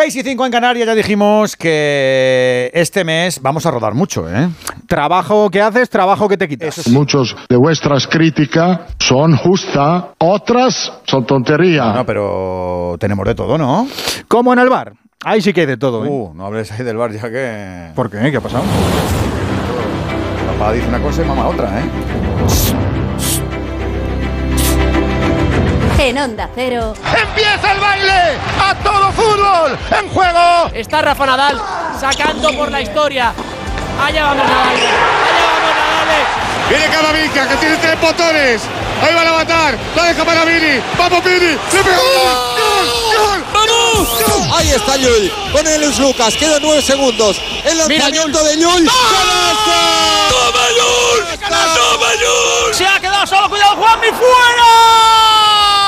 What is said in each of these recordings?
6 y 5 en Canarias ya dijimos que este mes vamos a rodar mucho, ¿eh? Trabajo que haces, trabajo que te quitas. Muchos de vuestras críticas son justas, otras son tonterías. No, pero tenemos de todo, ¿no? Como en el bar. Ahí sí que hay de todo, ¿eh? Uh, no hables ahí del bar ya que... ¿Por qué? ¿Qué ha pasado? Papá dice una cosa y mamá otra, ¿eh? En Onda Cero. ¡Empieza el baile! ¡A todo fútbol! ¡En juego! Está Rafa Nadal sacando por la historia. Allá vamos Nadal. Allá vamos Nadal. Viene Camavinga, que tiene tres botones. Ahí van a matar. La deja para Vini. ¡Vamos, Vini! ¡Le pega! ¡Gol! ¡Vamos! Ahí está Llull con el Luis Lucas. Quedan nueve segundos. El lanzamiento de Llull. ¡Toma Llull! ¡Toma Llull! Se ha quedado solo. ¡Cuidado, Juanmi! ¡Fuera!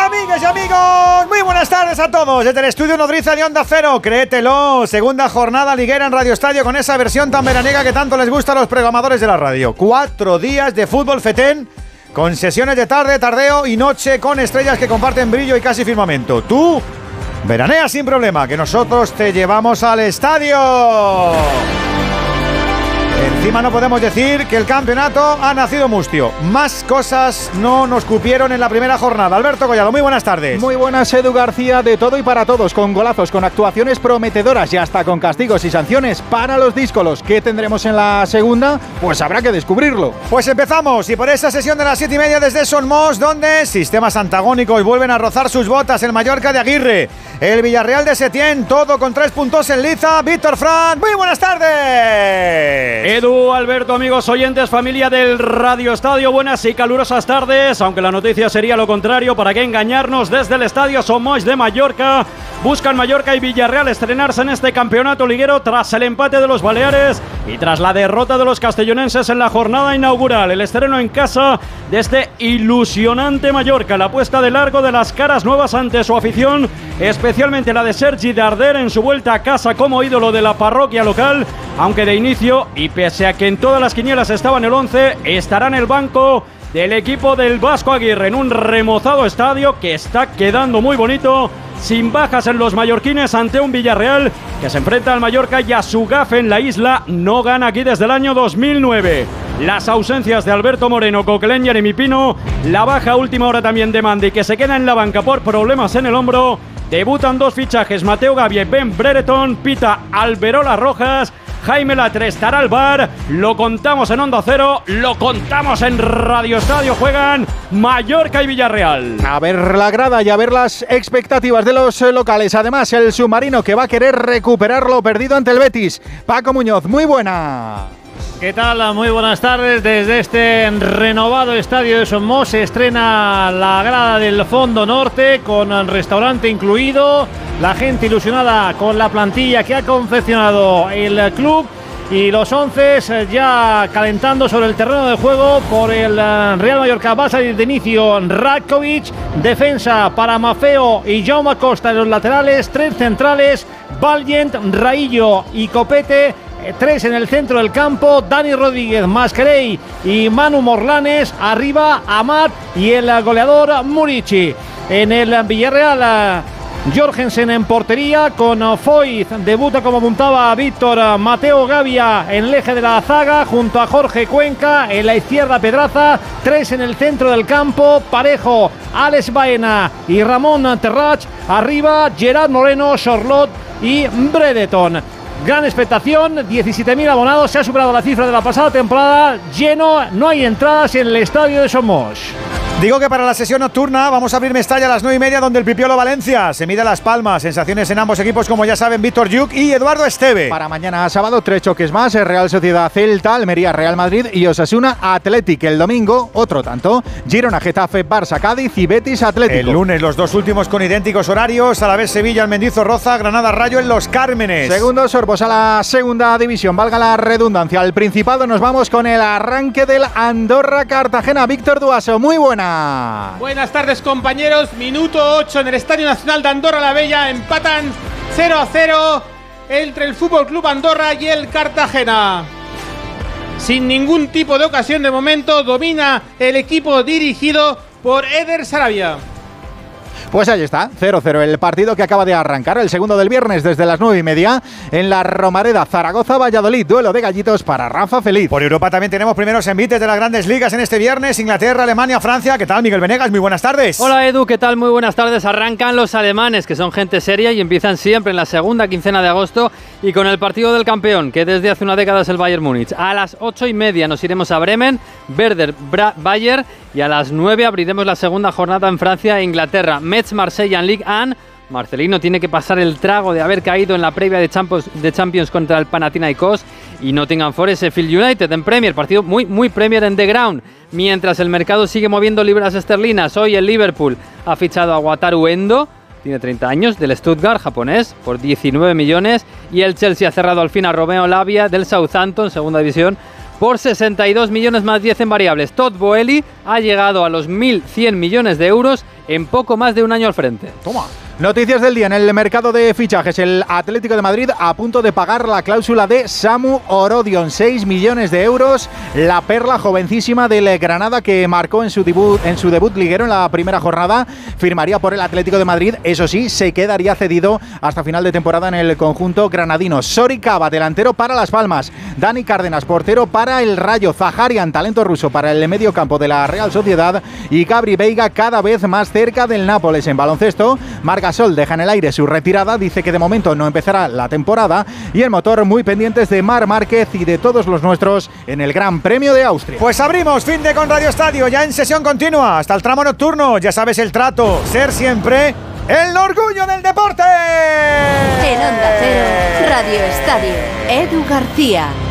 Y amigos, muy buenas tardes a todos. Desde el estudio Nodriza de Onda Cero, créetelo. Segunda jornada liguera en Radio Estadio con esa versión tan veraniega que tanto les gusta a los programadores de la radio. Cuatro días de fútbol fetén con sesiones de tarde, tardeo y noche con estrellas que comparten brillo y casi firmamento. Tú veranea sin problema, que nosotros te llevamos al estadio. Encima no podemos decir que el campeonato ha nacido mustio. Más cosas no nos cupieron en la primera jornada. Alberto Collado, muy buenas tardes. Muy buenas, Edu García, de todo y para todos, con golazos, con actuaciones prometedoras y hasta con castigos y sanciones para los díscolos. ¿Qué tendremos en la segunda? Pues habrá que descubrirlo. Pues empezamos y por esa sesión de las siete y media desde Sonmos, donde sistemas antagónicos vuelven a rozar sus botas. El Mallorca de Aguirre, el Villarreal de Setién, todo con tres puntos en liza. Víctor Fran, muy buenas tardes. Edu, Alberto, amigos oyentes, familia del Radio Estadio, buenas y calurosas tardes, aunque la noticia sería lo contrario, ¿para qué engañarnos? Desde el Estadio Somos de Mallorca, buscan Mallorca y Villarreal estrenarse en este campeonato liguero tras el empate de los Baleares y tras la derrota de los castellonenses en la jornada inaugural. El estreno en casa de este ilusionante Mallorca, la puesta de largo de las caras nuevas ante su afición, especialmente la de Sergi Darder en su vuelta a casa como ídolo de la parroquia local, aunque de inicio y pese a que en todas las quinielas estaba en el 11, estará en el banco del equipo del Vasco Aguirre en un remozado estadio que está quedando muy bonito, sin bajas en los mallorquines ante un Villarreal que se enfrenta al Mallorca y a su gafe en la isla no gana aquí desde el año 2009. Las ausencias de Alberto Moreno, Coquelén y Jeremy Pino, la baja última hora también de Mandy que se queda en la banca por problemas en el hombro. Debutan dos fichajes, Mateo Gavier, Ben Brereton, Pita Alberola Rojas, Jaime Latre estará al bar. Lo contamos en Onda Cero, lo contamos en Radio Estadio. Juegan Mallorca y Villarreal. A ver la grada y a ver las expectativas de los eh, locales. Además, el submarino que va a querer recuperar lo perdido ante el Betis. Paco Muñoz, muy buena. ¿Qué tal? Muy buenas tardes. Desde este renovado estadio de Somos se estrena la grada del Fondo Norte con restaurante incluido. La gente ilusionada con la plantilla que ha confeccionado el club. Y los 11 ya calentando sobre el terreno de juego por el Real Mallorca. Va a salir de inicio Rakovic. Defensa para Mafeo y Jaume Costa en los laterales. Tres centrales. Valiant, Raillo y Copete. Eh, Tres en el centro del campo, Dani Rodríguez, Masquerey y Manu Morlanes. Arriba, Amat y el goleador Murici. En el Villarreal, eh, Jorgensen en portería con Foyt. Debuta como apuntaba Víctor Mateo Gavia en el eje de la zaga junto a Jorge Cuenca. En la izquierda Pedraza. Tres en el centro del campo. Parejo, Alex Baena y Ramón Terrach. Arriba, Gerard Moreno, Charlotte y Bredeton. Gran expectación, 17.000 abonados, se ha superado la cifra de la pasada temporada, lleno, no hay entradas en el estadio de Somos. Digo que para la sesión nocturna vamos a abrir Mestalla a las 9 y media donde el Pipiolo Valencia se mide Las Palmas. Sensaciones en ambos equipos como ya saben Víctor Yuk y Eduardo Esteve. Para mañana sábado tres choques más, el Real Sociedad Celta, Almería Real Madrid y Osasuna Athletic. El domingo otro tanto, Girona Getafe Barça Cádiz y Betis Atlético. El lunes los dos últimos con idénticos horarios, a la vez Sevilla, Mendizo Roza, Granada Rayo en Los Cármenes. Segundo sorbos a la segunda división, valga la redundancia. Al Principado nos vamos con el arranque del Andorra Cartagena. Víctor Duaso, muy buena. Buenas tardes compañeros, minuto 8 en el Estadio Nacional de Andorra la Bella, empatan 0 a 0 entre el Fútbol Club Andorra y el Cartagena. Sin ningún tipo de ocasión de momento, domina el equipo dirigido por Eder Sarabia. Pues ahí está, 0-0 el partido que acaba de arrancar, el segundo del viernes desde las 9 y media en la Romareda Zaragoza-Valladolid, duelo de gallitos para Rafa Feliz. Por Europa también tenemos primeros envites de las grandes ligas en este viernes, Inglaterra, Alemania, Francia. ¿Qué tal, Miguel Venegas? Muy buenas tardes. Hola Edu, ¿qué tal? Muy buenas tardes. Arrancan los alemanes, que son gente seria y empiezan siempre en la segunda quincena de agosto y con el partido del campeón, que desde hace una década es el Bayern Múnich. A las 8 y media nos iremos a Bremen, Werder Bayer y a las 9 abriremos la segunda jornada en Francia e Inglaterra. Metz-Marsella en Ligue 1. Marcelino tiene que pasar el trago de haber caído en la previa de Champions, de Champions contra el Panathinaikos y Nottingham Forest Field United en Premier, partido muy muy Premier en the ground. Mientras el mercado sigue moviendo libras esterlinas, hoy el Liverpool ha fichado a Wataru Endo, tiene 30 años, del Stuttgart japonés por 19 millones y el Chelsea ha cerrado al fin a Romeo Lavia del Southampton, segunda división por 62 millones más 10 en variables. Todd Boeli ha llegado a los 1.100 millones de euros en poco más de un año al frente. Toma. Noticias del día en el mercado de fichajes. El Atlético de Madrid a punto de pagar la cláusula de Samu Orodion, 6 millones de euros. La perla jovencísima del Granada que marcó en su debut, en su debut liguero en la primera jornada, firmaría por el Atlético de Madrid. Eso sí, se quedaría cedido hasta final de temporada en el conjunto granadino. Sori Cava, delantero para Las Palmas. Dani Cárdenas, portero para el Rayo. Zaharian, talento ruso para el medio campo de la Real Sociedad. Y Gabri Veiga cada vez más cerca del Nápoles en baloncesto. Marca Sol deja en el aire su retirada, dice que de momento no empezará la temporada y el motor muy pendientes de Mar Márquez y de todos los nuestros en el Gran Premio de Austria. Pues abrimos fin de con Radio Estadio, ya en sesión continua, hasta el tramo nocturno, ya sabes el trato, ser siempre el orgullo del deporte. En Onda Cero, Radio Estadio, Edu García.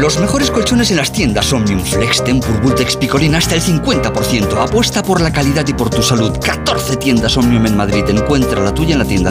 Los mejores colchones en las tiendas Omnium Flex, Tempur, Vultex, Picolín hasta el 50%. Apuesta por la calidad y por tu salud. 14 tiendas Omnium en Madrid. Encuentra la tuya en la tienda.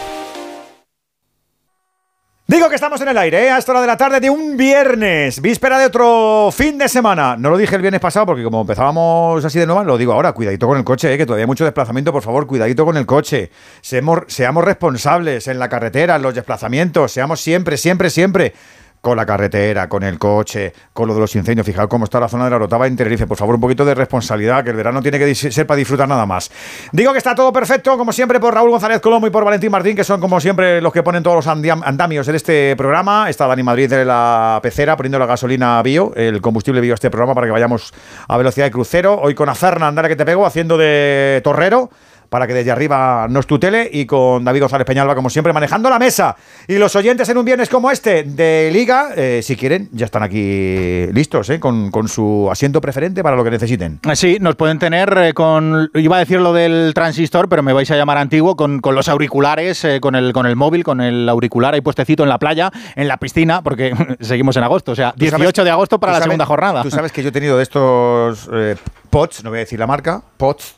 Digo que estamos en el aire, ¿eh? a esta hora de la tarde de un viernes, víspera de otro fin de semana. No lo dije el viernes pasado porque como empezábamos así de nuevo, lo digo ahora, cuidadito con el coche, ¿eh? que todavía hay mucho desplazamiento, por favor, cuidadito con el coche. Seamos, seamos responsables en la carretera, en los desplazamientos, seamos siempre, siempre, siempre con la carretera, con el coche, con lo de los incendios. Fijaos cómo está la zona de la Rotava en Tenerife. Por favor, un poquito de responsabilidad, que el verano tiene que ser para disfrutar nada más. Digo que está todo perfecto, como siempre, por Raúl González Colomo y por Valentín Martín, que son como siempre los que ponen todos los andamios en este programa. Está Dani Madrid de la pecera poniendo la gasolina bio, el combustible bio a este programa para que vayamos a velocidad de crucero. Hoy con Azarna, andar que te pego, haciendo de torrero para que desde arriba nos tutele y con David González Peñalba, como siempre, manejando la mesa. Y los oyentes en un viernes como este de Liga, eh, si quieren, ya están aquí listos, eh, con, con su asiento preferente para lo que necesiten. Sí, nos pueden tener eh, con, iba a decir lo del transistor, pero me vais a llamar antiguo, con, con los auriculares, eh, con, el, con el móvil, con el auricular ahí puestecito en la playa, en la piscina, porque seguimos en agosto, o sea, Tú 18 sabes- de agosto para la sabes- segunda jornada. Tú sabes que yo he tenido de estos eh, pots, no voy a decir la marca, pots,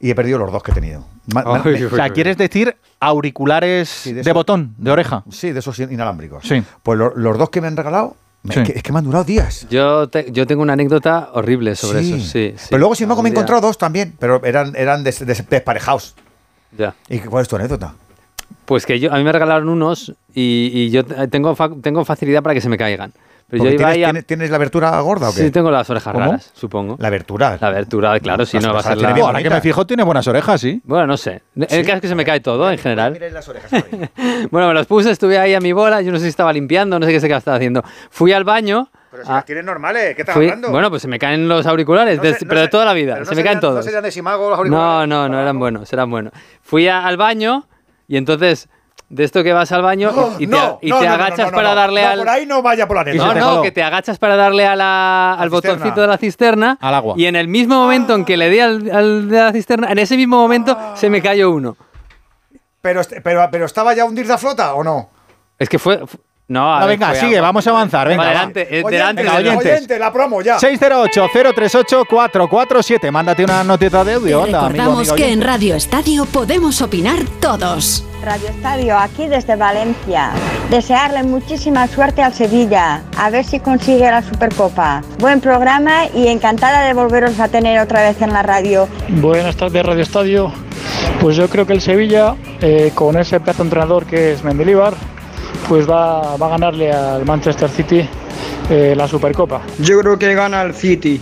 y he perdido los dos que he tenido. Ma- ma- Ay, o sea, ¿quieres decir auriculares de botón, de oreja? Sí, de esos inalámbricos. Sí. Pues lo- los dos que me han regalado, me- Sí. es, que, es que me han durado días. Yo, te- yo tengo una anécdota horrible sobre Sí. eso. Sí, sí. Pero luego, sin embargo, me he encontrado dos también, pero eran, eran des- des- desparejados. Ya. ¿Y cuál es tu anécdota? Pues que yo, a mí me regalaron unos y, y yo tengo, fa- tengo facilidad para que se me caigan. Pero yo iba tienes, a- tienes- tienes la abertura gorda o qué? Sí, tengo las orejas ¿Cómo? raras, supongo. La abertura. La abertura, claro, si Las no va a ser la... Ahora que me fijo, tiene buenas orejas, sí. Bueno, no sé. El caso es que se me cae todo en general. Miren las orejas. Bueno, me los puse, estuve ahí a mi bola, yo no sé si estaba limpiando, no sé qué se estaba haciendo. Fui al baño. Pero si ah, las tienes normales, ¿qué estás fui- hablando? bueno, pues se me caen los auriculares, No de- sé- no pero de sé- toda la vida, no se me caen todos. ¿No serían de Simago los No, auriculares? no, no eran buenos, eran buenos. Fui a- al baño y entonces, de esto que vas al baño y, y te, no, y no, te no, no, agachas no, no, para darle No, al... por ahí no vaya por la se No, que te agachas para darle a la- al botoncito de la cisterna. Al agua. Y en el mismo momento en que le di al, al de la cisterna, en ese mismo momento se me cayó uno. Pero, est- pero, pero estaba ya hundir la flota o no? Es que fue. No, a No, ver, venga, sigue, vamos a avanzar, venga. Va, va. delante, eh, Oyente, delante venga, de la- oyentes. oyente, la promo ya. 608-038-447. Mándate una notita de audio, anda, amigo, Recordamos amigo que en. Radio Estadio podemos opinar todos. Radio Estadio, aquí desde Valencia. Desearle muchísima suerte al Sevilla, a ver si consigue la Supercopa. Buen programa y encantada de volveros a tener otra vez en la radio. Buenas tardes, Radio Estadio. Pues yo creo que el Sevilla, eh, con ese pedazo de entrenador que es Mendilibar, pues va, va a ganarle al Manchester City eh, la Supercopa. Yo creo que gana el City.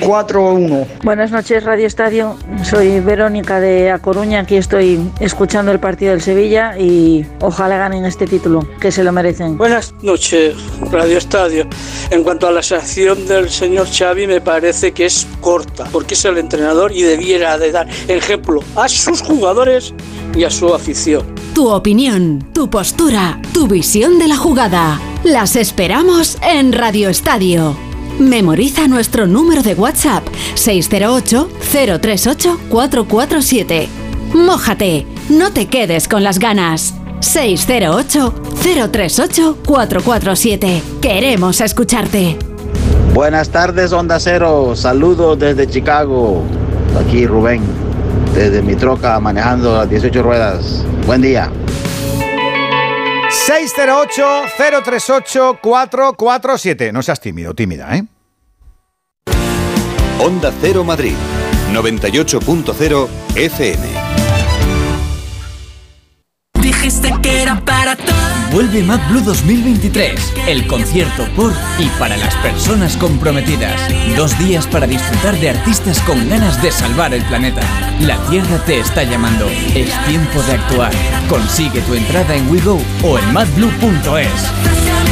4-1. Buenas noches, Radio Estadio. Soy Verónica de A Coruña. Aquí estoy escuchando el partido del Sevilla y ojalá ganen este título, que se lo merecen. Buenas noches, Radio Estadio. En cuanto a la sección del señor Xavi, me parece que es corta, porque es el entrenador y debiera de dar ejemplo a sus jugadores y a su afición. Tu opinión, tu postura, tu visión de la jugada. Las esperamos en Radio Estadio. Memoriza nuestro número de WhatsApp 608-038-447. Mójate, no te quedes con las ganas. 608-038-447. Queremos escucharte. Buenas tardes, Onda Cero. Saludos desde Chicago. Aquí Rubén, desde mi troca manejando las 18 ruedas. Buen día. 608-038-447. No seas tímido, tímida, ¿eh? Onda Cero Madrid, 98.0 FM. Dijiste que era para todos. Vuelve Mad Blue 2023, el concierto por y para las personas comprometidas. Dos días para disfrutar de artistas con ganas de salvar el planeta. La Tierra te está llamando. Es tiempo de actuar. Consigue tu entrada en WeGo o en madblue.es.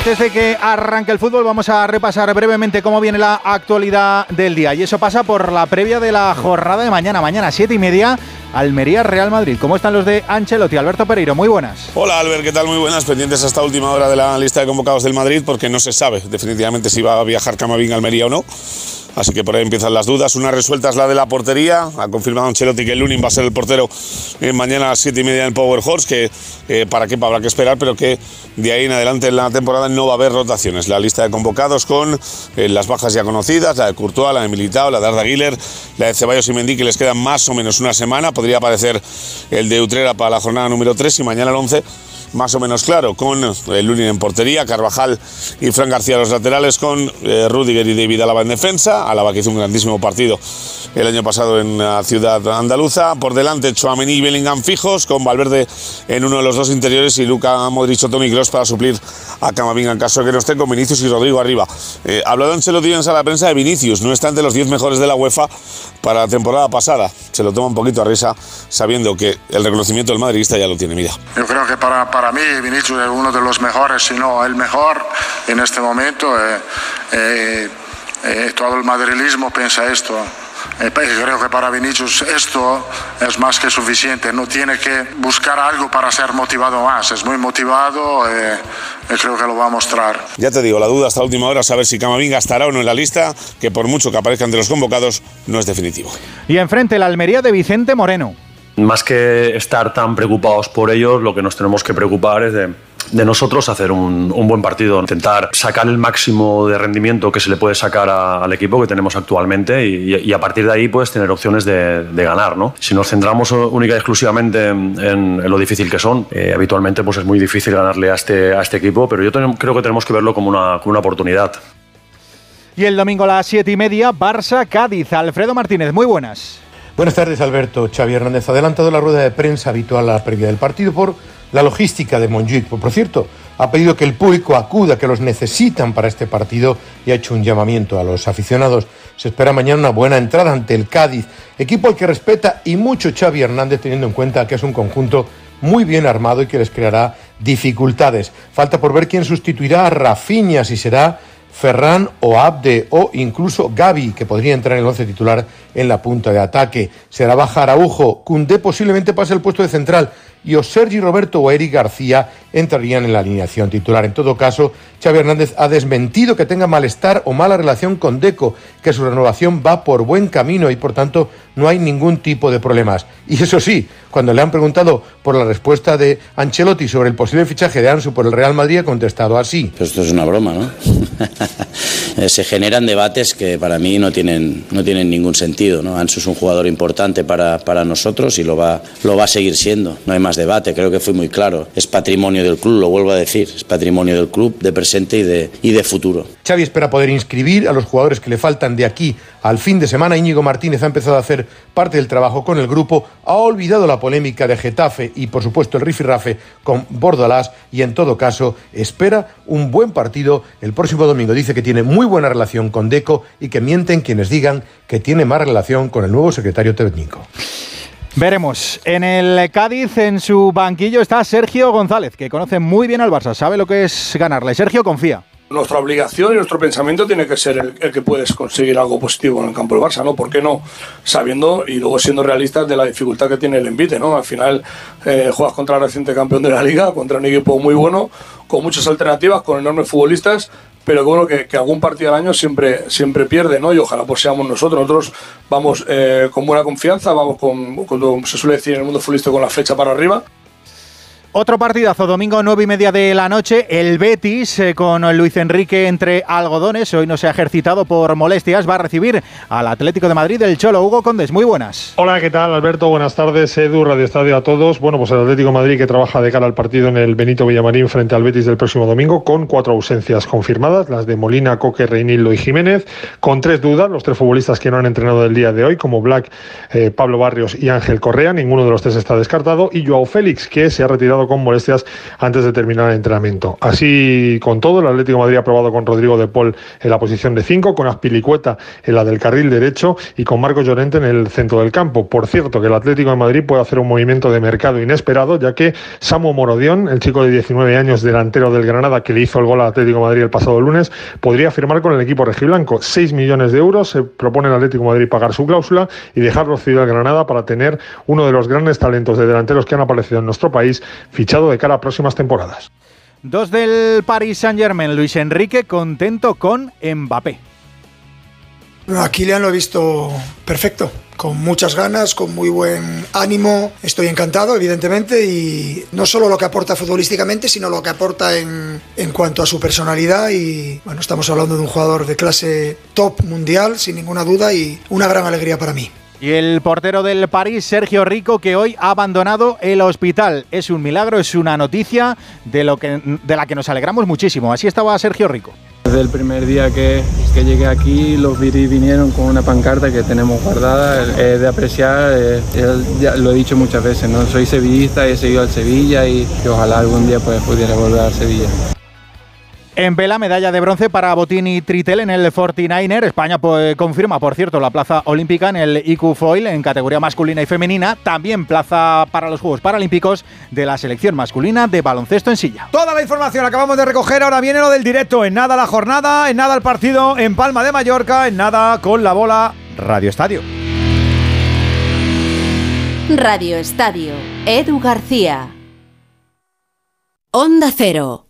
antes de que arranque el fútbol, vamos a repasar brevemente cómo viene la actualidad del día. Y eso pasa por la previa de la jornada de mañana. Mañana, siete y media, Almería Real Madrid. ¿Cómo están los de Ancelotti? Alberto Pereiro, muy buenas. Hola Albert, ¿qué tal? Muy buenas. Pendientes hasta última hora de la lista de convocados del Madrid porque no se sabe definitivamente si va a viajar Camavinga a Almería o no. Así que por ahí empiezan las dudas. Una resuelta es la de la portería. Ha confirmado Ancelotti que Lunin va a ser el portero eh, mañana a las 7 y media en Power Horse. Que eh, para qué habrá que esperar, pero que de ahí en adelante en la temporada no va a haber rotaciones. La lista de convocados con eh, las bajas ya conocidas: la de Courtois, la de Militao, la de Arda Güler, la de Ceballos y Mendy, que les quedan más o menos una semana. Podría aparecer el de Utrera para la jornada número 3 y mañana el 11 más o menos claro, con el Lunin en portería, Carvajal y Fran García los laterales, con eh, Rudiger y David Álava en defensa, Álava que hizo un grandísimo partido el año pasado en la ciudad andaluza, por delante Chouameni y Bellingham fijos, con Valverde en uno de los dos interiores y Luca Modric o Toni Kroos para suplir a Camavinga en caso de que no estén con Vinicius y Rodrigo arriba. Eh, habló de Ancelotti en sala de prensa de Vinicius, no está entre los 10 mejores de la UEFA para la temporada pasada. Se lo toma un poquito a risa, sabiendo que el reconocimiento del madridista ya lo tiene, mira. Yo creo que para mí Vinicius es uno de los mejores, si no el mejor en este momento. Eh, eh, eh, todo el madrilismo piensa esto. Eh, creo que para Vinicius esto es más que suficiente. No tiene que buscar algo para ser motivado más. Es muy motivado eh, y creo que lo va a mostrar. Ya te digo, la duda hasta la última hora es saber si Camavinga estará o no en la lista, que por mucho que aparezca entre los convocados, no es definitivo. Y enfrente la Almería de Vicente Moreno. Más que estar tan preocupados por ellos, lo que nos tenemos que preocupar es de nosotros hacer un, buen partido, intentar sacar el máximo de rendimiento que se le puede sacar al equipo que tenemos actualmente y, a partir de ahí pues tener opciones de, ganar. ¿no? Si nos centramos única y exclusivamente en, lo difícil que son, eh, habitualmente pues es muy difícil ganarle a este, este equipo, pero yo creo que tenemos que verlo como una, como una oportunidad. Y el domingo a las siete y media, Barça-Cádiz. Alfredo Martínez, muy buenas. Buenas tardes, Alberto. Xavi Hernández ha adelantado la rueda de prensa habitual a la previa del partido por la logística de Montjuic. Por cierto, ha pedido que el público acuda, que los necesitan para este partido y ha hecho un llamamiento a los aficionados. Se espera mañana una buena entrada ante el Cádiz, equipo al que respeta y mucho Xavi Hernández teniendo en cuenta que es un conjunto muy bien armado y que les creará dificultades. Falta por ver quién sustituirá a Rafinha, si será Ferran o Abde o incluso Gaby, que podría entrar en el once titular en la punta de ataque. Será baja Araujo, Cundé posiblemente pase el puesto de central y o Sergi Roberto o Eric García entrarían en la alineación titular. En todo caso, Xavi Hernández ha desmentido que tenga malestar o mala relación con Deco, que su renovación va por buen camino y por tanto no hay ningún tipo de problemas. Y eso sí, cuando le han preguntado por la respuesta de Ancelotti sobre el posible fichaje de Ansu por el Real Madrid, ha contestado así. Esto es una broma, ¿no? Se generan debates que para mí no tienen, no tienen ningún sentido. ¿No? Ansu es un jugador importante para, para nosotros y lo va, lo va a seguir siendo. No hay más debate, creo que fui muy claro. Es patrimonio del club, lo vuelvo a decir, es patrimonio del club de presente y de, y de futuro. Xavi espera poder inscribir a los jugadores que le faltan de aquí al fin de semana. Íñigo Martínez ha empezado a hacer parte del trabajo con el grupo, ha olvidado la polémica de Getafe y por supuesto el rifirrafe con Bordalás y en todo caso espera un buen partido el próximo domingo. Dice que tiene muy buena relación con Deco y que mienten quienes digan que tiene más relación con el nuevo secretario técnico. Veremos. En el Cádiz, en su banquillo, está Sergio González, que conoce muy bien al Barça, sabe lo que es ganarle. Sergio confía. Nuestra obligación y nuestro pensamiento tiene que ser el, que puedes conseguir algo positivo en el campo del Barça, ¿no? ¿Por qué no? Sabiendo y luego siendo realistas de la dificultad que tiene el envite, ¿no? Al final eh, juegas contra el reciente campeón de la liga, contra un equipo muy bueno, con muchas alternativas, con enormes futbolistas, pero bueno, que, que, algún partido al año siempre, siempre pierde, ¿no? Y ojalá pues seamos nosotros. Nosotros vamos eh, con buena confianza, vamos con, como se suele decir en el mundo futbolístico, con la flecha para arriba. Otro partidazo, domingo nueve y media de la noche, el Betis eh, con Luis Enrique entre algodones, hoy no se ha ejercitado por molestias, va a recibir al Atlético de Madrid el Cholo Hugo Condes, muy buenas. Hola, ¿qué tal Alberto? Buenas tardes, Edu, Radio Estadio a todos. Bueno, pues el Atlético Madrid que trabaja de cara al partido en el Benito Villamarín frente al Betis del próximo domingo con cuatro ausencias confirmadas, las de Molina, Coque, Reinildo y Jiménez, con tres dudas, los tres futbolistas que no han entrenado el día de hoy, como Black, eh, Pablo Barrios y Ángel Correa, ninguno de los tres está descartado, y Joao Félix, que se ha retirado con molestias antes de terminar el entrenamiento. Así con todo, el Atlético Madrid ha probado con Rodrigo de Paul en la posición de 5, con Aspilicueta en la del carril derecho y con Marco Llorente en el centro del campo. Por cierto, que el Atlético de Madrid puede hacer un movimiento de mercado inesperado, ya que Samu Morodión, el chico de 19 años delantero del Granada que le hizo el gol al Atlético Madrid el pasado lunes, podría firmar con el equipo rejiblanco. 6 millones de euros se propone el Atlético Madrid pagar su cláusula y dejarlo cedido al Granada para tener uno de los grandes talentos de delanteros que han aparecido en nuestro país, fichado de cara a próximas temporadas. Dos del Paris Saint-Germain, Luis Enrique contento con Mbappé. A Kylian lo he visto perfecto, con muchas ganas, con muy buen ánimo. Estoy encantado, evidentemente, y no solo lo que aporta futbolísticamente, sino lo que aporta en, en cuanto a su personalidad. Y bueno, estamos hablando de un jugador de clase top mundial, sin ninguna duda, y una gran alegría para mí. Y el portero del París, Sergio Rico, que hoy ha abandonado el hospital. Es un milagro, es una noticia de, lo que, de la que nos alegramos muchísimo. Así estaba Sergio Rico. Desde el primer día que, que llegué aquí, los Viri vinieron con una pancarta que tenemos guardada, eh, de apreciar, eh, ya lo he dicho muchas veces, ¿no? soy sevillista, he seguido al Sevilla y, y ojalá algún día pues, pudiera volver al Sevilla. En vela, medalla de bronce para Botini Tritel en el 49er. España pues, confirma, por cierto, la plaza olímpica en el IQ Foil en categoría masculina y femenina. También plaza para los Juegos Paralímpicos de la selección masculina de baloncesto en silla. Toda la información acabamos de recoger. Ahora viene lo del directo. En nada la jornada, en nada el partido en Palma de Mallorca, en nada con la bola Radio Estadio. Radio Estadio. Edu García. Onda Cero.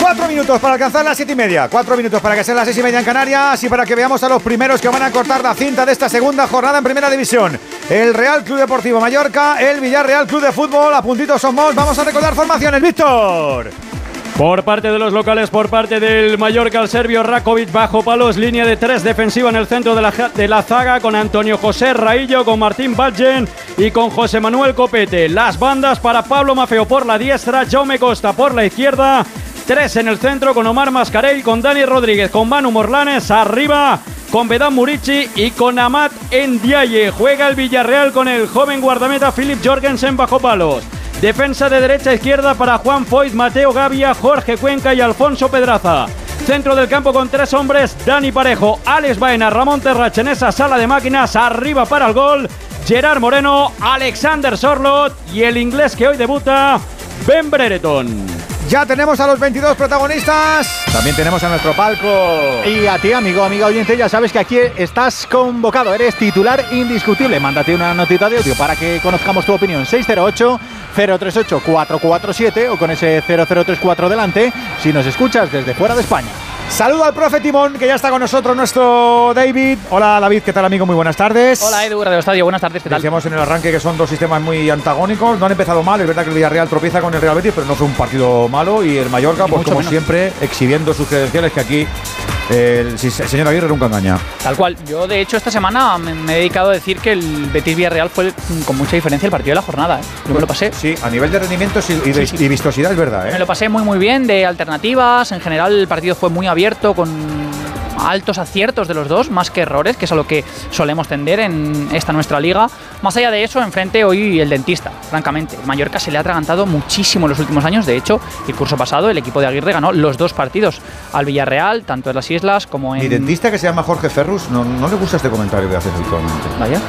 Cuatro minutos para alcanzar las siete y media. Cuatro minutos para que sean las seis y media en Canarias y para que veamos a los primeros que van a cortar la cinta de esta segunda jornada en Primera División. El Real Club Deportivo Mallorca, el Villarreal Club de Fútbol. A puntitos somos. Vamos a recordar formaciones. Víctor. Por parte de los locales, por parte del Mallorca, el serbio Rakovic bajo palos, línea de tres defensiva en el centro de la, de la zaga con Antonio José Raillo, con Martín Badgen y con José Manuel Copete. Las bandas para Pablo Mafeo por la diestra, Jaume Costa por la izquierda, tres en el centro con Omar Mascarell, con Dani Rodríguez, con Manu Morlanes arriba. Con Bedán Murici y con Amat Ndiaye. Juega el Villarreal con el joven guardameta Philip Jorgensen bajo palos. Defensa de derecha a izquierda para Juan Foyt, Mateo Gavia, Jorge Cuenca y Alfonso Pedraza. Centro del campo con tres hombres, Dani Parejo, Alex Baena, Ramón Terrach en esa sala de máquinas, arriba para el gol, Gerard Moreno, Alexander Sorlot y el inglés que hoy debuta, Ben Brereton. Ya tenemos a los 22 protagonistas. También tenemos a nuestro palco. Y a ti, amigo, amiga oyente, ya sabes que aquí estás convocado. Eres titular indiscutible. Mándate una notita de audio para que conozcamos tu opinión. 608-038-447 o con ese 0034 delante si nos escuchas desde fuera de España. Saludo al profe Timón, que ya está con nosotros, nuestro David. Hola David, ¿qué tal amigo? Muy buenas tardes. Hola Edu, Radio Estadio, buenas tardes, ¿qué tal? Decíamos en el arranque que son dos sistemas muy antagónicos, no han empezado mal, es verdad que el Villarreal tropieza con el Real Betis, pero no fue un partido malo y el Mallorca, pues como siempre, exhibiendo sus credenciales que aquí el, señor Aguirre nunca engaña. Tal cual, yo de hecho esta semana me, he dedicado a decir que el Betis Villarreal fue con mucha diferencia el partido de la jornada, ¿eh? Yo me lo pasé. Sí, a nivel de rendimientos y, y vistosidad es verdad, ¿eh? Me lo pasé muy muy bien, de alternativas, en general el partido fue muy abierto, con altos aciertos de los dos, más que errores, que es a lo que solemos tender en esta nuestra liga. Más allá de eso, enfrente hoy el dentista, francamente. Mallorca se le ha atragantado muchísimo en los últimos años. De hecho, el curso pasado el equipo de Aguirre ganó los dos partidos al Villarreal, tanto en las islas como en. Mi dentista que se llama Jorge Ferrus, no, no le gusta este comentario que haces habitualmente. Vaya.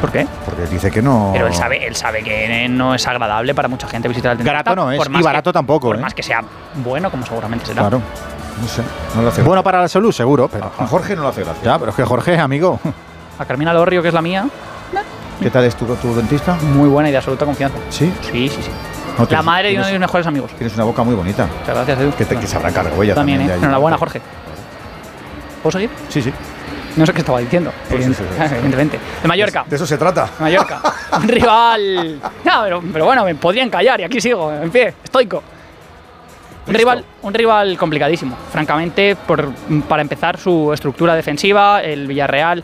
¿Por qué? Porque dice que no. Pero él sabe, él sabe que no es agradable para mucha gente visitar el dentista. Barato no es, y barato tampoco. Por ¿eh? más que sea bueno, como seguramente será. Claro. No sé, no lo hace Bueno para la salud, seguro. Pero... A Jorge no lo hace gracia. Ya, pero es que Jorge, amigo. A Carmina Lorrio, que es la mía. ¿Qué tal es tu, tu dentista? Muy buena y de absoluta confianza. ¿Sí? Sí, sí, sí. la madre de uno de mis mejores amigos. Tienes una boca muy bonita. Muchas gracias, Edu. Que, te, que sabrá cargo ella también. también ¿eh? Enhorabuena, Jorge. ¿Puedo seguir? Sí, sí. No sé qué estaba diciendo, Pues evidentemente. De Mallorca. De eso se trata. De Mallorca. Un rival. No, pero, pero bueno, me podrían callar y aquí sigo, en pie, estoico. Un rival, un rival complicadísimo, francamente, por, para empezar su estructura defensiva, el Villarreal,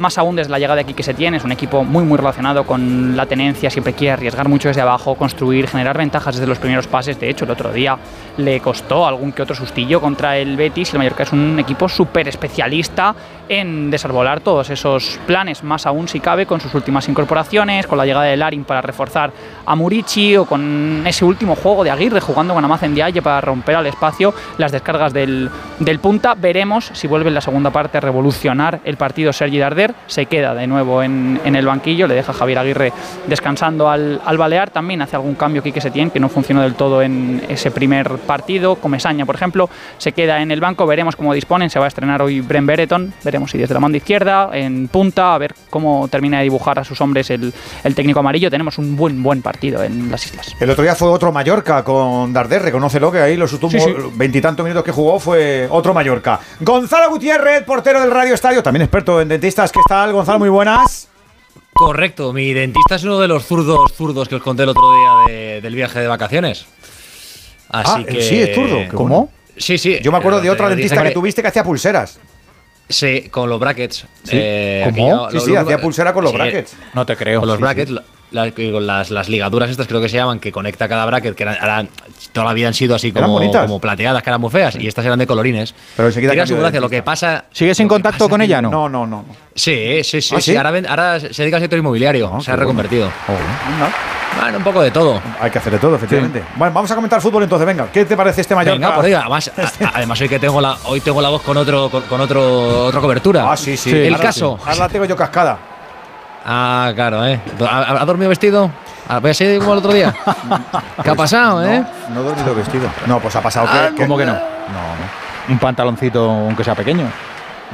más aún desde la llegada de aquí que se tiene, es un equipo muy muy relacionado con la tenencia, siempre quiere arriesgar mucho desde abajo, construir, generar ventajas desde los primeros pases, de hecho el otro día le costó algún que otro sustillo contra el Betis. Y el Mallorca es un equipo súper especialista en desarbolar todos esos planes, más aún si cabe con sus últimas incorporaciones, con la llegada de Larin para reforzar a Murici o con ese último juego de Aguirre jugando con Amaz en para romper al espacio las descargas del, del punta. Veremos si vuelve en la segunda parte a revolucionar el partido Sergi Darder Se queda de nuevo en, en el banquillo, le deja Javier Aguirre descansando al, al Balear, también hace algún cambio Quique Setién, que no funcionó del todo en ese primer partido, Comesaña, por ejemplo, se queda en el banco, veremos cómo disponen, se va a estrenar hoy Bren Bereton, veremos si desde la mano izquierda, en punta, a ver cómo termina de dibujar a sus hombres el, el técnico amarillo, tenemos un buen, buen partido en las islas. El otro día fue otro Mallorca con Darder, reconócelo que ahí los últimos Sí, sí. veintitantos minutos que jugó fue otro Mallorca. Gonzalo Gutiérrez, portero del Radio Estadio, también experto en dentistas. ¿Qué tal, Gonzalo? Muy buenas. Correcto, mi dentista es uno de los zurdos zurdos que os conté el otro día de- del viaje de vacaciones. Así Ah, que. sí, es zurdo. Bueno. Sí, sí. Yo me acuerdo de otra dentista que tuviste que hacía pulseras. Sí, con los brackets. Sí. Eh, ¿Cómo? Sí, lo- sí, lo- hacía pulsera con los sí, brackets. No te creo. Con los Sí, brackets, sí. Las, las ligaduras estas creo que se llaman, que conecta cada bracket, que eran, eran- toda la vida han sido así como, bonitas. como plateadas, que eran muy feas, y estas eran de colorines. Pero su de gracia, lo que pasa... ¿Sigues en contacto con ella, no? No, no, no. Sí, sí, sí. ¿Ah, sí, sí? Ahora, ven- ahora se dedica al sector inmobiliario, se ha bueno. reconvertido. Oh, Bueno, un poco de todo. Hay que hacer de todo, efectivamente. Bueno, vamos a comentar fútbol entonces, venga. ¿Qué te parece este Mallorca? Venga, pues diga, además, a- además hoy que tengo la, hoy tengo la voz con otro, con, con otro, otra cobertura. Ah, sí, sí. El Ahora caso. sí. Ahora la tengo yo cascada. Ah, claro, ¿eh? ¿Ha, ha dormido vestido? ¿Ha ¿Voy a ser como el otro día? ¿Qué ha pasado, eh? No he dormido vestido. No, pues ha pasado Ah, que, ¿Cómo que no? No, no. Un pantaloncito, aunque sea pequeño.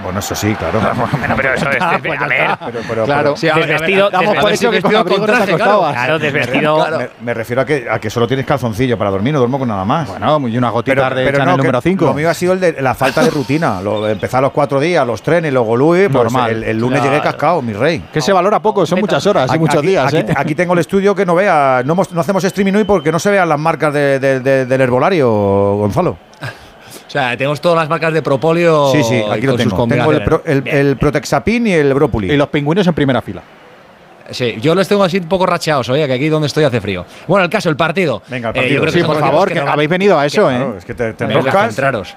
Bueno, eso sí, claro. Bueno, pero eso es. Ah, pues a ver. Pero, pero, Claro. pero- Sí, desvestido. damos por hecho que con abrigo con te acostabas. Claro, desvestido. Me, me refiero a que, a que solo tienes calzoncillo para dormir, no duermo con nada más. Bueno, y una gotita de que número 5. Lo mío ha sido el de la falta de rutina. Lo, empezar los cuatro días, los trenes, luego Luis, pues Normal. el, el lunes Claro. llegué cascado, mi rey. Que se valora poco, son muchas horas y muchos aquí- días, aquí, ¿eh? aquí tengo el estudio que no vea. No, hemos- no hacemos streaming hoy porque no se vean las marcas de- de- de- del herbolario, Gonzalo. O sea, tenemos todas las marcas de Propolio. Sí, sí, aquí lo tengo. Tengo el, combinaciones. pro- el, el Protexapin y el Brópoli. Y los pingüinos en primera fila. Sí, yo los tengo así un poco racheados, oye, que aquí donde estoy hace frío. Bueno, el caso, el partido. Venga, el Eh, partido. yo creo Sí, que por favor, que habéis venido a eso, Claro, ¿eh? es que te, te enroscas.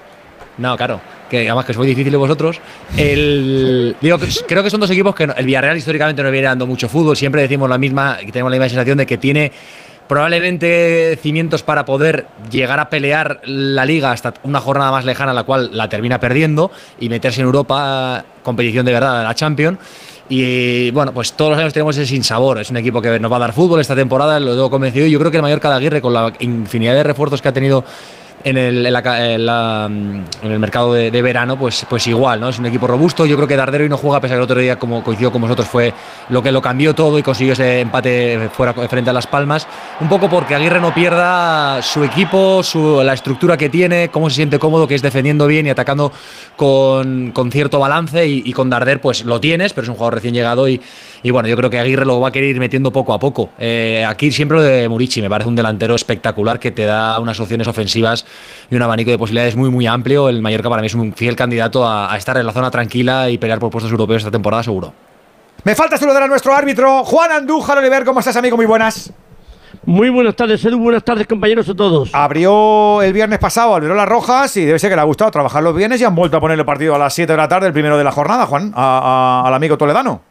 No, claro. Que además que sois difíciles vosotros. El, digo, creo que son dos equipos que no- el Villarreal históricamente no viene dando mucho fútbol. Siempre decimos la misma, tenemos la misma sensación de que tiene probablemente cimientos para poder llegar a pelear la liga hasta una jornada más lejana, la cual la termina perdiendo y meterse en Europa, competición de verdad, la Champions. Y bueno, pues todos los años tenemos ese sinsabor. Es un equipo que nos va a dar fútbol esta temporada, lo tengo convencido. Y yo creo que el Mallorca de Aguirre, con la infinidad de refuerzos que ha tenido en el, en la mm, en el mercado de, verano, pues, pues igual, ¿no? Es un equipo robusto. Yo creo que Dardero hoy no juega, pese a que el otro día, como coincidió con vosotros, fue lo que lo cambió todo y consiguió ese empate fuera frente a Las Palmas. Un poco porque Aguirre no pierda su equipo, su, la estructura que tiene, cómo se siente cómodo, que es defendiendo bien y atacando con, con cierto balance. Y, y con Darder, pues lo tienes, pero es un jugador recién llegado y, y bueno, yo creo que Aguirre lo va a querer ir metiendo poco a poco. Eh, aquí siempre lo de Murici, me parece un delantero espectacular que te da unas opciones ofensivas y un abanico de posibilidades muy, muy amplio. El Mallorca para mí es un fiel candidato a, a estar en la zona tranquila y pelear por puestos europeos esta temporada, seguro. Me falta saludar a nuestro árbitro, Juan Andújar Oliver. ¿Cómo estás, amigo? Muy buenas. Muy buenas tardes, Edu. Buenas tardes, compañeros a todos. Abrió el viernes pasado, abrió las rojas y debe ser que le ha gustado trabajar los viernes y han vuelto a poner el partido a las 7 de la tarde, el primero de la jornada, Juan, a- a- al amigo toledano.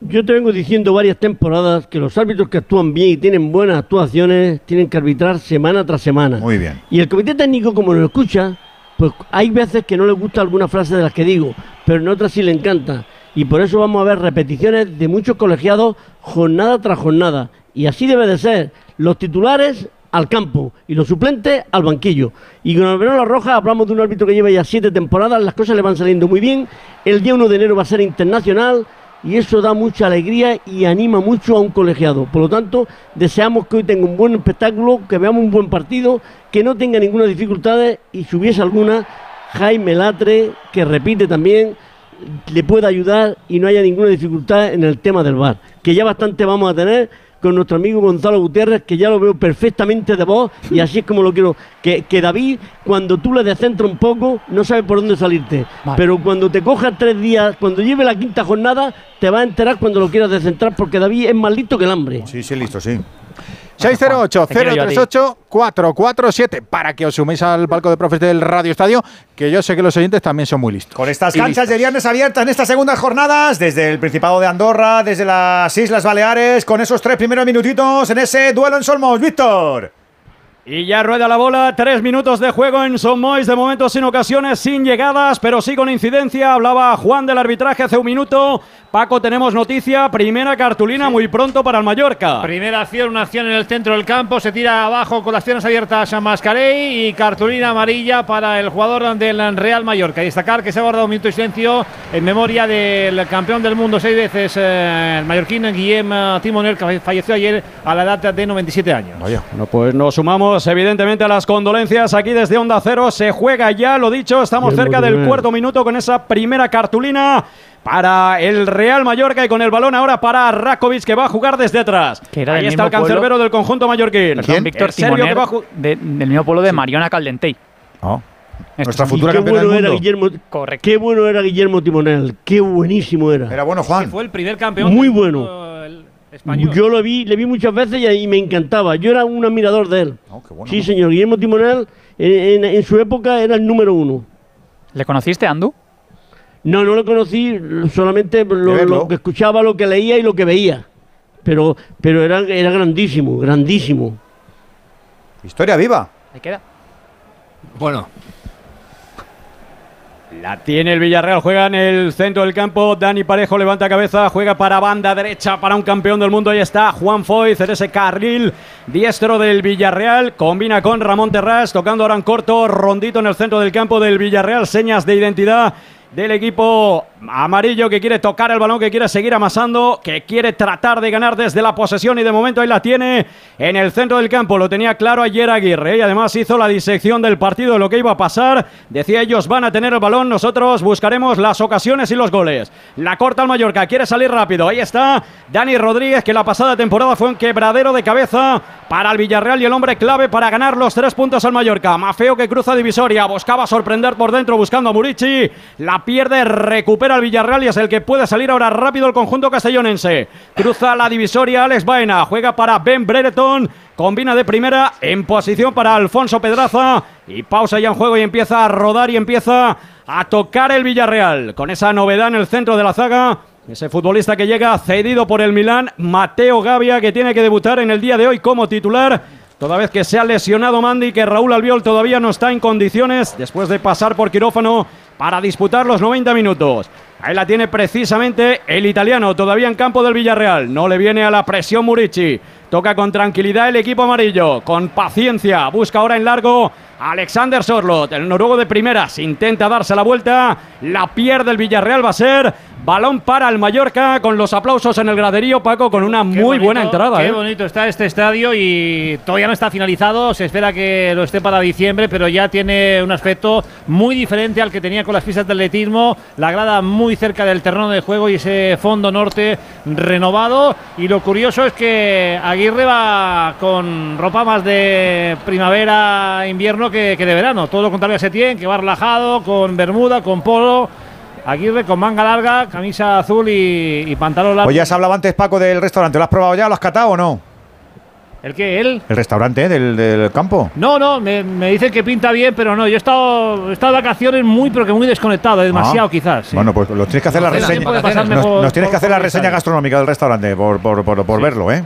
Yo te vengo diciendo varias temporadas que los árbitros que actúan bien y tienen buenas actuaciones tienen que arbitrar semana tras semana. Muy bien. Y el comité técnico, como lo escucha, pues hay veces que no le gusta alguna frase de las que digo, pero en otras sí le encanta. Y por eso vamos a ver repeticiones de muchos colegiados jornada tras jornada. Y así debe de ser. Los titulares al campo y los suplentes al banquillo. Y con Alberto La Roja hablamos de un árbitro que lleva ya siete temporadas, las cosas le van saliendo muy bien. El día 1 de enero va a ser internacional y eso da mucha alegría y anima mucho a un colegiado. Por lo tanto, deseamos que hoy tenga un buen espectáculo, que veamos un buen partido, que no tenga ninguna dificultad y si hubiese alguna, Jaime Latre, que repite también, le pueda ayudar y no haya ninguna dificultad en el tema del bar, que ya bastante vamos a tener con nuestro amigo Gonzalo Gutiérrez, que ya lo veo perfectamente de voz y así es como lo quiero. Que, que David, cuando tú le descentras un poco, no sabe por dónde salirte. Pero cuando te cojas tres días, cuando lleve la quinta jornada, te vas a enterar cuando lo quieras descentrar, porque David es más listo que el hambre. Sí, sí, listo, sí. 608-038-447 para que os suméis al palco de profes del Radio Estadio, que yo sé que los oyentes también son muy listos. Con estas canchas de viernes abiertas en estas segundas jornadas, desde el Principado de Andorra, desde las Islas Baleares, con esos tres primeros minutitos en ese duelo en Solmos. Víctor. Y ya rueda la bola, tres minutos de juego en Son Mois, de momento sin ocasiones, sin llegadas, pero sí con incidencia. Hablaba Juan del arbitraje hace un minuto. Paco, tenemos noticia, primera cartulina muy pronto para el Mallorca. Primera acción, una acción en el centro del campo, se tira abajo con las piernas abiertas a Mascarey y cartulina amarilla para el jugador del Real Mallorca. Y destacar que se ha guardado un minuto de silencio en memoria del campeón del mundo seis veces, eh, el mallorquín Guillem Timonel, que falleció ayer a la edad de 97 años. Bueno, pues nos sumamos evidentemente a las condolencias aquí desde Onda Cero. Se juega ya, lo dicho, estamos Bien, cerca muy del bien. cuarto minuto con esa primera cartulina para el Real Mallorca y con el balón ahora para Rakovic que va a jugar desde atrás. Era Ahí está el cancerbero del conjunto mallorquín. Perdón, Víctor Timoner, que va de- del mismo pueblo de Mariona Caldentey. Nuestra es- futura qué campeona bueno del era mundo. Guillermo, qué bueno era Guillermo Timonel, qué buenísimo era. Era bueno, Juan. Fue el primer campeón. Muy bueno. Español. Yo lo vi, le vi muchas veces y, y me encantaba. Yo era un admirador de él. sí, señor. Guillermo Timonel en, en- en su época era el número uno. ¿Le conociste, Andu? No, no lo conocí, solamente lo, que escuchaba, lo que leía y lo que veía. Pero, pero era, era grandísimo, grandísimo. Historia viva. Ahí queda. Bueno. La tiene el Villarreal, juega en el centro del campo. Dani Parejo levanta cabeza, juega para banda derecha para un campeón del mundo. Ahí está Juan Foyz en carril diestro del Villarreal. Combina con Ramón Terrás, tocando ahora en corto. Rondito en el centro del campo del Villarreal. Señas de identidad del equipo amarillo que quiere tocar el balón, que quiere seguir amasando, que quiere tratar de ganar desde la posesión y de momento ahí la tiene en el centro del campo. Lo tenía claro ayer Aguirre y además hizo la disección del partido de lo que iba a pasar. Decía ellos van a tener el balón, nosotros buscaremos las ocasiones y los goles. La corta el Mallorca, quiere salir rápido. Ahí está Dani Rodríguez que la pasada temporada fue un quebradero de cabeza para el Villarreal y el hombre clave para ganar los tres puntos al Mallorca. Mafeo que cruza divisoria, buscaba sorprender por dentro buscando a Murici. La pierde, recupera el Villarreal y es el que puede salir ahora rápido el conjunto castellonense. Cruza la divisoria Alex Baena, juega para Ben Brereton. Combina de primera en posición para Alfonso Pedraza. Y pausa ya en juego y empieza a rodar y empieza a tocar el Villarreal. Con esa novedad en el centro de la zaga. Ese futbolista que llega cedido por el Milán, Mateo Gavia, que tiene que debutar en el día de hoy como titular. Toda vez que se ha lesionado Mandy, que Raúl Albiol todavía no está en condiciones después de pasar por quirófano para disputar los 90 minutos. Ahí la tiene precisamente el italiano, todavía en campo del Villarreal. No le viene a la presión Murici. Toca con tranquilidad el equipo amarillo, con paciencia. Busca ahora en largo Alexander Sorlot, el noruego de primeras. Intenta darse la vuelta. La pierde el Villarreal. Va a ser balón para el Mallorca con los aplausos en el graderío, Paco, con una Qué muy bonito, buena entrada. Qué ¿eh? bonito está este estadio y todavía no está finalizado. Se espera que lo esté para diciembre, pero ya tiene un aspecto muy diferente al que tenía con las pistas de atletismo. La grada muy cerca del terreno de juego y ese fondo norte renovado. Y lo curioso es que Aguirre va con ropa más de primavera, invierno que, que de verano. Todo lo contrario a Setién, que va relajado, con bermuda, con polo. Aguirre con manga larga, camisa azul y, y pantalón largo. Pues ya se hablaba antes, Paco, del restaurante. ¿Lo has probado ya? ¿Lo has catado o no? ¿El que ¿Él? El restaurante ¿eh? del, del campo. No, no, me, me dicen que pinta bien, pero no. Yo he estado, he estado de vacaciones muy, pero que muy desconectado, demasiado Ah. quizás. sí. Bueno, pues los tienes que hacer la reseña. Nos, por- nos tienes que hacer la reseña gastronómica del restaurante por, por, por, por verlo, ¿eh?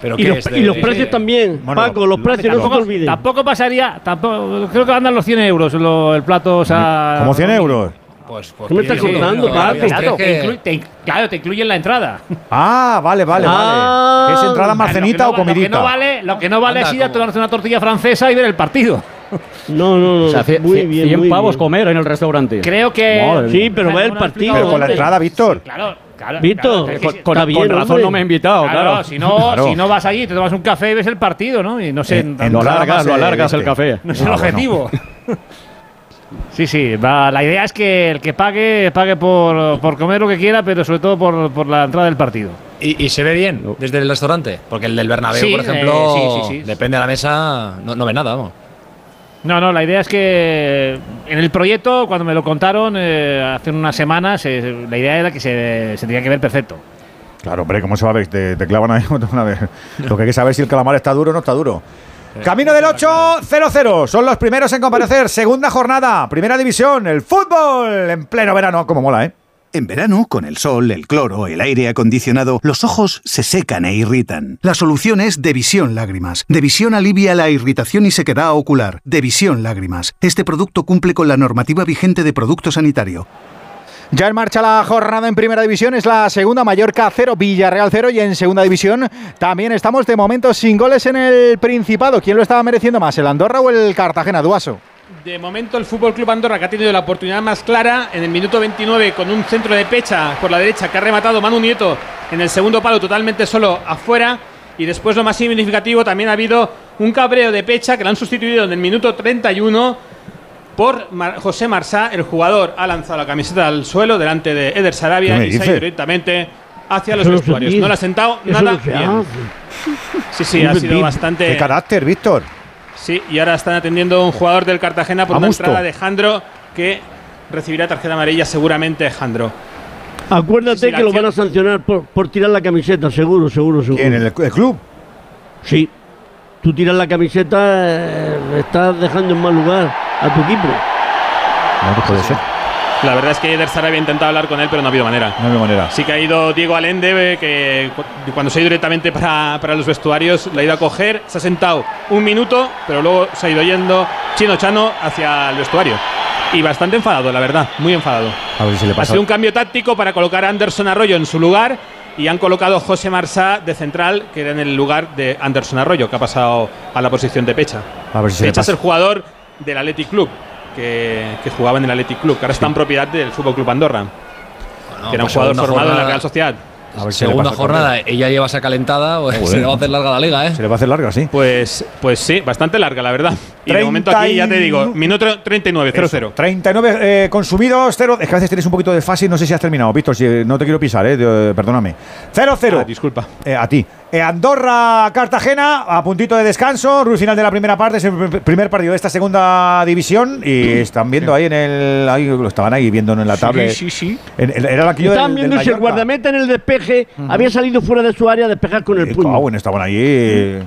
¿Pero y, los, y los precios también, Paco, los precios, no se olviden. tampoco pasaría, tampoco, creo que andan los 100 euros lo- el plato. O sea, Como 100 euros. Pues, ¿Qué me estás contando, Paco? Claro, te incluye- te in- claro, te incluyen la entrada. Ah, vale, vale, Ah. vale. ¿Es entrada más Lo cenita no o va- Lo que comidita? no vale, lo que no vale Anda, es ir a tomarte una tortilla francesa y ver el partido. No, no, no. O sea, cien- muy bien, 100 muy pavos bien. comer en el restaurante. Creo que. Madre Sí, pero va el partido. Pero con la entrada, Víctor. Claro, claro. Víctor, claro, Con, sí. con- bien, razón hombre. no me he invitado, Claro, claro. Si, no, Claro. si no vas allí, te tomas un café y ves el partido, ¿no? Y no sé. En- Lo entrada alargas, lo eh, alargas el café. No es el objetivo. Sí, sí, va, la idea es que el que pague, pague por, por comer lo que quiera, pero sobre todo por, por la entrada del partido. Y, y se ve bien desde el restaurante, porque el del Bernabéu, Sí, por eh, ejemplo, sí, sí, sí. depende de la mesa, no, no ve nada, vamos. No, no, la idea es que en el proyecto, cuando me lo contaron eh, hace unas semanas, eh, la idea era que se, se tenía que ver perfecto. Claro, hombre, ¿cómo se va a ver? Te, te clavan ahí una vez. Lo que hay que saber es si el calamar está duro o no está duro. Camino del 8-0-0. Son los primeros en comparecer. Segunda jornada. Primera división. El fútbol en pleno verano. Como mola, ¿eh? En verano, con el sol, el cloro, el aire acondicionado, los ojos se secan e irritan. La solución es Devisión Lágrimas. Devisión alivia la irritación y sequedad ocular. Devisión Lágrimas. Este producto cumple con la normativa vigente de producto sanitario. Ya en marcha la jornada en Primera División, es la segunda Mallorca 0, Villarreal 0 y en Segunda División también estamos de momento sin goles en el Principado. ¿Quién lo estaba mereciendo más, el Andorra o el Cartagena, Duaso? De momento el Fútbol Club Andorra que ha tenido la oportunidad más clara en el minuto 29 con un centro de pecha por la derecha que ha rematado Manu Nieto en el segundo palo totalmente solo afuera y después lo más significativo también ha habido un cabreo de pecha que lo han sustituido en el minuto 31 por José Marsá, el jugador ha lanzado la camiseta al suelo delante de Eder Sarabia y se ha ido directamente hacia los vestuarios. No le ha sentado nada bien. Sí, sí, ha sido bastante. ¿Qué carácter, Víctor? Sí, y ahora están atendiendo a un jugador del Cartagena por una entrada de Jandro que recibirá tarjeta amarilla seguramente Jandro. Acuérdate que lo van a sancionar por, tirar la camiseta, seguro, seguro, seguro. ¿En el, club? Sí. Tú tiras la camiseta, eh, estás dejando en mal lugar a tu equipo. No, puede ser. La verdad es que Eder había intentado hablar con él, pero no ha habido manera. No ha habido manera. Sí que ha ido Diego Alende, que cuando se ha ido directamente para, para, los vestuarios, la ha ido a coger, se ha sentado un minuto, pero luego se ha ido yendo Chino Chano hacia el vestuario. Y bastante enfadado, la verdad, muy enfadado. A ver si le pasa. Ha sido un cambio táctico para colocar a Anderson Arroyo en su lugar y han colocado a José Marsá de central, que era en el lugar de Anderson Arroyo, que ha pasado a la posición de Pecha. A ver si Pecha es el jugador del Athletic Club que, jugaba en el Athletic Club, que ahora está en propiedad del Fútbol Club Andorra. que era un pues jugador formado en la Real Sociedad. Segunda jornada, ella lleva esa calentada, pues se le va a hacer larga la liga, ¿eh? Se le va a hacer larga, sí. Pues, pues sí, bastante larga, la verdad. Y de momento aquí, ya te digo, minuto 39, 0-0. 39 eh, consumidos, 0. Es que a veces tienes un poquito de fase y no sé si has terminado, Víctor, si, no te quiero pisar, eh, perdóname. 0-0. Ah, disculpa. Eh, a ti. Eh, Andorra, Cartagena, a puntito de descanso, Ruiz final de la primera parte, es el primer partido de esta segunda división y están viendo ahí en el, ahí lo estaban ahí viendo en la tablet. Sí, sí, sí. era la que Estaban viendo si el guardameta en el despeje había salido fuera de su área a despejar con el puño. Ah, bueno, estaban ahí.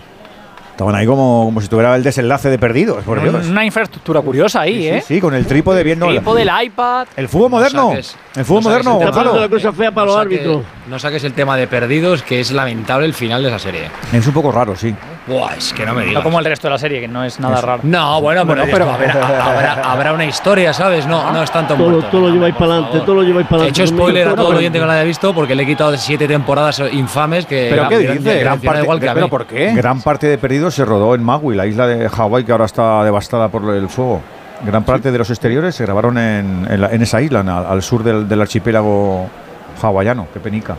Estaban ahí como, como si tuviera el desenlace de perdidos. Por Una infraestructura curiosa ahí, ¿eh? Sí, con el trípode viendo. El trípode del iPad. El fútbol moderno. el fútbol moderno, Gonzalo. la cosa fea para los árbitros. No saques el tema de perdidos, que es lamentable el final de esa serie. Es un poco raro, sí. Buah, es que no me digas. No como el resto de la serie, que no es nada raro. No, bueno, pero, habrá, una historia, ¿sabes? No, no es tanto todo, todo lo lleváis para adelante, todo lo lleváis para adelante. He hecho spoiler a todo el oyente que lo haya visto porque le he quitado siete temporadas infames que. ¿Pero qué dice? Gran parte, igual que ¿Pero por qué? Gran parte de Perdidos se rodó en Maui, la isla de Hawái que ahora está devastada por el fuego. Gran parte de los exteriores se grabaron en, en, esa isla, al, sur del, del archipiélago hawaiano, qué penica.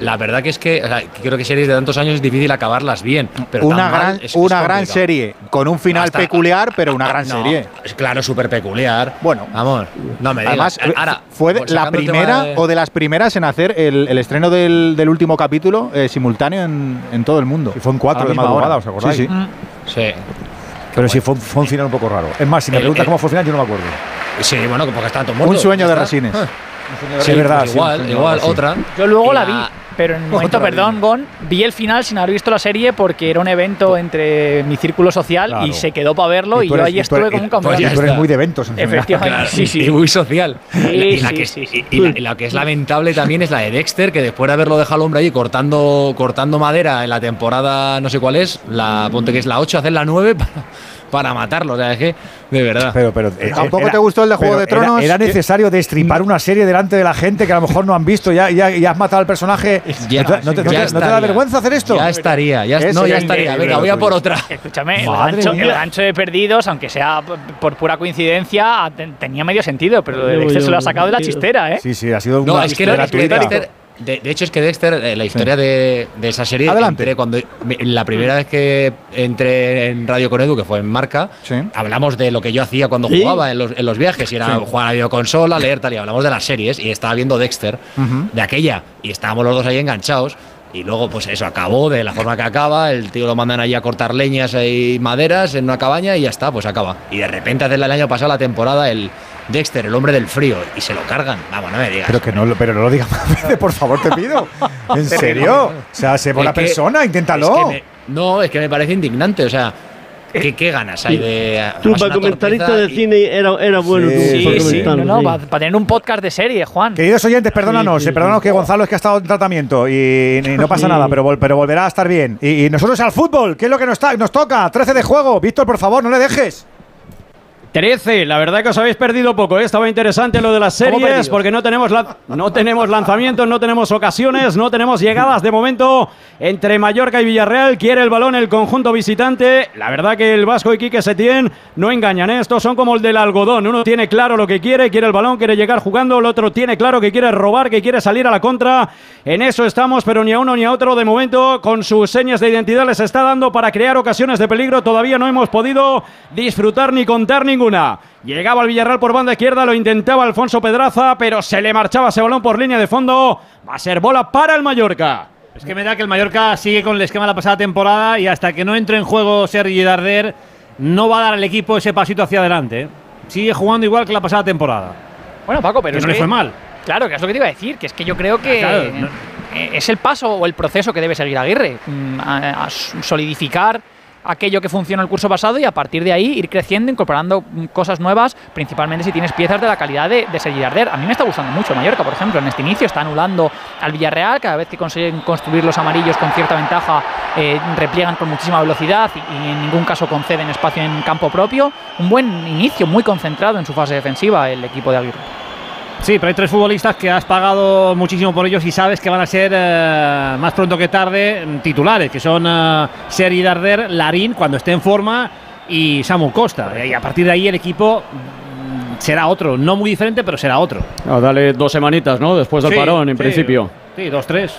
La, verdad que es que creo que series de tantos años es difícil acabarlas bien. Pero una gran, una gran serie, con un final peculiar, pero una gran serie. Es claro, súper peculiar. Bueno, vamos, no me Además, Ahora, fue la primera o de las primeras en hacer el, estreno del, último capítulo eh, simultáneo en, todo el mundo. Y fue en cuatro de madrugada, ¿os acordáis? Sí, sí. Pero sí, fue, un final un poco raro. Es más, si me preguntas cómo fue el final, yo no me acuerdo. Sí, bueno, porque está todo muerto. Un sueño de Resines. Sí, verdad. igual, igual, otra. Yo luego la vi. Pero en un momento, perdón, Gon, vi el final sin haber visto la serie porque era un evento entre mi círculo social y se quedó para verlo y, yo ahí estuve como un campeón. Pues tú eres muy de eventos, en Efectivamente, sí, sí. Y muy social. y, la, que, y, la, que es lamentable también es la de Dexter, que después de haberlo dejado al hombre ahí cortando, cortando madera en la temporada, no sé cuál es, la ponte que es la 8, hacer la 9 para matarlo. O sea, es que, de verdad. Pero, pero eh, ¿Tampoco te gustó el de Juego de Tronos? Era, necesario destripar una serie delante de la gente que a lo mejor no han visto ya, ya, ya has matado al personaje. ¿No, te, da vergüenza hacer esto? Ya estaría, ya, no, ya estaría. Venga, voy a por otra. Escúchame, el gancho, de perdidos, aunque sea por pura coincidencia, tenía medio sentido, pero el Dexter se lo ha sacado de la chistera, ¿eh? Sí, sí, ha sido una no, es que de, hecho, es que Dexter, eh, la historia de, esa serie, Adelante. cuando la primera vez que entré en Radio Con Edu, que fue en Marca, hablamos de lo que yo hacía cuando jugaba en los, viajes, y era jugar a videoconsola, leer tal, y hablamos de las series, y estaba viendo Dexter de aquella, y estábamos los dos ahí enganchados. Y luego, pues eso acabó de la forma que acaba. El tío lo mandan allí a cortar leñas y maderas en una cabaña y ya está, pues acaba. Y de repente, hace el año pasado, la temporada, el, Dexter, el hombre del frío, y se lo cargan. Vamos, no me digas. Pero que no, pero no lo digas más veces, por favor, te pido. ¿En serio? O sea, sé buena persona, inténtalo. no, es que me parece indignante. O sea, ¿Qué, qué ganas hay de.? Tú, para comentarista de y- cine, era, era bueno. tú, Sí, para sí, comentarlo, no, no, sí. para, para tener un podcast de serie, Juan. Queridos oyentes, perdónanos, eh, perdónanos que Gonzalo es que ha estado en tratamiento y, y no pasa Sí. nada, pero, vol- pero volverá a estar bien. Y, y nosotros al fútbol, ¿qué es lo que nos, ta- nos toca? 13 de juego. Víctor, por favor, no le dejes. 13, la verdad que os habéis perdido poco, ¿eh? estaba interesante lo de las ¿Cómo series porque no tenemos, la- no tenemos lanzamientos, no tenemos ocasiones, no tenemos llegadas. De momento entre Mallorca y Villarreal, quiere el balón el conjunto visitante, la verdad que el Vasco y Quique Setién no engañan, ¿eh? estos son como el del algodón, uno tiene claro lo que quiere, quiere el balón, quiere llegar jugando, el otro tiene claro que quiere robar, que quiere salir a la contra, en eso estamos, pero ni a uno ni a otro. De momento con sus señas de identidad les está dando para crear ocasiones de peligro, todavía no hemos podido disfrutar ni contar Llegaba el Villarreal por banda izquierda, lo intentaba Alfonso Pedraza, pero se le marchaba ese balón por línea de fondo. Va a ser bola para el Mallorca. Es que me da que el Mallorca sigue con el esquema de la pasada temporada y hasta que no entre en juego Sergi Darder no va a dar al equipo ese pasito hacia adelante. ¿eh? Sigue jugando igual que la pasada temporada. Bueno, Paco, pero Que es no le que- fue mal. Claro, que es lo que te iba a decir, que es que yo creo que Claro, no- eh, es el paso o el proceso que debe seguir Aguirre, mm, a, a solidificar aquello que funcionó el curso pasado y a partir de ahí ir creciendo, incorporando cosas nuevas, principalmente si tienes piezas de la calidad de, de. A mí me está gustando mucho Mallorca, por ejemplo, en este inicio está anulando al Villarreal, cada vez que consiguen construir los amarillos con cierta ventaja, eh, repliegan con muchísima velocidad y, y en ningún caso conceden espacio en campo propio. Un buen inicio, muy concentrado en su fase defensiva el equipo de Aguirre. Sí, pero hay tres futbolistas que has pagado muchísimo por ellos y sabes que van a ser eh, más pronto que tarde titulares, que son eh, Sergi Darder, Larín cuando esté en forma y Samu Costa. Y a partir de ahí el equipo mm, será otro, no muy diferente, pero será otro. Ah, dale dos semanitas, ¿no? Después del Sí, parón, en sí. principio. Sí, dos, tres.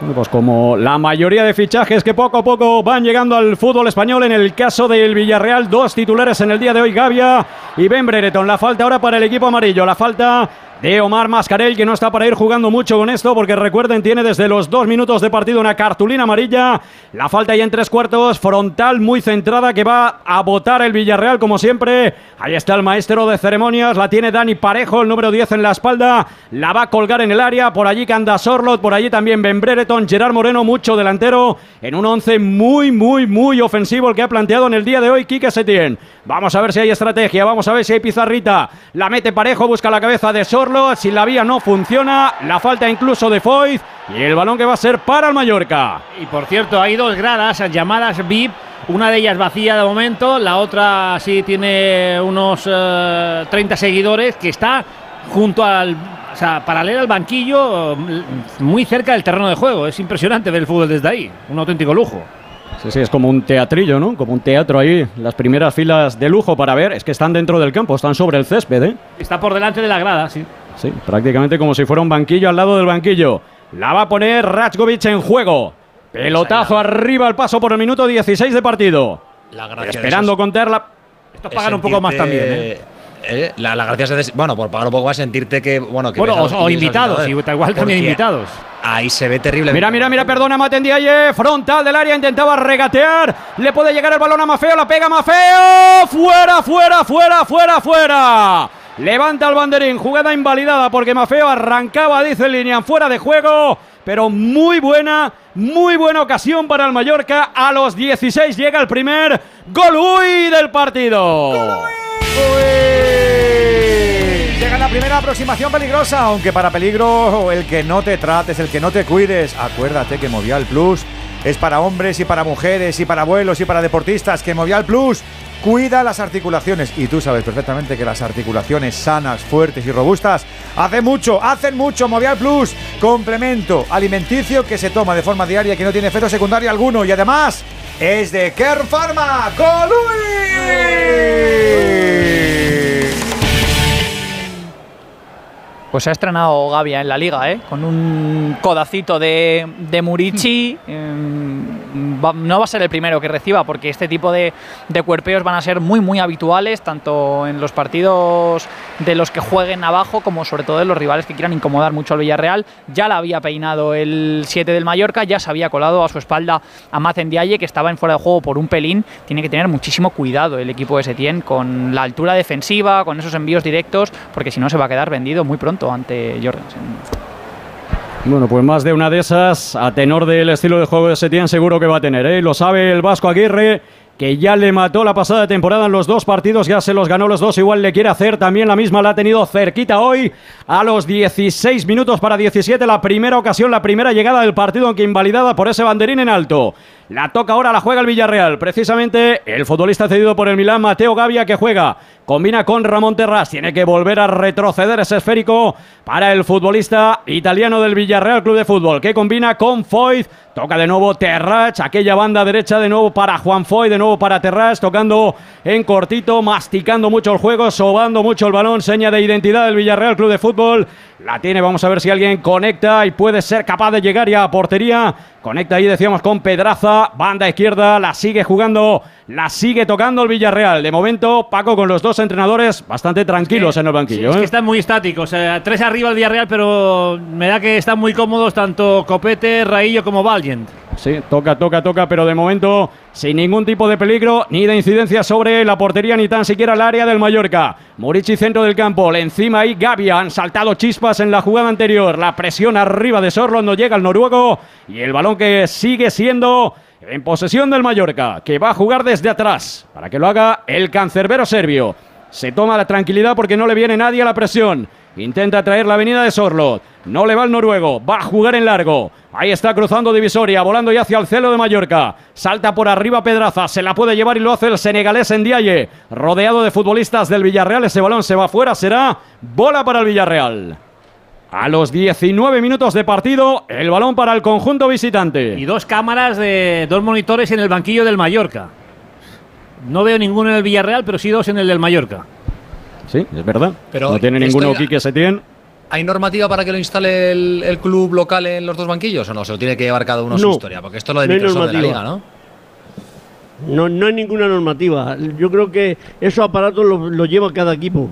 Pues como la mayoría de fichajes que poco a poco van llegando al fútbol español, en el caso del Villarreal, dos titulares en el día de hoy, Gavia y Ben Brereton. La falta ahora para el equipo amarillo, la falta de Omar Mascarell, que no está para ir jugando mucho con esto, porque recuerden, tiene desde los dos minutos de partido una cartulina amarilla. La falta ya en tres cuartos, frontal muy centrada, que va a votar el Villarreal, como siempre. Ahí está el maestro de ceremonias, la tiene Dani Parejo, el número 10 en la espalda, la va a colgar en el área, por allí que anda Sorlot, por allí también Ben Brereton, Gerard Moreno, mucho delantero, en un once muy, muy, muy ofensivo el que ha planteado en el día de hoy Quique Setién. Vamos a ver si hay estrategia, vamos a ver si hay pizarrita. La mete Parejo, busca la cabeza de Sorlot, si la vía no funciona, la falta incluso de Foyt y el balón que va a ser para el Mallorca. Y por cierto, hay dos gradas llamadas VIP. Una de ellas vacía de momento, la otra sí tiene unos eh, 30 seguidores que está junto al. O sea, paralela al banquillo, eh, muy cerca del terreno de juego. Es impresionante ver el fútbol desde ahí. Un auténtico lujo. Sí, sí, es como un teatrillo, ¿no? Como un teatro ahí. Las primeras filas de lujo para ver. Es que están dentro del campo, están sobre el césped, ¿eh? Está por delante de la grada, sí. Sí, prácticamente como si fuera un banquillo al lado del banquillo. La va a poner Rajkovic en juego. Pelotazo arriba al paso por el minuto 16 de partido. La Esperando esos- contarla. Estos es pagan un poco más también, ¿eh? Eh, La, la gracia es bueno, por pagar un poco más, sentirte que. Bueno, que a o- invitados, igual también invitados. Ahí se ve terrible. Mira, mira, mira, perdona Matendiaye. Frontal del área, intentaba regatear. Le puede llegar el balón a Mafeo, la pega Mafeo. Fuera, fuera, fuera, fuera, fuera. Levanta el banderín, jugada invalidada porque Mafeo arrancaba, dice Linian, fuera de juego. Pero muy buena, muy buena ocasión para el Mallorca. A los 16 llega el primer gol uy del partido. Llega la primera aproximación peligrosa, aunque para peligro el que no te trates, el que no te cuides. Acuérdate que Movial Plus es para hombres y para mujeres y para abuelos y para deportistas. Que Movial Plus cuida las articulaciones. Y tú sabes perfectamente que las articulaciones sanas, fuertes y robustas hacen mucho, hacen mucho. Movial Plus, complemento alimenticio que se toma de forma diaria que no tiene efecto secundario alguno. Y además es de Care Pharma. ¡Colui! Pues se ha estrenado Gavia en la liga, ¿eh? con un codacito de, de Murici. Em, no va a ser el primero que reciba, porque este tipo de, cuerpeos van a ser muy, muy habituales, tanto en los partidos de los que jueguen abajo, como sobre todo en los rivales que quieran incomodar mucho al Villarreal. Ya la había peinado el 7 del Mallorca, ya se había colado a su espalda a Mazen Diaye, que estaba en fuera de juego por un pelín. Tiene que tener muchísimo cuidado el equipo de Setién con la altura defensiva, con esos envíos directos, porque si no se va a quedar vendido muy pronto ante Jorgensen. Bueno, pues más de una de esas, a tenor del estilo de juego de Setién, seguro que va a tener, ¿eh? Lo sabe el Vasco Aguirre que ya le mató la pasada temporada en los dos partidos, ya se los ganó los dos, igual le quiere hacer también la misma, la ha tenido cerquita hoy a los 16 minutos para 17, la primera ocasión, la primera llegada del partido, aunque invalidada por ese banderín en alto. La toca ahora, la juega el Villarreal. Precisamente el futbolista cedido por el Milán, Mateo Gavia, que juega. Combina con Ramón Terras. Tiene que volver a retroceder ese esférico para el futbolista italiano del Villarreal Club de Fútbol, que combina con Foyt. Toca de nuevo Terrach, aquella banda derecha de nuevo para Juan Foy, de nuevo para Terras, tocando en cortito, masticando mucho el juego, sobando mucho el balón, seña de identidad del Villarreal Club de Fútbol. La tiene, vamos a ver si alguien conecta y puede ser capaz de llegar ya a portería. Conecta ahí, decíamos, con Pedraza, banda izquierda, la sigue jugando, la sigue tocando el Villarreal. De momento, Paco con los dos entrenadores bastante tranquilos en el banquillo. Es ¿eh? que están muy estáticos. eh, tres arriba el Villarreal, pero me da que están muy cómodos tanto Copete, Raillo como Valiant. Sí, toca, toca, toca, pero de momento sin ningún tipo de peligro ni de incidencia sobre la portería ni tan siquiera el área del Mallorca. Morici centro del campo, le encima ahí Gavia, han saltado chispas en la jugada anterior, la presión arriba de Sorlo, no llega el noruego y el balón que sigue siendo en posesión del Mallorca, que va a jugar desde atrás para que lo haga el cancerbero serbio. Se toma la tranquilidad porque no le viene nadie a la presión. Intenta traer la avenida de Sorlot. No le va el noruego. Va a jugar en largo. Ahí está cruzando divisoria, volando ya hacia el celo de Mallorca. Salta por arriba Pedraza. Se la puede llevar y lo hace el senegalés en. Rodeado de futbolistas del Villarreal. Ese balón se va fuera. Será bola para el Villarreal. A los 19 minutos de partido, el balón para el conjunto visitante. Y dos cámaras de dos monitores en el banquillo del Mallorca. No veo ninguno en el Villarreal, pero sí dos en el del Mallorca. Sí, es verdad. Pero no tiene ninguno ya- Quique Setién. ¿Hay normativa para que lo instale el, el club local en los dos banquillos o no? Se lo tiene que llevar cada uno a su historia, porque esto es lo de No Microsoft de la liga, ¿no? No, no hay ninguna normativa. Yo creo que esos aparatos los los lleva cada equipo.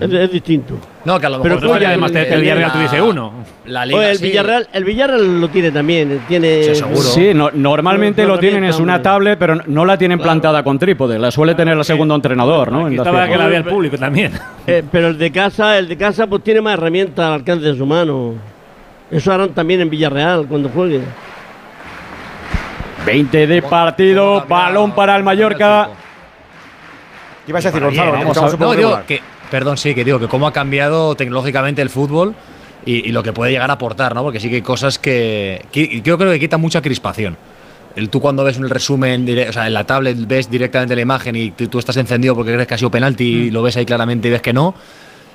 Es, es distinto. No, que a lo Pero mejor el- además el- el Villarreal la- tuviese uno. La liga Oye, el sí. Villarreal, el Villarreal lo tiene también. Tiene. Sí, no- normalmente No, lo tienen, es una tablet, pero no la tienen plantada con trípode. La suele tener el segundo entrenador, ¿no? En la Estaba que la vea el público también. Eh, pero el de casa, el de casa pues tiene más herramientas al alcance de su mano. Eso harán también en Villarreal cuando juegue. 20 de partido, balón para el Mallorca. ¿Qué ibas a decir, Para bien, Gonzalo? vamos a- no, digo que, perdón, sí, que digo que cómo ha cambiado tecnológicamente el fútbol y, y lo que puede llegar a aportar, ¿no? Porque sí que hay cosas que, que yo creo que quita mucha crispación. El, tú cuando ves un resumen, o sea, en la tablet ves directamente la imagen y tú, tú estás encendido porque crees que ha sido penalti y lo ves ahí claramente y ves que no.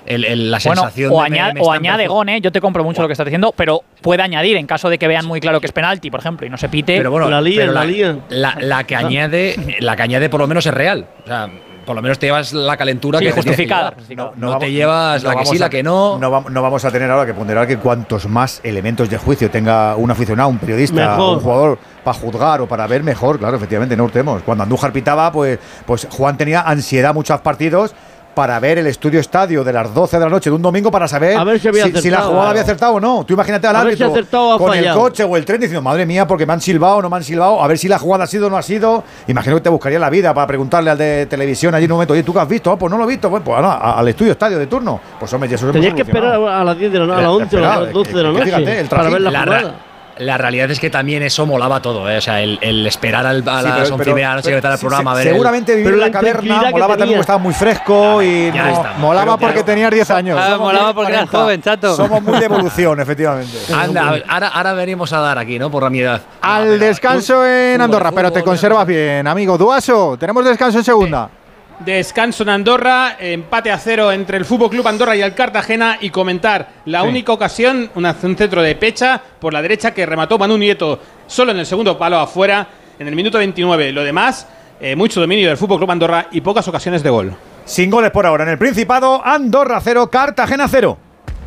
El, el- la Mm. Bueno, sensación o, de me- añade, me o están añade Gon, ¿eh? yo te compro mucho lo que estás diciendo, pero puede añadir en caso de que vean muy claro que es penalti, por ejemplo, y no se pite. Pero bueno, pero la, la- la que añade, la que añade por lo menos es real. O sea, por lo menos te llevas la calentura Sí, que te justificada. No, te llevas la que sí, a- la que no. No, vam- no vamos a tener ahora que ponderar que cuantos más elementos de juicio tenga un aficionado, un periodista, Mejor. un jugador para juzgar o para ver mejor, claro, efectivamente, no hurtemos. Cuando Andújar pitaba, pues, pues Juan tenía ansiedad muchos partidos para ver el estudio estadio de las 12 de la noche de un domingo para saber si si, la jugada había acertado o no. Tú imagínate al si árbitro ha con el coche o el tren diciendo, madre mía, porque me han silbado o no me han silbado, a ver si la jugada ha sido o no ha sido. Imagino que te buscaría la vida para preguntarle al de televisión allí en un momento, oye, ¿tú qué has visto? "Ah, pues no lo he visto, pues, pues, a- al estudio estadio de turno. Pues hombre, ya eso Tenías que esperar a las 10 de la noche, a las 11 o a las 12 de la noche fíjate, el para ver la La, jugada. La realidad es que también eso molaba todo, ¿eh? O sea, el, el esperar al, a Sí, las pero- 11 y pero- media de la noche que se- programa. a ver seguramente el- vivir en la caverna molaba también porque estaba muy fresco y no- está. molaba Pero porque tenías 10 años. Ah, molaba porque eras 40. joven, chato. Somos muy de evolución, efectivamente. Anda, ver, ahora, ahora venimos a dar aquí, ¿no? Por la mi edad. Al descanso en Andorra, pero te conservas bien, amigo. Duaso, tenemos descanso en segunda. Descanso en Andorra, empate a cero entre el Fútbol Club Andorra y el Cartagena y comentar la Sí. única ocasión, un centro de pecha por la derecha que remató Manu Nieto solo en el segundo palo afuera en el minuto 29. Lo demás, eh, mucho dominio del Fútbol Club Andorra y pocas ocasiones de gol. Sin goles por ahora en el Principado, Andorra 0, Cartagena 0.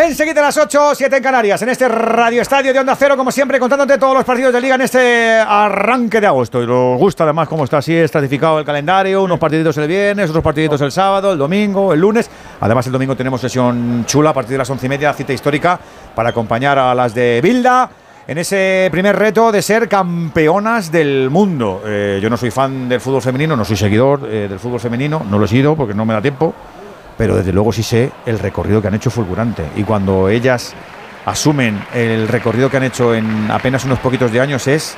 Enseguida a las 8, 7 en Canarias, en este Radio Estadio de Onda Cero, como siempre, contándote todos los partidos de Liga en este arranque de agosto. Y nos gusta además cómo está así estratificado el calendario, unos partiditos el viernes, otros partiditos el sábado, el domingo, el lunes. Además, el domingo tenemos sesión chula a partir de las 11 y media, cita histórica, para acompañar a las de Bilda en ese primer reto de ser campeonas del mundo. Eh, yo no soy fan del fútbol femenino, no soy seguidor eh, del fútbol femenino, no lo he sido porque no me da tiempo pero desde luego sí sé el recorrido que han hecho fulgurante. Y cuando ellas asumen el recorrido que han hecho en apenas unos poquitos de años es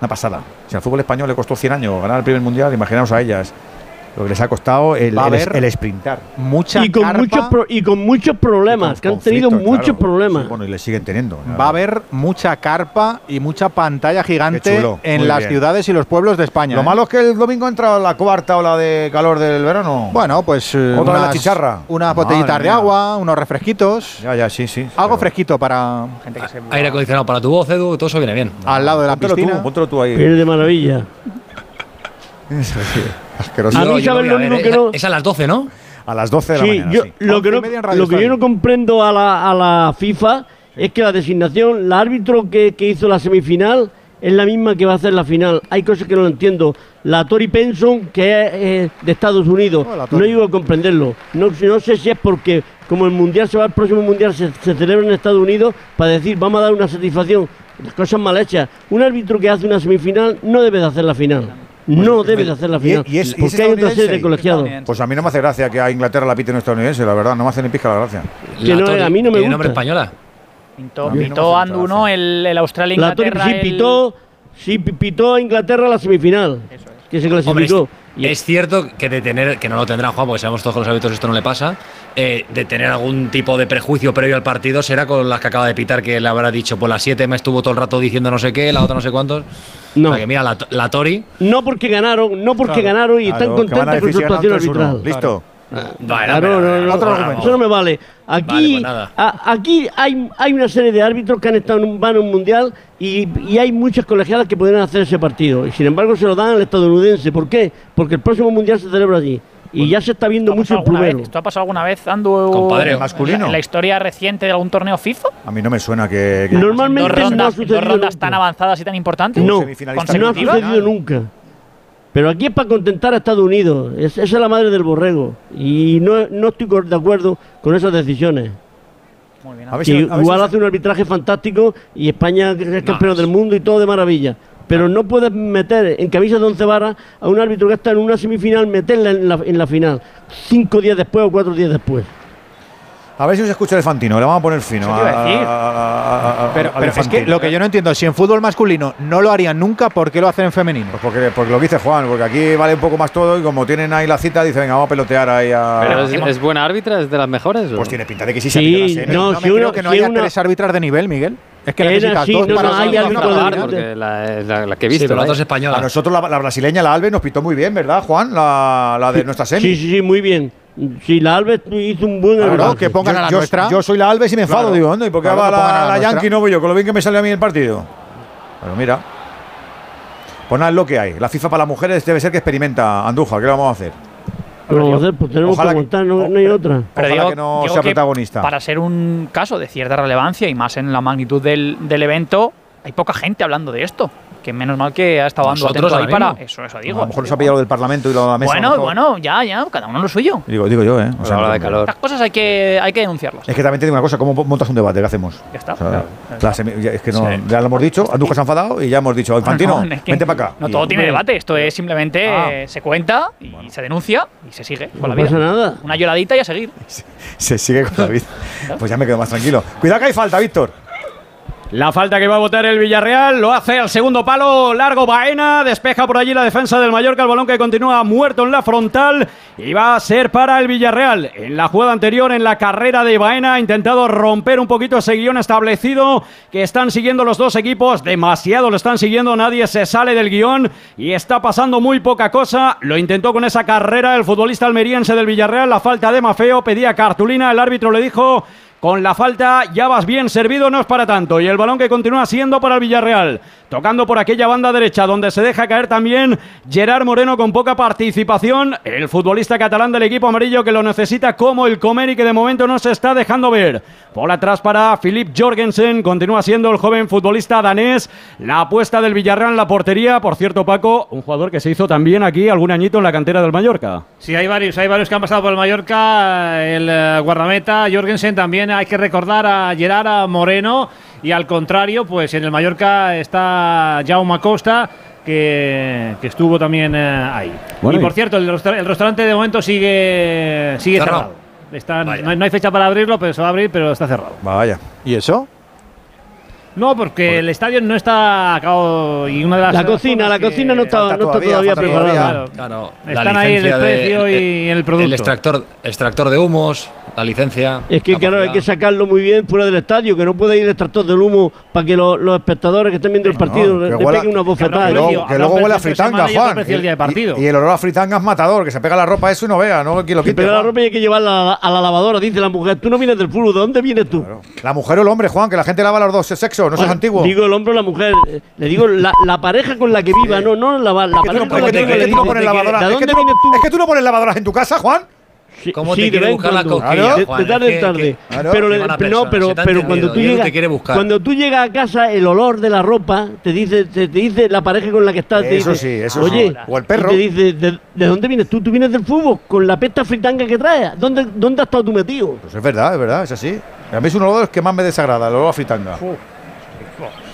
una pasada. Si al fútbol español le costó 100 años ganar el primer mundial, imaginaos a ellas lo que les ha costado el, Va a el, haber el sprintar. Mucha y con carpa. muchos pro- y con muchos problemas, que han tenido muchos claro. problemas. Sí, bueno, y le siguen teniendo. Va a haber mucha carpa y mucha pantalla gigante en muy las bien. ciudades y los pueblos de España. Lo ¿eh? malo es que el domingo entra la cuarta ola de calor del verano. Bueno, pues. eh, Otra vez la unas- chicharra. Unas Madre botellitas de agua, unos refresquitos. Ya, ya, sí, sí. Algo fresquito para. Aire acondicionado para tu voz, Edu, todo eso viene bien. Al lado de la Póntelo piscina. tú, tú ahí. Viene de maravilla. Asqueroso. A mí, Yo- yo ¿sabes voy lo a ver, único que esa- no- Es a las 12, ¿no? A las 12 de la mañana. yo, sí. lo, que no, lo yo no comprendo a la, a la FIFA es que la designación, la árbitro que, que hizo la semifinal es la misma que va a hacer la final. Hay cosas que no lo entiendo. La Tori Penson, que es eh, de Estados Unidos, Oh, no llego a comprenderlo. No, no sé si es porque, como el mundial se va, el próximo mundial se, se celebra en Estados Unidos, para decir, vamos a dar una satisfacción. Las cosas mal hechas. Un árbitro que hace una semifinal no debe de hacer la final. No debe de hacer la final. y es- y es porque hay otra serie de colegiados. Pues a mí no me hace gracia que a Inglaterra la pite estadounidense, la verdad. No me hace ni pizca la gracia. Que no, a mí no me Tiene nombre gusta. española. Pintó, mucha Andu, ¿no? El, el La Tori Australia-Inglaterra. sí el- pitó, sí pi- pitó a Inglaterra la semifinal, que se Hombre, clasificó. es, es cierto que de tener, que no lo tendrá Juan, porque sabemos todos que los hábitos esto no le pasa, eh, de tener algún tipo de prejuicio previo al partido será con las que acaba de pitar, que le habrá dicho, pues la 7 me estuvo todo el rato diciendo no sé qué, la otra no sé cuántos. No. O sea que mira, la, la Tori. No porque ganaron, no porque ganaron y están Claro, contentas con su actuación ganan 3-1. arbitral. Listo. Claro, pero- no, no, otro no, eso no me vale. Vale, Aquí, pues a- aquí hay, hay una serie de árbitros que han estado en un, van a un mundial y, y hay muchas colegiadas que podrían hacer ese partido. Y sin embargo se lo dan al estadounidense. ¿Por qué? Porque el próximo mundial se celebra allí. Y ya se está viendo ¿Esto ha mucho el vez? ¿Esto ha pasado alguna vez, Andu? Compadre, en- masculino. En la historia reciente de algún torneo FIFA. A mí no me suena que. que- Normalmente Dos no ha rondas, sucedido dos rondas nunca. tan avanzadas y tan importantes. No, no ha sucedido nunca. Pero aquí es para contentar a Estados Unidos. Es- esa es la madre del borrego. Y no, no estoy de acuerdo con esas decisiones. Muy bien. A ver Que si- a ver igual si- hace un arbitraje fantástico y España que es campeón del mundo y todo de maravilla. Pero no puedes meter en camisa de once varas a un árbitro que está en una semifinal, meterla en la, en la final. Cinco días después o cuatro días después. A ver si os escucha el Fantino, le vamos a poner fino. A decir. a- a- a- Pero, es que lo que yo no entiendo, si en fútbol masculino no lo harían nunca, ¿por qué lo hacen en femenino? Pues porque, porque lo que dice Juan, porque aquí vale un poco más todo y como tienen ahí la cita, dicen, venga, vamos a pelotear ahí a. Pero es, es buena árbitra, es de las mejores. ¿o? Pues tiene pinta de que sí se Sí, ha pillado la semi. no, No si me uno- creo que no si haya una- tres árbitras de nivel, Miguel. Es que necesitas así, dos no, para no, hay nivel. porque la, la- la que he Sí, visto. pero la otra es vaya. A española. nosotros la, la brasileña, la Alves, nos pitó muy bien, ¿verdad, Juan? La, la de nuestra semi. Sí, sí, sí, muy bien. Sí, la Alves hizo un buen Claro, arbitraje. que pongan yo, a la yo- nuestra. yo soy la Alves y me enfado, Claro. digo, ¿dónde? ¿Y por qué Claro, va la, la. Yankee no voy yo? Con lo bien que me salió a mí el partido. Pero mira. Pues nada, es lo que hay. La FIFA para las mujeres debe ser que experimenta Andújar. ¿Qué le vamos a hacer? ¿Qué vamos a hacer? Pues tenemos Ojalá que que- aguantar, no, no hay otra. Pero Ojalá digo- que no digo sea protagonista. Para ser un caso de cierta relevancia y más en la magnitud del, del evento, hay poca gente hablando de esto. Que menos mal que ha estado dando Nosotros atento ahí para. Eso, eso a digo. lo mejor nos ha pillado lo del Parlamento y lo de la mesa. a Bueno, bueno, ya, ya, cada uno lo suyo. Digo, digo yo, ¿eh? O sea, Ahora de no- calor. Estas cosas hay que, hay que denunciarlas. Es que también te digo una cosa, ¿cómo montas un debate? ¿Qué hacemos? Ya está. O sea, Claro. la ya- es que no, Sí. ya lo hemos dicho, Andújar se ha enfadado y ya hemos dicho, Infantino, No, no, es que vente para acá. No Y, todo tiene hombre, debate, esto es simplemente Ah. eh, se cuenta y se denuncia y se sigue con No la vida. pasa nada. Una lloradita y a seguir. Se sigue con la vida. Pues ya me quedo más tranquilo. Cuidado que hay falta, Víctor. La falta que va a votar el Villarreal lo hace al segundo palo, largo Baena, despeja por allí la defensa del Mallorca, el balón que continúa muerto en la frontal y va a ser para el Villarreal. En la jugada anterior, en la carrera de Baena, ha intentado romper un poquito ese guion establecido que están siguiendo los dos equipos, demasiado lo están siguiendo, nadie se sale del guion y está pasando muy poca cosa. Lo intentó con esa carrera el futbolista almeriense del Villarreal, la falta de Mafeo, pedía cartulina, el árbitro le dijo con la falta, ya vas bien servido, no es para tanto. Y el balón que continúa siendo para el Villarreal. Tocando por aquella banda derecha, donde se deja caer también Gerard Moreno con poca participación. El futbolista catalán del equipo amarillo que lo necesita como el comer y que de momento no se está dejando ver. Por atrás para Philip Jorgensen, continúa siendo el joven futbolista danés. La apuesta del Villarreal en la portería. Por cierto, Paco, un jugador que se hizo también aquí algún añito en la cantera del Mallorca. Sí, hay varios, hay varios que han pasado por el Mallorca. El eh, guardameta Jorgensen también hay que recordar a Gerard a Moreno y al contrario, pues en el Mallorca está Jaume Costa. Que, que estuvo también eh, ahí. Bueno, y por cierto, el, el restaurante de momento sigue, sigue Cerrado. cerrado. Está- no, hay, no hay fecha para abrirlo, pero se va a abrir, pero está cerrado. Vaya. ¿Y eso? No, porque el estadio no está acabado y una de las La cocina, la cocina no está, no está todavía preparada. Claro, Están ahí el precio y el producto. El extractor, extractor de humos, la licencia. Es que claro, hay que sacarlo muy bien fuera del estadio, que no puede ir el extractor del humo para que los, los espectadores que estén viendo el partido le, que le huela- peguen una bofetada. Que luego, que luego huele a fritanga, Juan. el día de partido. Y, y el olor a fritanga es matador, que se pega la ropa eso y no vea, no quien lo quite. pega la ropa y hay que llevarla a la, a la lavadora, dice la mujer. Tú no vienes del fútbol, ¿de dónde vienes tú? La mujer o el hombre, Juan, que la gente lava los dos sexos, no seas Bueno, antiguo. Digo el hombre o la mujer. eh, Le digo la, la pareja con la que viva, no, no la, la Es que tú pareja no- con la que viva. es que tú no pones ¿de qué- lavadoras. ¿De Es que dónde tú no- vienes tú? es que tú no pones lavadoras en tu casa, Juan. ¿Cómo Sí, te en buscar la cosquilla, De- Juan? De Es tarde en tarde. que- Pero, le- no, pero, te pero cuando tú llegas, te cuando tú llegas a casa, el olor de la ropa te dice, te, te dice la pareja con la que estás. te Eso dice, sí, eso Oye, sí. O el perro. y Te dice, ¿de, de dónde vienes tú? Tú vienes del fútbol con la pesta fritanga que traes. ¿Dónde, dónde has estado tú metido? Pues es verdad, es verdad, es así. A mí es uno de los que más me desagrada, el olor a fritanga.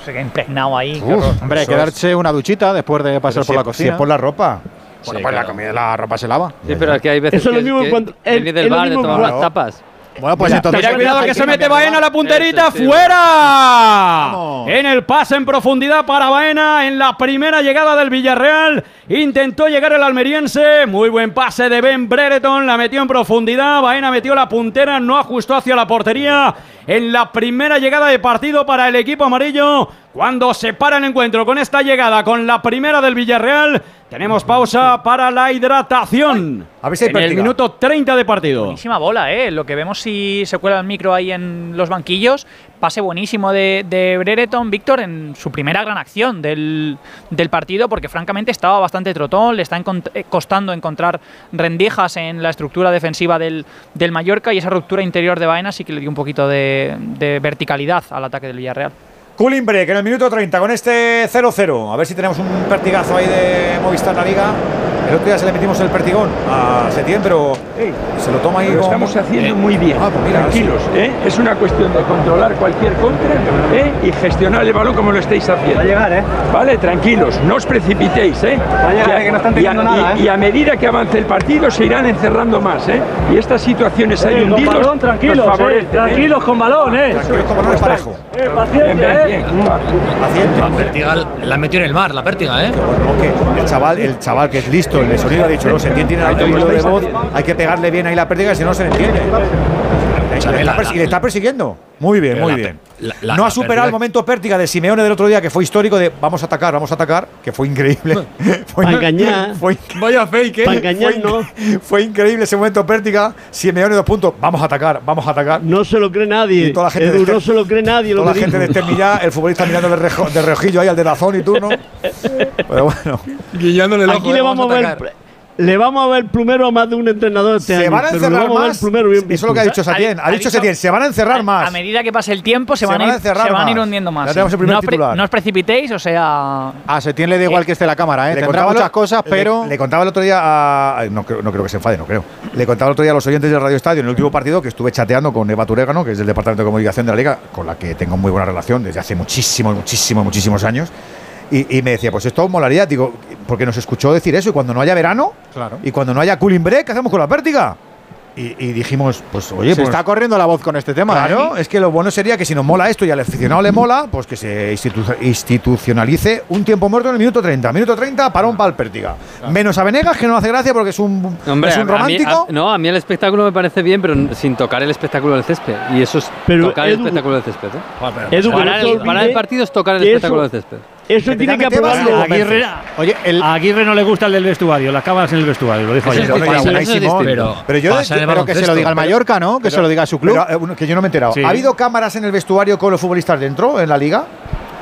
Se queda impregnado ahí. Uf. Hombre, Eso quedarse una duchita después de pasar Pero por si la cocina. Si es por la ropa. Bueno, pues la comida, la ropa se lava. Sí, pero es que hay veces Eso es lo que, mismo que cuando- venís del bar de mismo tomar unas tapas. Bueno, pues Mira, entonces. Mira, cuidado que se mete Baena la punterita fuera. En el pase en profundidad para Baena en la primera llegada del Villarreal. Intentó llegar el almeriense. Muy buen pase de Ben Brereton. La metió en profundidad. Baena metió la puntera. No ajustó hacia la portería. En la primera llegada de partido para el equipo amarillo. Cuando se para el encuentro con esta llegada, con la primera del Villarreal, tenemos pausa para la hidratación. A ver si hay en el minuto 30 de partido. Buenísima bola, ¿eh? Lo que vemos si se cuela el micro ahí en los banquillos. Pase buenísimo de, de Brereton, Víctor, en su primera gran acción del, del partido, porque francamente estaba bastante trotón, le está encont- eh, costando encontrar rendijas en la estructura defensiva del, del Mallorca y esa ruptura interior de Baena sí que le dio un poquito de, de verticalidad al ataque del Villarreal. Cooling break en el minuto 30 con este 0-0. A ver si tenemos un pertigazo ahí de Movistar la Liga. El otro día se le metimos el pertigón a Setién, pero se lo toma ahí Lo con- estamos haciendo muy bien, Ah, pues mira, tranquilos. ¿eh? Es una cuestión de controlar cualquier contra ¿eh? y gestionar el balón como lo estáis haciendo. Va a llegar, ¿eh? Vale, tranquilos, no os precipitéis. ¿eh? a llegar, y, ¿eh? que no están y teniendo nada, y- y a medida que avance el partido se irán encerrando más. ¿eh? Y estas situaciones hay con hundidos balón, tranquilos, nos eh, favorecen, ¿eh? tranquilos con balón, eh. Tranquilos con balón parejo. Bien, paciencia, bien. La pértiga la metió en el mar, la pértiga, ¿eh? Bueno, el chaval, el chaval que es listo, el de sonido ha dicho, no, Setién tiene alto hilo de voz, hay que pegarle bien ahí la pérdida, si no se entiende. Y le está y le está persiguiendo. Muy bien, muy la bien. pe- la- la- no ha superado el momento pértiga de Simeone del otro día, que fue histórico, de vamos a atacar, vamos a atacar, que fue increíble. fue, Pa' engañar. Fue, vaya fake, ¿eh? Pa' engañar, fue, no. fue increíble ese momento pértiga. Simeone dos puntos, vamos a atacar, vamos a atacar. No se lo cree nadie. Y toda la gente Edu, de- no se lo cree nadie. Lo Toda la gente de. Esternilla, el futbolista mirando de, rejo, de reojillo ahí al de Dazón y turno. Pero bueno. Guillándole el ojo, Aquí ¿eh? le vamos a ver. Le vamos a ver plumero a más de un entrenador este Se año, van a encerrar vamos a ver más. bien Eso es lo que ha dicho. Setién. Ha, Ha dicho Setién, se van a encerrar A más. medida que pase el tiempo se, Se van, a a ir, encerrar se van a ir más. hundiendo más. Ya sí. el primer no, os pre- no os precipitéis, o sea. A Setién le da igual que esté la cámara, ¿eh? Le Tendrá contaba muchas lo- cosas, pero. Le, contaba el otro día a. ay, No, creo- no creo que se enfade, no creo. Le contaba el otro día a los oyentes del Radio Estadio en el último partido que estuve chateando con Eva Turégano, que es del Departamento de Comunicación de la Liga, con la que tengo muy buena relación desde hace muchísimos, muchísimos, muchísimos años. Y, y me decía, pues esto molaría, digo, porque nos escuchó decir eso, y cuando no haya verano, Claro. y cuando no haya cooling break, ¿qué hacemos con la pértiga? Y, y dijimos, pues oye, se pues, está corriendo la voz con este tema. Claro, ¿eh? es que lo bueno sería que si nos mola esto y al aficionado le mola, pues que se institu- institucionalice un tiempo muerto en el minuto 30. Minuto 30, parón para el Pértiga. Menos a Venegas, que no hace gracia porque es un, Hombre, es un a- a mí- romántico. a- no, a mí el espectáculo me parece bien, pero sin tocar el espectáculo del césped. Y eso es Pero, tocar el Edu- espectáculo del césped. ¿eh? Edu, que Parar no te el, parar el partido es tocar el espectáculo eso- del césped. Eso tiene que aprobarlo. lo Aguirre. Oye, a Aguirre no le gusta el del vestuario, las cámaras en el vestuario, lo dijo ayer. Pero yo- Pasa en el Pero que se lo diga al Mallorca, ¿no? Que Pero- se lo diga a su club. pero, eh, que yo no me he enterado. Sí. ¿Ha habido cámaras en el vestuario con los futbolistas dentro en la liga?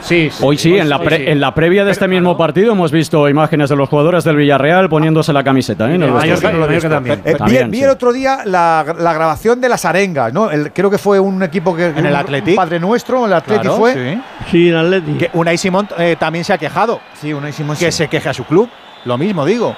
Sí, Hoy sí, en la, Hoy pre- sí. en la previa de este mismo partido hemos visto imágenes de los jugadores del Villarreal poniéndose la camiseta. ¿eh? también. Eh, vi- También, vi, sí. el otro día la, la grabación de las arengas, ¿no? El- creo que fue un equipo que. En el un- un Padre Nuestro, el Atleti Claro, fue. sí. Sí, el Atleti. Que Unai Simón eh, también se ha quejado. Sí, Unai Simón Que sí. se queje a su club. Lo mismo digo.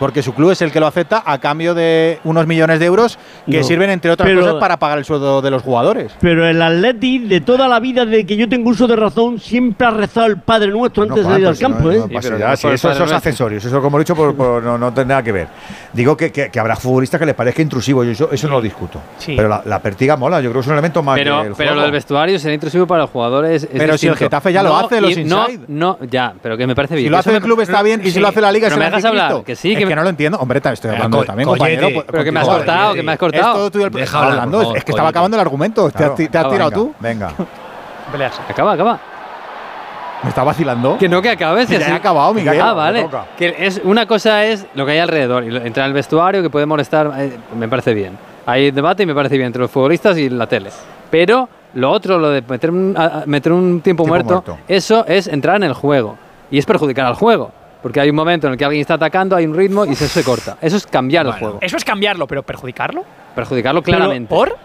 Porque su club es el que lo acepta a cambio de unos millones de euros que No. sirven, entre otras Pero- cosas, para pagar el sueldo de los jugadores. Pero el Atleti, de toda la vida, desde que yo tengo uso de razón, siempre ha rezado el Padre Nuestro No, antes Juan, de ir pero al campo, no ¿eh? pero no si por eso, el esos accesorios, eso como he dicho, por- por- no, no tiene nada que ver. Digo que, que- que habrá futbolistas que les parezca intrusivo, yo eso, eso no lo discuto. Sí. Pero la, la pertiga mola, yo creo que es un elemento más Pero, del pero juego. lo del vestuario sería intrusivo para los jugadores. es Pero si el distinto. Getafe ya lo hace, los y- no, inside. no, ya, pero que me parece bien. Si lo que hace el club está bien y si Sí, lo hace la liga pero me el dejas hablar, que sí, que, que, no lo entiendo. Hombre, te estoy hablando co- también, compañero. pero que me has cortado, que me has Es cortado. todo tuyo el Deja Estaba hablar, hablando, es- favor, es que estaba acabando el argumento. ¿Te has- Claro. ¿Te has Ah, tirado venga, tú? Venga. Acaba, acaba. Me está vacilando. Que no, que acabes. Que ya así- he acabado, Miguel. Ah, vale. Que es, una cosa es lo que hay alrededor. Entrar al vestuario, que puede molestar, eh, me parece bien. Hay debate y me parece bien entre los futbolistas y la tele. Pero lo otro, lo de meter un, meter un tiempo, Tiempo muerto, muerto. eso es entrar en el juego. Y es perjudicar al juego. Porque hay un momento en el que alguien está atacando, hay un ritmo y eso se corta. Eso es cambiar el juego. Eso es cambiarlo, pero perjudicarlo. Perjudicarlo claramente. ¿Por?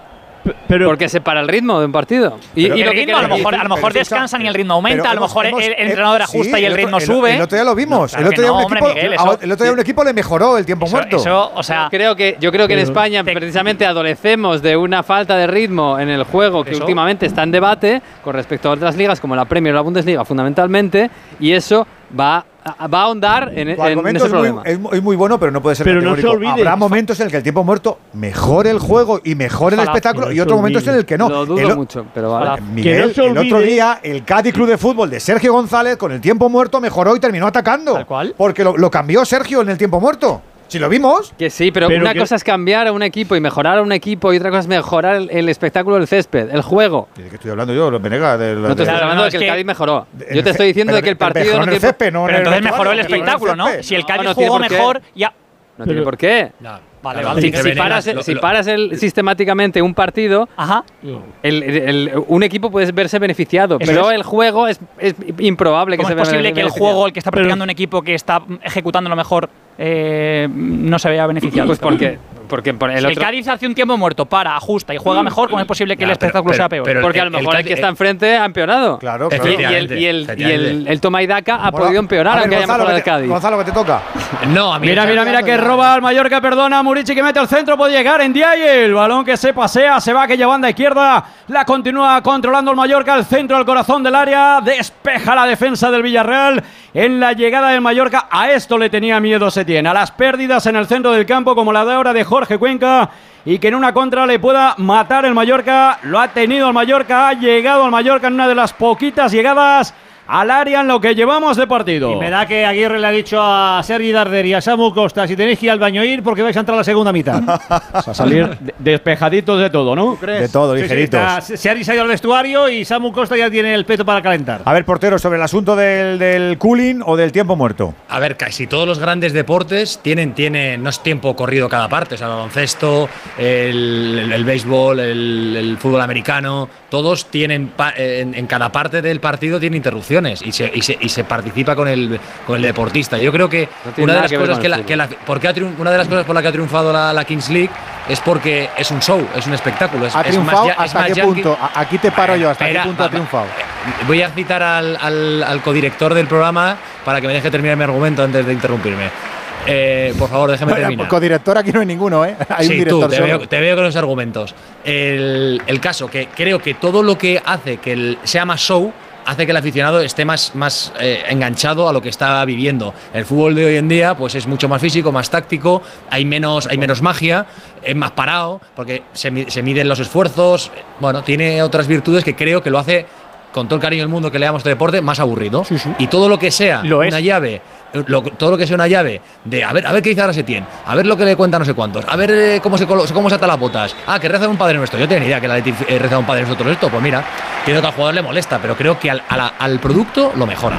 Pero, Porque se para el ritmo de un partido. Y, y El lo que ritmo, a lo mejor, a lo mejor descansan y el ritmo aumenta, a lo mejor hemos- el, eh, entrenador sí, ajusta y el otro- ritmo el- sube. El otro día lo vimos. No, claro el otro día no, un hombre, equipo, Miguel, eso- el otro día un equipo le mejoró el tiempo Eso- muerto. Eso, o sea, Creo que, yo creo que en España Te- precisamente adolecemos de una falta de ritmo en el juego que Eso. últimamente está en debate con respecto a otras ligas como la Premier o la Bundesliga fundamentalmente y eso va, a- va a ahondar en, en ese es muy, problema. es muy- es muy bueno, pero no puede ser Pero no se olvide. Habrá momentos en el que el tiempo muerto mejore el juego y mejore el espectáculo No y otros momentos en el que no. Lo dudo El mucho, pero vale. Miguel, Que no se el otro día el Cádiz Club de Fútbol de Sergio González con el tiempo muerto mejoró y terminó atacando. Tal cual. Porque lo, lo cambió Sergio en el tiempo muerto. Si lo vimos. Que sí, pero, Pero una que- cosa es cambiar a un equipo y mejorar a un equipo y otra cosa es mejorar el, el espectáculo del césped, el juego. ¿De qué estoy hablando yo? Los Venegas. de- No te estoy hablando de que el Cádiz mejoró. Yo te estoy diciendo de que el partido mejoró no el césped, no pero entonces mejoró el espectáculo, ¿no? Si el Cádiz jugó mejor, ya. no tiene por qué. Vale, Claro, vale. Si, paras, el- lo- si lo- paras el- sistemáticamente un partido, Ajá. el- el- el- un equipo puede verse beneficiado, Eso pero es. el juego es, es improbable que ¿Cómo se es posible que el juego, el que está practicando un equipo que está ejecutando lo mejor, eh, no se vea beneficiado? Pues porque, porque por el Si el. Cádiz hace un tiempo muerto, para, ajusta y juega mejor, ¿cómo es posible que el Ya, pero- espectáculo pero- sea peor? pero- porque a lo el- el mejor el, que está enfrente ha empeorado. Claro, Y- claro. Y, el, y, el, y el, toma y daca ha podido empeorar, A ver, aunque haya Gonzalo, mejorado el que te- Cádiz. Gonzalo, que te toca. No, a mí Mira, mira, mira que roba al Mallorca, perdona, Que mete al centro, puede llegar en Diaye, el balón que se pasea, se va aquella banda izquierda, la continúa controlando el Mallorca, al centro, al corazón del área, despeja la defensa del Villarreal en la llegada del Mallorca, a esto le tenía miedo Setién, a las pérdidas en el centro del campo como la de ahora de Jorge Cuenca y que en una contra le pueda matar el Mallorca, lo ha tenido el Mallorca, ha llegado al Mallorca en una de las poquitas llegadas al área en lo que llevamos de partido. Y me da que Aguirre le ha dicho a Sergi Darder y a Samu Costa si tenéis que ir al baño ir porque vais a entrar a la segunda mitad. a salir de- despejaditos de todo, ¿no? De todo, Sí, sí, ligeritos. está- Sergi se ha ido al vestuario y Samu Costa ya tiene el peto para calentar. A ver, portero, sobre el asunto del, del cooling o del tiempo muerto. A ver, casi todos los grandes deportes tienen, tienen no es tiempo corrido cada parte, o sea, el baloncesto, el, el- el béisbol, el, el fútbol americano, todos tienen, en, en cada parte del partido tienen interrupciones y se, y se, y se participa con el, con el deportista. Yo creo que No una de las que cosas que la, que la- porque una de las cosas por las que ha triunfado la, la Kings League es porque es un show, es un espectáculo. Es, ¿Ha es triunfado? más es ¿Hasta más qué yankee. punto? A- Aquí te paro yo. ¿Hasta Espera, qué punto va- ha triunfado? Voy a citar al, al- al codirector del programa para que me deje terminar mi argumento antes de interrumpirme. Eh, por favor, déjame terminar. Codirector aquí no hay ninguno, ¿eh? Hay un Sí, director tú, te, veo, te veo con los argumentos. El, el caso, que creo que todo lo que hace que el- sea más show hace que el aficionado esté más, más eh, enganchado a lo que está viviendo. El fútbol de hoy en día pues es mucho más físico, más táctico, hay menos, hay menos magia, es más parado, porque se, se miden los esfuerzos, bueno, tiene otras virtudes que creo que lo hace con todo el cariño del mundo que le damos a este deporte, más aburrido. Y todo lo que sea Lo es. una llave, eh, lo- todo lo que sea una llave de a ver, a ver qué dice ahora Setién, a ver lo que le cuenta no sé cuántos, a ver eh, cómo se cómo se ata las botas. Ah, que reza un padre nuestro. Yo tenía ni idea que la Leti eh, reza un padre nuestro todo esto. Pues mira, que al jugador le molesta, pero creo que al, la- al producto lo mejora.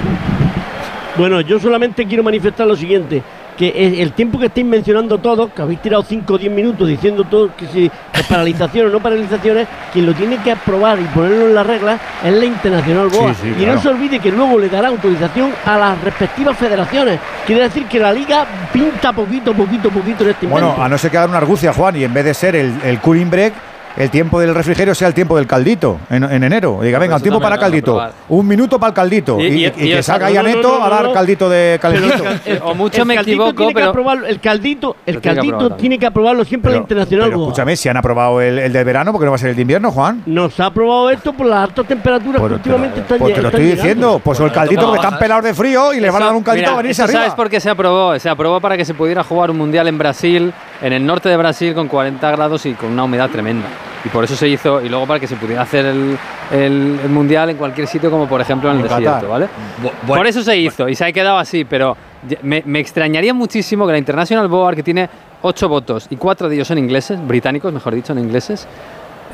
Bueno, yo solamente quiero manifestar lo siguiente, que el, tiempo que estáis mencionando todos, que habéis tirado 5 o 10 minutos diciendo todo que si es paralización o no paralizaciones, quien lo tiene que aprobar y ponerlo en las reglas es la Internacional Boa. Sí, sí, y claro. no se olvide que luego le dará autorización a las respectivas federaciones. Quiere decir que la liga pinta poquito, poquito, poquito en este Bueno, invento. a no ser que haga una argucia, Juan, y en vez de ser el, el cooling break, el tiempo del refrigerio sea el tiempo del caldito en, en enero. Diga, venga, un tiempo para caldito. Un minuto para el caldito. Y- Y, y- y y que salga no, ya no, neto no, no, a dar no. caldito de calentito. cal- O mucho el me caldito equivoco, tiene que pero- aprobarlo- el caldito, el que caldito tiene que aprobarlo siempre la Internacional escúchame, si han aprobado el, el del verano, porque no va a ser el de invierno, Juan? Nos ha aprobado esto por las altas temperaturas Pues que últimamente están Pues te lo estoy diciendo. Pues o el caldito porque están bajas. pelados de frío y le van a dar un caldito a venirse arriba. ¿Sabes por qué se aprobó? Se aprobó para que se pudiera jugar un mundial en Brasil, en el norte de Brasil, con 40 grados y con una humedad tremenda. Y por eso se hizo, y luego para que se pudiera hacer el, el- el mundial en cualquier sitio, como por ejemplo en el Qatar. desierto, ¿vale? Bu- bueno, por eso se hizo y se ha quedado así, pero me, me extrañaría muchísimo que la International Board, que tiene 8 votos y 4 de ellos son ingleses, británicos, mejor dicho, en ingleses,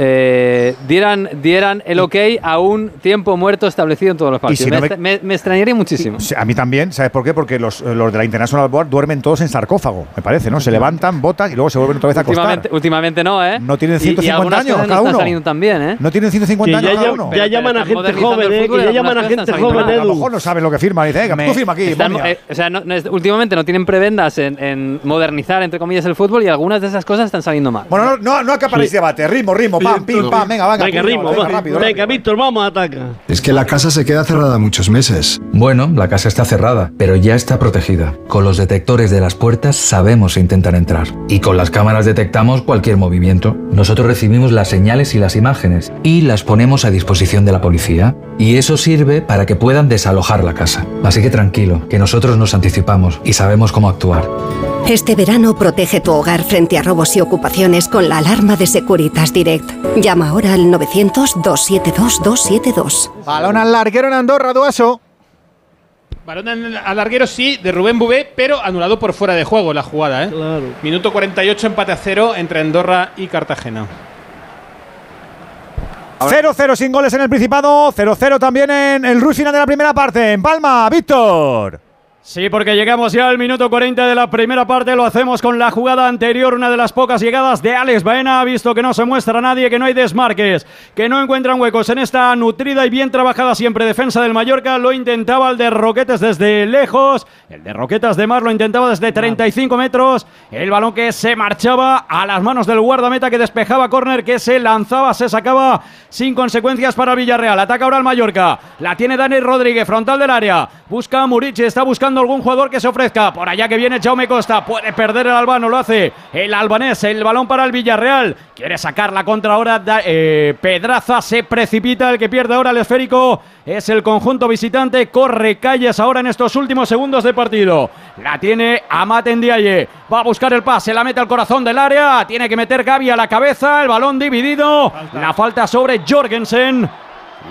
eh, dieran, dieran el ok a un tiempo muerto establecido en todos los partidos. si me, no me- extra- me- me extrañaría muchísimo. A mí también, ¿sabes por qué? Porque los, los de la International Board duermen todos en sarcófago, me parece, ¿no? Se levantan, botan y luego se vuelven otra vez a acostar. Últimamente, últimamente no, ¿eh? No tienen Y- y 150 algunas años cada uno. también, ¿eh? No tienen 150 Que años ya, cada uno. ya llaman a gente joven, eh, y ya llaman a gente joven, a lo mejor no saben lo que firman. Dice, Me- tú firma aquí. están- eh, o sea, no- últimamente no tienen prebendas en, en modernizar, entre comillas, el fútbol y algunas de esas cosas están saliendo mal. Bueno, no, no, no acaparéis debate. Ritmo, ritmo, pam, pim, pam. Venga, venga. Venga, ritmo, venga, rápido. Víctor, vamos, ataca. Es que la casa se queda cerrada muchos meses. Bueno, la casa está cerrada, pero ya está protegida. Con los detectores de las puertas sabemos intentar entrar. Y con las cámaras detectamos cualquier movimiento. Nosotros recibimos las señales y las imágenes y las ponemos a disposición de la policía. Y eso sirve para que puedan desalojar la casa. Así que tranquilo, que nosotros nos anticipamos y sabemos cómo actuar. Este verano protege tu hogar frente a robos y ocupaciones con la alarma de Securitas Direct. Llama ahora al 900-272-272. Balón al larguero en Andorra, Duaso. Balón al larguero sí, de Rubén Bubé, pero anulado por fuera de juego la jugada. ¿eh? Minuto 48, empate a cero entre Andorra y Cartagena. 0-0 sin goles en el Principado, 0-0 también en el rush final de la primera parte. En Palma, Víctor. Sí, porque llegamos ya al minuto 40 de la primera parte, lo hacemos con la jugada anterior, una de las pocas llegadas de Alex Baena, ha visto que no se muestra nadie, que no hay desmarques, que no encuentran huecos en esta nutrida y bien trabajada siempre defensa del Mallorca, lo intentaba el de Roquetes desde lejos, el de Roquetas de Mar lo intentaba desde 35 metros, el balón que se marchaba a las manos del guardameta que despejaba córner, que se lanzaba, se sacaba sin consecuencias para Villarreal, ataca ahora el Mallorca, la tiene Dani Rodríguez, frontal del área, busca a Murici, está buscando algún jugador que se ofrezca. Por allá que viene Jaume Costa. Puede perder el albano, lo hace el albanés. El balón para el Villarreal. Quiere sacar la contra ahora. da- eh, Pedraza se precipita. El que pierde ahora el esférico es el conjunto visitante. Corre calles ahora en estos últimos segundos de partido. La tiene Amat Ndiaye. Va a buscar el pase. La mete al corazón del área. Tiene que meter Gaby a la cabeza. El balón dividido. La falta sobre Jorgensen.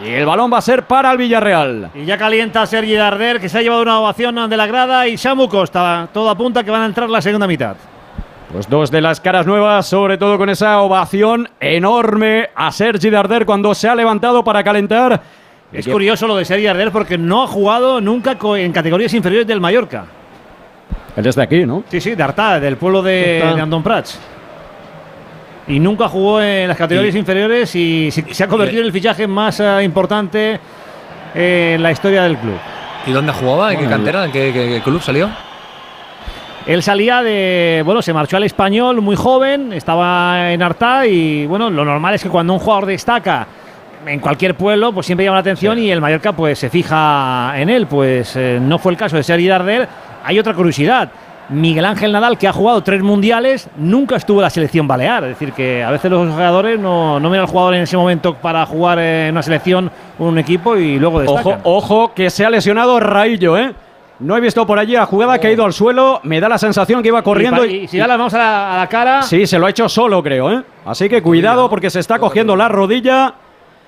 Y el balón va a ser para el Villarreal. Y ya calienta Sergi Darder, que se ha llevado una ovación de la grada, y Samu Costa. Todo apunta que van a entrar la segunda mitad. Pues dos de las caras nuevas, sobre todo con esa ovación enorme a Sergi Darder cuando se ha levantado para calentar. Es curioso lo de Sergi Darder porque no ha jugado nunca en categorías inferiores del Mallorca. Él es de aquí, ¿no? Sí, sí, de Artà, del pueblo de, de Andon Prats. Y nunca jugó en las categorías Y- inferiores y se, se ha convertido en el fichaje más eh, importante en la historia del club. ¿Y dónde jugaba? ¿En qué Bueno, cantera? ¿En qué, qué- qué club salió? Él salía de. Bueno, se marchó al español muy joven, estaba en Artá y bueno, lo normal es que cuando un jugador destaca en cualquier pueblo, pues siempre llama la atención y el Mallorca pues se fija en él. Pues eh, no fue el caso de Sergi Darder. Hay otra curiosidad. Miguel Ángel Nadal, que ha jugado tres mundiales, nunca estuvo en la selección balear. Es decir, que a veces los jugadores no, no miran al jugador en ese momento para jugar en una selección o un equipo y luego destacan. Ojo, ojo, que se ha lesionado Raillo, ¿eh? No he visto por allí a jugada que ha ido al suelo. Me da la sensación que iba corriendo. Y, y si ya la vamos a la, a la cara. Sí, se lo ha hecho solo, creo, ¿eh? Así que cuidado porque se está cogiendo la rodilla.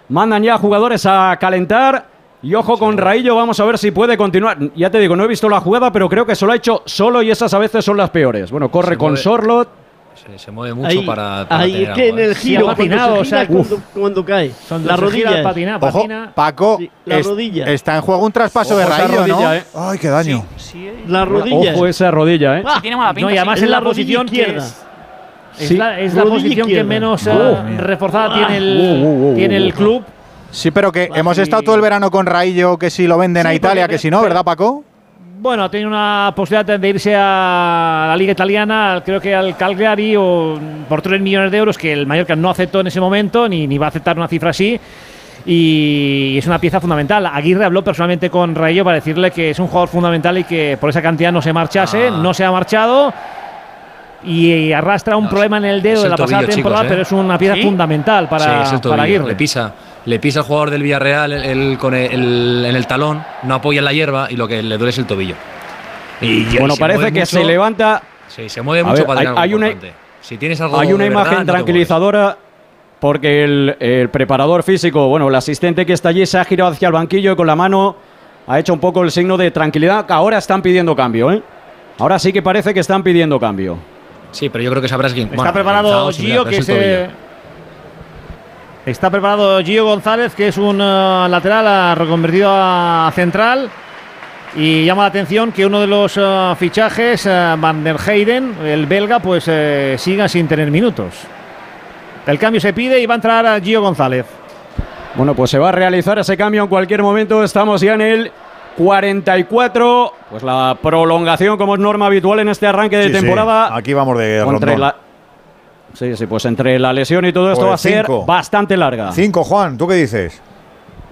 mandan ya jugadores a calentar. Y ojo con Raillo, vamos a ver si puede continuar. Ya te digo, no he visto la jugada, pero creo que se lo ha hecho solo y esas a veces son las peores. Bueno, corre Se con mueve. Sorlot. Se, se mueve mucho Ahí, para, para ahí tener es que en algo, ¿eh? el giro, ha patinado, cuando, o se sea, cuando, cuando cae, Son la rodilla. patina, Ojo, patina. Paco, Sí, la es- rodilla. está en juego un traspaso de Ojo Raillo, ¿no? rodilla, ¿eh? Ay, qué daño. La rodilla. Ojo esa rodilla, ¿eh? Ah, Tiene mala pinta. No, y además es en la, posición izquierda. es, es Sí. la, es la Rodilla posición que menos eh, reforzada tiene el, tiene el club. Sí, pero que hemos estado todo el verano con Raillo, que si lo venden a Sí, Italia, porque- que si no, ¿verdad, Paco? Bueno, tiene una posibilidad de irse a la liga italiana, creo que al Cagliari, o por 3 millones de euros, que el Mallorca no aceptó en ese momento, ni, ni va a aceptar una cifra así. Y es una pieza fundamental. Aguirre habló personalmente con Rayo para decirle que es un jugador fundamental y que por esa cantidad no se marchase. Ah. No se ha marchado. Y arrastra un No, problema en el dedo es de el la pasada tobillo, temporada, chicos, ¿eh? pero es una pieza ¿Sí? fundamental para, sí, es el para. Aguirre. Le pisa, le pisa al jugador del Villarreal el, el- con el, el- en el talón, no apoya en la hierba y lo que le duele es el tobillo. Y, y Bueno, parece que mucho. se levanta. Sí, se mueve mucho ver, para hay- algo hay una-. Si tienes algo Hay una de verdad, imagen no tranquilizadora porque el, el preparador físico, bueno, el asistente que está allí se ha girado hacia el banquillo y con la mano ha hecho un poco el signo de tranquilidad. Ahora están pidiendo cambio, ¿eh? Ahora sí que parece que están pidiendo cambio. Sí, pero yo creo que sabrás quién. Está preparado Gio, que se. Está preparado Gio González, que es un eh, lateral ah, reconvertido a central. Y llama la atención que uno de los eh, fichajes, eh, Van der Heyden, el belga, pues siga sin tener minutos. El cambio se pide y va a entrar a Gio González. Bueno, pues se va a realizar ese cambio en cualquier momento. Estamos ya en el 44. Pues la prolongación, como es norma habitual en este arranque de Sí, sí. temporada. Aquí vamos de Entre rondón. la- Sí, sí, pues entre la lesión y todo esto Pues va a ser bastante larga. Cinco, Juan, ¿tú qué dices?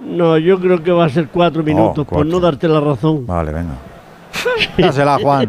No, yo creo que va a ser cuatro minutos, por cuatro. no darte la razón. Vale, venga. Dásela, Juan.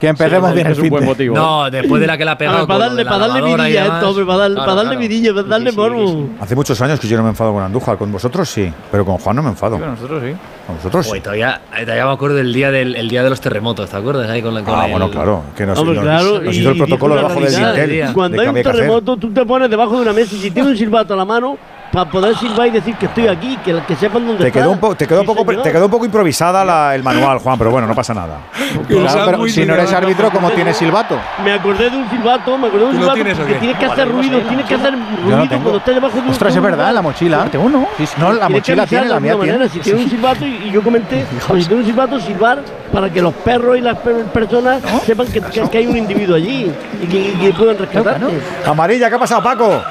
Que empecemos bien el es un fin buen motivo. No, después de la que le ha A pegado. para con darle, la para darle vidilla esto, para, darle- Claro, para darle claro. vidilla, para darle Sí, sí, morbo. sí. Hace muchos años que yo no me enfado con Andújar. Con vosotros sí, pero con Juan no me enfado. nosotros sí. Con vosotros sí. Joder, todavía, todavía me acuerdo del día, del, el día de los terremotos, ¿te acuerdas? Ahí con, la- con Ah, el- bueno, claro. Que nos, Hombre, nos- claro, nos y- hizo el protocolo debajo del dintel. Cuando de hay un terremoto, tú te pones debajo de una mesa y si tienes un silbato a la mano, para poder silbar y decir que estoy aquí, que, que sepan dónde Te está. quedó, un po- te, quedó Sí, poco, te quedó un poco improvisada la- el manual, Juan, pero bueno, no pasa nada. Claro, pero si no eres árbitro, ¿cómo tienes silbato? Me acordé de un silbato, me acordé de un ¿Tú lo silbato tienes qué? tienes que hacer ruido, tienes que hacer no ruido cuando estás debajo de un Ostras, es verdad, la mochila. Tengo uno. Sí, sí, no, la que mochila tiene, de la mía tiene. Si tiene un silbato y, yo comenté, si tiene un silbato, silbar para que los perros y las per- personas sepan que, que- que hay un individuo allí y que, y que pueden rescatarte. Amarilla, ¿qué ha pasado, Paco?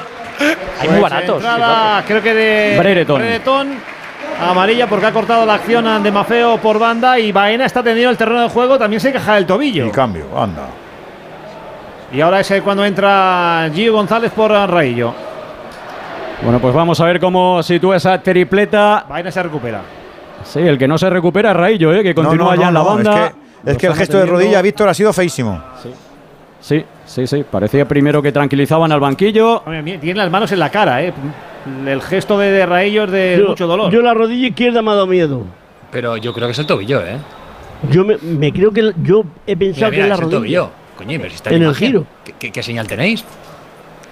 Hay muy baratos. Entrada, creo que de Brereton. Brereton, Amarilla porque ha cortado la acción de Mafeo por banda y Baena está teniendo el terreno de juego. También se queja del tobillo. Y cambio, anda. Y ahora es cuando entra Gio González por Raillo. Bueno, pues vamos a ver cómo sitúa esa tripleta. Baena se recupera. Sí, el que no se recupera es Raillo, ¿eh? que No, continúa no, ya en la banda. Es que, es que el gesto de rodilla, Víctor, ha sido feísimo. Sí, sí, sí. Parecía primero que tranquilizaban al banquillo. Mira, Tiene las manos en la cara, ¿eh? El gesto de, de Raillo es de Yo- mucho dolor. Yo la rodilla izquierda me ha dado miedo. Pero yo creo que es el tobillo, ¿eh? Yo me, me creo que yo he Mira, pensado mira, que es la es el rodilla. tobillo. Coño, pero si está en En el imagen. giro. ¿Qué, qué, qué señal tenéis?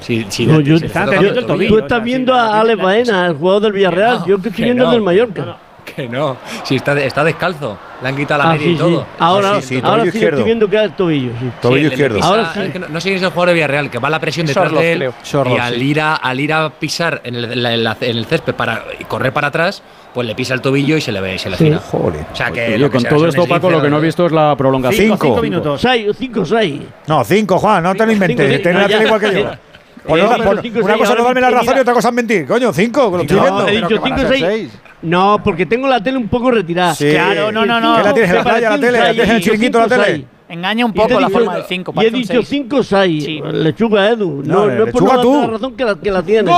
Si, si No, yo- le está yo- el tobillo. tú estás viendo a Alex Baena, el jugador del Villarreal. yo que estoy viendo el no, del Mallorca. Que no. Si está, está descalzo. Le han quitado la Ah, media sí, y todo. sí. Ahora, Sí, sí, ahora sí estoy viendo que es el tobillo. Sí. Tobillo izquierdo. pisa- Ahora sí. es que no, no sé quién es el jugador de Villarreal, que va la presión detrás Sorloth, de él. Sorloth, y al sí. ir, a, al ir a pisar en el, en la- en la- en el césped para correr para atrás, pues le pisa el tobillo y se le ve, se le Sí. gira. Joder. O sea que. Oye, lo que con sea, todo esto, Paco, lo que no he ¿no? visto es la prolongación. Cinco. Cinco minutos. Seis, cinco, seis. No, cinco, Juan, no te lo inventes. cinco, Ten la igual que yo. Eh, O no, pon- cinco, una seis, cosa es no darme la mira. razón y otra cosa es mentir. Coño, cinco, que lo estoy No, viendo. he dicho cinco, seis. seis. No, porque tengo la tele un poco retirada. Sí. Claro, no, no, no. ¿Qué la tienes en la playa, la tele? un ¿La tienes en el chiringuito, la cinco, tele? seis. Engaña un poco la dicho- forma del 5. Y he dicho 5 6. Sí. Lechuga Edu. No, No, no, es por tú. la razón que la, que la tiene. En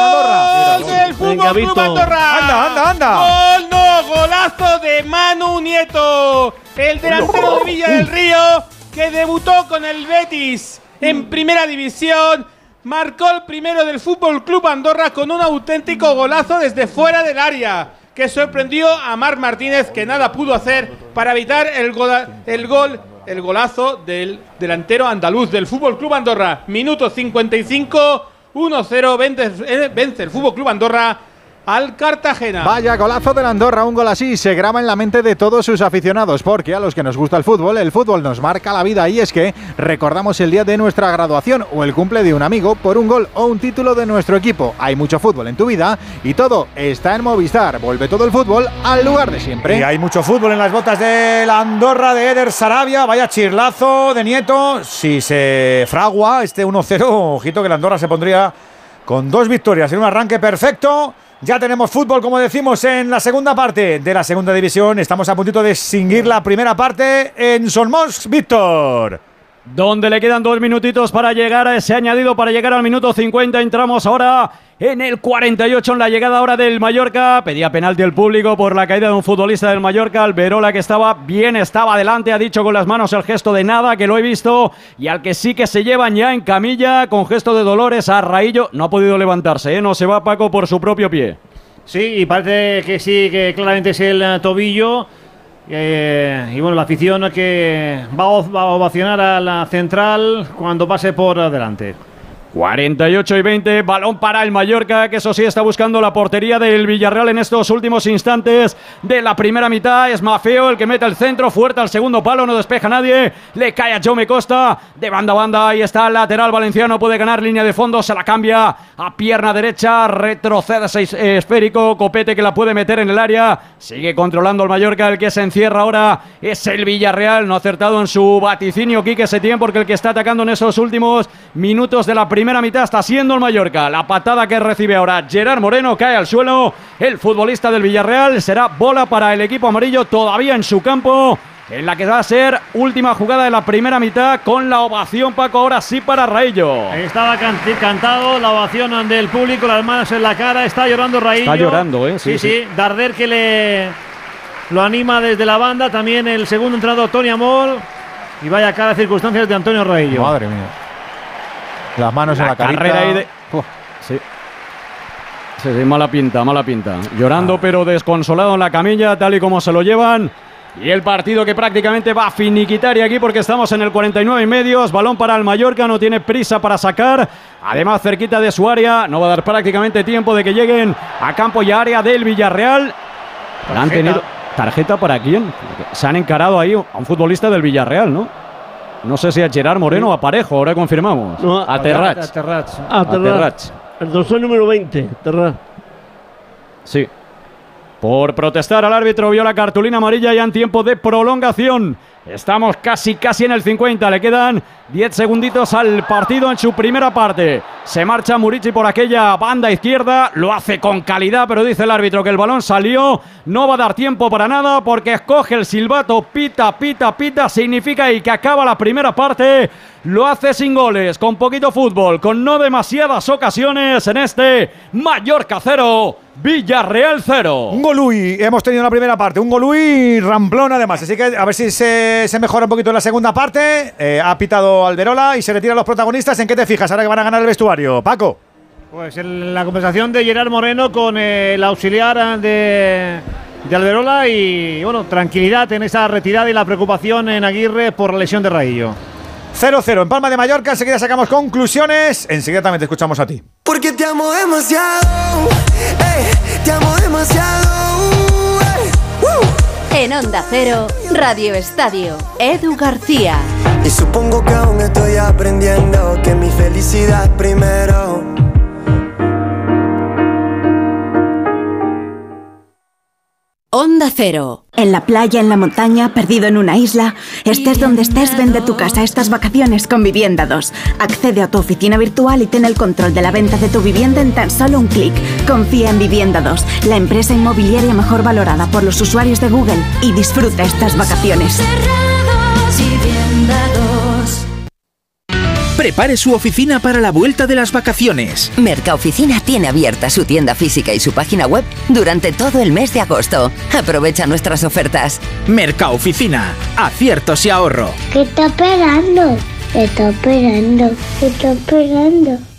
Andorra. ¡Gol del Fútbol Club. Andorra! Anda, anda, anda. ¡Gol no! ¡Golazo de Manu Nieto! El delantero de Villa del Río que debutó con el Betis en primera división. Marcó el primero del Fútbol Club Andorra con un auténtico golazo desde fuera del área que sorprendió a Marc Martínez que nada pudo hacer para evitar el, el gol, el golazo del delantero andaluz del Fútbol Club Andorra. Minuto 55, 1-0 vence, eh, vence el Fútbol Club Andorra al Cartagena. Vaya golazo del Andorra, un gol así se graba en la mente de todos sus aficionados, porque a los que nos gusta el fútbol, el fútbol nos marca la vida y es que recordamos el día de nuestra graduación o el cumple de un amigo por un gol o un título de nuestro equipo. Hay mucho fútbol en tu vida y todo está en Movistar. Vuelve todo el fútbol al lugar de siempre. Y hay mucho fútbol en las botas de la Andorra de Eder Sarabia. Vaya chirlazo de Nieto. Si se fragua este 1-0, ojito que la Andorra se pondría con dos victorias en un arranque perfecto. Ya tenemos fútbol, como decimos, en la segunda parte de la segunda división. Estamos a puntito de extinguir la primera parte en Solmos, Víctor. Donde le quedan dos minutitos para llegar a ese añadido, para llegar al minuto 50. Entramos ahora en el 48 en la llegada ahora del Mallorca. Pedía penalti el público por la caída de un futbolista del Mallorca. Alberola que estaba bien, estaba adelante, ha dicho con las manos el gesto de nada, que lo he visto. Y al que sí que se llevan ya en camilla con gesto de dolores a Raillo. No ha podido levantarse, ¿eh? no se va Paco por su propio pie. Sí, y parece que sí, que claramente es el tobillo. Eh, y bueno, la afición que va a, va a ovacionar a la central cuando pase por delante. 48 y 20, balón para el Mallorca, que eso sí está buscando la portería del Villarreal en estos últimos instantes de la primera mitad. Es Mafeo el que mete el centro, fuerte al segundo palo, no despeja nadie. Le cae a Jaume Costa, de banda a banda, ahí está el lateral valenciano, puede ganar línea de fondo, se la cambia a pierna derecha, retrocede seis- eh, esférico, Copete que la puede meter en el área, sigue controlando el Mallorca, el que se encierra ahora es el Villarreal, no acertado en su vaticinio Quique Setién, porque el que está atacando en esos últimos minutos de la primera mitad está siendo el Mallorca. La patada que recibe ahora Gerard Moreno cae al suelo. El futbolista del Villarreal será bola para el equipo amarillo todavía en su campo. En la que va a ser última jugada de la primera mitad con la ovación Paco ahora sí para Raillo. Estaba cantado la ovación del público, las manos en la cara, está llorando Raillo. Está llorando, ¿eh? Sí, Sí, sí. sí. Darder que le lo anima desde la banda, también el segundo entrado Tony Amor. Y vaya cara circunstancias de Antonio Raillo. Madre mía. Las manos en la carita. carrera ahí de- Sí. Sí, sí, mala pinta, mala pinta. Llorando pero desconsolado en la camilla, tal y como se lo llevan. Y el partido que prácticamente va a finiquitar y aquí porque estamos en el 49 y medios. Balón para el Mallorca, no tiene prisa para sacar. Además, cerquita de su área, no va a dar prácticamente tiempo de que lleguen a campo y área del Villarreal. Han tenido tarjeta para quién? Se han encarado ahí a un futbolista del Villarreal, ¿no? No sé si a Gerard Moreno o a Parejo, ahora confirmamos. No, a Terrach. A Terrach. Ah, A Terrat. Terrach. El dorsal número 20, Terrat. Sí. Por protestar al árbitro vio la cartulina amarilla ya en tiempo de prolongación. Estamos casi casi en el 50, le quedan 10 segunditos al partido en su primera parte. Se marcha Murici por aquella banda izquierda, lo hace con calidad, pero dice el árbitro que el balón salió, no va a dar tiempo para nada porque escoge el silbato, pita, pita, pita, significa y que acaba la primera parte. Lo hace sin goles, con poquito fútbol, con no demasiadas ocasiones en este Mallorca 0, Villarreal 0. Un golui, hemos tenido en la primera parte, un golui ramplón además, así que a ver si se, se mejora un poquito en la segunda parte. Eh, ha pitado Alberola y se retiran los protagonistas. ¿En qué te fijas ahora que van a ganar el vestuario? Paco. Pues en la conversación de Gerard Moreno con eh, el auxiliar de, de Alberola y bueno, tranquilidad en esa retirada y la preocupación en Aguirre por la lesión de Raillo. 0-0 en Palma de Mallorca, enseguida sacamos conclusiones, enseguida también te escuchamos a ti. Porque te amo demasiado, ey, te amo demasiado. ey, uh. En Onda Cero, Radio Estadio, Edu García. Y supongo que aún estoy aprendiendo que mi felicidad primero. Onda Cero. En la playa, en la montaña, perdido en una isla, estés donde estés, vende tu casa estas vacaciones con Vivienda 2. Accede a tu oficina virtual y ten el control de la venta de tu vivienda en tan solo un clic. Confía en Vivienda 2, la empresa inmobiliaria mejor valorada por los usuarios de Google y disfruta estas vacaciones. Prepare su oficina para la vuelta de las vacaciones. Mercaoficina tiene abierta su tienda física y su página web durante todo el mes de agosto. Aprovecha nuestras ofertas. Mercaoficina, aciertos y ahorro. ¿Qué está esperando? ¿Qué está esperando? ¿Qué está esperando?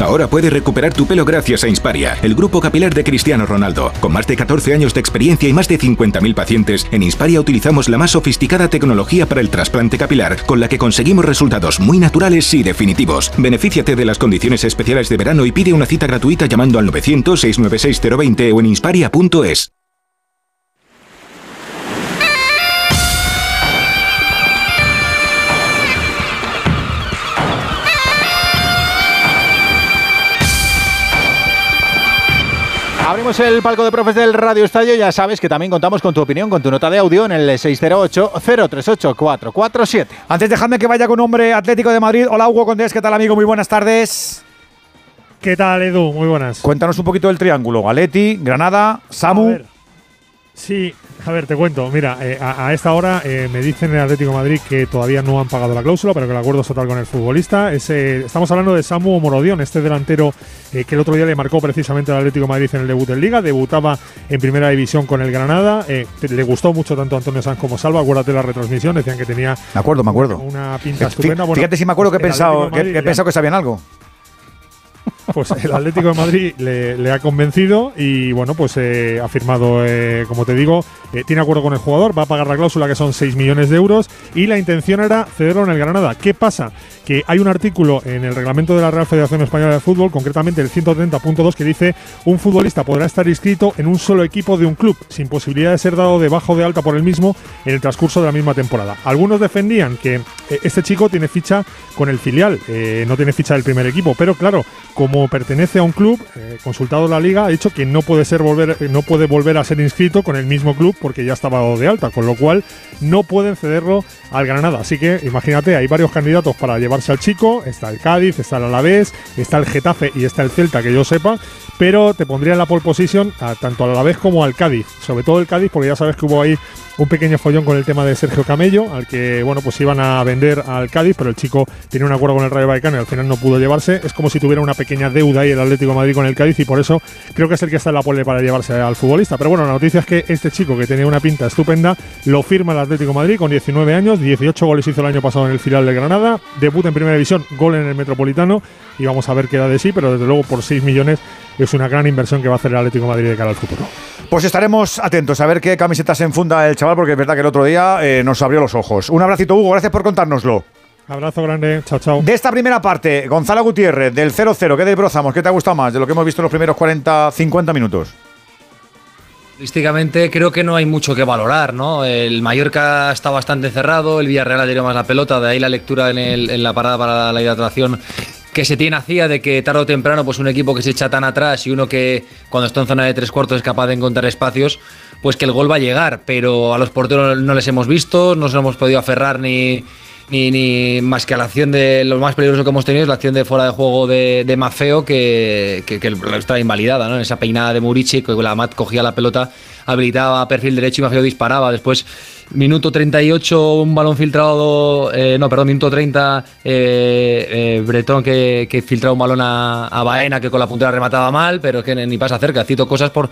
Ahora puedes recuperar tu pelo gracias a Insparia, el grupo capilar de Cristiano Ronaldo. Con más de 14 años de experiencia y más de 50.000 pacientes, en Insparia utilizamos la más sofisticada tecnología para el trasplante capilar, con la que conseguimos resultados muy naturales y definitivos. Benefíciate de las condiciones especiales de verano y pide una cita gratuita llamando al 900-696-020 o en insparia.es. Abrimos el palco de profes del Radio Estadio. Ya sabes que también contamos con tu opinión, con tu nota de audio en el 608-038-447. Antes dejadme que vaya con un hombre atlético de Madrid. Hola Hugo Condés, ¿qué tal amigo? Muy buenas tardes. ¿Qué tal Edu? Muy buenas. Cuéntanos un poquito del triángulo. Galeti, Granada, Samu. Sí, a ver, te cuento. Mira, eh, a, a, esta hora eh, me dicen en el Atlético de Madrid que todavía no han pagado la cláusula, pero que el acuerdo es total con el futbolista. Ese, estamos hablando de Samu Morodión, este delantero eh, que el otro día le marcó precisamente al Atlético de Madrid en el debut en Liga. Debutaba en primera división con el Granada. te, le gustó mucho tanto a Antonio Sanz como Salva. Acuérdate la retransmisión, decían que tenía. Me acuerdo, me acuerdo. Una pinta estupenda. Fíjate bueno, si me acuerdo que he pensado, que, he pensado que sabían algo pues el Atlético de Madrid le, ha convencido y bueno, pues eh, ha firmado, eh, como te digo, eh, tiene acuerdo con el jugador, va a pagar la cláusula que son 6 millones de euros y la intención era cederlo en el Granada. ¿Qué pasa? Que hay un artículo en el reglamento de la Real Federación Española de Fútbol, concretamente el 130.2, que dice un futbolista podrá estar inscrito en un solo equipo de un club, sin posibilidad de ser dado de bajo o de alta por el mismo en el transcurso de la misma temporada. Algunos defendían que este chico tiene ficha con el filial, no tiene ficha del primer equipo, pero claro, como pertenece a un club, eh, consultado la liga, ha dicho que no puede ser volver, no puede volver a ser inscrito con el mismo club porque ya estaba dado de alta, con lo cual no pueden cederlo al Granada. Así que imagínate, hay varios candidatos para al chico, está el Cádiz, está el Alavés, está el Getafe y está el Celta, que yo sepa, pero te pondría en la pole position a, tanto al Alavés como al Cádiz, sobre todo el Cádiz, porque ya sabes que hubo ahí un pequeño follón con el tema de Sergio Camello, al que, bueno, pues iban a vender al Cádiz, pero el chico tiene un acuerdo con el Rayo Vallecano y al final no pudo llevarse. Es como si tuviera una pequeña deuda ahí el Atlético Madrid con el Cádiz y por eso creo que es el que está en la pole para llevarse al futbolista. Pero bueno, la noticia es que este chico que tenía una pinta estupenda lo firma el Atlético Madrid con 19 años, 18 goles hizo el año pasado en el final de Granada, debut en primera división, gol en el Metropolitano y vamos a ver qué da de sí, pero desde luego por 6 millones es una gran inversión que va a hacer el Atlético de Madrid de cara al futuro. Pues estaremos atentos a ver qué camisetas se enfunda el chaval, porque es verdad que el otro día eh, nos abrió los ojos. Un abracito, Hugo, gracias por contárnoslo. Abrazo grande, chao, chao. De esta primera parte, Gonzalo Gutiérrez, del 0-0, ¿qué desbrozamos? ¿Qué te ha gustado más de lo que hemos visto en los primeros 40-50 minutos? Futbolísticamente creo que no hay mucho que valorar, ¿no? El Mallorca está bastante cerrado, el Villarreal ha tirado más la pelota, de ahí la lectura en, el, en la parada para la hidratación que se tiene hacía de que tarde o temprano pues un equipo que se echa tan atrás y uno que cuando está en zona de tres cuartos es capaz de encontrar espacios, pues que el gol va a llegar, pero a los porteros no les hemos visto, no nos hemos podido aferrar ni, ni, ni, más que a la acción de lo más peligroso que hemos tenido es la acción de fuera de juego de, de Mafeo que, que, que está invalidada, ¿no? En esa peinada de Murici, que la Mat cogía la pelota, habilitaba perfil derecho y Mafeo disparaba. Después, minuto 38, un balón filtrado, eh, no, perdón, minuto 30, eh, eh, Bretón que, que filtraba un balón a, a, Baena que con la puntera remataba mal, pero que ni pasa cerca. Cito cosas por,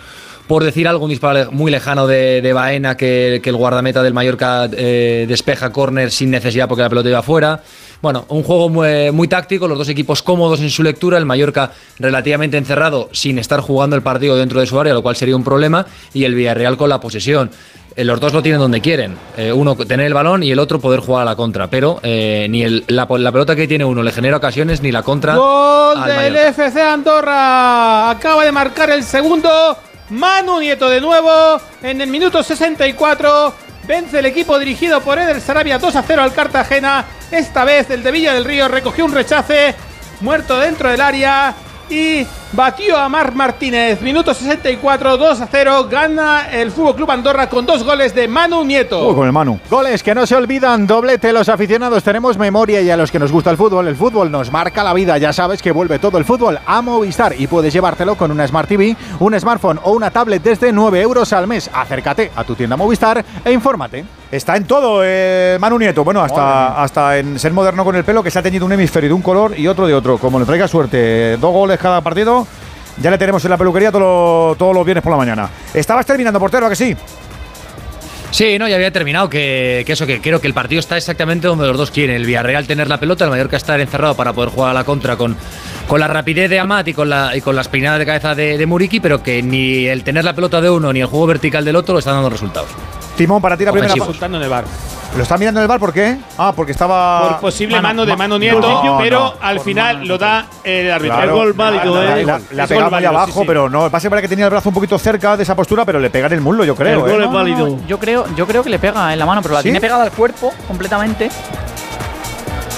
por decir algo, un disparo muy lejano de, de Baena que, que, el guardameta del Mallorca eh, despeja córner sin necesidad porque la pelota iba afuera. Bueno, un juego muy, táctico, los dos equipos cómodos en su lectura, el Mallorca relativamente encerrado sin estar jugando el partido dentro de su área, lo cual sería un problema, y el Villarreal con la posesión. Eh, los dos lo tienen donde quieren, eh, uno tener el balón y el otro poder jugar a la contra, pero eh, ni el, la, la, pelota que tiene uno le genera ocasiones ni la contra. Gol del FC Andorra, acaba de marcar el segundo. Manu Nieto de nuevo en el minuto 64. Vence el equipo dirigido por Eder Sarabia 2 a 0 al Cartagena. Esta vez el de Villa del Río recogió un rechace. Muerto dentro del área. Y batió a Marc Martínez. Minuto 64, 2 a 0. Gana el Fútbol Club Andorra con dos goles de Manu Nieto. Uy, con el Manu. Goles que no se olvidan. Doblete. Los aficionados tenemos memoria y a los que nos gusta el fútbol, el fútbol nos marca la vida. Ya sabes que vuelve todo el fútbol a Movistar y puedes llevártelo con una Smart TV, un smartphone o una tablet desde 9 euros al mes. Acércate a tu tienda Movistar e infórmate. Está en todo, eh, Manu Nieto. Bueno, hasta, hasta en ser moderno con el pelo, que se ha tenido un hemisferio de un color y otro de otro. Como le traiga suerte, dos goles cada partido, ya le tenemos en la peluquería todos todo los viernes por la mañana. Estabas terminando, portero, ¿a que sí? Sí, no, ya había terminado. Que, que, eso, que creo que el partido está exactamente donde los dos quieren. El Villarreal tener la pelota, el Mallorca estar encerrado para poder jugar a la contra con, con la rapidez de Amat y con, la, y con las peinadas de cabeza de, de Muriki, pero que ni el tener la pelota de uno ni el juego vertical del otro lo están dando resultados. Timón, para ti la primera en el bar. ¿Lo está mirando en el bar por qué? Ah, porque estaba. Por posible mano, de mano Nieto, No, pero no. al final lo da el árbitro. Claro, el gol válido, la, ¿eh? la, la Es gol pegaba muy válido, abajo, sí, sí. pero no. El pase para que tenía el brazo un poquito cerca de esa postura, pero le pega en el muslo, yo creo. ¿eh? No, no, Yo creo, yo creo que le pega en la mano, pero la ¿Sí? tiene pegada al cuerpo completamente.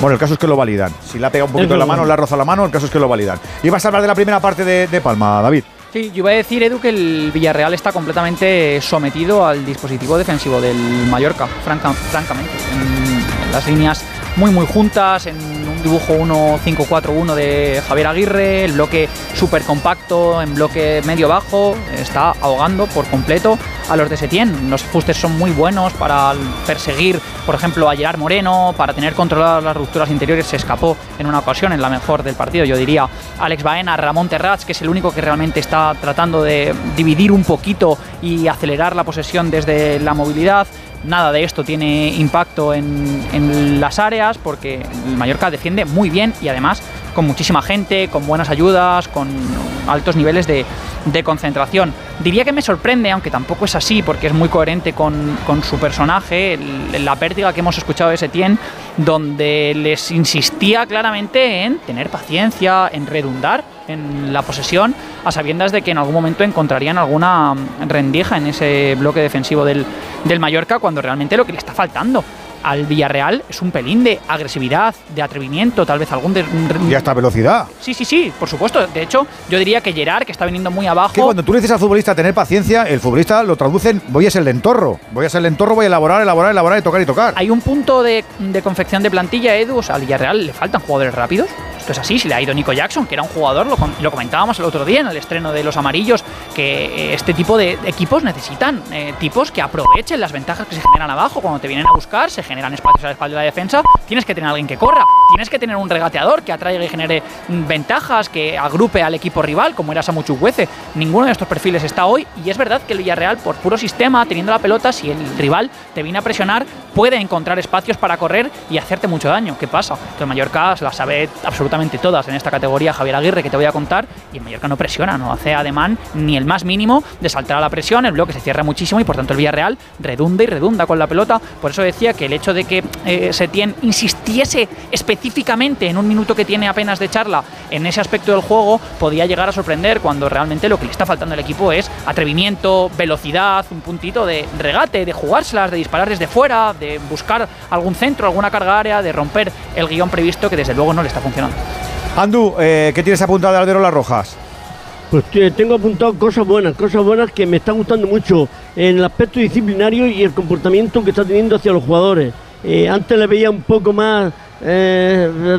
Bueno, el caso es que lo validan. Si la pega un poquito en la mano, la roza la mano, el caso es que lo validan. Y vas a hablar de la primera parte de, de Palma, David. Sí, yo iba a decir, Edu, que el Villarreal está completamente sometido al dispositivo defensivo del Mallorca, franca- francamente. En las líneas muy, muy juntas, en un dibujo 1-5-4-1 de Javier Aguirre, el bloque súper compacto, en bloque medio-bajo, está ahogando por completo a los de Setién. Los ajustes son muy buenos para perseguir, por ejemplo, a Gerard Moreno, para tener controladas las rupturas interiores. Se escapó en una ocasión, en la mejor del partido, yo diría, Alex Baena, Ramón Terrats, que es el único que realmente está tratando de dividir un poquito y acelerar la posesión desde la movilidad. Nada de esto tiene impacto en, en las áreas porque el Mallorca defiende muy bien y además con muchísima gente, con buenas ayudas, con altos niveles de, de concentración. Diría que me sorprende, aunque tampoco es así, porque es muy coherente con, con su personaje, la pértiga que hemos escuchado de Setién, donde les insistía claramente en tener paciencia, en redundar en la posesión, a sabiendas de que en algún momento encontrarían alguna rendija en ese bloque defensivo del, del Mallorca, cuando realmente lo que le está faltando al Villarreal es un pelín de agresividad, de atrevimiento, tal vez algún... de- Y hasta velocidad. Sí, sí, sí, por supuesto. De hecho, yo diría que Gerard, que está viniendo muy abajo... Que cuando tú le dices al futbolista tener paciencia, el futbolista lo traduce en voy a ser lentorro. Voy a ser lentorro, voy a elaborar, elaborar, elaborar y tocar y tocar. Hay un punto de, de confección de plantilla, Edu. O sea, al Villarreal le faltan jugadores rápidos. Esto es así. Si le ha ido Nico Jackson, que era un jugador, lo, com- lo comentábamos el otro día en el estreno de los amarillos, que eh, este tipo de equipos necesitan eh, tipos que aprovechen las ventajas que se generan abajo. Cuando te vienen a buscar, se generan espacios a la espalda de la defensa. Tienes que tener alguien que corra. Tienes que tener un regateador que atraiga y genere mm, ventajas, que agrupe al equipo rival, como era Samu Chukwueze. Ninguno de estos perfiles está hoy. Y es verdad que el Villarreal, por puro sistema, teniendo la pelota, si el rival te viene a presionar, puede encontrar espacios para correr y hacerte mucho daño. ¿Qué pasa? Que el Mallorca las sabe absolutamente todas en esta categoría. Javier Aguirre, que te voy a contar, y el Mallorca no presiona, no hace ademán ni el más mínimo de saltar a la presión. El bloque se cierra muchísimo y por tanto el Villarreal redunda y redunda con la pelota. Por eso decía que el hecho de que eh, insistiese específicamente en un minuto que tiene apenas de charla en ese aspecto del juego podía llegar a sorprender cuando realmente lo que le está faltando al equipo es atrevimiento, velocidad, un puntito de regate, de jugárselas, de disparar desde fuera, de buscar algún centro, alguna carga área, de romper el guion previsto que desde luego no le está funcionando. Andu, eh, ¿qué tienes apuntado de Aldero Las Rojas? Pues tengo apuntado cosas buenas, cosas buenas que me están gustando mucho en el aspecto disciplinario y el comportamiento que está teniendo hacia los jugadores. Eh, antes le veía un poco más eh,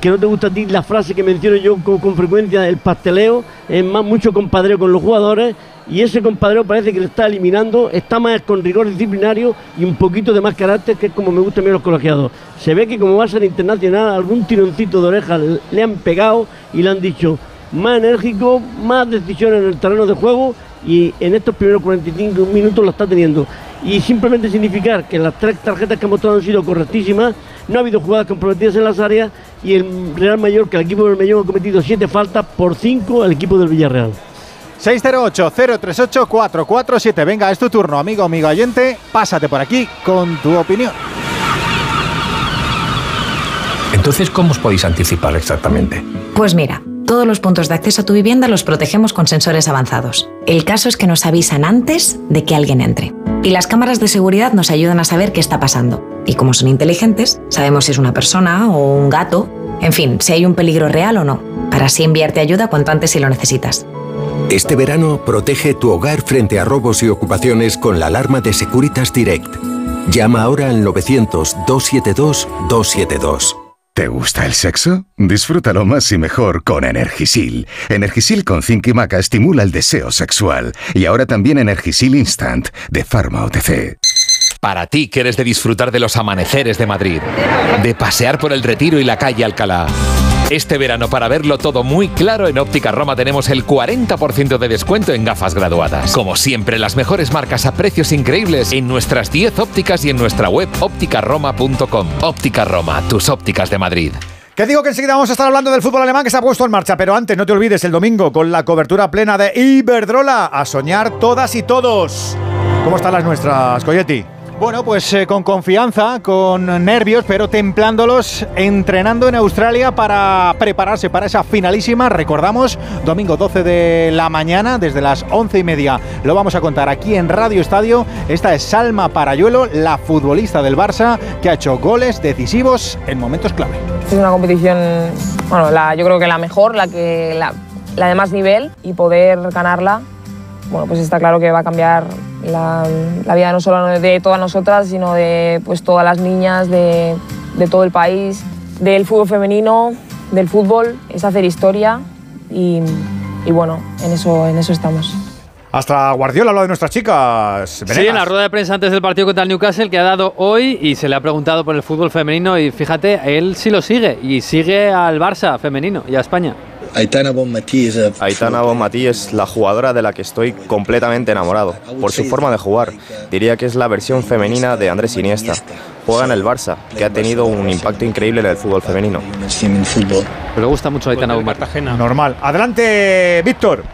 que no te gusta a ti la frase que menciono yo con, con frecuencia, el pasteleo, es más mucho compadreo con los jugadores y ese compadreo parece que le está eliminando, está más con rigor disciplinario y un poquito de más carácter, que es como me gustan a mí los colegiados. Se ve que como va a ser internacional, algún tironcito de oreja le- han pegado y le han dicho más enérgico, más decisiones en el terreno de juego y en estos primeros 45 minutos lo está teniendo. Y simplemente significar que las tres tarjetas que ha mostrado han sido correctísimas, no ha habido jugadas comprometidas en las áreas y el Real Mallorca, el equipo del Mallorca ha cometido siete faltas por cinco al equipo del Villarreal. 608-038-447. Venga, es tu turno, amigo, amigo oyente. Pásate por aquí con tu opinión. Entonces, ¿cómo os podéis anticipar exactamente? Pues mira, todos los puntos de acceso a tu vivienda los protegemos con sensores avanzados. El caso es que nos avisan antes de que alguien entre. Y las cámaras de seguridad nos ayudan a saber qué está pasando. Y como son inteligentes, sabemos si es una persona o un gato, en fin, si hay un peligro real o no, para así enviarte ayuda cuanto antes si lo necesitas. Este verano protege tu hogar frente a robos y ocupaciones con la alarma de Securitas Direct. Llama ahora al 900-272-272. ¿Te gusta el sexo? Disfrútalo más y mejor con Energisil. Energisil con zinc y maca estimula el deseo sexual. Y ahora también Energisil Instant de Pharma OTC. Para ti que eres de disfrutar de los amaneceres de Madrid, de pasear por el Retiro y la calle Alcalá. Este verano, para verlo todo muy claro, en Óptica Roma tenemos el 40% de descuento en gafas graduadas. Como siempre, las mejores marcas a precios increíbles en nuestras 10 ópticas y en nuestra web ópticaroma.com. Óptica Roma, tus ópticas de Madrid. Que digo que enseguida vamos a estar hablando del fútbol alemán que se ha puesto en marcha, pero antes no te olvides el domingo con la cobertura plena de Iberdrola. A soñar todas y todos. ¿Cómo están las nuestras, Coyetti? Bueno, pues eh, con confianza, con nervios, pero templándolos, entrenando en Australia para prepararse para esa finalísima. Recordamos, domingo 12 de la mañana, desde las 11 y media. Lo vamos a contar aquí en Radio Estadio. Esta es Salma Parayuelo, la futbolista del Barça, que ha hecho goles decisivos en momentos clave. Es una competición, bueno, yo creo que la mejor, la, que, la, la de más nivel y poder ganarla, bueno, pues está claro que va a cambiar la, la vida no solo de todas nosotras, sino de pues, todas las niñas de, de todo el país, del fútbol femenino, del fútbol, es hacer historia y, y bueno, en eso, en eso estamos. Hasta Guardiola habla de nuestras chicas. Sí, Venegas. en la rueda de prensa antes del partido contra el Newcastle que ha dado hoy y se le ha preguntado por el fútbol femenino y fíjate, él sí lo sigue y sigue al Barça femenino y a España. Aitana Bonmatí es, Aitana Bonmatí es la jugadora de la que estoy completamente enamorado, por su forma de jugar. Diría que es la versión femenina de Andrés Iniesta. Juega en el Barça, que ha tenido un impacto increíble en el fútbol femenino. Le gusta mucho Aitana Bonmatí. Normal. Adelante, Víctor.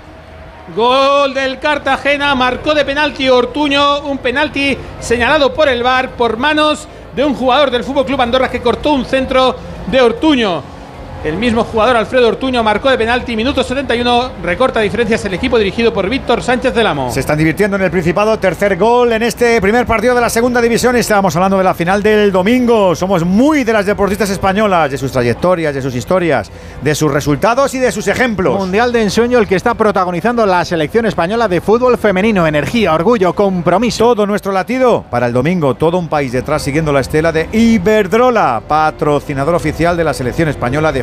Gol del Cartagena, marcó de penalti Ortuño, un penalti señalado por el VAR por manos de un jugador del Fútbol Club Andorra que cortó un centro de Ortuño. El mismo jugador Alfredo Ortuño marcó de penalti, minuto 71, recorta diferencias el equipo dirigido por Víctor Sánchez del Amo. Se están divirtiendo en el Principado, tercer gol en este primer partido de la segunda división. Estábamos hablando de la final del domingo. Somos muy de las deportistas españolas, de sus trayectorias, de sus historias, de sus resultados y de sus ejemplos. Mundial de ensueño el que está protagonizando la selección española de fútbol femenino. Energía, orgullo, compromiso. Todo nuestro latido para el domingo. Todo un país detrás siguiendo la estela de Iberdrola, patrocinador oficial de la selección española de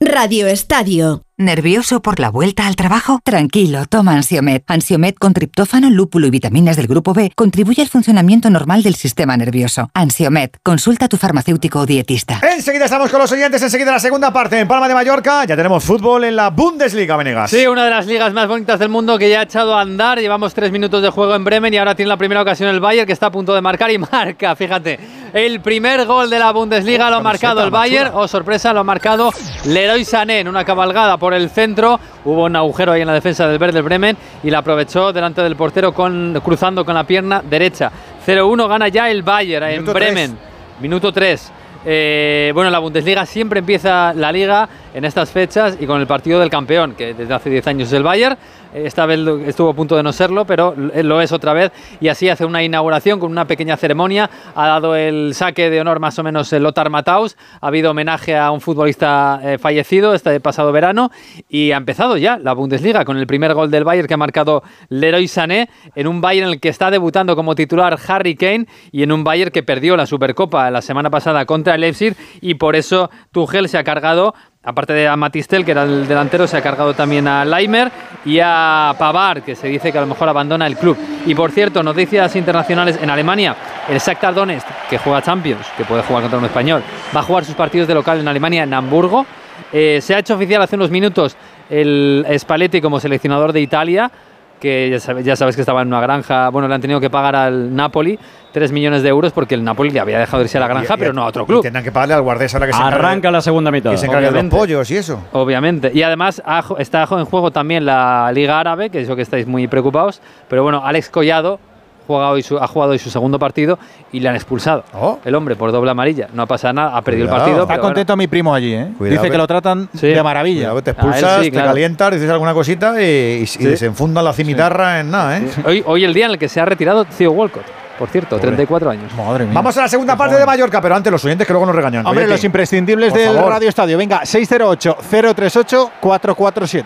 Radio Estadio. ¿Nervioso por la vuelta al trabajo? Tranquilo, toma Ansiomet. Ansiomet con triptófano, lúpulo y vitaminas del grupo B contribuye al funcionamiento normal del sistema nervioso. Ansiomet, consulta a tu farmacéutico o dietista. Enseguida estamos con los oyentes, enseguida la segunda parte en Palma de Mallorca. Ya tenemos fútbol en la Bundesliga, Venegas. Sí, una de las ligas más bonitas del mundo que ya ha echado a andar. Llevamos tres minutos de juego en Bremen y ahora tiene la primera ocasión el Bayern que está a punto de marcar y marca, fíjate. El primer gol de la Bundesliga lo ha marcado el Bayern. Oh, sorpresa, lo ha marcado Leroy Sané en una cabalgada por el centro. Hubo un agujero ahí en la defensa del Werder Bremen y la aprovechó delante del portero con, cruzando con la pierna derecha. 0-1 gana ya el Bayern en Bremen. Minuto 3. Eh, bueno, la Bundesliga siempre empieza la liga en estas fechas y con el partido del campeón, que desde hace 10 años es el Bayern. Esta vez estuvo a punto de no serlo, pero lo es otra vez. Y así hace una inauguración con una pequeña ceremonia. Ha dado el saque de honor más o menos el Lothar Matthaus. Ha habido homenaje a un futbolista eh, fallecido este pasado verano. Y ha empezado ya la Bundesliga con el primer gol del Bayern que ha marcado Leroy Sané en un Bayern en el que está debutando como titular Harry Kane y en un Bayern que perdió la Supercopa la semana pasada contra el Leipzig y por eso Tuchel se ha cargado Aparte de a Matistel, que era el delantero, se ha cargado también a Leimer y a Pavar, que se dice que a lo mejor abandona el club. Y por cierto, noticias internacionales en Alemania, el Shakhtar Donetsk, que juega Champions, que puede jugar contra un español, va a jugar sus partidos de local en Alemania, en Hamburgo. Eh, se ha hecho oficial hace unos minutos el Spalletti como seleccionador de Italia, que ya sabes, ya sabes que estaba en una granja, bueno, le han tenido que pagar al Napoli 3 millones de euros porque el Napoli le había dejado irse a la granja, pero no a otro club. Y tendrán que pagarle al guardés ahora que se Arranca la segunda mitad. Que se encargue de los pollos y eso. Obviamente. Y además ha está en juego también la Liga Árabe, que es lo que estáis muy preocupados. Pero bueno, Alex Collado juega hoy su- ha jugado hoy su segundo partido y le han expulsado. El hombre por doble amarilla. No pasa nada, ha perdido el partido. Está pero contento mi primo allí, ¿eh? Cuidado Dice que- lo tratan Sí. de maravilla. Cuidado, te A él expulsas, sí, te claro. calientas, dices alguna cosita y, y- y desenfundan la cimitarra en nada, ¿eh? bueno. hoy, hoy el día en el que se ha retirado Theo Walcott, por cierto, 34 años. Madre mía. Vamos a la segunda parte de Mallorca, pero antes los oyentes que luego nos regañan. Hombre, los imprescindibles del favor. Radio Estadio. Venga, 608-038-447.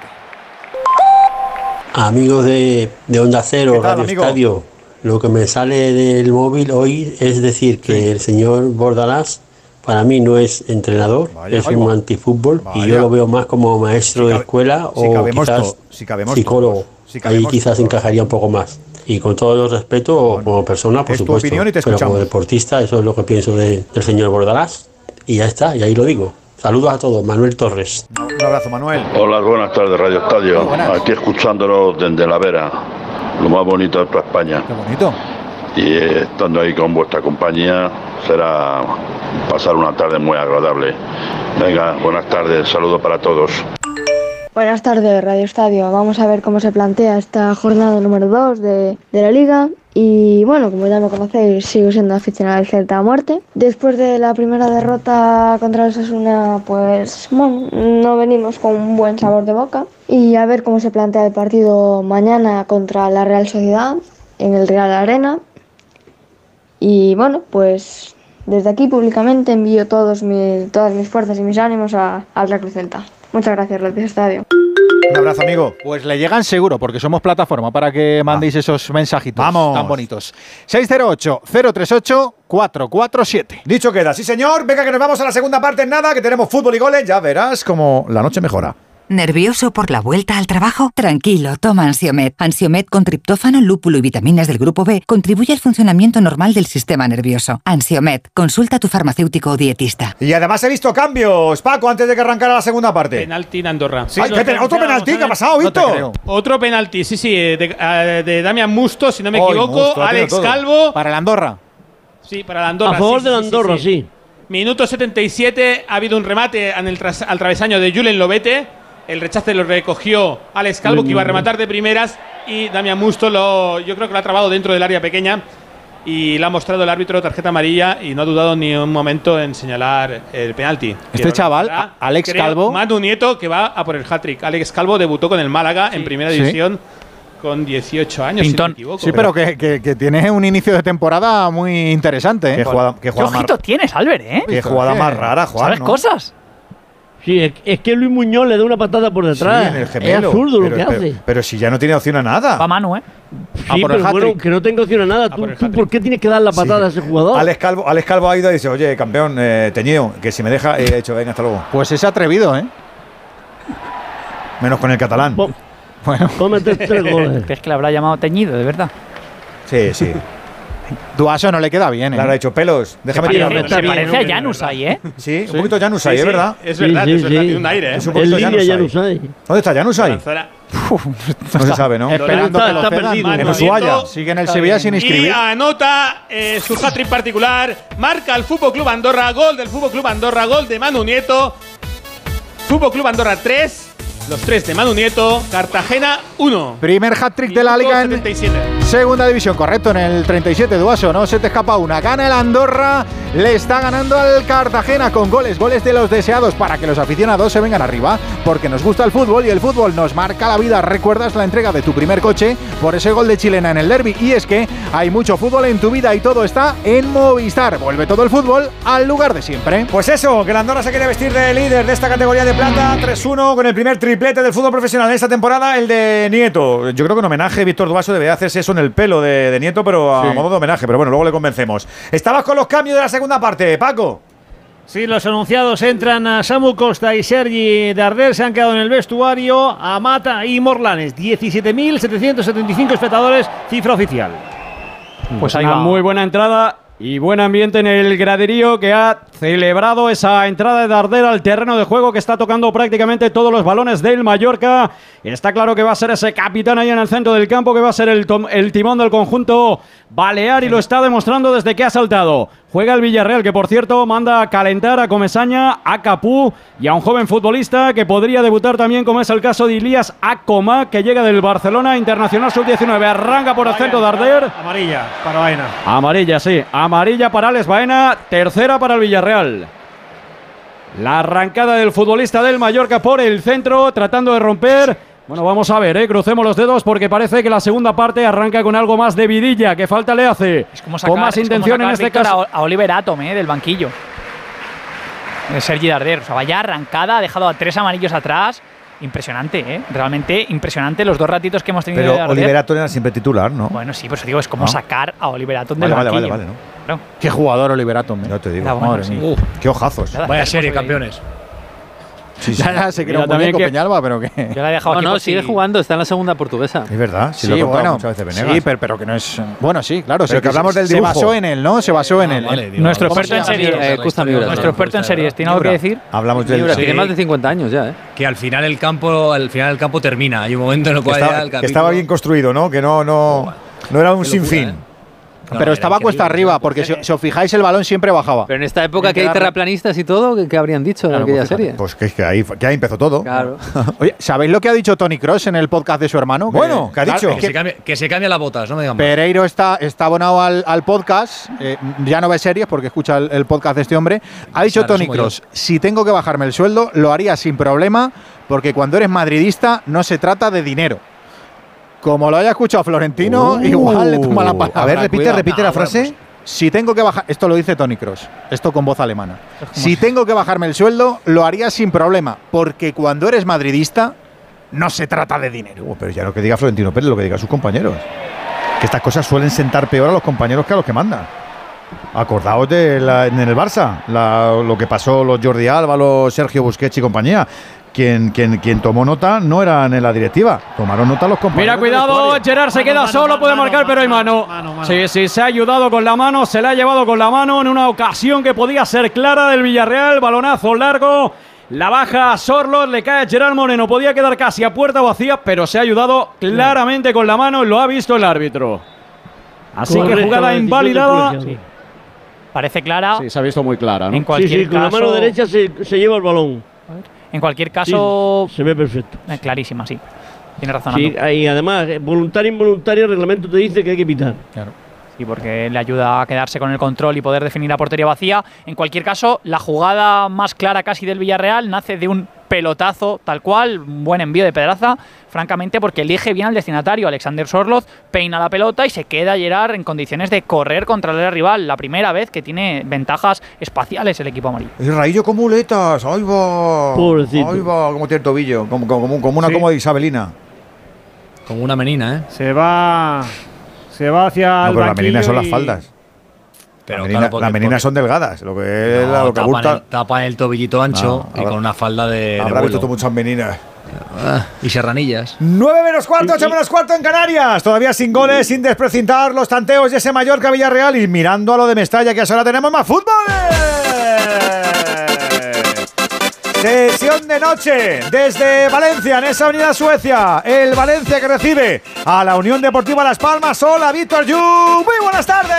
Amigos de, de Onda Cero, ¿Qué tal, Radio amigo? Estadio, lo que me sale del móvil hoy es decir que el señor Bordalás para mí no es entrenador, es un antifútbol y yo lo veo más como maestro de escuela o cabemos quizás si psicólogo. si Ahí quizás encajaría un poco más. Y con todo el respeto como persona, por es tu supuesto. opinión y te pero como deportista, eso es lo que pienso de- del señor Bordalás. Y ya está, y ahí lo digo. Saludos a todos, Manuel Torres. Un abrazo, Manuel. Hola, buenas tardes, Radio Estadio. Aquí escuchándolo desde la Vera, lo más bonito de toda España. Qué bonito. Y eh, estando ahí con vuestra compañía, será pasar una tarde muy agradable. Venga, buenas tardes, saludo para todos. Buenas tardes, Radio Estadio. Vamos a ver cómo se plantea esta jornada número 2 de, de la liga. Y bueno, como ya me conocéis, sigo siendo aficionado al Celta a muerte. Después de la primera derrota contra el Osasuna, pues bueno, no venimos con un buen sabor de boca. Y a ver cómo se plantea el partido mañana contra la Real Sociedad en el Real Arena. Y bueno, pues desde aquí públicamente envío todos mis, todas mis fuerzas y mis ánimos a, al Real Celta. Muchas gracias, Radio Estadio. Un abrazo, amigo. Pues le llegan seguro, porque somos plataforma para que mandéis esos mensajitos Vamos. tan bonitos. 608-038-447. Dicho queda, sí señor, venga que nos vamos a la segunda parte en nada, que tenemos fútbol y goles, ya verás como la noche mejora. ¿Nervioso por la vuelta al trabajo? Tranquilo, toma Ansiomet. Ansiomet con triptófano, lúpulo y vitaminas del grupo B contribuye al funcionamiento normal del sistema nervioso. Ansiomet, consulta a tu farmacéutico o dietista. Y además he visto cambios, Paco, antes de que arrancara la segunda parte. Penalti en Andorra. Sí, ¿qué te- otro penalti, ¿qué ha pasado, Víctor? Otro penalti, sí, sí, eh, de, de Damian Musto, si no me equivoco. Musto, Alex todo. Calvo. Para el Andorra. Sí, para la Andorra. A favor sí, de la sí, sí, Andorra, sí. Minuto 77, ha habido un remate en el tras- al travesaño de Julen Lobete. El rechace lo recogió Alex Calvo, que iba a rematar de primeras. Y Damian Musto lo, yo creo que lo ha trabado dentro del área pequeña. Y le ha mostrado el árbitro tarjeta amarilla y no ha dudado ni un momento en señalar el penalti. Este chaval, Alex creo, Calvo. Manu Nieto, que va a por el hat-trick. Alex Calvo debutó con el Málaga en primera Sí. división con 18 años, si no me equivoco. Sí, pero que, que- que tiene un inicio de temporada muy interesante. ¿eh? Qué jugada- qué jugada ojito tienes, Albert, eh? Qué jugada más rara, Juan. ¿Sabes ¿no? cosas? Sí, es, es que Luis Muñoz le da una patada por detrás. Sí, en el es absurdo pero, lo que pero- hace. pero si ya no tiene opción a nada. Va mano, ¿eh? Sí, por el pero bueno, que no tenga opción a nada. ¿Tú, tú por qué tienes que dar la patada a ese jugador? Alex Calvo, Alex Calvo ha ido y dice, oye, campeón, eh, teñido, que si me deja, he hecho, venga, hasta luego. Pues es atrevido, ¿eh? Menos con el catalán. Bueno. meter tres goles. ¿Crees que le habrá llamado teñido, de verdad? Sí, sí. Duaso no le queda bien, ¿eh? Le habrá dicho pelos. Déjame Se tirar. parece- se parece a Janus ahí, ¿eh? Sí, un poquito Janus Sí, ahí, sí, ¿es verdad? es verdad, es verdad, tiene un aire, ¿eh? Es un poquito Januzaj. Januzaj. ¿Dónde está Januzaj? Lanzará. No se sabe, ¿no? Esperando Está- que lo está cedan. perdido. En Ushuaia. Sigue en el Está Sevilla bien. sin Y inscribir. anota eh, su hat-trick particular. Marca el Fútbol Club Andorra. Gol del Fútbol Club Andorra. Gol de Manu Nieto. Fútbol Club Andorra 3. Los 3 de Manu Nieto. Cartagena 1. Primer hat-trick de la liga en 77. Segunda división, correcto, en el 37 Duaso, no se te escapa una. Gana el Andorra, le está ganando al Cartagena con goles, goles de los deseados para que los aficionados se vengan arriba, porque nos gusta el fútbol y el fútbol nos marca la vida. ¿Recuerdas la entrega de tu primer coche por ese gol de chilena en el derby? Y es que hay mucho fútbol en tu vida y todo está en Movistar. Vuelve todo el fútbol al lugar de siempre. Pues eso, que la Andorra se quiere vestir de líder de esta categoría de plata, 3-1 con el primer triplete del fútbol profesional en esta temporada, el de Nieto. Yo creo que en homenaje, Víctor Duaso debería hacerse eso en el pelo de, de Nieto, pero a Sí. modo de homenaje. Pero bueno, luego le convencemos. Estabas con los cambios de la segunda parte, Paco. Sí, los anunciados entran a Samu Costa y Sergi Darder, se han quedado en el vestuario, Amata y Morlanes. 17.775 espectadores, cifra oficial. Pues Es ahí una muy buena entrada y buen ambiente en el graderío que ha celebrado esa entrada de Darder al terreno de juego que está tocando prácticamente todos los balones del Mallorca. Está claro que va a ser ese capitán ahí en el centro del campo, que va a ser el, timón del conjunto balear y lo está demostrando desde que ha saltado. Juega el Villarreal, que por cierto manda a calentar a Comesaña, a Capú y a un joven futbolista que podría debutar también, como es el caso de Ilías Acoma, que llega del Barcelona Internacional Sub-19. Arranca por el centro de Arder. Amarilla para Baena. Amarilla, sí. Amarilla para Alex Baena, tercera para el Villarreal. La arrancada del futbolista del Mallorca por el centro, tratando de romper. Bueno, vamos a ver, ¿eh? crucemos los dedos porque parece que la segunda parte arranca con algo más de vidilla. ¿Qué falta le hace? Como sacar- con más es como intención en sacar, este Víctor, caso. A, Oliver Atom, eh, del banquillo. De Sergi Darder. O sea, vaya arrancada, ha dejado a tres amarillos atrás. Impresionante, ¿eh? Realmente impresionante los dos ratitos que hemos tenido de Pero Arder. Oliver Atom era siempre titular, ¿no? Bueno, sí, pues digo, es como Ah. sacar a Oliver Atom del Vale, vale, banquillo. vale, vale, ¿no? Claro. Qué jugador Oliver Atom. ¿eh? No te digo. Bueno, Madre sí. Qué ojazos. Nada, Vaya serie, campeones. Sí, sí. Ya, ya se un también que- Peñalba, pero que. Yo la he dejado No, aquí no, sigue si- jugando, está en la segunda portuguesa. Es verdad, Sí, lo bueno, muchas veces Venegas. sí, pero, pero que no es. Bueno, sí, claro. Pero sí que hablamos del se dibujo. basó en él, ¿no? Se basó en él. vale, en- digo, Nuestro ¿Cómo experto se en series. Eh. Nuestro experto en series. ¿Tiene algo que decir? Hablamos del. Tiene más de 50 años ya, ¿eh? Que al final el campo, al final el campo termina. Hay un momento en el cual estaba, el bien construido, ¿no? Que no, no, no era un sinfín. No, Pero estaba cuesta arriba, porque si, os fijáis, el balón siempre bajaba. Pero en esta época que hay terraplanistas y todo, ¿qué, qué habrían dicho en Claro, aquella pues serie? Pues que, es que ahí, que ahí empezó todo. Claro. Oye, ¿sabéis lo que ha dicho Tony Cross en el podcast de su hermano? Que- Bueno, ¿qué ha dicho? Que, que se cambie, que se cambie las botas, no me digan más. Pereiro está, está abonado al, al podcast, eh, ya no ve series porque escucha el, el podcast de este hombre. Ha dicho Claro, Tony. Cross, si tengo que bajarme el sueldo, lo haría sin problema, porque cuando eres madridista no se trata de dinero. Como lo haya escuchado Florentino, Uh. igual le toma la palabra. A ver, repite, Cuidado. repite la frase. si tengo que bajar, esto lo dice Tony Cross, esto con voz alemana. Si tengo que bajarme el sueldo, lo haría sin problema, porque cuando eres madridista no se trata de dinero. Uh, pero ya no que diga Florentino Pérez, lo que diga sus compañeros. Que estas cosas suelen sentar peor a los compañeros que a los que mandan. Acordaos de la- en el Barça, la- lo que pasó los Jordi Alba, los Sergio Busquets y compañía. Quien, quien, quien tomó nota no eran en la directiva, tomaron nota los compañeros. Mira, cuidado. Gerard se queda solo, puede marcar, pero hay mano. Sí, sí, se ha ayudado con la mano, se la ha llevado con la mano en una ocasión que podía ser clara del Villarreal, balonazo largo. La baja a Sorlos, le cae a Gerard Moreno, podía quedar casi a puerta vacía, pero se ha ayudado claramente con la mano y lo ha visto el árbitro. Así que jugada invalidada. Parece clara. Sí, se ha visto muy clara, ¿no? En Sí, cualquier sí, con la caso. mano derecha se, se lleva el balón. En cualquier Sí, caso. se ve perfecto. eh, clarísima, sí. Tiene razón. Sí, y además, eh, voluntario involuntario, el reglamento te dice que hay que pitar. Sí, porque le ayuda a quedarse con el control y poder definir la portería vacía. En cualquier caso, la jugada más clara casi del Villarreal nace de un pelotazo tal cual, un buen envío de Pedraza, francamente porque elige bien al destinatario, Alexander Sorloz, peina la pelota y se queda Gerard en condiciones de correr contra el rival, la primera vez que tiene ventajas espaciales el equipo amarillo. Y Raillo con muletas, ahí va. Pobrecito. Ahí va, como tiene el tobillo, como, como, como una Sí. como de Isabelina. Como una menina, ¿eh? Se va. Se va hacia No, el pero la menina banquillo son las faldas. Pero la claro, menina, porque- las meninas son delgadas, lo que es No, la- lo que tapan, el, tapan el tobillito ancho No, y habrá- con una falda de, de Habrá visto vuelo. tú muchas meninas. Ah, y serranillas. 9 menos cuarto, 8 menos cuarto en Canarias. Todavía sin goles, sin desprecintar los tanteos de ese Mallorca Villarreal y mirando a lo de Mestalla, que ahora tenemos más fútbol. Sesión de noche desde Valencia, en esa avenida Suecia. El Valencia que recibe a la Unión Deportiva Las Palmas. Hola, Víctor Yu. Muy buenas tardes.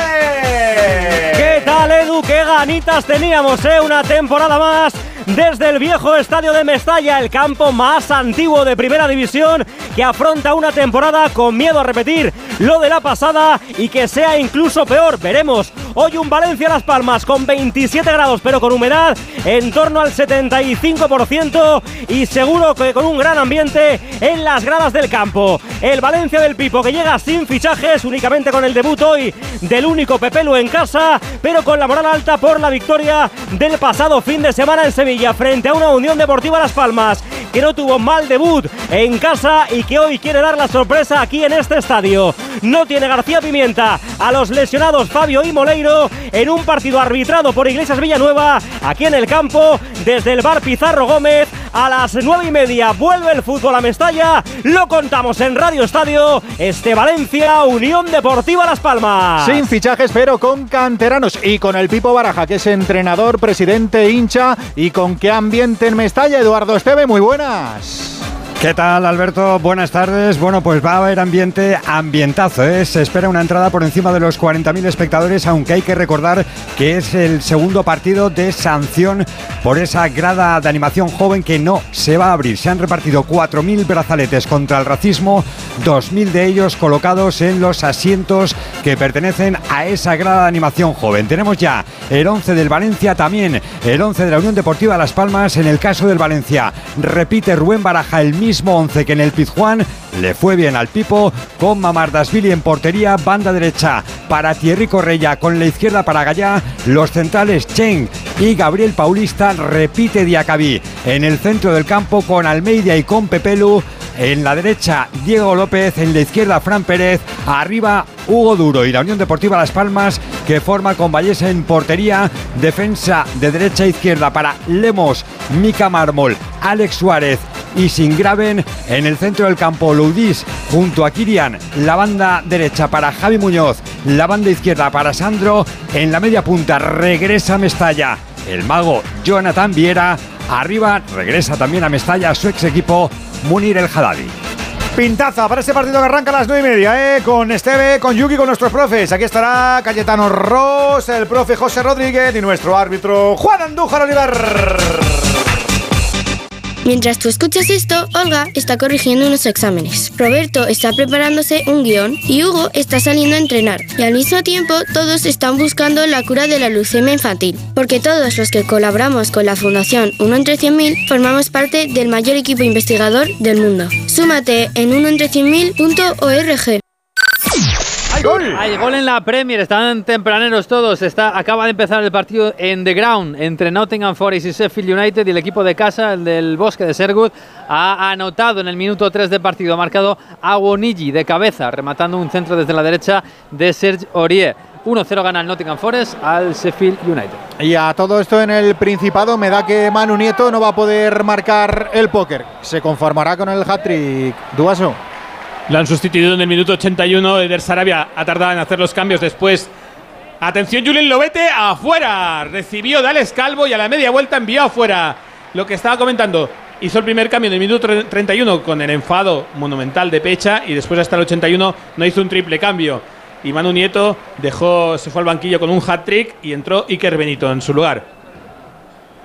¿Qué tal, Edu? ¿Qué ganitas teníamos, eh? Una temporada más desde el viejo estadio de Mestalla, el campo más antiguo de Primera División, que afronta una temporada con miedo a repetir lo de la pasada y que sea incluso peor. Veremos. Hoy un Valencia Las Palmas con 27 grados, pero con humedad en torno al 75% y seguro que con un gran ambiente en las gradas del campo. El Valencia del Pipo que llega sin fichajes, únicamente con el debut hoy del único Pepelu en casa, pero con la moral alta por la victoria del pasado fin de semana en Sevilla frente a una Unión Deportiva Las Palmas que no tuvo mal debut en casa y que hoy quiere dar la sorpresa aquí en este estadio. No tiene García Pimienta a los lesionados Fabio y Moleiro en un partido arbitrado por Iglesias Villanueva aquí en el campo desde el bar Pizarro Gómez a las nueve y media vuelve el fútbol a Mestalla. Lo contamos en Radio Estadio. Este Valencia, Unión Deportiva Las Palmas. Sin fichajes, pero con canteranos y con el Pipo Baraja, que es entrenador, presidente, hincha y con qué ambiente en Mestalla. Eduardo Esteve, muy buenas. ¿Qué tal, Alberto? Buenas tardes. Bueno, pues va a haber ambiente ambientazo. ¿eh? Se espera una entrada por encima de los 40.000 espectadores, aunque hay que recordar que es el segundo partido de sanción por esa grada de animación joven que no se va a abrir. Se han repartido 4.000 brazaletes contra el racismo, 2.000 de ellos colocados en los asientos que pertenecen a esa grada de animación joven. Tenemos ya el 11 del Valencia, también el 11 de la Unión Deportiva Las Palmas. En el caso del Valencia, repite Rubén Baraja el mismo 11 que en el Pizjuán. Le fue bien al Pipo con Mamardasvili en portería, banda derecha para Thierry Correia, con la izquierda para Gallá, los centrales Cheng y Gabriel Paulista repite Diacabí. En el centro del campo con Almeida y con Pepelu. En la derecha Diego López, en la izquierda Fran Pérez, arriba Hugo Duro y la Unión Deportiva Las Palmas que forma con Valles en portería, defensa de derecha a izquierda para Lemos, Mica Mármol, Alex Suárez y Singraven en el centro del campo Loudis junto a Kirian, la banda derecha para Javi Muñoz, la banda izquierda para Sandro, en la media punta regresa Mestalla, el mago Jonathan Viera, arriba regresa también a Mestalla su ex equipo Munir El Haddadi. Pintaza para este partido que arranca a las 9 y media, ¿eh? con Esteve, con Yuki, con nuestros profes. Aquí estará Cayetano Ross, el profe José Rodríguez y nuestro árbitro Juan Andújar Oliver. Mientras tú escuchas esto, Olga está corrigiendo unos exámenes. Roberto está preparándose un guion y Hugo está saliendo a entrenar. Y al mismo tiempo, todos están buscando la cura de la leucemia infantil. Porque todos los que colaboramos con la Fundación 1 entre 100.000 formamos parte del mayor equipo investigador del mundo. Súmate en 1entre100.000.org. ¡Hay gol! Hay gol en la Premier, están tempraneros todos. Está, acaba de empezar el partido en The Ground entre Nottingham Forest y Sheffield United y el equipo de casa, el del Bosque de Serwood, ha anotado en el minuto 3 de partido, ha marcado Awonigi de cabeza, rematando un centro desde la derecha de Serge Aurier. 1-0 gana el Nottingham Forest al Sheffield United. Y a todo esto en el Principado me da que Manu Nieto no va a poder marcar el póker. Se conformará con el hat-trick. Duaso. Lo han sustituido en el minuto 81. Eder Sarabia ha tardado en hacer los cambios después. Atención, Julien Lobete, afuera. Recibió Dales Calvo y a la media vuelta envió afuera. Lo que estaba comentando. Hizo el primer cambio en el minuto 31 con el enfado monumental de Pecha y después hasta el 81 no hizo un triple cambio. Y Manu Nieto dejó, se fue al banquillo con un hat-trick y entró Iker Benito en su lugar.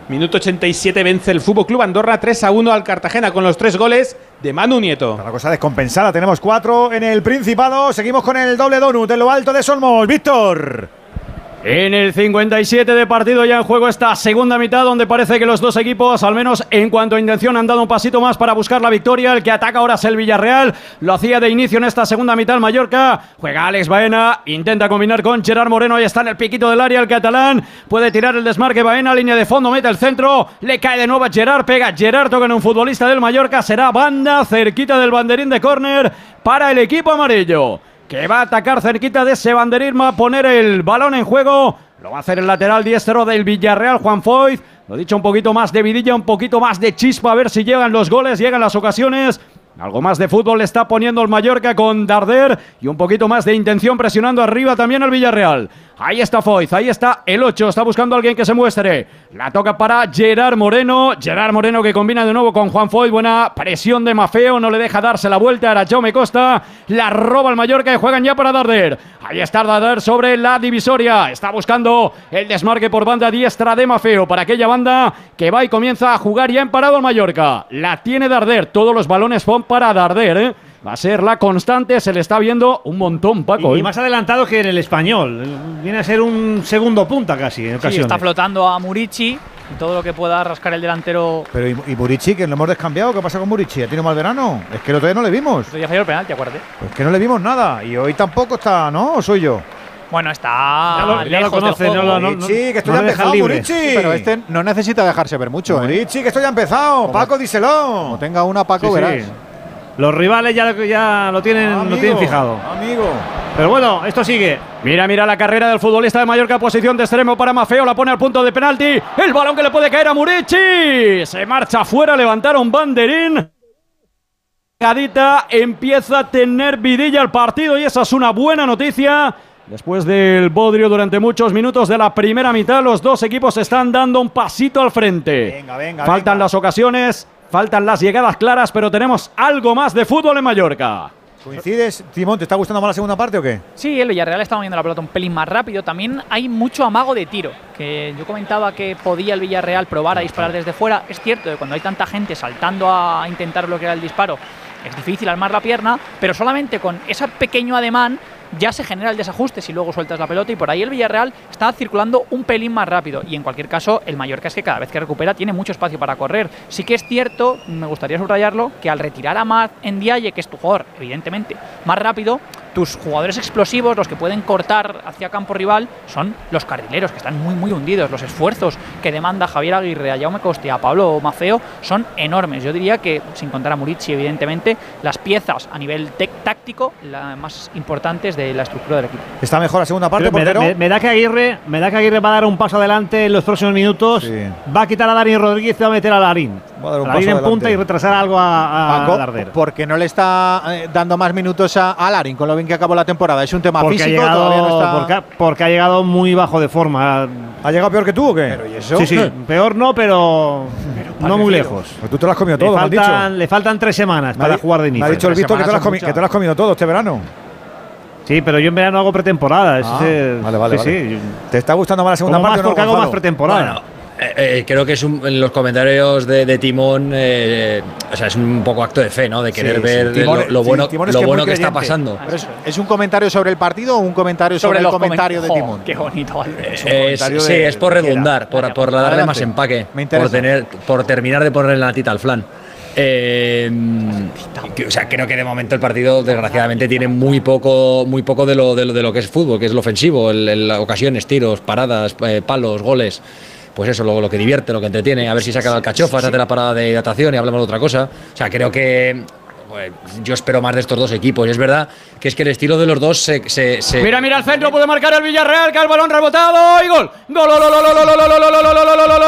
Minuto 87 vence el Fútbol Club Andorra 3 a 1 al Cartagena con los tres goles de Manu Nieto. La cosa descompensada, tenemos cuatro en el Principado. Seguimos con el doble donut en lo alto de Solmos. Víctor. En el 57 de partido ya en juego esta segunda mitad donde parece que los dos equipos, al menos en cuanto a intención, han dado un pasito más para buscar la victoria. El que ataca ahora es el Villarreal. Lo hacía de inicio en esta segunda mitad Mallorca. Juega Alex Baena, intenta combinar con Gerard Moreno. Ahí está en el piquito del área el catalán. Puede tirar el desmarque Baena, línea de fondo, mete el centro. Le cae de nuevo a Gerard, pega Gerard, toca en un futbolista del Mallorca. Será banda cerquita del banderín de córner para el equipo amarillo que va a atacar cerquita de ese banderín, va a poner el balón en juego. Lo va a hacer el lateral diestro del Villarreal, Juan Foyt. Lo dicho, un poquito más de vidilla, un poquito más de chispa, a ver si llegan los goles, llegan las ocasiones. Algo más de fútbol le está poniendo el Mallorca con Darder y un poquito más de intención presionando arriba también el Villarreal. Ahí está Foyz, ahí está el 8, está buscando a alguien que se muestre. La toca para Gerard Moreno. Gerard Moreno que combina de nuevo con Juan Foyt. Buena presión de Mafeo, no le deja darse la vuelta. Ahora Jaume Costa la roba el Mallorca y juegan ya para Darder. Ahí está Darder sobre la divisoria. Está buscando el desmarque por banda diestra de Mafeo para aquella banda que va y comienza a jugar ya en parado el Mallorca. La tiene Darder, todos los balones son para Darder, ¿eh? Va a ser la constante, se le está viendo un montón, Paco. Y, ¿eh? más adelantado que en el español. Viene a ser un segundo punta casi en Sí, está flotando a Murici y todo lo que pueda rascar el delantero. Pero ¿y, y Murici, que lo hemos descambiado? ¿Qué pasa con Murici? ¿Ha tenido mal verano? Es que el otro día no le vimos. Otro día falló el penalti, acuérdate. Es que no le vimos nada. Y hoy tampoco está, ¿no? ¿O soy yo? Bueno, está. Ya lo- ya lo conoce, juego. no lo- no- Murici, que esto no ya ha empezado, libre. Murici. Sí, pero este no necesita dejarse ver mucho. ¿eh? Murici, que esto ya ha empezado. Paco, díselo. Como tenga una, Paco, Sí, sí. Los rivales ya, ya lo, tienen, lo tienen fijado. Amigo. Pero bueno, esto sigue. Mira, mira la carrera del futbolista de Mallorca, posición de extremo para Mafeo, la pone al punto de penalti. El balón que le puede caer a Murici. Se marcha afuera, levantaron banderín. Gadita empieza a tener vidilla el partido y esa es una buena noticia. Después del bodrio durante muchos minutos de la primera mitad, los dos equipos están dando un pasito al frente. Venga, venga, Faltan venga. las ocasiones, faltan las llegadas claras, pero tenemos algo más de fútbol en Mallorca. ¿Coincides, Timón? ¿Te está gustando más la segunda parte o qué? Sí, el Villarreal está moviendo la pelota un pelín más rápido. También hay mucho amago de tiro. Que yo comentaba que podía el Villarreal probar a disparar desde fuera. Es cierto que cuando hay tanta gente saltando a intentar bloquear el disparo, es difícil armar la pierna, pero solamente con ese pequeño ademán ya se genera el desajuste si luego sueltas la pelota y por ahí el Villarreal está circulando un pelín más rápido y en cualquier caso el Mallorca es que cada vez que recupera tiene mucho espacio para correr. Sí que es cierto, me gustaría subrayarlo, que al retirar a Maz en Diaye, que es tu jugador, evidentemente, más rápido, tus jugadores explosivos, los que pueden cortar hacia campo rival, son los carrileros, que están muy, muy hundidos. Los esfuerzos que demanda Javier Aguirre, a Jaume Costi, a Pablo Mafeo, son enormes. Yo diría que, sin contar a Murici, evidentemente, las piezas a nivel táctico las más importantes de la estructura del equipo. Está mejor la segunda parte, me, da, portero. me- me da que Aguirre, me da que Aguirre va a dar un paso adelante en los próximos minutos. Va a quitar a Dani Rodríguez y va a meter a Larín. Va a dar un paso en punta y retrasar algo a, a Paco, Darder. porque no le está eh, dando más minutos a, a Larin con lo bien que acabó la temporada. Es un tema Porque ha, físico, llegado, todavía no está. porque, ha, porque ha llegado muy bajo de forma. ¿Ha llegado peor que tú o qué? Sí, sí, peor no, pero, no muy lejos. Pues tú te lo has comido Le todo, me han dicho. faltan, le faltan tres semanas Me ha para di- jugar de Me inicio. ha dicho el Víctor que te, lo has que te lo comido todo este verano. Sí, pero yo en verano hago pretemporada. Ah, es vale, vale, sí, vale. sí. ¿Te está gustando más la segunda Como parte más o no, porque hago más pretemporada. Bueno, eh, eh, creo que es un- en los comentarios de, de Timón, eh, o sea, es un poco acto de fe, ¿no? De querer Sí, ver sí. lo, Timón- lo sí, bueno, es lo que bueno que está pasando. Pero es, ¿es un comentario sobre el partido o un comentario sobre, el los comentario de Timón? Qué bonito. Es- sí, de- es por redundar, por, por darle Adelante. más empaque, Me interesa. por, tener, por terminar de ponerle la tita al flan. Eh, o sea, creo que de momento el partido, desgraciadamente, tiene muy poco, muy poco de lo, de lo, de lo que es fútbol, que es lo ofensivo, el, el- ocasiones, tiros, paradas, eh, palos, goles. Pues eso, lo, lo que divierte, lo que entretiene. A ver si saca la alcachofa, se hace la parada de hidratación y hablamos de otra cosa. O sea, creo que pues, yo espero más de estos dos equipos. Y es verdad que es que el estilo de los dos se. se- se- Mira, mira al centro, puede marcar el Villarreal, que el balón rebotado y gol. Gol, gol, gol, gol, gol, gol, gol, gol, gol, gol, gol,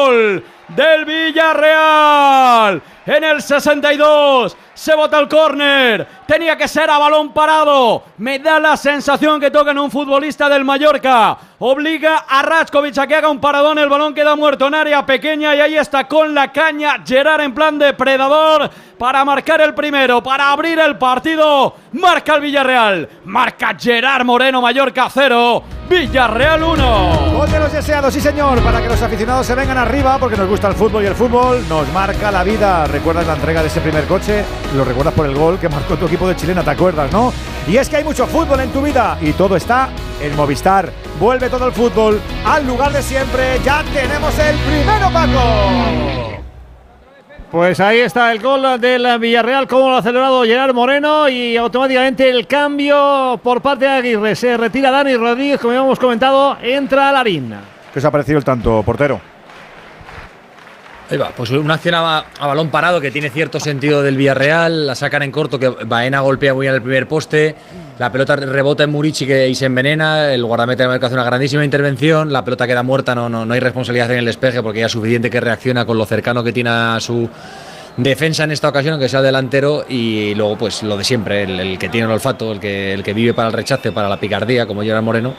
gol, del Villarreal. En el 62 se bota el córner. Tenía que ser a balón parado. Me da la sensación que tocan un futbolista del Mallorca. Obliga a Ratkovic a que haga un paradón. El balón queda muerto en área pequeña y ahí está con la caña Gerard en plan depredador para marcar el primero, para abrir el partido. Marca el Villarreal. Marca Gerard Moreno Mallorca 0. Villarreal 1. Gol de los deseados, sí señor, para que los aficionados se vengan arriba porque nos gusta el fútbol y el fútbol nos marca la vida. ¿Recuerdas la entrega de ese primer coche? Lo recuerdas por el gol que marcó tu equipo de chilena, ¿te acuerdas, no? Y es que hay mucho fútbol en tu vida y todo está en Movistar. Vuelve todo el fútbol al lugar de siempre. Ya tenemos el primero, Paco. Pues ahí está el gol del Villarreal, como lo ha celebrado Gerard Moreno y automáticamente el cambio por parte de Aguirre. Se retira Dani Rodríguez, como ya hemos comentado, entra Larín. ¿Qué os ha parecido el tanto, portero? Pues una acción a, balón parado que tiene cierto sentido del Villarreal, la sacan en corto, que Baena golpea muy bien el primer poste, la pelota rebota en Murici que, y se envenena, el guardameta América hace una grandísima intervención, la pelota queda muerta, no, no, no hay responsabilidad en el despeje porque ya es suficiente que reacciona con lo cercano que tiene a su defensa en esta ocasión, que sea el delantero, y luego pues lo de siempre, el, el que tiene el olfato, el que, el que vive para el rechace, para la picardía, como Gerard Moreno,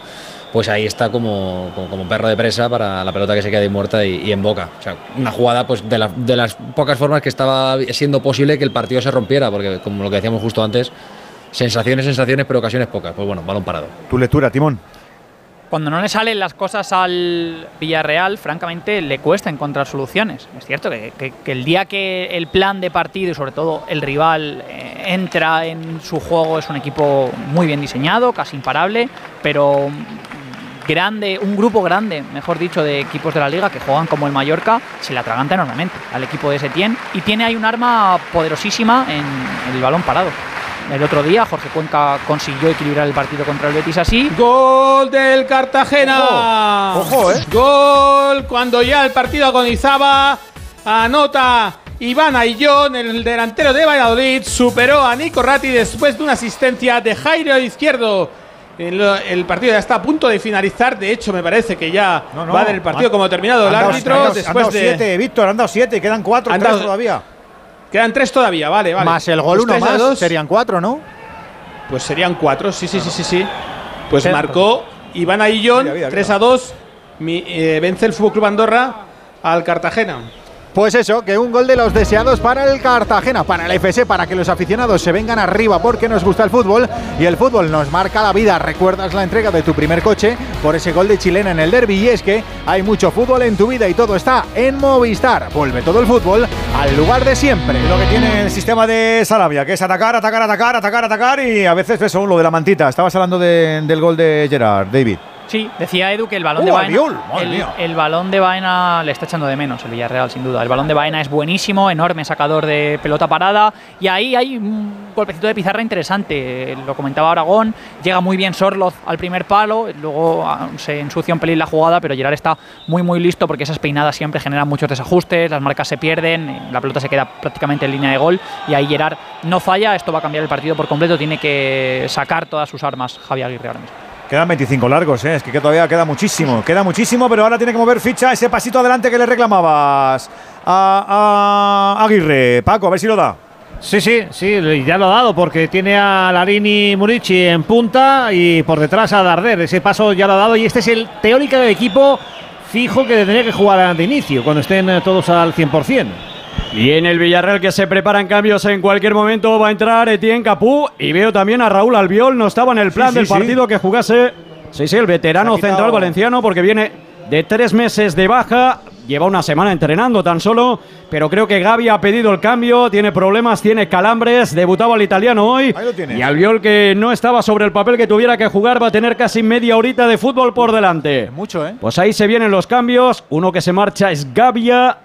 pues ahí está como, como, como perro de presa para la pelota que se queda ahí muerta y, y en boca. O sea, una jugada pues de, la- de las pocas formas que estaba siendo posible que el partido se rompiera, porque como lo que decíamos justo antes, sensaciones, sensaciones, pero ocasiones pocas. Pues bueno, balón parado. Tu lectura, Timón. Cuando no le salen las cosas al Villarreal, francamente, le cuesta encontrar soluciones. Es cierto que, que- que el día que el plan de partido y sobre todo el rival eh, entra en su juego es un equipo muy bien diseñado, casi imparable, pero grande, un grupo grande, mejor dicho, de equipos de la liga que juegan como el Mallorca, se le atraganta enormemente al equipo de Setién y tiene ahí un arma poderosísima en el balón parado. El otro día Jorge Cuenca consiguió equilibrar el partido contra el Betis así. Gol del Cartagena. Ojo, eh. Gol cuando ya el partido agonizaba. Anota Iván Ayllón, el delantero de Valladolid, superó a Nico Ratti después de una asistencia de Jairo Izquierdo. El, el partido ya está a punto de finalizar. De hecho, me parece que ya No, no. va a dar el partido como terminado el Han dado- árbitro. han dado- han después dado de. siete, Víctor, han dado siete quedan cuatro, Han tres dado- todavía. Quedan tres todavía, vale, vale. Más el gol Pues uno más, dos. serían cuatro, ¿no? Pues serían cuatro, sí, sí, sí, sí, sí. Pues Sí. marcó Iván Aillón, Mira, mira, 3 a 2. Mi- eh, vence el Fútbol Club Andorra al Cartagena. Pues eso, que un gol de los deseados para el Cartagena, para el FC, para que los aficionados se vengan arriba porque nos gusta el fútbol y el fútbol nos marca la vida. Recuerdas la entrega de tu primer coche por ese gol de chilena en el derby y es que hay mucho fútbol en tu vida y todo está en Movistar. Vuelve todo el fútbol al lugar de siempre. Lo que tiene el sistema de Sarabia, que es atacar, atacar, atacar, atacar, atacar y a veces eso, lo de la mantita. Estabas hablando de- del gol de Gerard, David. Sí, decía Edu que el balón ¡Uh, de Baena. El, balón de Baena le está echando de menos el Villarreal, sin duda. El balón de Baena es buenísimo, enorme sacador de pelota parada. Y ahí hay un golpecito de pizarra interesante. Lo comentaba Aragón. Llega muy bien Sorloz al primer palo. Luego ah, se ensucia un pelín la jugada, pero Gerard está muy, muy listo porque esas peinadas siempre generan muchos desajustes. Las marcas se pierden. La pelota se queda prácticamente en línea de gol. Y ahí Gerard no falla. Esto va a cambiar el partido por completo. Tiene que sacar todas sus armas Javier Aguirre ahora mismo. Quedan 25 largos, ¿eh? es que todavía queda muchísimo. Queda muchísimo, pero ahora tiene que mover ficha ese pasito adelante que le reclamabas a, Aguirre. Paco, a ver si lo da. Sí, sí, sí, ya lo ha dado porque tiene a Larini Murici en punta y por detrás a Darder. Ese paso ya lo ha dado y este es el teórico del equipo fijo que tendría que jugar de inicio cuando estén eh, todos al 100%. Y en el Villarreal que se preparan cambios en cualquier momento va a entrar Etienne Capú y veo también a Raúl Albiol, no estaba en el plan Sí, sí, del sí. partido que jugase. Sí, sí, el veterano central valenciano porque viene de tres meses de baja, lleva una semana entrenando tan solo, pero creo que Gaby ha pedido el cambio, tiene problemas, tiene calambres, debutaba el italiano hoy. Y Albiol que no estaba sobre el papel que tuviera que jugar va a tener casi media horita de fútbol por delante. Mucho, ¿eh? Pues ahí se vienen los cambios. Uno que se marcha es Gavia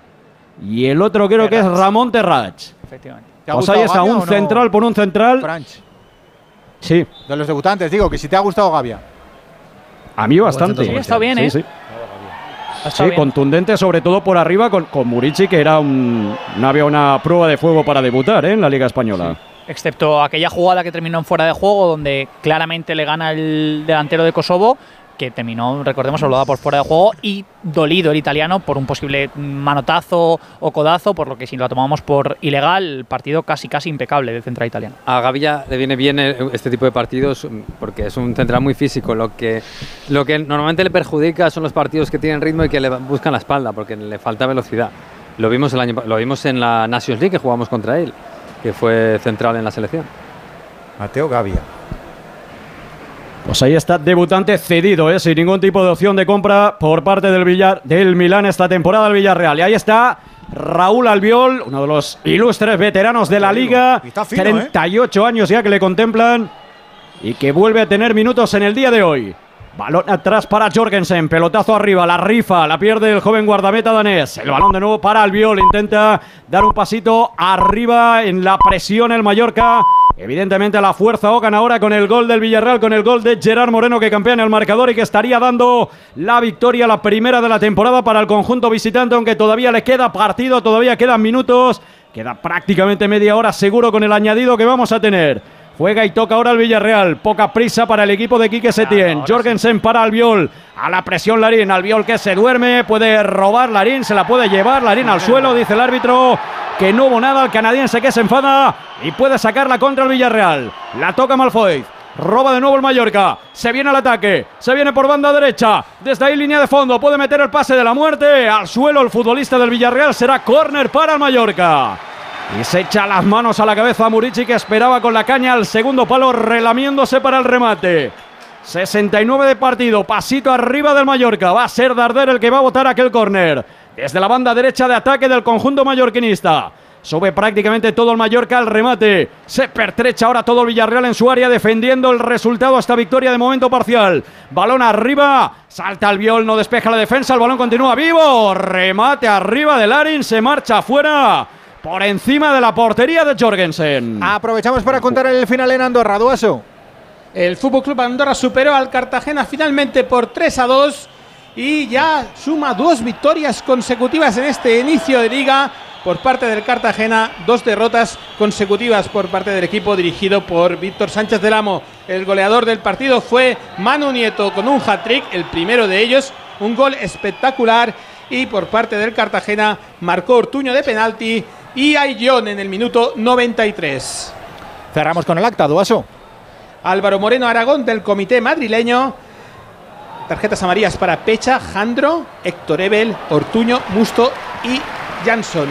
y el otro creo que es Ramón Terrach. Efectivamente. ¿Te ha Pues ahí está, Gavia un no, central por un central. Franch? Sí, De los debutantes, digo, que si te ha gustado Gavia. a mí bastante. Sí, ha estado bien, ¿eh? Sí, sí. Sí, bien. contundente sobre todo por arriba con, con Murici, que era un, no había una prueba de fuego para debutar ¿eh? en la Liga Española. excepto aquella jugada que terminó en fuera de juego, donde claramente le gana el delantero de Kosovo, que terminó, recordemos, da por fuera de juego y dolido el italiano por un posible manotazo o codazo, por lo que si lo tomamos por ilegal, partido casi casi impecable del central italiano. A Gavilla le viene bien este tipo de partidos mm, porque es un central muy físico. Lo que, lo que normalmente le perjudica son los partidos que tienen ritmo y que le buscan la espalda porque le falta velocidad. Lo vimos, el año, lo vimos en la Nations League que jugamos contra él, que fue central en la selección. Mateo Gavia. Pues ahí está, debutante cedido, ¿eh? sin ningún tipo de opción de compra por parte del, Villar, del Milán esta temporada al Villarreal. Y ahí está Raúl Albiol, uno de los ilustres veteranos de la liga. Y está fino, ¿eh? 38 años ya que le contemplan y que vuelve a tener minutos en el día de hoy. Balón atrás para Jorgensen, pelotazo arriba, la rifa, la pierde el joven guardameta danés. El balón de nuevo para Albiol, intenta dar un pasito arriba en la presión el Mallorca. Evidentemente la fuerza Ocan ahora con el gol del Villarreal, con el gol de Gerard Moreno que campea en el marcador y que estaría dando la victoria, la primera de la temporada para el conjunto visitante, aunque todavía le queda partido, todavía quedan minutos, queda prácticamente media hora seguro con el añadido que vamos a tener. Juega y toca ahora el Villarreal. Poca prisa para el equipo de Quique Setién. Jorgensen para Albiol. A la presión Larín. Albiol que se duerme. Puede robar Larín. Se la puede llevar. Larín al suelo. Dice el árbitro que no hubo nada. El canadiense que se enfada. Y puede sacarla contra el Villarreal. La toca Malfoy. Roba de nuevo el Mallorca. Se viene al ataque. Se viene por banda derecha. Desde ahí línea de fondo. Puede meter el pase de la muerte. Al suelo el futbolista del Villarreal. Será córner para el Mallorca. Y se echa las manos a la cabeza a Murici que esperaba con la caña al segundo palo relamiéndose para el remate. 69 de partido, pasito arriba del Mallorca. Va a ser Darder el que va a botar aquel córner. Desde la banda derecha de ataque del conjunto mallorquinista. Sube prácticamente todo el Mallorca al remate. Se pertrecha ahora todo el Villarreal en su área defendiendo el resultado hasta victoria de momento parcial. Balón arriba. Salta el viol, no despeja la defensa. El balón continúa vivo. Remate arriba de Larin. Se marcha afuera. Por encima de la portería de Jorgensen. Aprovechamos para contar el final en Andorra, Duaso. El Fútbol Club Andorra superó al Cartagena finalmente por 3 a 2 y ya suma dos victorias consecutivas en este inicio de liga por parte del Cartagena, dos derrotas consecutivas por parte del equipo dirigido por Víctor Sánchez del Amo. El goleador del partido fue Manu Nieto con un hat-trick, el primero de ellos, un gol espectacular y por parte del Cartagena marcó Ortuño de penalti y Ayllón en el minuto 93. Cerramos con el acta, Duaso. Álvaro Moreno Aragón del comité madrileño. Tarjetas amarillas para Pecha, Jandro, Héctor Ebel, Ortuño, Musto y Jansson.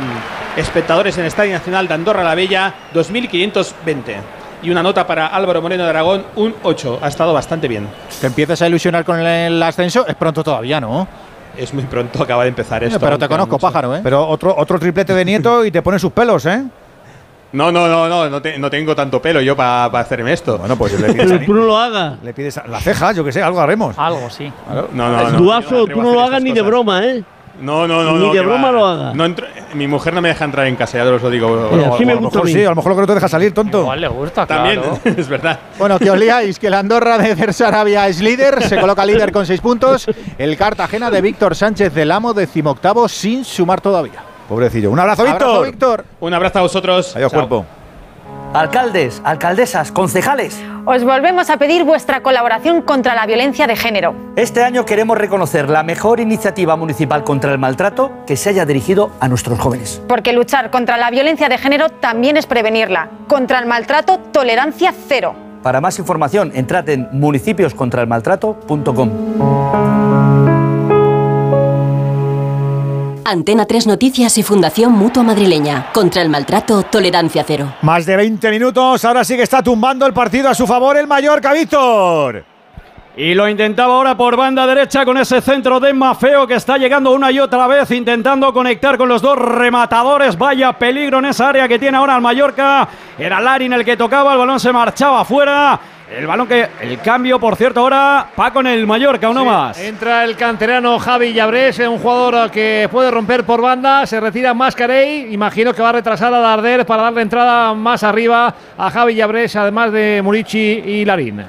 Espectadores en el Estadio Nacional de Andorra la Bella, 2520. Y una nota para Álvaro Moreno de Aragón, un 8. Ha estado bastante bien. ¿Te empiezas a ilusionar con el ascenso? Es pronto todavía, ¿no? Es muy pronto, acaba de empezar esto. pero te conozco, mucho. pájaro, ¿eh? Pero otro, otro triplete de Nieto y te pone sus pelos, ¿eh? No, no, no, no, no, te- no tengo tanto pelo yo para hacerme esto. Bueno, pues le pides, Pero tú no lo hagas. le pides a- la ceja, yo que sé, algo haremos. Algo, sí. No, no, no. Duaso, yo tú no a lo hagas ni de broma, ¿eh? No, no, no. Ni no, de broma va. lo haga. No entro- mi mujer no me deja entrar en casa, ya os lo digo. Así O me a lo gusta a mejor mí. sí, a lo mejor lo que no te deja salir, tonto. Igual le gusta, También, claro. es verdad. Bueno, que os liáis, que la Andorra de Cersarabia es líder, se coloca líder con seis puntos. El Cartagena de Víctor Sánchez del Amo, decimoctavo, sin sumar todavía. Pobrecillo. Un abrazo, Abrazo, Víctor. Víctor. Un abrazo a vosotros. Adiós, Chao. cuerpo. Alcaldes, alcaldesas, concejales. Os volvemos a pedir vuestra colaboración contra la violencia de género. Este año queremos reconocer la mejor iniciativa municipal contra el maltrato que se haya dirigido a nuestros jóvenes. Porque luchar contra la violencia de género también es prevenirla. Contra el maltrato, tolerancia cero. Para más información, entrad en municipioscontraelmaltrato.com. Antena 3 Noticias y Fundación Mutua Madrileña. Contra el maltrato, tolerancia cero. Más de 20 minutos, ahora sí que está tumbando el partido a su favor el Mallorca, Víctor. Y lo intentaba ahora por banda derecha con ese centro de Mafeo que está llegando una y otra vez intentando conectar con los dos rematadores. Vaya peligro en esa área que tiene ahora el Mallorca. Era Larin el que tocaba, el balón se marchaba afuera. El balón que. El cambio, por cierto, ahora va con el Mallorca, uno más. Entra el canterano Javi Llabrés, un jugador que puede romper por banda. Se retira Mascarey. Imagino que va a retrasar a Darder para darle entrada más arriba a Javi Llabrés, además de Murici y Larín.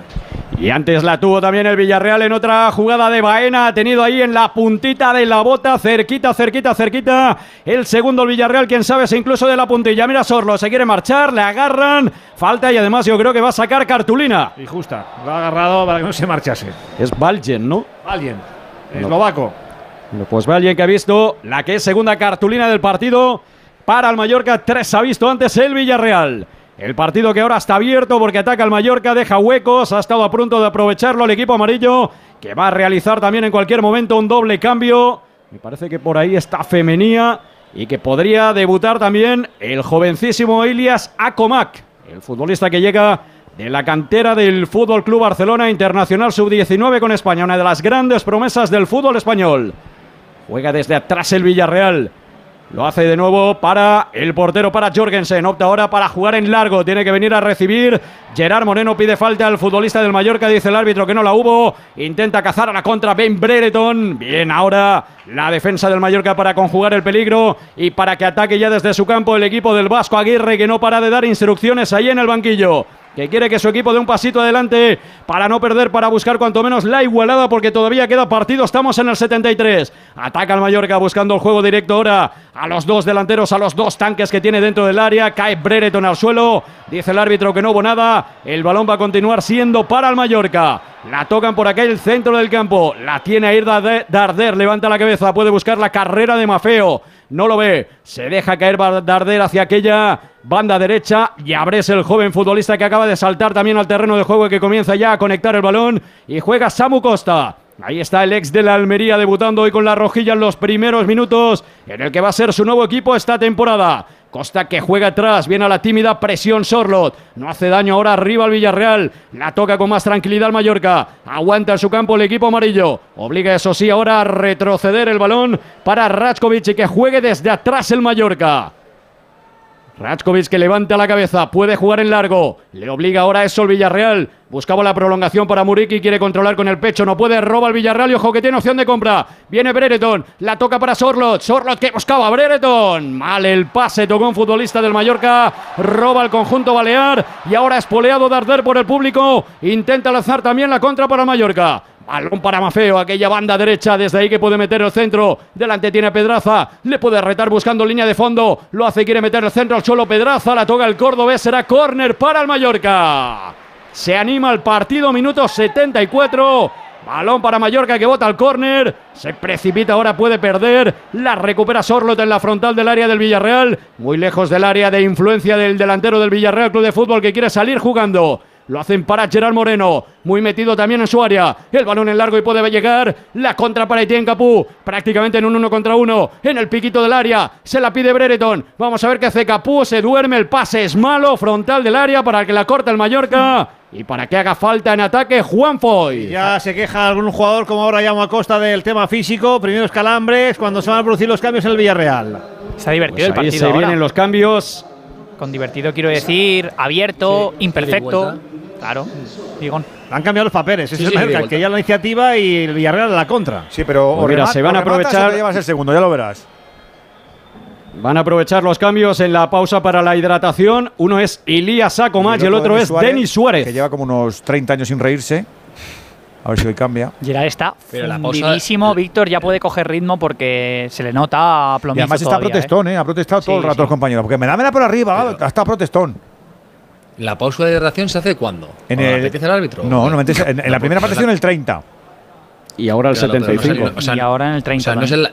Y antes la tuvo también el Villarreal en otra jugada de Baena. Ha tenido ahí en la puntita de la bota, cerquita, cerquita, cerquita. El segundo el Villarreal, quién sabe si incluso de la puntilla. Mira Sorlo, se quiere marchar, le agarran. Falta y además yo creo que va a sacar cartulina. Y justa, lo ha agarrado para que no se marchase. Es Valgen, ¿no? No. eslovaco. Pues Valgen que ha visto la que es segunda cartulina del partido para el Mallorca. Tres ha visto antes el Villarreal. El partido que ahora está abierto porque ataca el Mallorca, deja huecos, ha estado a punto de aprovecharlo el equipo amarillo, que va a realizar también en cualquier momento un doble cambio. Me parece que por ahí está Femenía y que podría debutar también el jovencísimo Ilias Akomak, el futbolista que llega de la cantera del Fútbol Club Barcelona Internacional Sub-19 con España, una de las grandes promesas del fútbol español. Juega desde atrás el Villarreal. Lo hace de nuevo para el portero, para Jorgensen. Opta ahora para jugar en largo. Tiene que venir a recibir. Gerard Moreno pide falta al futbolista del Mallorca. Dice el árbitro que no la hubo. Intenta cazar a la contra Ben Brereton. Bien ahora la defensa del Mallorca para conjugar el peligro y para que ataque ya desde su campo el equipo del Vasco Aguirre que no para de dar instrucciones ahí en el banquillo que quiere que su equipo dé un pasito adelante para no perder, para buscar cuanto menos la igualada, porque todavía queda partido. Estamos en el 73. Ataca el Mallorca buscando el juego directo ahora a los dos delanteros, a los dos tanques que tiene dentro del área. Cae Brereton al suelo. Dice el árbitro que no hubo nada. El balón va a continuar siendo para el Mallorca. La tocan por aquel centro del campo. La tiene a ir Darder. Darder. Levanta la cabeza. Puede buscar la carrera de Mafeo. No lo ve. Se deja caer Darder hacia aquella banda derecha. Y Abres, el joven futbolista que acaba de saltar también al terreno de juego y que comienza ya a conectar el balón. Y juega Samu Costa. Ahí está el ex de la Almería debutando hoy con la rojilla en los primeros minutos en el que va a ser su nuevo equipo esta temporada. Costa que juega atrás, viene a la tímida presión Sorlot. No hace daño ahora arriba al Villarreal. La toca con más tranquilidad el Mallorca. Aguanta en su campo el equipo amarillo. Obliga eso sí ahora a retroceder el balón para Rachkovic y que juegue desde atrás el Mallorca. Rachkovic que levanta la cabeza, puede jugar en largo. Le obliga ahora eso el Villarreal. Buscaba la prolongación para Muriqui, quiere controlar con el pecho, no puede, roba el Villarreal y ojo que tiene opción de compra. Viene Brereton, la toca para Sorlot. Sorlot que buscaba Brereton. Mal el pase, tocó un futbolista del Mallorca, roba el conjunto balear y ahora espoleado Darder por el público. Intenta lanzar también la contra para Mallorca. Balón para Mafeo, aquella banda derecha, desde ahí que puede meter el centro. Delante tiene a Pedraza, le puede retar buscando línea de fondo. Lo hace, quiere meter el centro al suelo. Pedraza, la toca el cordobés, será córner para el Mallorca. Se anima el partido, minuto 74. Balón para Mallorca que bota al córner. Se precipita ahora, puede perder. La recupera Sorlot en la frontal del área del Villarreal. Muy lejos del área de influencia del delantero del Villarreal Club de Fútbol que quiere salir jugando. Lo hacen para Gerard Moreno. Muy metido también en su área. El balón en largo y puede llegar. La contra para Etienne Capú. Prácticamente en un uno contra uno. En el piquito del área. Se la pide Brereton. Vamos a ver qué hace Capú. Se duerme. El pase es malo. Frontal del área para que la corte el Mallorca. Y para que haga falta en ataque Juan Foy. Ya se queja algún jugador, como ahora llamo a Costa, del tema físico. Primeros calambres, cuando se van a producir los cambios en el Villarreal. Está divertido Pues el ahí partido. se ahora. vienen los cambios. Con divertido quiero decir, abierto, Sí, imperfecto. Claro, Digón. Han cambiado los papeles. Es Sí, el sí, que lleva la iniciativa y el Villarreal la contra. Sí, pero Pues mira, se van a aprovechar- llevas el segundo, ya lo verás. Van a aprovechar los cambios en la pausa para la hidratación. Uno es Ilías Sacomac y el otro es Denis Suárez. Que lleva como unos 30 años sin reírse. A ver si hoy cambia. Gerard está Pero fundidísimo. Víctor ya puede coger ritmo porque se le nota a Y plomizo además está todavía, ¿eh? protestón, ¿eh? Ha protestado todo el rato sí. los compañeros. Porque me dámela por arriba, estado protestón. ¿La pausa de hidratación se hace cuándo? En ¿Cuando el, apetece el árbitro? No, no, metes- en, en la primera parte ha sido en el 30. Y ahora el Claro, pero no 75. es- o sea, Y ahora en el 30 O sea, no es en la-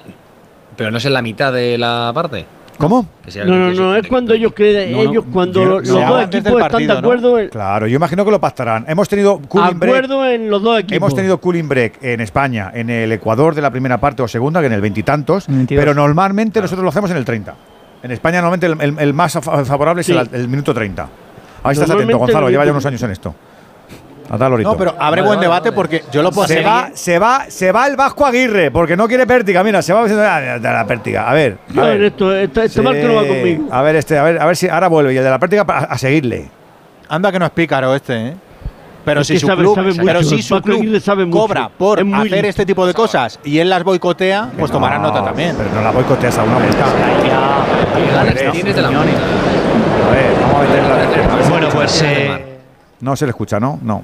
pero no es en la mitad de la parte. ¿Cómo? Que sea No, no, no, es cuando ellos creen, No, no, ellos cuando yo- lo- los no, dos antes equipos están de acuerdo en, Claro, yo imagino que lo pactarán. Hemos tenido cooling break. acuerdo en los dos equipos. Hemos tenido cooling break en España, en el Ecuador de la primera parte o segunda, que en el veintitantos, pero normalmente nosotros lo hacemos en el 30. En España normalmente el, el- el más fa- favorable es el minuto 30. Ahí estás atento, Gonzalo, lleva ya unos años en esto. Lorito. No, pero abre buen debate porque yo lo puedo se hacer. va, se va, se va el Vasco Aguirre porque no quiere pértiga. Mira, se va diciendo "Ah, de la pértiga. A ver, a ver. esto, este, este barco no va conmigo. A ver, este, a ver, a ver si ahora vuelve y el de la pértiga a, a seguirle. Anda que no es pícaro este, ¿eh? Pero Es si su sabe- club, sabe pero mucho, si su Paco club sabe mucho. cobra por Es hacer listo. este tipo de cosas y él las boicotea, pues tomará No, nota también. Pero no la boicoteas a una vuelta. Tienes de la. A ver, vamos a meterla. Bueno, pues, eh, No se le escucha, ¿no? No.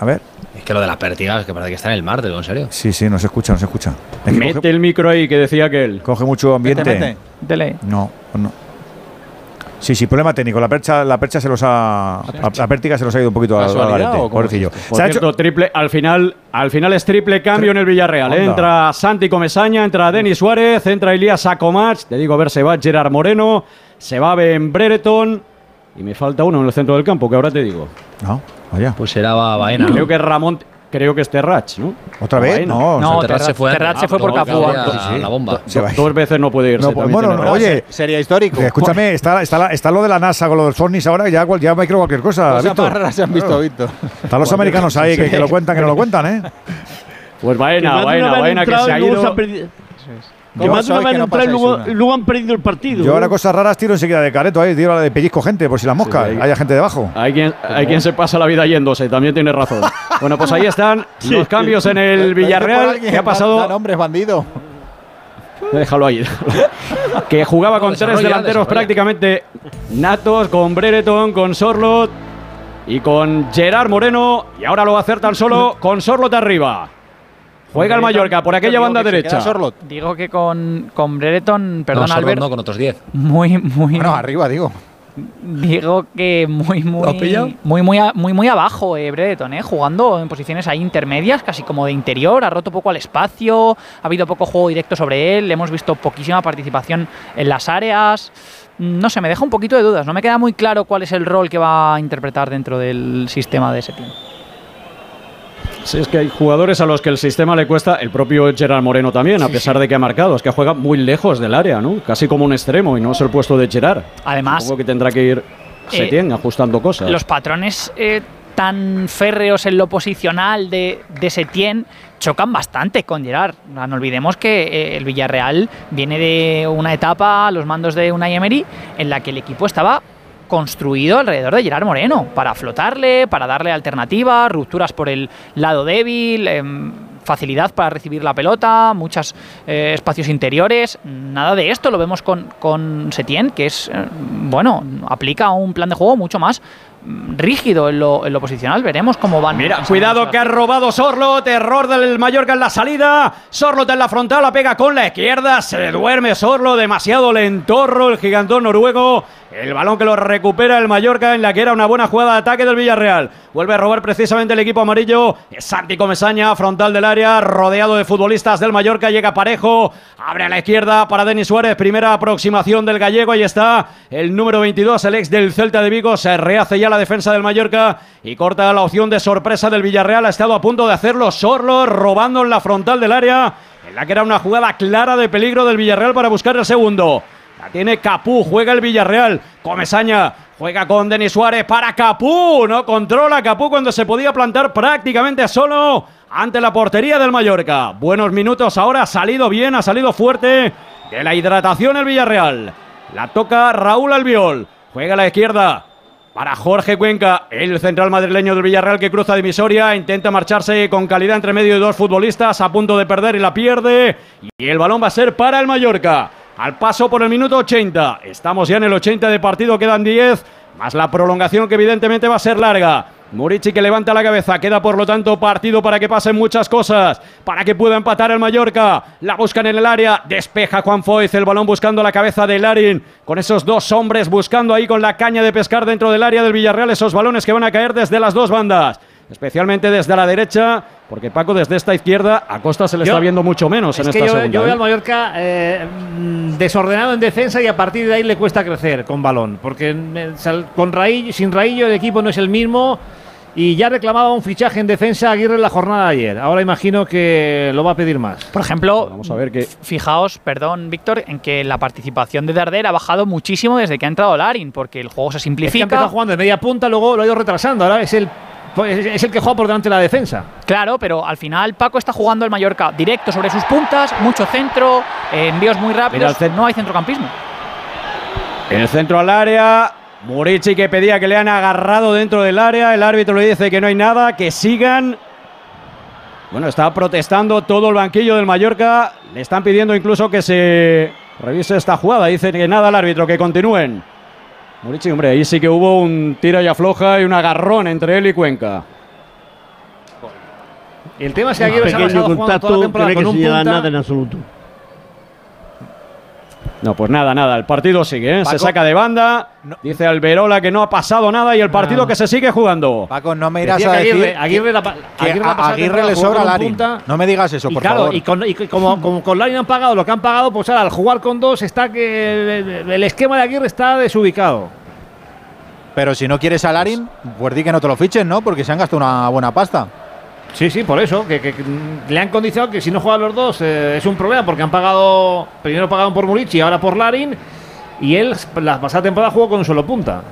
A ver. Es que lo de las pértigas, que parece que está en el martes, en serio. Sí, sí, no se escucha, no se escucha. Es que Mete coge, el micro ahí que decía que él. coge mucho ambiente. mete. Dele. No, no. Sí, sí, problema técnico. La percha, la percha se los ha. La pértiga se los ha ido un poquito al ¿Casualidad garete, pobrecillo. Por Se ha hecho- triple, al final, al final es triple cambio en el Villarreal. ¿eh? Entra Santi Comesaña, entra Denis Suárez, entra Ilías Sacomach. Te digo, a ver, se va Gerard Moreno, se va Ben Brereton. Y me falta uno en el centro del campo, que ahora te digo. No, vaya. Pues era Baena. Creo que Ramón, creo que es Terrach, ¿no? ¿Otra vez? Baena. No, No, Terrat se fue antes. se fue por Ah, Cafú no, antes. a La bomba. Dos veces no puede irse. No, pues, bueno, tiene oye, Sería histórico. Escúchame, está, está, la- está lo de la NASA con lo del Fornis ahora, ya, ya me creo cualquier cosa. Cosas más raras se han visto, Claro. Víctor. Están los americanos ahí que, que lo cuentan, que no lo cuentan, ¿eh? Pues Baena, Baena, Baena, que se ha ido. ¿Cómo más de una vez no y luego, han perdido el partido. Yo ahora cosas raras tiro enseguida de careto, ¿eh? Tiro la de pellizco gente, por si las moscas. Sí, haya gente debajo. Hay quien, hay quien se pasa la vida yéndose, también tiene razón. Bueno, pues ahí están los cambios en el Villarreal. ¿Qué ha pasado? hombre, es bandido. Déjalo ahí. que jugaba con tres delanteros prácticamente natos, con Brereton, con Sorlot y con Gerard Moreno. Y ahora lo va a hacer tan solo con Sorlot arriba. Juega el Mallorca por aquella banda derecha. Digo que con, con Brereton, perdón, no, Albert, no, con otros 10. muy, muy. Bueno, arriba, digo. Digo que muy, ¿Lo has muy, muy, muy, a- muy, muy abajo, eh, Brereton, eh, jugando en posiciones ahí intermedias, casi como de interior, ha roto poco al espacio, ha habido poco juego directo sobre él, hemos visto poquísima participación en las áreas. Mm, No sé, me deja un poquito de dudas, no me queda muy claro cuál es el rol que va a interpretar dentro del sistema de ese team. Sí, es que hay jugadores a los que el sistema le cuesta, el propio Gerard Moreno también, a pesar de que ha marcado. Es que juega muy lejos del área, ¿no? Casi como un extremo y no es el puesto de Gerard. Además, Supongo que tendrá que ir Setién ajustando cosas. Los patrones eh, tan férreos en lo posicional de, de Setién chocan bastante con Gerard. No olvidemos que eh, el Villarreal viene de una etapa a los mandos de Unai Emery en la que el equipo estaba construido alrededor de Gerard Moreno para flotarle, para darle alternativas, rupturas por el lado débil, em, facilidad para recibir la pelota, muchos eh, espacios interiores. Nada de esto lo vemos con, con Setién, que es, eh, bueno, aplica un plan de juego mucho más rígido en lo, en lo posicional. Veremos cómo van. Mira, cuidado que ha robado Sorlot, error del Mallorca en la salida. Sorlot en la frontal, la pega con la izquierda, se duerme Sorlot, demasiado lentorro el gigantón noruego. El balón que lo recupera el Mallorca en la que era una buena jugada de ataque del Villarreal. Vuelve a robar precisamente el equipo amarillo. Santi Comesaña, frontal del área, rodeado de futbolistas del Mallorca. Llega parejo, abre a la izquierda para Denis Suárez. Primera aproximación del gallego. Ahí está el número 22, el ex del Celta de Vigo. Se rehace la defensa del Mallorca y corta la opción de sorpresa del Villarreal. Ha estado a punto de hacerlo Sorlo, robando en la frontal del área. En la que era una jugada clara de peligro del Villarreal para buscar el segundo. La tiene Capú, juega el Villarreal. Comesaña juega con Denis Suárez para Capú. No controla Capú cuando se podía plantar prácticamente solo ante la portería del Mallorca. Buenos minutos ahora, ha salido bien, ha salido fuerte de la hidratación el Villarreal. La toca Raúl Albiol. Juega a la izquierda. Para Jorge Cuenca, el central madrileño del Villarreal que cruza divisoria, intenta marcharse con calidad entre medio de dos futbolistas, a punto de perder y la pierde. Y el balón va a ser para el Mallorca. Al paso por el minuto 80. Estamos ya en el 80 de partido, quedan 10, más la prolongación que evidentemente va a ser larga. Murici que levanta la cabeza, queda por lo tanto partido para que pasen muchas cosas, para que pueda empatar el Mallorca. La buscan en el área, despeja Juan Foyz, el balón buscando la cabeza de Larin, con esos dos hombres buscando ahí con la caña de pescar dentro del área del Villarreal esos balones que van a caer desde las dos bandas. Especialmente desde la derecha, porque Paco desde esta izquierda a Costa se le Yo- está viendo mucho menos Es en que esta yo, segunda. yo veo ¿eh? al Mallorca eh, mm, desordenado en defensa y a partir de ahí le cuesta crecer con balón. Porque eh, sal- con Raillo, sin Raillo el equipo no es el mismo. Y ya reclamaba un fichaje en defensa Aguirre en la jornada de ayer. Ahora imagino que lo va a pedir más. Por ejemplo, Vamos a ver que fijaos, perdón, Víctor, en que la participación de Darder ha bajado muchísimo desde que ha entrado Larin, porque el juego se Es que ha simplifica. empezado jugando de media punta, luego lo ha ido retrasando. Ahora es el, es es el que juega por delante de la defensa. Claro, pero al final Paco está jugando el Mallorca directo sobre sus puntas, mucho centro, eh, envíos muy rápidos, no hay centrocampismo. En el centro al área. Murici que pedía que le han agarrado dentro del área. El árbitro le dice que no hay nada, que sigan. Bueno, está protestando todo el banquillo del Mallorca. Le están pidiendo incluso que se revise esta jugada. Dice que nada al árbitro, que continúen. Murici, hombre, ahí sí que hubo un tira y afloja y un agarrón entre él y Cuenca. El tema es que Un Aguirre se ha pequeño pasado jugando toda la contacto temporada con que un punta. nada en absoluto. No, pues nada, nada. El partido sigue, ¿eh? se saca de banda. Dice Alberola que no ha pasado nada y el partido que se sigue jugando. Paco, no me irás Decía a decir Aguirre, Aguirre la, pa- que Aguirre la a pasada Aguirre temporada le sobra Larin. punta. No me digas eso, y por claro, favor. Y, con, y como, como con Larin han pagado lo que han pagado, pues ahora al jugar con dos está que el, el esquema de Aguirre está desubicado. Pero si no quieres a Larin, pues di que no te lo fichen, ¿no? Porque se han gastado una buena pasta. Sí, sí, por eso, que, que- que, le han condicionado que si no juegan los dos eh, es un problema porque han pagado, primero pagaron por Murici y ahora por Larin y él la pasada temporada jugó con un solo punta.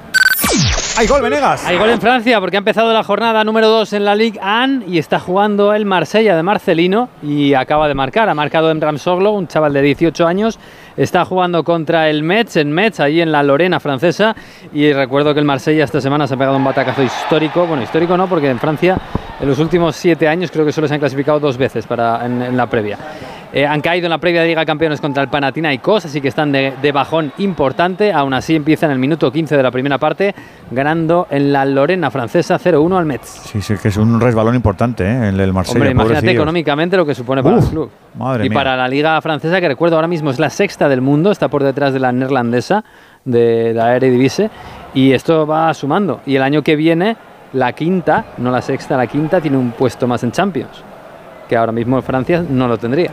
¡Hay gol, Venegas! Hay gol en Francia porque ha empezado la jornada número 2 en la Ligue 1 y está jugando el Marsella de Marcelino y acaba de marcar. Ha marcado Emram Soglo, un chaval de 18 años. Está jugando contra el Metz en Metz, allí en la Lorena francesa. Y recuerdo que el Marsella esta semana se ha pegado un batacazo histórico. Bueno, histórico no, porque en Francia en los últimos siete años creo que solo se han clasificado dos veces para, en, en la previa. Eh, han caído en la previa de Liga de Campeones contra el Panathinaikos, así que están de, de bajón importante. Aún así empiezan el minuto 15 de la primera parte, ganando en la Lorena francesa 0-1 al Metz. Sí, sí, que es un resbalón importante, ¿eh? El del Marsella. Hombre, imagínate económicamente lo que supone para Uf, el club. madre y mía. para la liga francesa, que recuerdo ahora mismo es la sexta del mundo, está por detrás de la neerlandesa, de la Eredivisie, y esto va sumando. Y el año que viene, la quinta, no la sexta, la quinta tiene un puesto más en Champions, que ahora mismo Francia no lo tendría.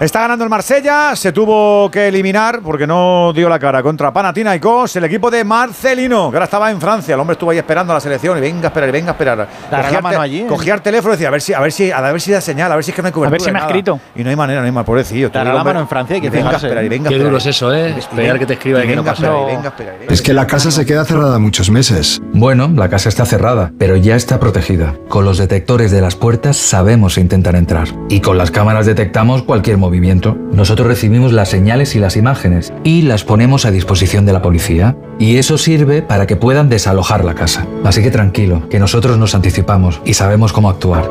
Está ganando el Marsella, se tuvo que eliminar porque no dio la cara contra Panathinaikos, el equipo de Marcelino, que ahora estaba en Francia. El hombre estuvo ahí esperando a la selección y venga a esperar, y venga a esperar. Dará Cogía la el mano allí, ¿eh? Cogía el teléfono y decía, a ver si, a ver si, a ver si da señal, a ver si es que no hay cobertura. ver si me ha escrito. Y no hay manera, no hay manera, pobrecillo. Dará Todo el la mano en Francia, hay que y venga a esperar, y venga a Qué duro es eso, ¿eh? Esperar que te escriba y que no venga a pasa y a y a Es que la casa se queda cerrada muchos meses. Bueno, la casa está cerrada, pero ya está protegida. Con los detectores de las puertas sabemos intentar entrar. Y con las cámaras detectamos cualquier movimiento. Nosotros recibimos las señales y las imágenes y las ponemos a disposición de la policía. Y eso sirve para que puedan desalojar la casa. Así que tranquilo, que nosotros nos anticipamos y sabemos cómo actuar.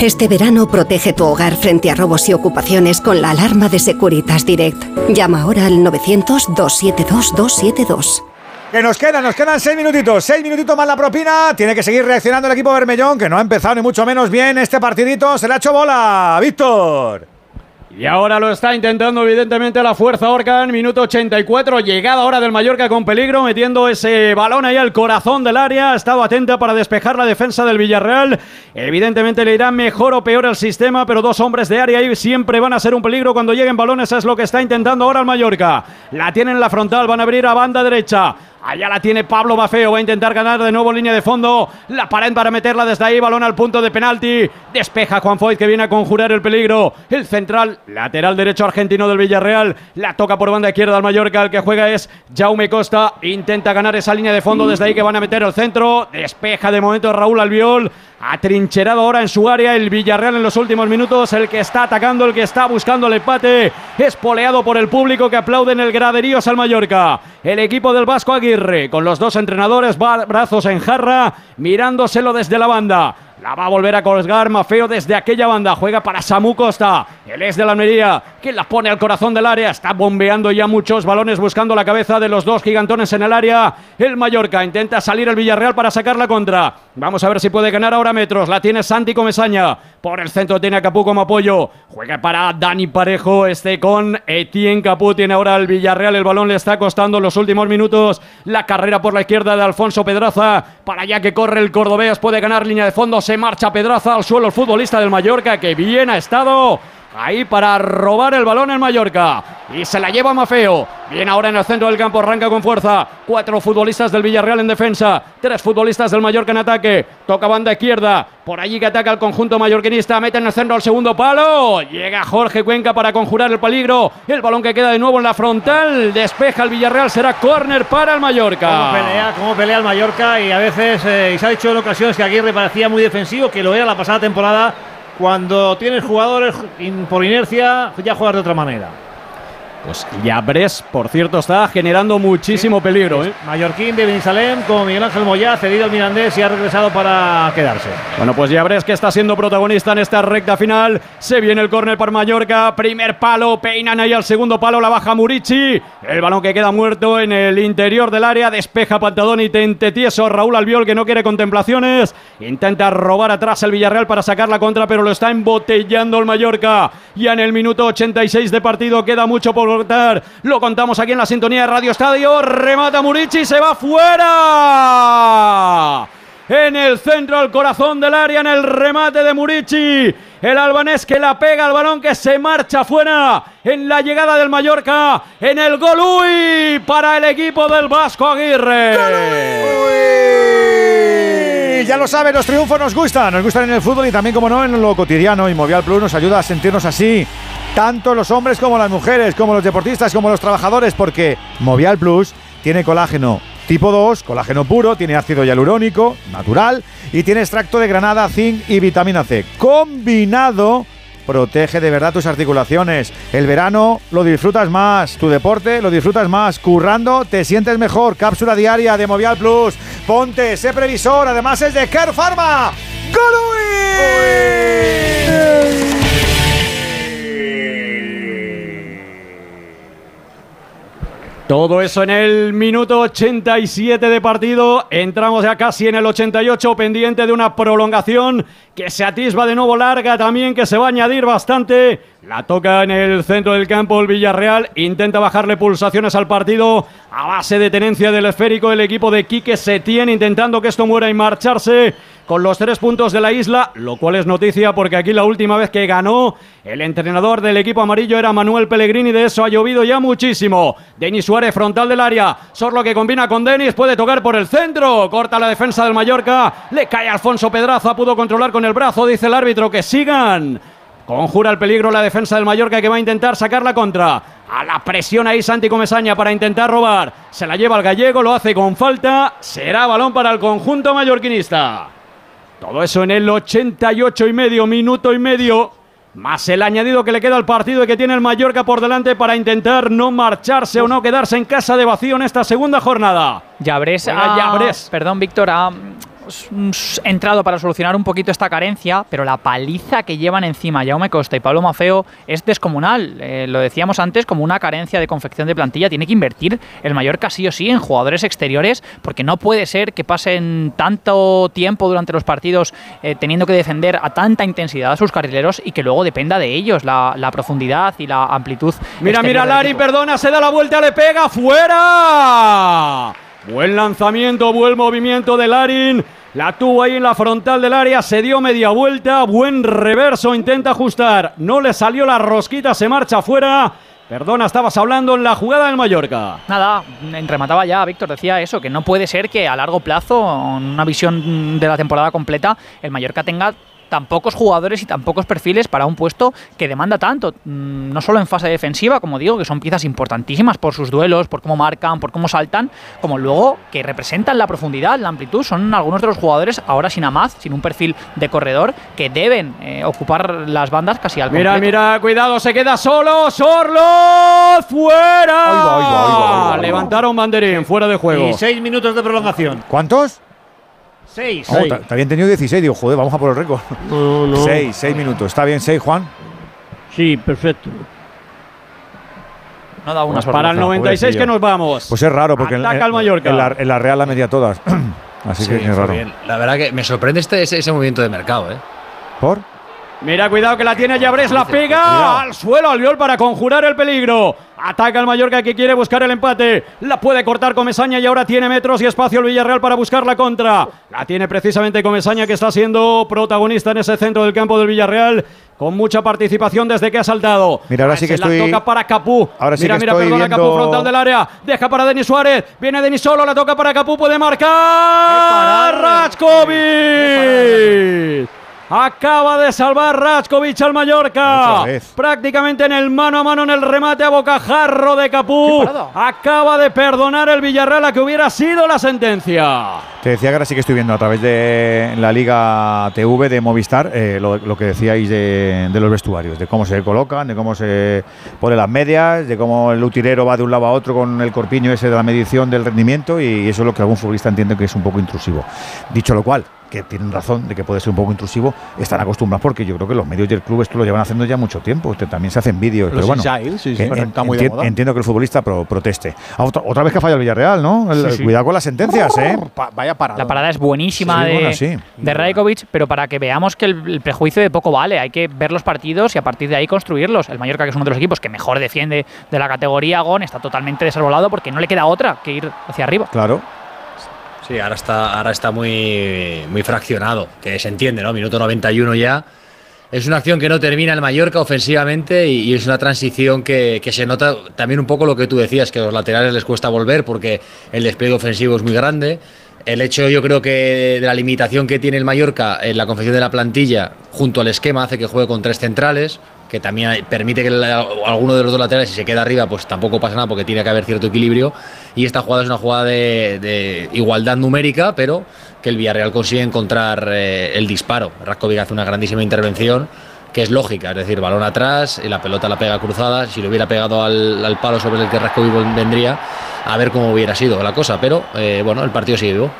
Este verano protege tu hogar frente a robos y ocupaciones con la alarma de Securitas Direct. Llama ahora al 900-272-272. Que nos quedan, nos quedan seis minutitos, seis minutitos más la propina. Tiene que seguir reaccionando el equipo Bermellón, que no ha empezado ni mucho menos bien este partidito. Se le ha hecho bola, Víctor. Y ahora lo está intentando evidentemente la fuerza Orcan, minuto 84, llegada ahora del Mallorca con peligro, metiendo ese balón ahí al corazón del área, ha estado atenta para despejar la defensa del Villarreal, evidentemente le irá mejor o peor el sistema, pero dos hombres de área ahí siempre van a ser un peligro cuando lleguen balones, es lo que está intentando ahora el Mallorca, la tienen en la frontal, van a abrir a banda derecha, Allá la tiene Pablo Bafeo, va a intentar ganar de nuevo línea de fondo. La pared para meterla desde ahí, balón al punto de penalti. Despeja Juan Foyt que viene a conjurar el peligro. El central, lateral derecho argentino del Villarreal. La toca por banda izquierda al Mallorca. El que juega es Jaume Costa. Intenta ganar esa línea de fondo desde ahí que van a meter el centro. Despeja de momento Raúl Albiol. Atrincherado ahora en su área el Villarreal en los últimos minutos. El que está atacando, el que está buscando el empate. Espoleado por el público que aplaude en el graderío al Mallorca. El equipo del Vasco Aguirre con los dos entrenadores brazos en jarra mirándoselo desde la banda. La va a volver a colgar Mafeo desde aquella banda. Juega para Samu Costa. Él es de la Almería. Que la pone al corazón del área. Está bombeando ya muchos balones buscando la cabeza de los dos gigantones en el área. El Mallorca intenta salir el Villarreal para sacar la contra. Vamos a ver si puede ganar ahora metros. La tiene Santi Comesaña. Por el centro tiene a Capú como apoyo. Juega para Dani Parejo. Este con Etienne Capú. Tiene ahora el Villarreal. El balón le está costando los últimos minutos. La carrera por la izquierda de Alfonso Pedraza. Para allá que corre el cordobés. Puede ganar línea de fondo se marcha Pedraza al suelo el futbolista del Mallorca que bien ha estado ahí para robar el balón en Mallorca. Y se la lleva Mafeo. Bien ahora en el centro del campo, arranca con fuerza. Cuatro futbolistas del Villarreal en defensa. Tres futbolistas del Mallorca en ataque. Toca banda izquierda. Por allí que ataca el conjunto mallorquinista. Mete en el centro al segundo palo. Llega Jorge Cuenca para conjurar el peligro. El balón que queda de nuevo en la frontal. Despeja el Villarreal. Será córner para el Mallorca. Cómo pelea, cómo pelea el Mallorca. Y a veces, eh, y se ha dicho en ocasiones que Aguirre parecía muy defensivo, que lo era la pasada temporada cuando tienes jugadores por inercia, ya juegas de otra manera. Pues Yabres, por cierto, está generando muchísimo peligro. ¿eh? Mallorquín de Benisalem con Miguel Ángel Moyá, cedido al Mirandés y ha regresado para quedarse. Bueno, pues Yabres que está siendo protagonista en esta recta final. Se viene el córner para Mallorca. Primer palo, peinan ahí al segundo palo, la baja Murici. El balón que queda muerto en el interior del área. Despeja Pantadón y tente tieso Raúl Albiol que no quiere contemplaciones. Intenta robar atrás el Villarreal para sacar la contra, pero lo está embotellando el Mallorca. Ya en el minuto 86 de partido queda mucho por lo contamos aquí en la sintonía de Radio Estadio. Remata Murici, se va fuera. En el centro, al corazón del área, en el remate de Murici. El albanés que la pega al balón que se marcha fuera en la llegada del Mallorca. En el gol Uy para el equipo del Vasco Aguirre. Ya lo saben, los triunfos nos gustan. Nos gustan en el fútbol y también, como no, en lo cotidiano. Y Movial Plus nos ayuda a sentirnos así tanto los hombres como las mujeres, como los deportistas, como los trabajadores, porque Movial Plus tiene colágeno tipo 2, colágeno puro, tiene ácido hialurónico natural y tiene extracto de granada, zinc y vitamina C. Combinado protege de verdad tus articulaciones. El verano lo disfrutas más, tu deporte lo disfrutas más, currando te sientes mejor. Cápsula diaria de Movial Plus. Ponte ese previsor, además es de Care Pharma. Todo eso en el minuto 87 de partido. Entramos ya casi en el 88, pendiente de una prolongación que se atisba de nuevo larga también, que se va a añadir bastante. La toca en el centro del campo el Villarreal. Intenta bajarle pulsaciones al partido a base de tenencia del esférico. El equipo de Quique Setién intentando que esto muera y marcharse con los tres puntos de la isla, lo cual es noticia porque aquí la última vez que ganó el entrenador del equipo amarillo era Manuel Pellegrini, de eso ha llovido ya muchísimo. Denis Suárez, frontal del área, Sorlo que combina con Denis, puede tocar por el centro, corta la defensa del Mallorca, le cae Alfonso Pedraza, pudo controlar con el brazo, dice el árbitro que sigan. Conjura el peligro la defensa del Mallorca que va a intentar sacar la contra. A la presión ahí Santi Comesaña para intentar robar. Se la lleva el gallego, lo hace con falta. Será balón para el conjunto mallorquinista. Todo eso en el 88 y medio, minuto y medio. Más el añadido que le queda al partido y que tiene el Mallorca por delante para intentar no marcharse o no quedarse en casa de vacío en esta segunda jornada. Ya perdón, Víctor, entrado para solucionar un poquito esta carencia, pero la paliza que llevan encima Jaume Costa y Pablo Mafeo es descomunal. Eh, lo decíamos antes, como una carencia de confección de plantilla, tiene que invertir el Mallorca sí o sí en jugadores exteriores, porque no puede ser que pasen tanto tiempo durante los partidos eh, teniendo que defender a tanta intensidad a sus carrileros y que luego dependa de ellos la, profundidad y la amplitud. Mira, mira, Lari, perdona, se da la vuelta, le pega, fuera. Buen lanzamiento, buen movimiento de Larin. La tuvo ahí en la frontal del área, se dio media vuelta, buen reverso, intenta ajustar. No le salió la rosquita, se marcha afuera. Perdona, estabas hablando en la jugada del Mallorca. Nada, remataba ya, Víctor decía eso, que no puede ser que a largo plazo, en una visión de la temporada completa, el Mallorca tenga tan pocos jugadores y tan pocos perfiles para un puesto que demanda tanto, mm, no solo en fase defensiva, como digo, que son piezas importantísimas por sus duelos, por cómo marcan, por cómo saltan, como luego que representan la profundidad, la amplitud, son algunos de los jugadores ahora sin Amaz, sin un perfil de corredor, que deben eh, ocupar las bandas casi al Mira, completo. mira, cuidado, se queda solo. Sorlo fuera. Ahí va, ahí va, ahí va, ahí va. Levantaron banderín, fuera de juego. Y seis minutos de prolongación. ¿Cuántos? Seis. Oh, te, habían tenido 16, digo, joder, vamos a por el récord. No, no. 6, 6 minutos. ¿Está bien 6, Juan? Sí, perfecto. No da una Pues para el 96 que nos vamos. Pues es raro, porque en, Ataca en- al Mallorca. en la, en la Real la media todas. Así Sí, que es raro. bien. La verdad que me sorprende este, ese, ese movimiento de mercado, ¿eh? ¿Por? Mira, cuidado que la tiene Llabres, la pega Cuidado. al suelo Albiol para conjurar el peligro. Ataca el Mallorca que quiere buscar el empate. La puede cortar Comesaña y ahora tiene metros y espacio el Villarreal para buscar la contra. La tiene precisamente Comesaña que está siendo protagonista en ese centro del campo del Villarreal. Con mucha participación desde que ha saltado. Mira, ahora sí que Se la estoy- toca para Capú. Ahora sí mira, que mira, estoy perdona, viendo- Capú frontal del área. Deja para Denis Suárez. Viene Denis solo, la toca para Capú. Puede marcar. Rachkovic. Acaba de salvar Rachkovic al Mallorca. Prácticamente en el mano a mano en el remate a bocajarro de Capú. Acaba de perdonar el Villarreal a que hubiera sido la sentencia. Te decía que ahora sí que estoy viendo a través de la Liga TV de Movistar eh, lo, lo que decíais de, de los vestuarios, de cómo se colocan, de cómo se ponen las medias, de cómo el utilero va de un lado a otro con el corpiño ese de la medición del rendimiento y eso es lo que algún futbolista entiende que es un poco intrusivo. Dicho lo cual, que tienen razón de que puede ser un poco intrusivo, están acostumbrados porque yo creo que los medios del club esto lo llevan haciendo ya mucho tiempo. Usted también se hacen vídeos, pero bueno, insights, sí, sí, que pero en- está muy de enti- moda. entiendo que el futbolista pro- proteste. Ah, otra, otra vez que ha fallado el Villarreal, ¿no? El- Sí, sí. Cuidado con las sentencias, ¿eh? vaya parada. La parada es buenísima Sí, de, buena, sí. de Rajkovic, pero para que veamos que el, el prejuicio de poco vale, hay que ver los partidos y a partir de ahí construirlos. El Mallorca, que es uno de los equipos que mejor defiende de la categoría, Gon, está totalmente desarbolado porque no le queda otra que ir hacia arriba. Claro. Sí, ahora está, ahora está muy, muy fraccionado, que se entiende, ¿no? Minuto 91 ya. Es una acción que no termina el Mallorca ofensivamente y, es una transición que, que se nota también un poco lo que tú decías, que a los laterales les cuesta volver porque el despliegue ofensivo es muy grande. El hecho, yo creo que de la limitación que tiene el Mallorca en la confección de la plantilla junto al esquema hace que juegue con tres centrales, que también permite que alguno de los dos laterales, si se queda arriba, pues tampoco pasa nada porque tiene que haber cierto equilibrio. Y esta jugada es una jugada de, igualdad numérica, pero que el Villarreal consigue encontrar eh, el disparo. Rakovic hace una grandísima intervención que es lógica, es decir, balón atrás y la pelota la pega cruzada. Si lo hubiera pegado al, al palo sobre el que Rakovic vendría, a ver cómo hubiera sido la cosa. Pero eh, bueno, el partido sigue vivo.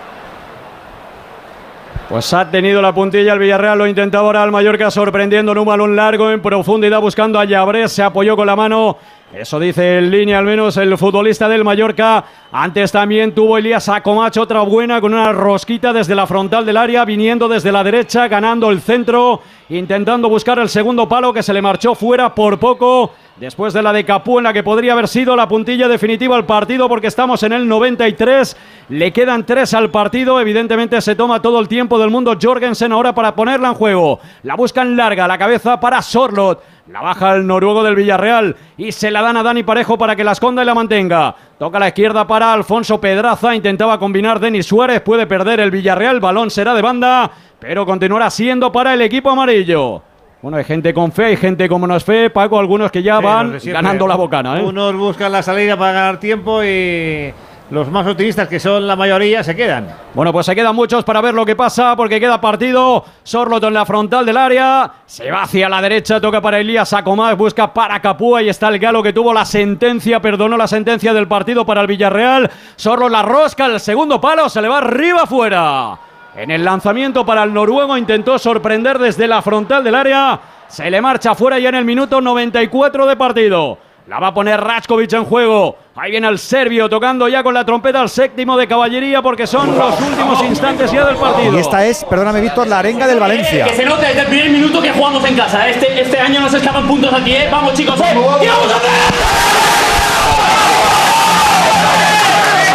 Pues ha tenido la puntilla el Villarreal, lo intentaba ahora el Mallorca sorprendiendo en un balón largo en profundidad buscando a Llabres, se apoyó con la mano, eso dice en línea al menos el futbolista del Mallorca. Antes también tuvo Elías Acomacho otra buena con una rosquita desde la frontal del área, viniendo desde la derecha, ganando el centro, intentando buscar el segundo palo que se le marchó fuera por poco. Después de la de Capú en la que podría haber sido la puntilla definitiva al partido porque estamos en el 93, le quedan tres al partido, evidentemente se toma todo el tiempo del mundo Jorgensen ahora para ponerla en juego, la buscan larga, la cabeza para Sorlot, la baja el noruego del Villarreal y se la dan a Dani Parejo para que la esconda y la mantenga. Toca a la izquierda para Alfonso Pedraza, intentaba combinar Denis Suárez, puede perder el Villarreal, balón será de banda, pero continuará siendo para el equipo amarillo. Bueno, hay gente con fe, hay gente con menos fe, Paco, algunos que ya Sí, van ganando la bocana. ¿eh? Unos buscan la salida para ganar tiempo y los más optimistas, que son la mayoría, se quedan. Bueno, pues se quedan muchos para ver lo que pasa, porque queda partido. Sorlot en la frontal del área. Se va hacia la derecha, toca para Elías Sacomás, busca para Capú. Ahí está el galo que tuvo la sentencia, perdonó la sentencia del partido para el Villarreal. Sorlot la rosca, el segundo palo, se le va arriba afuera. En el lanzamiento para el noruego intentó sorprender desde la frontal del área. Se le marcha fuera ya en el minuto 94 de partido. La va a poner Rachkovic en juego. Ahí viene el serbio tocando ya con la trompeta al séptimo de caballería porque son los últimos instantes ya del partido. Y esta es, perdóname Víctor, la arenga del Valencia. Que se note desde el primer minuto que jugamos en casa. Este, este año nos escapan puntos aquí, ¿eh? Vamos, chicos, ¿eh? ¡Y vamos a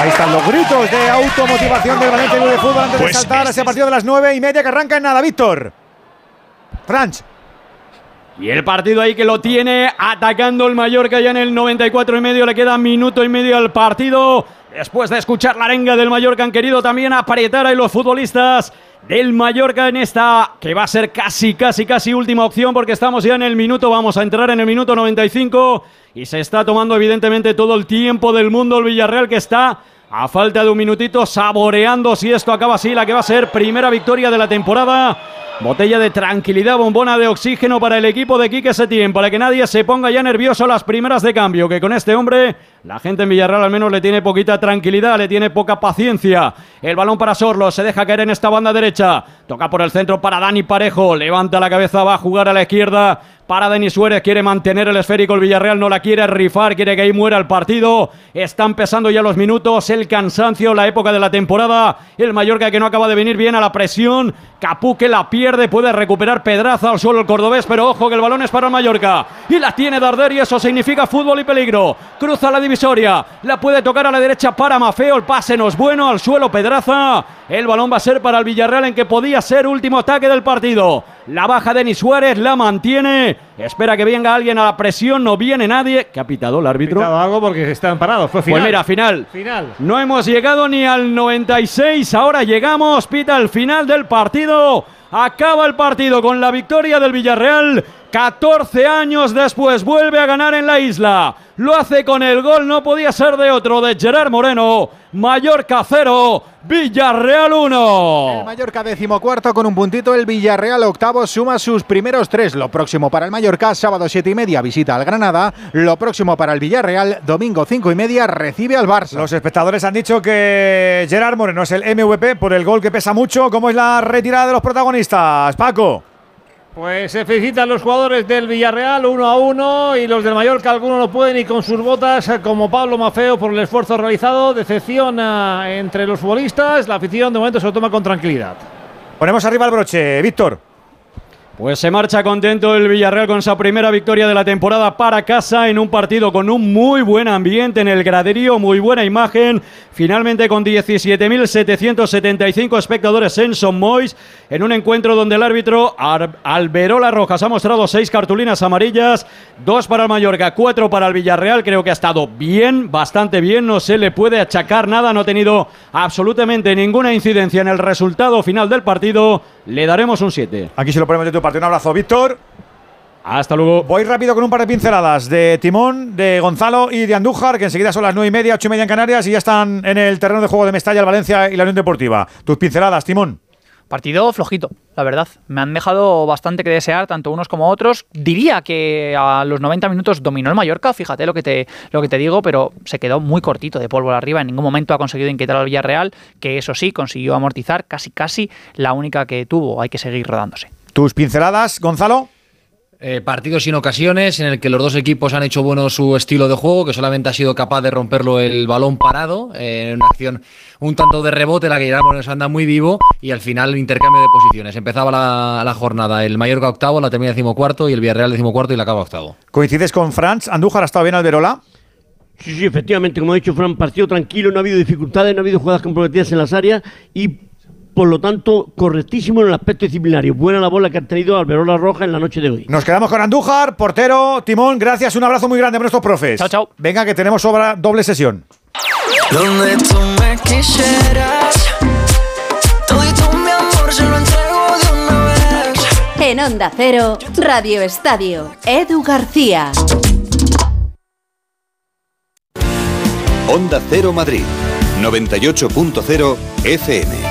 Ahí están los gritos de automotivación del Valencia Club de Fútbol antes de Pues saltar a ese partido de las nueve y media que arranca en nada, Víctor. Franch. Y el partido ahí que lo tiene atacando el Mallorca ya en el 94 y medio. Le queda minuto y medio al partido. Después de escuchar la arenga del Mallorca han querido también apretar a los futbolistas del Mallorca en esta que va a ser casi, casi, casi última opción porque estamos ya en el minuto, vamos a entrar en el minuto 95 y se está tomando evidentemente todo el tiempo del mundo el Villarreal que está a falta de un minutito saboreando si esto acaba así la que va a ser primera victoria de la temporada. Botella de tranquilidad, bombona de oxígeno para el equipo de Quique Setién, para que nadie se ponga ya nervioso las primeras de cambio, que con este hombre la gente en Villarreal al menos le tiene poquita tranquilidad, le tiene poca paciencia. El balón para Sorlo, se deja caer en esta banda derecha, toca por el centro para Dani Parejo, levanta la cabeza, va a jugar a la izquierda, para Denis Suárez, quiere mantener el esférico, el Villarreal no la quiere rifar, quiere que ahí muera el partido. Están empezando ya los minutos, el cansancio, la época de la temporada. El Mallorca que no acaba de venir bien a la presión. Capú que la pierde, puede recuperar Pedraza al suelo el cordobés, pero ojo que el balón es para el Mallorca. Y la tiene Darder y eso significa fútbol y peligro. Cruza la divisoria, la puede tocar a la derecha para Mafeo, el pase no es bueno, al suelo Pedraza. El balón va a ser para el Villarreal en que podía ser último ataque del partido. La baja Denis Suárez, la mantiene. Espera que venga alguien a la presión, no viene nadie. ¿Qué ha pitado el árbitro? Ha pitado algo porque están parados, fue final. Pues mira, final. Final. No hemos llegado ni al 96, ahora llegamos, pita el final del partido. Acaba el partido con la victoria del Villarreal. 14 años después vuelve a ganar en la isla. Lo hace con el gol, no podía ser de otro, de Gerard Moreno. Mallorca 0, Villarreal 1. El Mallorca decimocuarto con un puntito, el Villarreal octavo suma sus primeros tres. Lo próximo para el Mallorca, sábado siete y media visita al Granada. Lo próximo para el Villarreal, domingo cinco y media recibe al Barça. Los espectadores han dicho que Gerard Moreno es el MVP por el gol que pesa mucho. ¿Cómo es la retirada de los protagonistas, Paco? Pues se felicitan los jugadores del Villarreal uno a uno y los del Mallorca algunos no pueden ir con sus botas como Pablo Mafeo por el esfuerzo realizado. Decepción eh, entre los futbolistas. La afición de momento se lo toma con tranquilidad. Ponemos arriba el broche, Víctor. Pues se marcha contento el Villarreal con esa primera victoria de la temporada para casa en un partido con un muy buen ambiente en el graderío, muy buena imagen. Finalmente con 17.775 espectadores en Son Mois, en un encuentro donde el árbitro Alberola Rojas ha mostrado seis cartulinas amarillas, dos para el Mallorca, cuatro para el Villarreal. Creo que ha estado bien, bastante bien, no se le puede achacar nada, no ha tenido absolutamente ninguna incidencia en el resultado final del partido. Le daremos un 7. Aquí se lo ponemos tu parte. Un abrazo, Víctor. Hasta luego. Voy rápido con un par de pinceladas de Timón, de Gonzalo y de Andújar, que enseguida son las nueve y media, ocho y media en Canarias y ya están en el terreno de juego de Mestalla, el Valencia y la Unión Deportiva. Tus pinceladas, Timón. Partido flojito, la verdad. Me han dejado bastante que desear, tanto unos como otros. Diría que a los 90 minutos dominó el Mallorca, fíjate lo que te, lo que te digo, pero se quedó muy cortito de polvo arriba. En ningún momento ha conseguido inquietar al Villarreal, que eso sí, consiguió amortizar casi casi la única que tuvo. Hay que seguir rodándose. Tus pinceladas, Gonzalo. Eh, partidos sin ocasiones en el que los dos equipos han hecho bueno su estilo de juego, que solamente ha sido capaz de romperlo el balón parado, eh, en una acción un tanto de rebote, la que ya nos anda muy vivo, y al final intercambio de posiciones. Empezaba la, jornada el Mallorca octavo, la termina decimocuarto, y el Villarreal decimocuarto y la acaba octavo. ¿Coincides con Franz? ¿Andújar ha estado bien Alberola? Sí, sí, efectivamente, como ha dicho Fran, partido tranquilo, no ha habido dificultades, no ha habido jugadas comprometidas en las áreas y por lo tanto, correctísimo en el aspecto disciplinario. Buena la bola que ha tenido Alberola Roja en la noche de hoy. Nos quedamos con Andújar, portero, Timón, gracias, un abrazo muy grande a nuestros profes. Chao, chao. Venga, que tenemos obra doble sesión. Donde tú me quisieras, todito mi amor se lo entrego de una vez. En Onda Cero, Radio Estadio, Edu García. Onda Cero Madrid, 98.0 FM.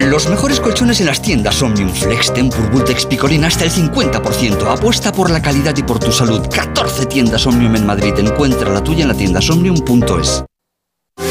Los mejores colchones en las tiendas Omnium Flex, Tempur, Bultex, Picolín hasta el 50%. Apuesta por la calidad y por tu salud. 14 tiendas Omnium en Madrid. Encuentra la tuya en la tienda somnium.es.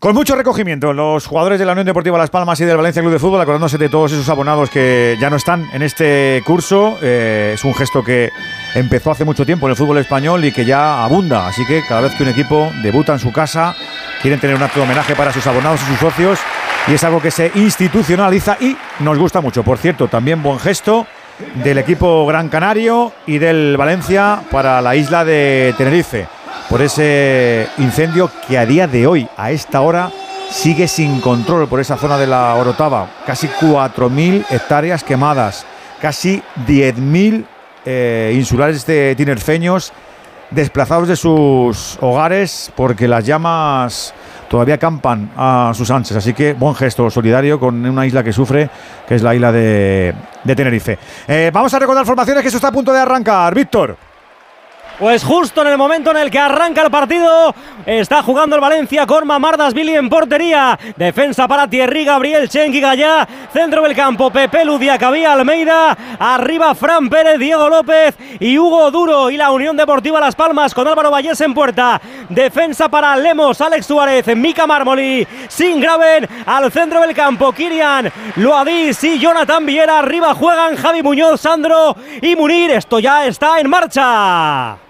Con mucho recogimiento, los jugadores de la Unión Deportiva Las Palmas y del Valencia Club de Fútbol, acordándose de todos esos abonados que ya no están en este curso. Eh, es un gesto que empezó hace mucho tiempo en el fútbol español y que ya abunda. Así que cada vez que un equipo debuta en su casa, quieren tener un acto de homenaje para sus abonados y sus socios. Y es algo que se institucionaliza y nos gusta mucho. Por cierto, también buen gesto del equipo Gran Canario y del Valencia para la isla de Tenerife por ese incendio que a día de hoy, a esta hora, sigue sin control por esa zona de la Orotava. Casi 4.000 hectáreas quemadas, casi 10.000 eh, insulares de tinerfeños desplazados de sus hogares porque las llamas todavía campan a sus anchas. Así que buen gesto solidario con una isla que sufre, que es la isla de, Tenerife. Eh, vamos a recordar formaciones que eso está a punto de arrancar. Víctor. Pues justo en el momento en el que arranca el partido, está jugando el Valencia con Mamardas Billy en portería. Defensa para Thierry, Gabriel Chenqui Gallá. Centro del campo, Pepe Ludia, Cabía Almeida. Arriba Fran Pérez, Diego López y Hugo Duro. Y la Unión Deportiva Las Palmas con Álvaro Vallés en puerta. Defensa para Lemos, Alex Suárez, Mica Mármoli, Sin Graven. Al centro del campo, Kirian, Loadís y Jonathan Viera. Arriba juegan Javi Muñoz, Sandro y Munir. Esto ya está en marcha.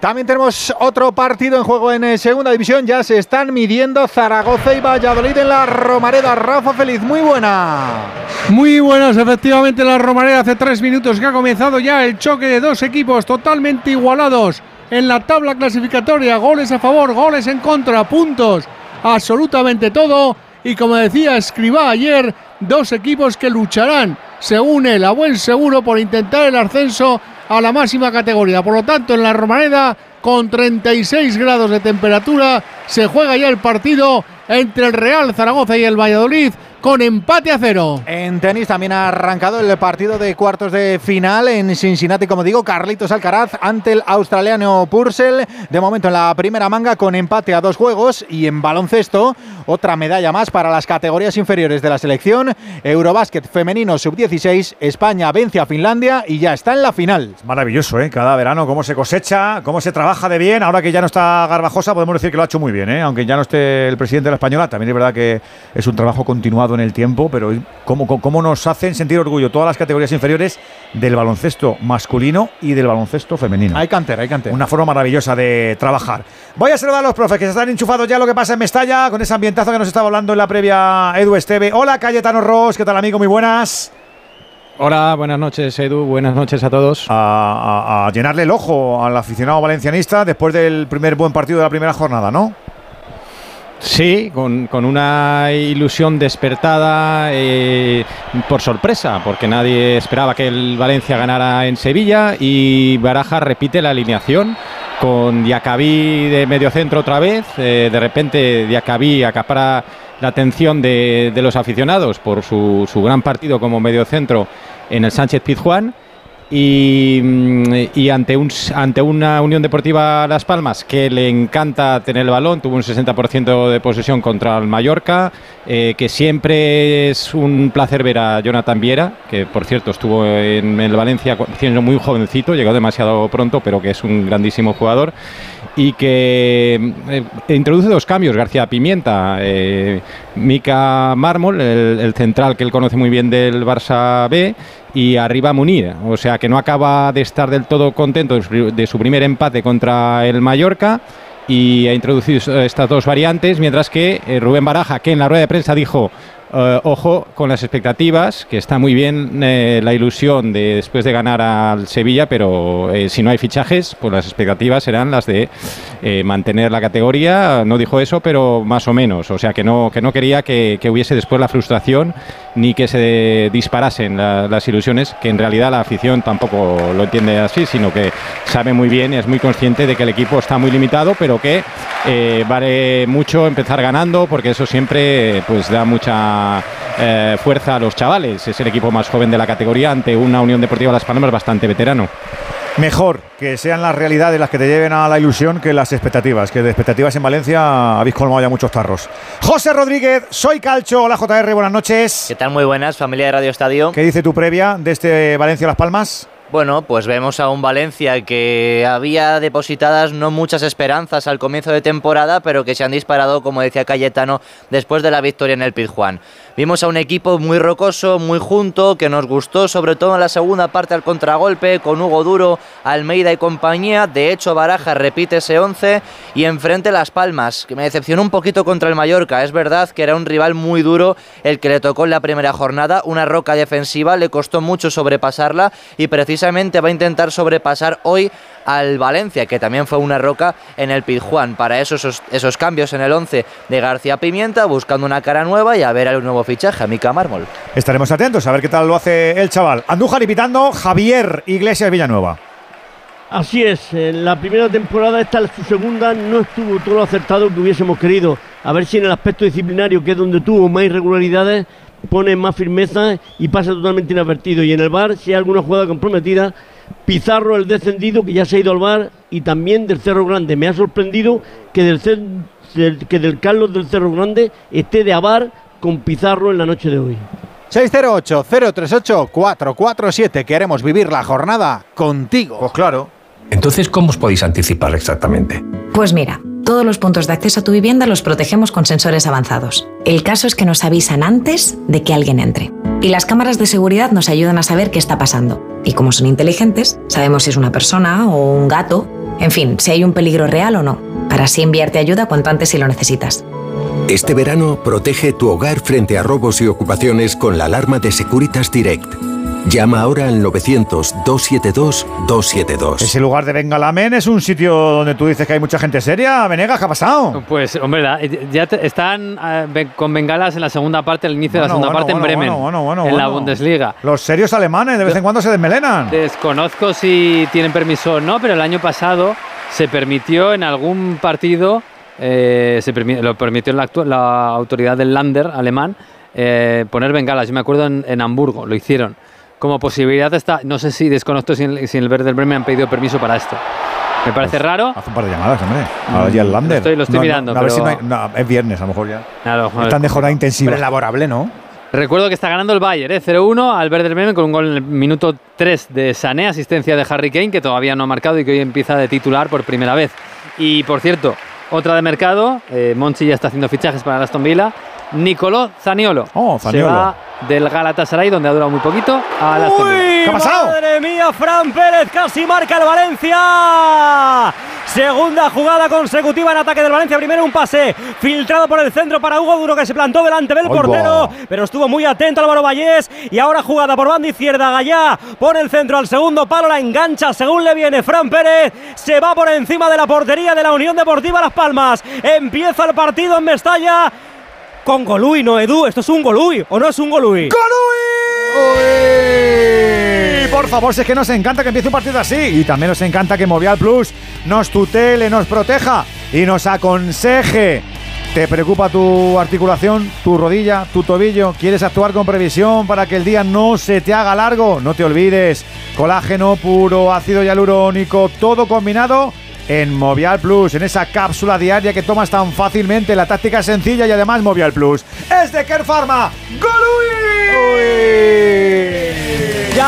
También tenemos otro partido en juego en eh, segunda división. Ya se están midiendo Zaragoza y Valladolid en la Romareda. Rafa Feliz, muy buena. Muy buenas, efectivamente, la Romareda hace tres minutos que ha comenzado ya el choque de dos equipos totalmente igualados en la tabla clasificatoria. Goles a favor, goles en contra, puntos, absolutamente todo. Y como decía Escribá ayer, dos equipos que lucharán, según él, a buen seguro por intentar el ascenso a la máxima categoría. Por lo tanto, en la Romareda, con 36 grados de temperatura, se juega ya el partido entre el Real Zaragoza y el Valladolid con empate a cero. En tenis también ha arrancado el partido de cuartos de final en Cincinnati, como digo, Carlitos Alcaraz ante el australiano Purcell. De momento en la primera manga con empate a dos juegos y en baloncesto otra medalla más para las categorías inferiores de la selección. Eurobásquet femenino sub-16, España vence a Finlandia y ya está en la final. Es maravilloso, ¿eh? Cada verano cómo se cosecha, cómo se trabaja de bien. Ahora que ya no está Garbajosa, podemos decir que lo ha hecho muy bien, ¿eh? Aunque ya no esté el presidente de la Española, también es verdad que es un trabajo continuado en el tiempo, pero cómo, cómo nos hacen sentir orgullo todas las categorías inferiores del baloncesto masculino y del baloncesto femenino. Hay cantera, hay cantera. Una forma maravillosa de trabajar. Voy a saludar a los profes que se están enchufados ya lo que pasa en Mestalla con ese ambientazo que nos estaba hablando en la previa Edu Esteve. Hola, Cayetano Ross, ¿qué tal amigo? Muy buenas. Hola, buenas noches Edu, buenas noches a todos. A, a- a llenarle el ojo al aficionado valencianista después del primer buen partido de la primera jornada, ¿no? Sí, con, con una ilusión despertada eh, por sorpresa, porque nadie esperaba que el Valencia ganara en Sevilla y Baraja repite la alineación con Diacabí de medio centro otra vez. eh, de repente Diacabí acapara la atención de, de los aficionados por su, su gran partido como medio centro en el Sánchez Pizjuán. Y, mm, y ante, un, ante una Unión Deportiva Las Palmas que le encanta tener el balón, tuvo un 60% de posesión contra el Mallorca, eh, que siempre es un placer ver a Jonathan Viera, que por cierto estuvo en el Valencia siendo muy jovencito, llegó demasiado pronto, pero que es un grandísimo jugador y que eh, introduce dos cambios, García Pimienta, eh, Mica Mármol, el, central que él conoce muy bien del Barça B, y arriba Munir, o sea que no acaba de estar del todo contento de su, de su primer empate contra el Mallorca y ha introducido estas dos variantes, mientras que eh, Rubén Baraja, que en la rueda de prensa dijo, eh, ojo con las expectativas, que está muy bien eh, la ilusión de después de ganar al Sevilla, pero eh, si no hay fichajes, pues las expectativas serán las de mantener la categoría. No dijo eso, pero más o menos. O sea que no, que no quería que, que hubiese después la frustración ni que se disparasen la- las ilusiones, que en realidad la afición tampoco lo entiende así, sino que sabe muy bien y es muy consciente de que el equipo está muy limitado, pero que vale mucho empezar ganando, porque eso siempre pues da mucha eh, fuerza a los chavales. Es el equipo más joven de la categoría ante una Unión Deportiva Las Palmas bastante veterano. Mejor que sean las realidades las que te lleven a la ilusión que las expectativas, que de expectativas en Valencia habéis colmado ya muchos tarros. José Rodríguez, soy Calcho, hola JR, buenas noches. ¿Qué tal? Muy buenas, familia de Radio Estadio. ¿Qué dice tu previa de este Valencia-Las Palmas? Bueno, pues vemos a un Valencia que había depositadas no muchas esperanzas al comienzo de temporada, pero que se han disparado, como decía Cayetano, después de la victoria en el Pizjuán. Vimos a un equipo muy rocoso, muy junto, que nos gustó, sobre todo en la segunda parte al contragolpe, con Hugo Duro, Almeida y compañía. De hecho, Baraja repite ese 11 y enfrente Las Palmas, que me decepcionó un poquito contra el Mallorca. Es verdad que era un rival muy duro el que le tocó en la primera jornada, una roca defensiva, le costó mucho sobrepasarla y precisamente va a intentar sobrepasar hoy al Valencia, que también fue una roca en el Pizjuán. Para eso esos, esos cambios en el 11 de García Pimienta, buscando una cara nueva y a ver el nuevo fichaje, a Mica Mármol. Estaremos atentos a ver qué tal lo hace el chaval. Andújar y pitando Javier Iglesias Villanueva. Así es, en la primera temporada, esta su segunda, no estuvo todo lo acertado que hubiésemos querido. A ver si en el aspecto disciplinario, que es donde tuvo más irregularidades, pone más firmeza y pasa totalmente inadvertido. Y en el bar, si hay alguna jugada comprometida, Pizarro el descendido, que ya se ha ido al bar, y también del Cerro Grande. Me ha sorprendido que del, que del Carlos del Cerro Grande esté de abar con Pizarro en la noche de hoy. 608-038-447. Queremos vivir la jornada contigo. Pues claro. Entonces, ¿cómo os podéis anticipar exactamente? Pues mira, todos los puntos de acceso a tu vivienda los protegemos con sensores avanzados. El caso es que nos avisan antes de que alguien entre. Y las cámaras de seguridad nos ayudan a saber qué está pasando. Y como son inteligentes, sabemos si es una persona o un gato, en fin, si hay un peligro real o no, para así enviarte ayuda cuanto antes si lo necesitas. Este verano protege tu hogar frente a robos y ocupaciones con la alarma de Securitas Direct. Llama ahora al 900-272-272. Ese lugar de Bengalamen es un sitio donde tú dices que hay mucha gente seria. Venegas, ¿qué ha pasado? Pues, hombre, ya están eh, con bengalas en la segunda parte, el inicio de la segunda parte en Bremen, en la Bundesliga. Los serios alemanes de vez en cuando se desmelenan. Desconozco si tienen permiso o no, pero el año pasado se permitió en algún partido, eh, se lo permitió la, la, autoridad del Lander alemán, eh, poner bengalas. Yo me acuerdo en, en Hamburgo, lo hicieron como posibilidad está. No sé si desconozco si, en, el Verde del Bremen han pedido permiso para esto. Me parece pues, raro. Hace un par de llamadas, hombre. Ahora ya el Lander. Lo estoy, lo estoy mirando. a ver si no, es viernes, a lo mejor ya. Están de jornada intensiva. Pero elaborable, ¿no? Recuerdo que está ganando el Bayern, ¿eh? 0-1 al Verde del Bremen con un gol en el minuto 3 de Sané, asistencia de Harry Kane, que todavía no ha marcado y que hoy empieza de titular por primera vez. Y por cierto, otra de mercado, eh, Monchi ya está haciendo fichajes para Aston Villa. Nicolò Zaniolo. Oh, Zaniolo. Se va del Galatasaray, donde ha durado muy poquito, a la ¿Qué ha pasado? ¡Madre mía, Fran Pérez! Casi marca el Valencia. Segunda jugada consecutiva en ataque del Valencia. Primero un pase filtrado por el centro para Hugo Duro que se plantó delante del portero, pero estuvo muy atento Álvaro Vallés. Y ahora jugada por banda izquierda. Gallá pone el centro al segundo palo, la engancha según le viene Fran Pérez. Se va por encima de la portería de la Unión Deportiva Las Palmas. Empieza el partido en Mestalla con Golui, no Edu. Esto es un Golui, ¿o no es un Golui? ¡Golui! Por favor, si es que nos encanta que empiece un partido así. Y también nos encanta que Movial Plus nos tutele, nos proteja y nos aconseje. ¿Te preocupa tu articulación, tu rodilla, tu tobillo? ¿Quieres actuar con previsión para que el día no se te haga largo? No te olvides, colágeno puro, ácido hialurónico, todo combinado en Movial Plus, en esa cápsula diaria que tomas tan fácilmente. La táctica es sencilla y además Movial Plus es de Care Pharma.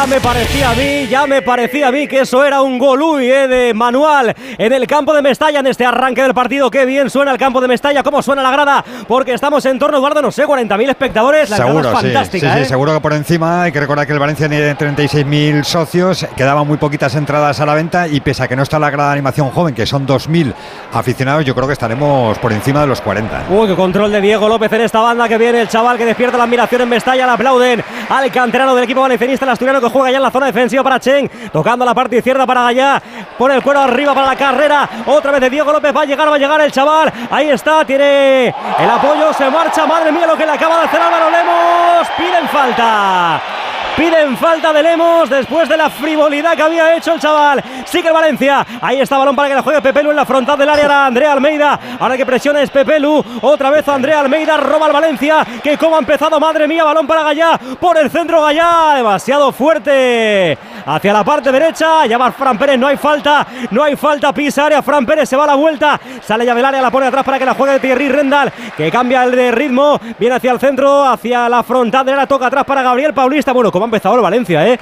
Ya me parecía a mí, ya me parecía a mí que eso era un Golui eh, de manual en el campo de Mestalla en este arranque del partido. Qué bien suena el campo de Mestalla, cómo suena la grada, porque estamos en torno, Eduardo, no sé, 40.000 espectadores. La seguro, es fantástica. Sí, ¿eh? seguro que por encima. Hay que recordar que el Valencia tiene 36.000 socios, quedaban muy poquitas entradas a la venta y pese a que no está la grada de animación joven, que son 2.000 aficionados, yo creo que estaremos por encima de los 40. Uy, qué control de Diego López en esta banda que viene el chaval que despierta la admiración en Mestalla, le aplauden al canterano del equipo valencianista, el asturiano que juega ya en la zona defensiva para Chen, tocando la parte izquierda para Gallá, pone el cuero arriba para la carrera, otra vez de Diego López, va a llegar, va a llegar el chaval, ahí está, tiene el apoyo, se marcha, madre mía lo que le acaba de hacer Álvaro Lemos, piden falta. Piden falta de Lemos después de la frivolidad que había hecho el chaval. Sigue el Valencia. Ahí está balón para que la juegue Pepelu en la frontal del área. Era Andrea Almeida. Ahora que presiona es Pepelu. Otra vez Andrea Almeida roba al Valencia. Que como ha empezado, madre mía, balón para Gallá. Por el centro Gallá. Demasiado fuerte. Hacia la parte derecha. Ya va Fran Pérez. No hay falta. No hay falta. Pisa área. Fran Pérez se va a la vuelta. Sale ya del área. La pone atrás para que la juegue Thierry Rendal. Que cambia el de ritmo. Viene hacia el centro. Hacia la frontal del área. Toca atrás para Gabriel Paulista. Bueno, como empezado el Valencia, ¿eh?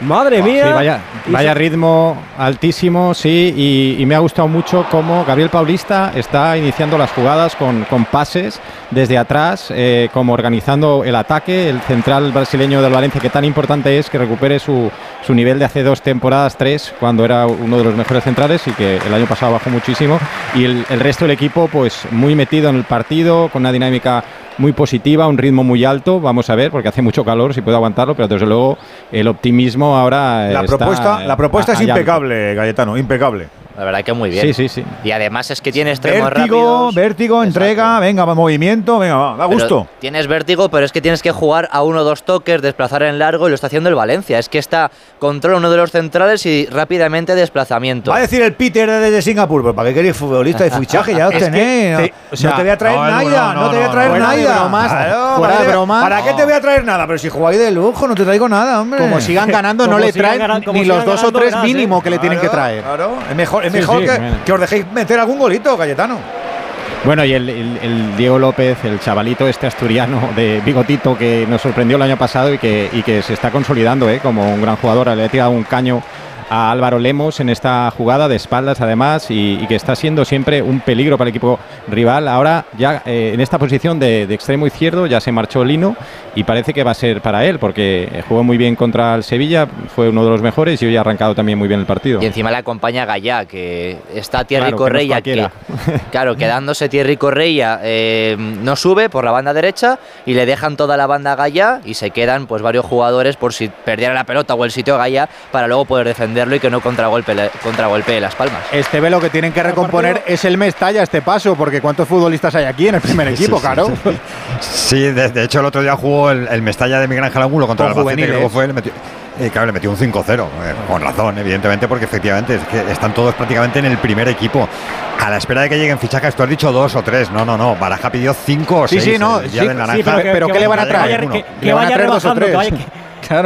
Madre Oh, Sí, mía. vaya, ritmo altísimo, sí, y, y me ha gustado mucho cómo Gabriel Paulista está iniciando las jugadas con, con pases desde atrás, eh, como organizando el ataque, el central brasileño del Valencia, que tan importante es que recupere su, su nivel de hace dos temporadas, tres, cuando era uno de los mejores centrales y que el año pasado bajó muchísimo, y el, el resto del equipo pues muy metido en el partido, con una dinámica muy positiva, un ritmo muy alto, vamos a ver, porque hace mucho calor, si puedo aguantarlo, pero desde luego el optimismo ahora La está, propuesta, la propuesta a- es impecable, Cayetano, impecable. La verdad que muy bien. Sí, sí, sí. Y además es que tiene extremos Vértigo, rápidos. vértigo, entrega, venga, va, movimiento, venga, va, da Pero gusto. Tienes vértigo, pero es que tienes que jugar a uno o dos toques, desplazar en largo y lo está haciendo el Valencia. Es que está controla uno de los centrales y rápidamente desplazamiento. Va a decir el Peter desde Singapur, pero ¿para qué queréis futbolista de fichaje? Ya lo que tenéis. te- no, o sea, no te voy a traer no, nada, no, no, no, te voy a traer de nada. bromas, Claro, fuera ¿para de qué- bromas. ¿Para qué te voy a traer nada? Pero si jugáis de lujo, no te traigo nada, hombre. Como sigan ganando, no le traen ni los dos o tres mínimo que le tienen que traer. Claro, es mejor, es Sí, mejor sí, que, bueno. que os dejéis meter algún golito, Cayetano. Bueno, y el, el- el Diego López, el chavalito este asturiano de bigotito que nos sorprendió el año pasado y que, y que se está consolidando ¿eh? como un gran jugador, le ha tirado un caño a Álvaro Lemos en esta jugada de espaldas además y, y que está siendo siempre un peligro para el equipo rival. Ahora ya eh, en esta posición de, de extremo izquierdo ya se marchó Lino y parece que va a ser para él porque eh, jugó muy bien contra el Sevilla, fue uno de los mejores y hoy ha arrancado también muy bien el partido. Y encima le acompaña Gallá, que está Thierry Claro, que no es Correia, que, claro, quedándose Thierry Correia, eh, no sube por la banda derecha y le dejan toda la banda a Gallá y se quedan pues varios jugadores por si perdiera la pelota o el sitio a Gallá para luego poder defenderlo y que no contragolpe, contragolpee las palmas. Este ve lo que tienen que recomponer es el Mestalla este paso, porque ¿cuántos futbolistas hay aquí en el primer equipo, sí, claro? Sí, de, de hecho el otro día jugó el, el Mestalla de Miguel Ángel Angulo contra Con el Albacete, que luego fue, le metió, eh, claro, le metió un 5-0, eh, con razón, evidentemente, porque efectivamente es que están todos prácticamente en el primer equipo. A la espera de que lleguen fichajes, tú has dicho dos o tres. No, no, no. Baraja pidió cinco o Sí, seis. sí, no, el día sí, del sí, naranja. pero que- pero ¿qué le van a traer? Que, que vaya rebajando, que vaya, que-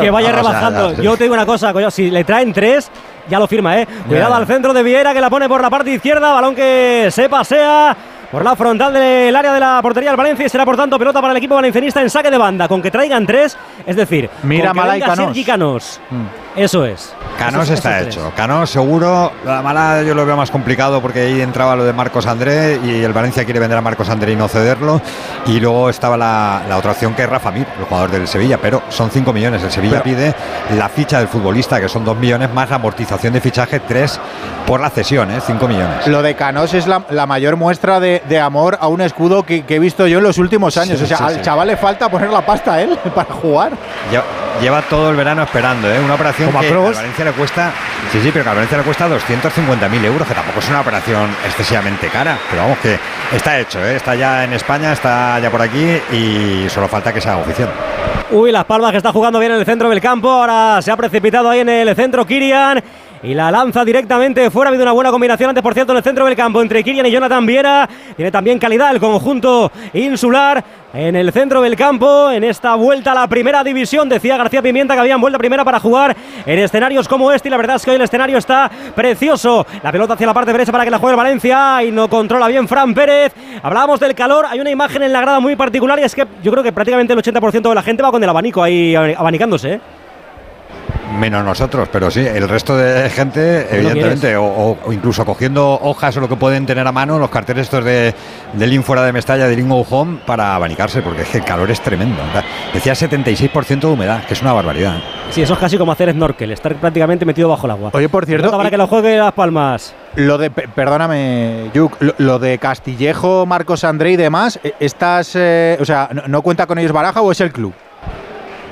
que vaya No, o sea, rebajando. Yo te digo una cosa, coño, si le traen tres, ya lo firma, ¿eh? Cuidado al centro de Viera que la pone por la parte izquierda, balón que se pasea por la frontal del área de la portería del Valencia y será por tanto pelota para el equipo valencianista en saque de banda, con que traigan tres, es decir, Mira con que Malay venga Canós. Sergi Canós. Mm. Eso es. Canos Esos- está hecho. Canos seguro. La mala yo lo veo más complicado porque ahí entraba lo de Marcos André y el Valencia quiere vender a Marcos André y no cederlo. Y luego estaba la, la otra opción que es Rafa Mir, el jugador del Sevilla, pero son 5 millones. El Sevilla Pero- pide la ficha del futbolista, que son 2 millones, más la amortización de fichaje, 3 por la cesión, ¿eh? 5 millones. Lo de Canós es la, la mayor muestra de, de amor a un escudo que, que he visto yo en los últimos años. Sí, o sea, sí, al sí. chaval le falta poner la pasta a él para jugar. Lleva, lleva todo el verano esperando, ¿eh? Una operación Como a que al Valencia le cuesta. Sí, sí, pero que al Valencia le cuesta 250.000 euros, que tampoco es una operación excesivamente cara. Pero vamos, que está hecho, ¿eh? Está ya en España, está ya por aquí y solo falta que se haga oficial. Uy, Las Palmas que está jugando bien en el centro del campo. Ahora se ha precipitado ahí en el centro Kirian. Y la lanza directamente fuera. Ha habido una buena combinación antes, por cierto, en el centro del campo entre Kirian y Jonathan Viera. Tiene también calidad el conjunto insular en el centro del campo. En esta vuelta a la primera división, decía García Pimienta que habían vuelta primera para jugar en escenarios como este. Y la verdad es que hoy el escenario está precioso. La pelota hacia la parte derecha para que la juegue el Valencia. Y no controla bien Fran Pérez. Hablábamos del calor. Hay una imagen en la grada muy particular y es que yo creo que prácticamente el 80% de la gente va con el abanico ahí abanicándose. ¿eh? Menos nosotros, pero sí, el resto de gente, evidentemente, o, o- o incluso cogiendo hojas o lo que pueden tener a mano, los carteles estos de, del In fuera de Mestalla, del In Go Home, para abanicarse, porque es que el calor es tremendo. O sea, Decía 76% de humedad, que es una barbaridad. Sí, eso es casi como hacer snorkel, estar prácticamente metido bajo el agua. Oye, por cierto, para que lo juegue Las Palmas. Lo de, pe- perdóname, Yuk, lo, lo de Castillejo, Marcos André y demás, eh, ¿estás, eh, o sea, no, no cuenta con ellos Baraja o es el club?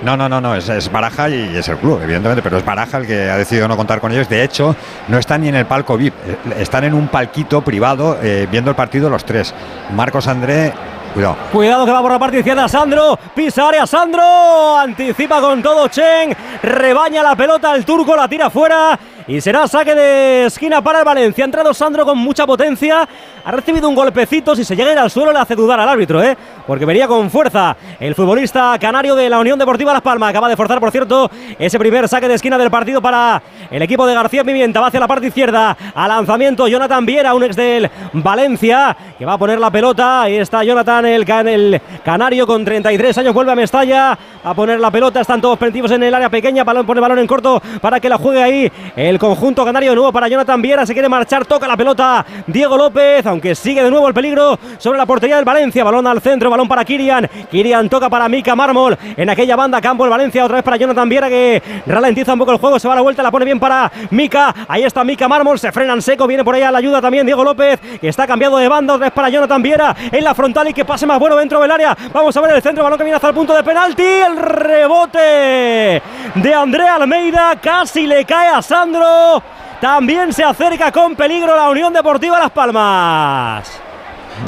No, no, no, no, es, Baraja y es el club, evidentemente, pero es Baraja el que ha decidido no contar con ellos. De hecho, no están ni en el palco VIP, eh, están en un palquito privado eh, viendo el partido los tres. Marcos André, cuidado. Cuidado que va por la parte izquierda Sandro. Pisa área Sandro. Anticipa con todo Chen. Rebaña la pelota el turco, la tira fuera. y será saque de esquina para el Valencia. Ha entrado Sandro con mucha potencia, ha recibido un golpecito, si se llega a al suelo le hace dudar al árbitro, ¿eh? Porque venía con fuerza el futbolista canario de la Unión Deportiva Las Palmas. Acaba de forzar, por cierto, ese primer saque de esquina del partido para el equipo de García Pimienta. Va hacia la parte izquierda, a lanzamiento Jonathan Viera, un ex del Valencia, que va a poner la pelota. Ahí está Jonathan, el, el canario con 33 años, vuelve a Mestalla a poner la pelota. Están todos pendientes en el área pequeña, balón, pone balón en corto para que la juegue ahí el conjunto canario de nuevo para Jonathan Viera. Se quiere marchar, toca la pelota Diego López, aunque sigue de nuevo el peligro sobre la portería del Valencia. Balón al centro, balón para Kirian. Kirian toca para Mika Mármol en aquella banda, campo el Valencia, otra vez para Jonathan Viera que ralentiza un poco el juego, se va a la vuelta, la pone bien para Mika. Ahí está Mika Mármol, se frena en seco, viene por ahí a la ayuda también Diego López, que está cambiado de banda, otra vez para Jonathan Viera en la frontal y que pase más bueno dentro del área. Vamos a ver el centro, balón que viene hasta el punto de penalti, el rebote de Andrea Almeida, casi le cae a Sandro. También se acerca con peligro la Unión Deportiva Las Palmas.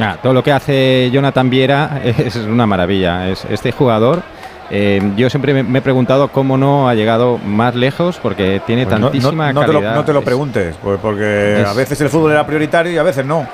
Ah, todo lo que hace Jonathan Viera es una maravilla. Es, este jugador, eh, yo siempre me, me he preguntado cómo no ha llegado más lejos porque tiene Pues no- no- tantísima no, te lo, calidad. no te lo Es- preguntes, pues porque es- a veces el fútbol era prioritario y a veces no.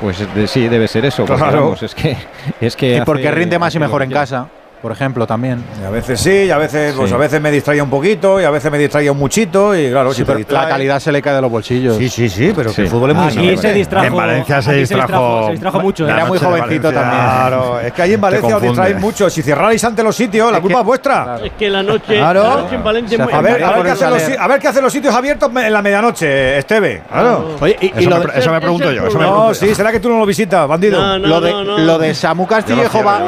Pues de- sí, debe ser eso. porque, Claro. vamos, es que, es que Y porque hace- rinde más y mejor en casa, por ejemplo, también. Y a veces sí, y a veces, pues Sí. a veces me distraía un poquito y a veces me distraía un muchito y claro, Sí, si te pero distrae- la calidad se le cae de los bolsillos. Sí, sí, sí, pero que el fútbol es muy Aquí simple. se distrajo. En Valencia se aquí distrajo- Se distrajo mucho. ¿eh? Era muy jovencito también. Claro, es que ahí en Valencia os distraéis mucho. Si cerráis ante los sitios, la culpa es vuestra. Es que la noche, Claro. la noche en Valencia es muy- A ver, a ver, qué hacen los, a ver qué hacen los sitios abiertos en la medianoche, Esteve. Claro. Oye, y, y Eso lo, me, eso me pregunto yo. Eso me No, pregunto yo. sí, será que tú no lo visitas, bandido. No, no, lo de, no, lo de Samu Castillejo va.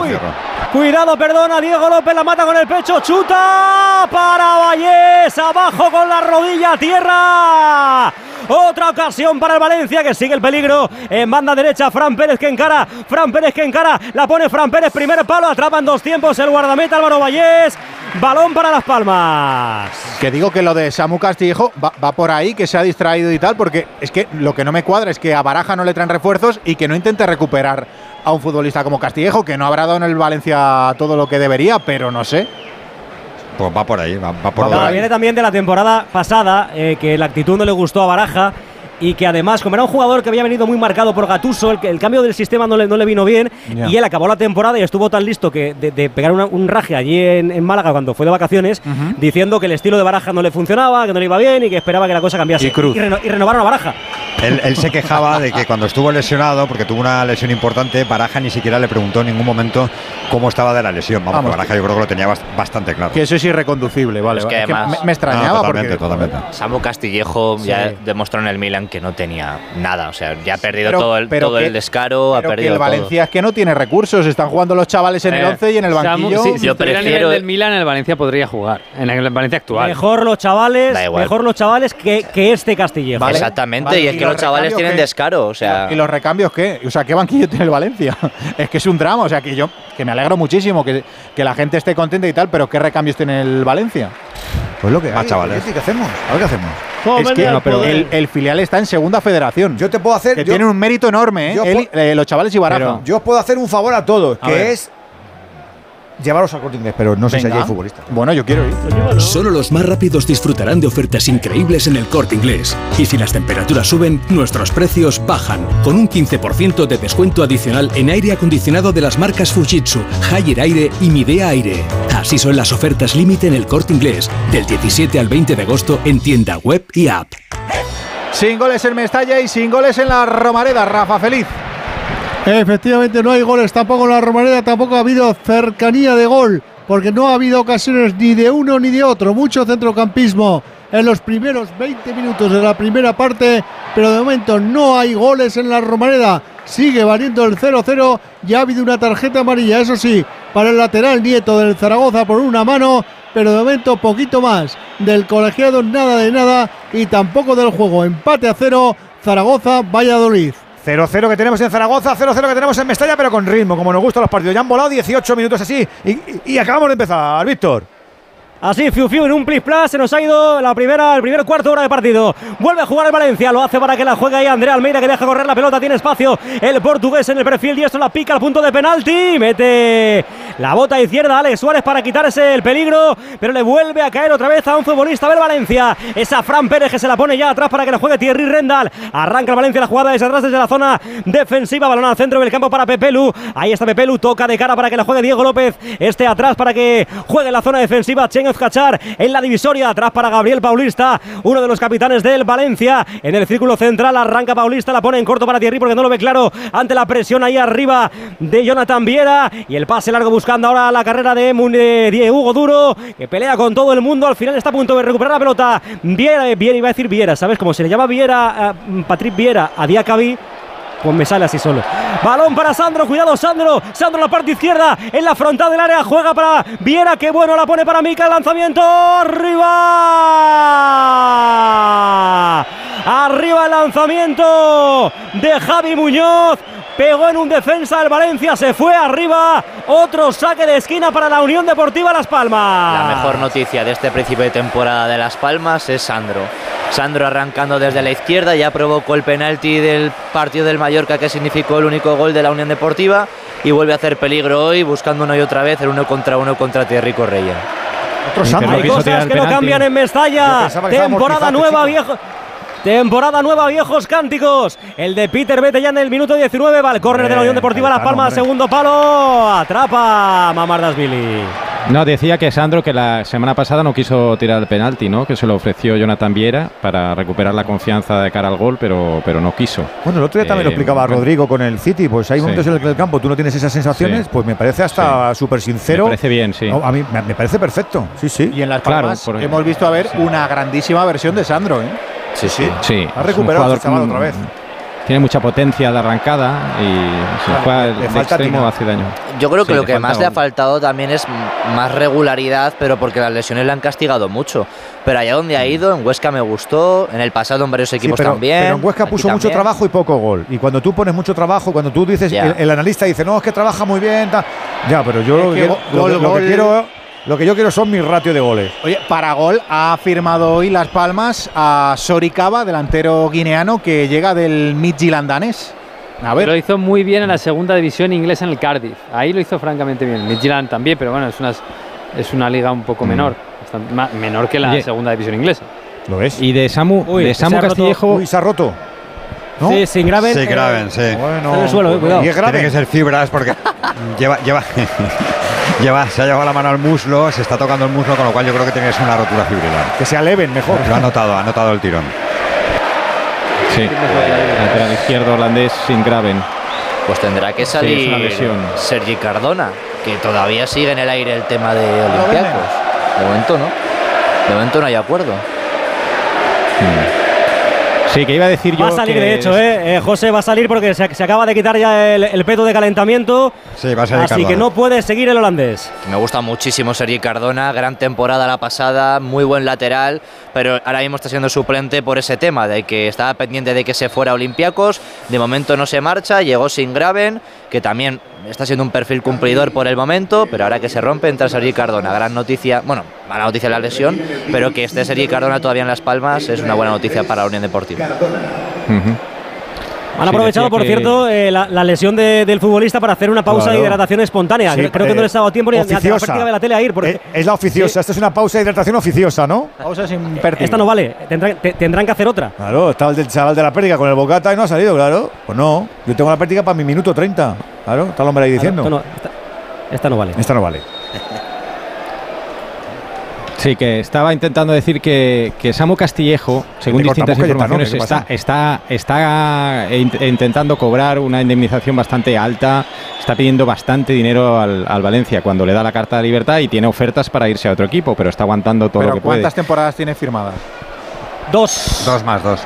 Cuidado, perdona, Diego López la mata con el pecho, chuta para Vallés, abajo con la rodilla, tierra. Otra ocasión para el Valencia que sigue el peligro en banda derecha. Fran Pérez que encara, Fran Pérez que encara, la pone Fran Pérez, primer palo, atrapa en dos tiempos el guardameta Álvaro Vallés. Balón para Las Palmas. Que digo que lo de Samu Castillejo va por ahí, que se ha distraído y tal, porque es que lo que no me cuadra es que a Baraja no le traen refuerzos y que no intente recuperar a un futbolista como Castillejo, que no habrá dado en el Valencia todo lo que debería, pero no sé. Pues va por ahí, va, va por ahí. viene también de la temporada pasada, eh, que la actitud no le gustó a Baraja y que además, como era un jugador que había venido muy marcado por Gatuso, el, que- el cambio del sistema no le, no le vino bien Ya. y él acabó la temporada y estuvo tan listo que de, de pegar una- un raje allí en, en Málaga cuando fue de vacaciones, diciendo que el estilo de Baraja no le funcionaba, que no le iba bien y que esperaba que la cosa cambiase. Y Cruz. reno- y renovaron a Baraja. Él, él se quejaba de que cuando estuvo lesionado, porque tuvo una lesión importante, Baraja ni siquiera le preguntó en ningún momento cómo estaba de la lesión. Vamos, Vamos. que Baraja yo creo que lo tenía bast- bastante claro. Que eso es irreconducible, vale. Es que vale. además- me, me extrañaba No, totalmente, porque. totalmente. Samu Castillejo ya Sí. demostró en el Milan que no tenía nada. O sea, ya ha perdido Pero- todo el, pero todo que- el descaro, ha Pero que perdido el todo. Valencia es que no tiene recursos. Están jugando los chavales en el Eh, 11 y en el banquillo. si Yo prefiero- nivel del Milan, el Valencia podría jugar. En el Valencia actual. Mejor los chavales, Da igual. mejor los chavales que, que este Castillejo. Vale. Exactamente, Vale, y es ¿y que los los chavales tienen qué? descaro. O sea, ¿Y los recambios qué? O sea, ¿qué banquillo tiene el Valencia? es que es un drama. O sea, que yo que me alegro muchísimo que, que la gente esté contenta y tal, pero ¿qué recambios tiene el Valencia? Pues lo que hay, chavales. ¿qué hacemos? A ver qué hacemos. Es que no, pero poder. el, el filial está en segunda federación. Yo te puedo hacer. que yo- tiene un mérito enorme, ¿eh? Él- eh, los chavales y Baraja. Pero yo os puedo hacer un favor a todos, A que ver. es llevaros al corte inglés, pero no sé si allí hay futbolistas. Bueno, yo quiero ir. Solo los más rápidos disfrutarán de ofertas increíbles en el corte inglés. Y si las temperaturas suben, nuestros precios bajan. Con un 15% de descuento adicional en aire acondicionado de las marcas Fujitsu, Haier Aire y Midea Aire. Así son las ofertas límite en el corte inglés. Del 17 al 20 de agosto en tienda web y app. Sin goles en Mestalla y sin goles en la Romareda. Rafa Feliz. Efectivamente, no hay goles tampoco en la Romareda, tampoco ha habido cercanía de gol, porque no ha habido ocasiones ni de uno ni de otro. Mucho centrocampismo en los primeros 20 minutos de la primera parte, pero de momento no hay goles en la Romareda. Sigue valiendo el 0-0. Ya ha habido una tarjeta amarilla, eso sí, para el lateral nieto del Zaragoza por una mano, pero de momento poquito más del colegiado, nada de nada y tampoco del juego. Empate a cero, Zaragoza, Valladolid. 0-0 que tenemos en Zaragoza, 0-0 que tenemos en Mestalla, pero con ritmo, como nos gustan los partidos. Ya han volado 18 minutos así y, y- y acabamos de empezar, Víctor. Así, fiu fiu, en un plis plas se nos ha ido la primera, el primer cuarto hora de partido. Vuelve a jugar el Valencia, lo hace para que la juegue ahí Andrea Almeida que deja correr la pelota, tiene espacio el portugués en el perfil y esto la pica al punto de penalti, mete la bota izquierda Alex Suárez para quitarse el peligro, pero le vuelve a caer otra vez a un futbolista del Valencia. Esa Fran Pérez que se la pone ya atrás para que la juegue Thierry Rendal. Arranca el Valencia la jugada desde atrás desde la zona defensiva, balón al centro del campo para Pepelu. Ahí está Pepelu, toca de cara para que la juegue Diego López. Este atrás para que juegue la zona defensiva Cachar en la divisoria, atrás para Gabriel Paulista, uno de los capitanes del Valencia. En el círculo central arranca Paulista, la pone en corto para Thierry porque no lo ve claro ante la presión ahí arriba de Jonathan Viera. Y el pase largo buscando ahora la carrera de, de Hugo Duro, que pelea con todo el mundo. Al final está a punto de recuperar la pelota. Viera, Viera iba a decir Viera, ¿sabes? Como se le llama Viera, uh, Patrick Viera a Diacabi pues me sale así solo. Balón para Sandro, cuidado Sandro. Sandro en la parte izquierda, en la frontal del área, juega para Viera, que bueno, la pone para Mica, el lanzamiento. Arriba. Arriba el lanzamiento de Javi Muñoz. Pegó en un defensa del Valencia, se fue arriba. Otro saque de esquina para la Unión Deportiva Las Palmas. La mejor noticia de este principio de temporada de Las Palmas es Sandro. Sandro arrancando desde la izquierda, ya provocó el penalti del partido del Mallorca que significó el único gol de la Unión Deportiva y vuelve a hacer peligro hoy buscando una y otra vez el uno contra uno contra Thierry Correia. Otro. Hay cosas que no cambian en Mestalla. Temporada nueva, viejo. Temporada nueva, viejos cánticos. El de Peter Vete ya en el minuto 19. Va al córner de la Unión Deportiva Las Palmas. Segundo palo. Atrapa Mamardas-Billy. No, decía que Sandro que la semana pasada no quiso tirar el penalti, ¿no? Que se lo ofreció Jonathan Viera para recuperar la confianza de cara al gol, pero, pero no quiso. Bueno, el otro día también lo Eh, explicaba bueno. Rodrigo con el City. Pues hay Sí. momentos en el que el campo tú no tienes esas sensaciones. Sí. Pues me parece hasta súper sincero. Me parece bien, sí. No, a mí me, me parece perfecto. Sí, sí. Y en las Claro, palmas hemos visto a ver una grandísima versión de Sandro, ¿eh? Sí, sí. Sí, Ha recuperado jugador este otra vez. Tiene mucha potencia de arrancada y se juega le de falta extremo tino. hace daño. Yo creo que Sí, lo que más le ha faltado también es más regularidad, pero porque las lesiones le han castigado mucho. Pero allá donde ha ido, en Huesca me gustó, en el pasado en varios Sí, equipos pero, también. pero en Huesca puso mucho trabajo y poco gol. Y cuando tú pones mucho trabajo, cuando tú dices, el, el analista dice, no, es que trabaja muy bien. ta-". Ya, pero yo Es lo que, que quiero- gol, lo, que- lo que gol- quiero, lo que yo quiero son mis ratios de goles. Oye, para gol ha firmado hoy Las Palmas a Soricaba, delantero guineano que llega del Midtjylland danés. A ver. Lo hizo muy bien en la segunda división inglesa en el Cardiff. Ahí lo hizo francamente bien. Midtjylland también, pero bueno, es una, es una liga un poco menor. bastante ma- menor que la Oye. segunda división inglesa. ¿Lo ves? Y de Samu, Uy, de Samu se ha roto- Castillejo. Uy, se ha roto. ¿No? Sí, sin graven. Sí, eh, graben, sí. Bueno, suelo, eh, cuidado. Y es grave. Tiene que ser fibras porque lleva, lleva, lleva, se ha llevado la mano al muslo, se está tocando el muslo, con lo cual yo creo que tiene que ser una rotura fibrilar. Que se aleven mejor. Lo ha notado, ha notado el tirón. Sí, lateral izquierdo holandés sin Graven. Pues tendrá que Sí, salir lesión. Sergi Cardona, que todavía sigue en el aire el tema de Olympiacos. De momento no. De momento no hay acuerdo. Sí, que iba a decir yo. Va a salir, que de hecho, ¿eh? Eh, José va a salir porque se, se acaba de quitar ya el, el peto de calentamiento. Sí, va a salir Así Cardona. que no puede seguir el holandés. Me gusta muchísimo Sergi Cardona, gran temporada la pasada, muy buen lateral, pero ahora mismo está siendo suplente por ese tema, de que estaba pendiente de que se fuera a Olympiacos, de momento no se marcha, llegó sin Graven, que también está siendo un perfil cumplidor por el momento, pero ahora que se rompe entra Sergi Cardona, gran noticia, bueno, mala noticia la lesión, pero que esté Sergi Cardona todavía en Las Palmas es una buena noticia para la Unión Deportiva. Han aprovechado, por que- cierto, eh, la, la lesión de- del futbolista para hacer una pausa Claro. de hidratación espontánea. Sí, Creo- que eh, no les ha dado tiempo ni, ni a la práctica de la tele a ir. Porque Eh, es la oficiosa. Esta es una pausa de hidratación oficiosa, ¿no? Pausa sin pértiga. esta no vale. Tendrán, te- tendrán que hacer otra. Claro, estaba el del chaval de la pértiga con el bocata y no ha salido, claro. Pues no, yo tengo la pértiga para mi minuto 30. Claro, está el hombre ahí diciendo. Esto no- esta, esta no vale. Esta no vale. Sí, que estaba intentando decir que, que Samu Castillejo, según distintas informaciones, ¿qué está, está, está eh, int- intentando cobrar una indemnización bastante alta, está pidiendo bastante dinero al, al Valencia cuando le da la carta de libertad y tiene ofertas para irse a otro equipo, pero está aguantando todo lo Pero que puede. ¿cuántas temporadas tiene firmadas? Dos. Dos más dos.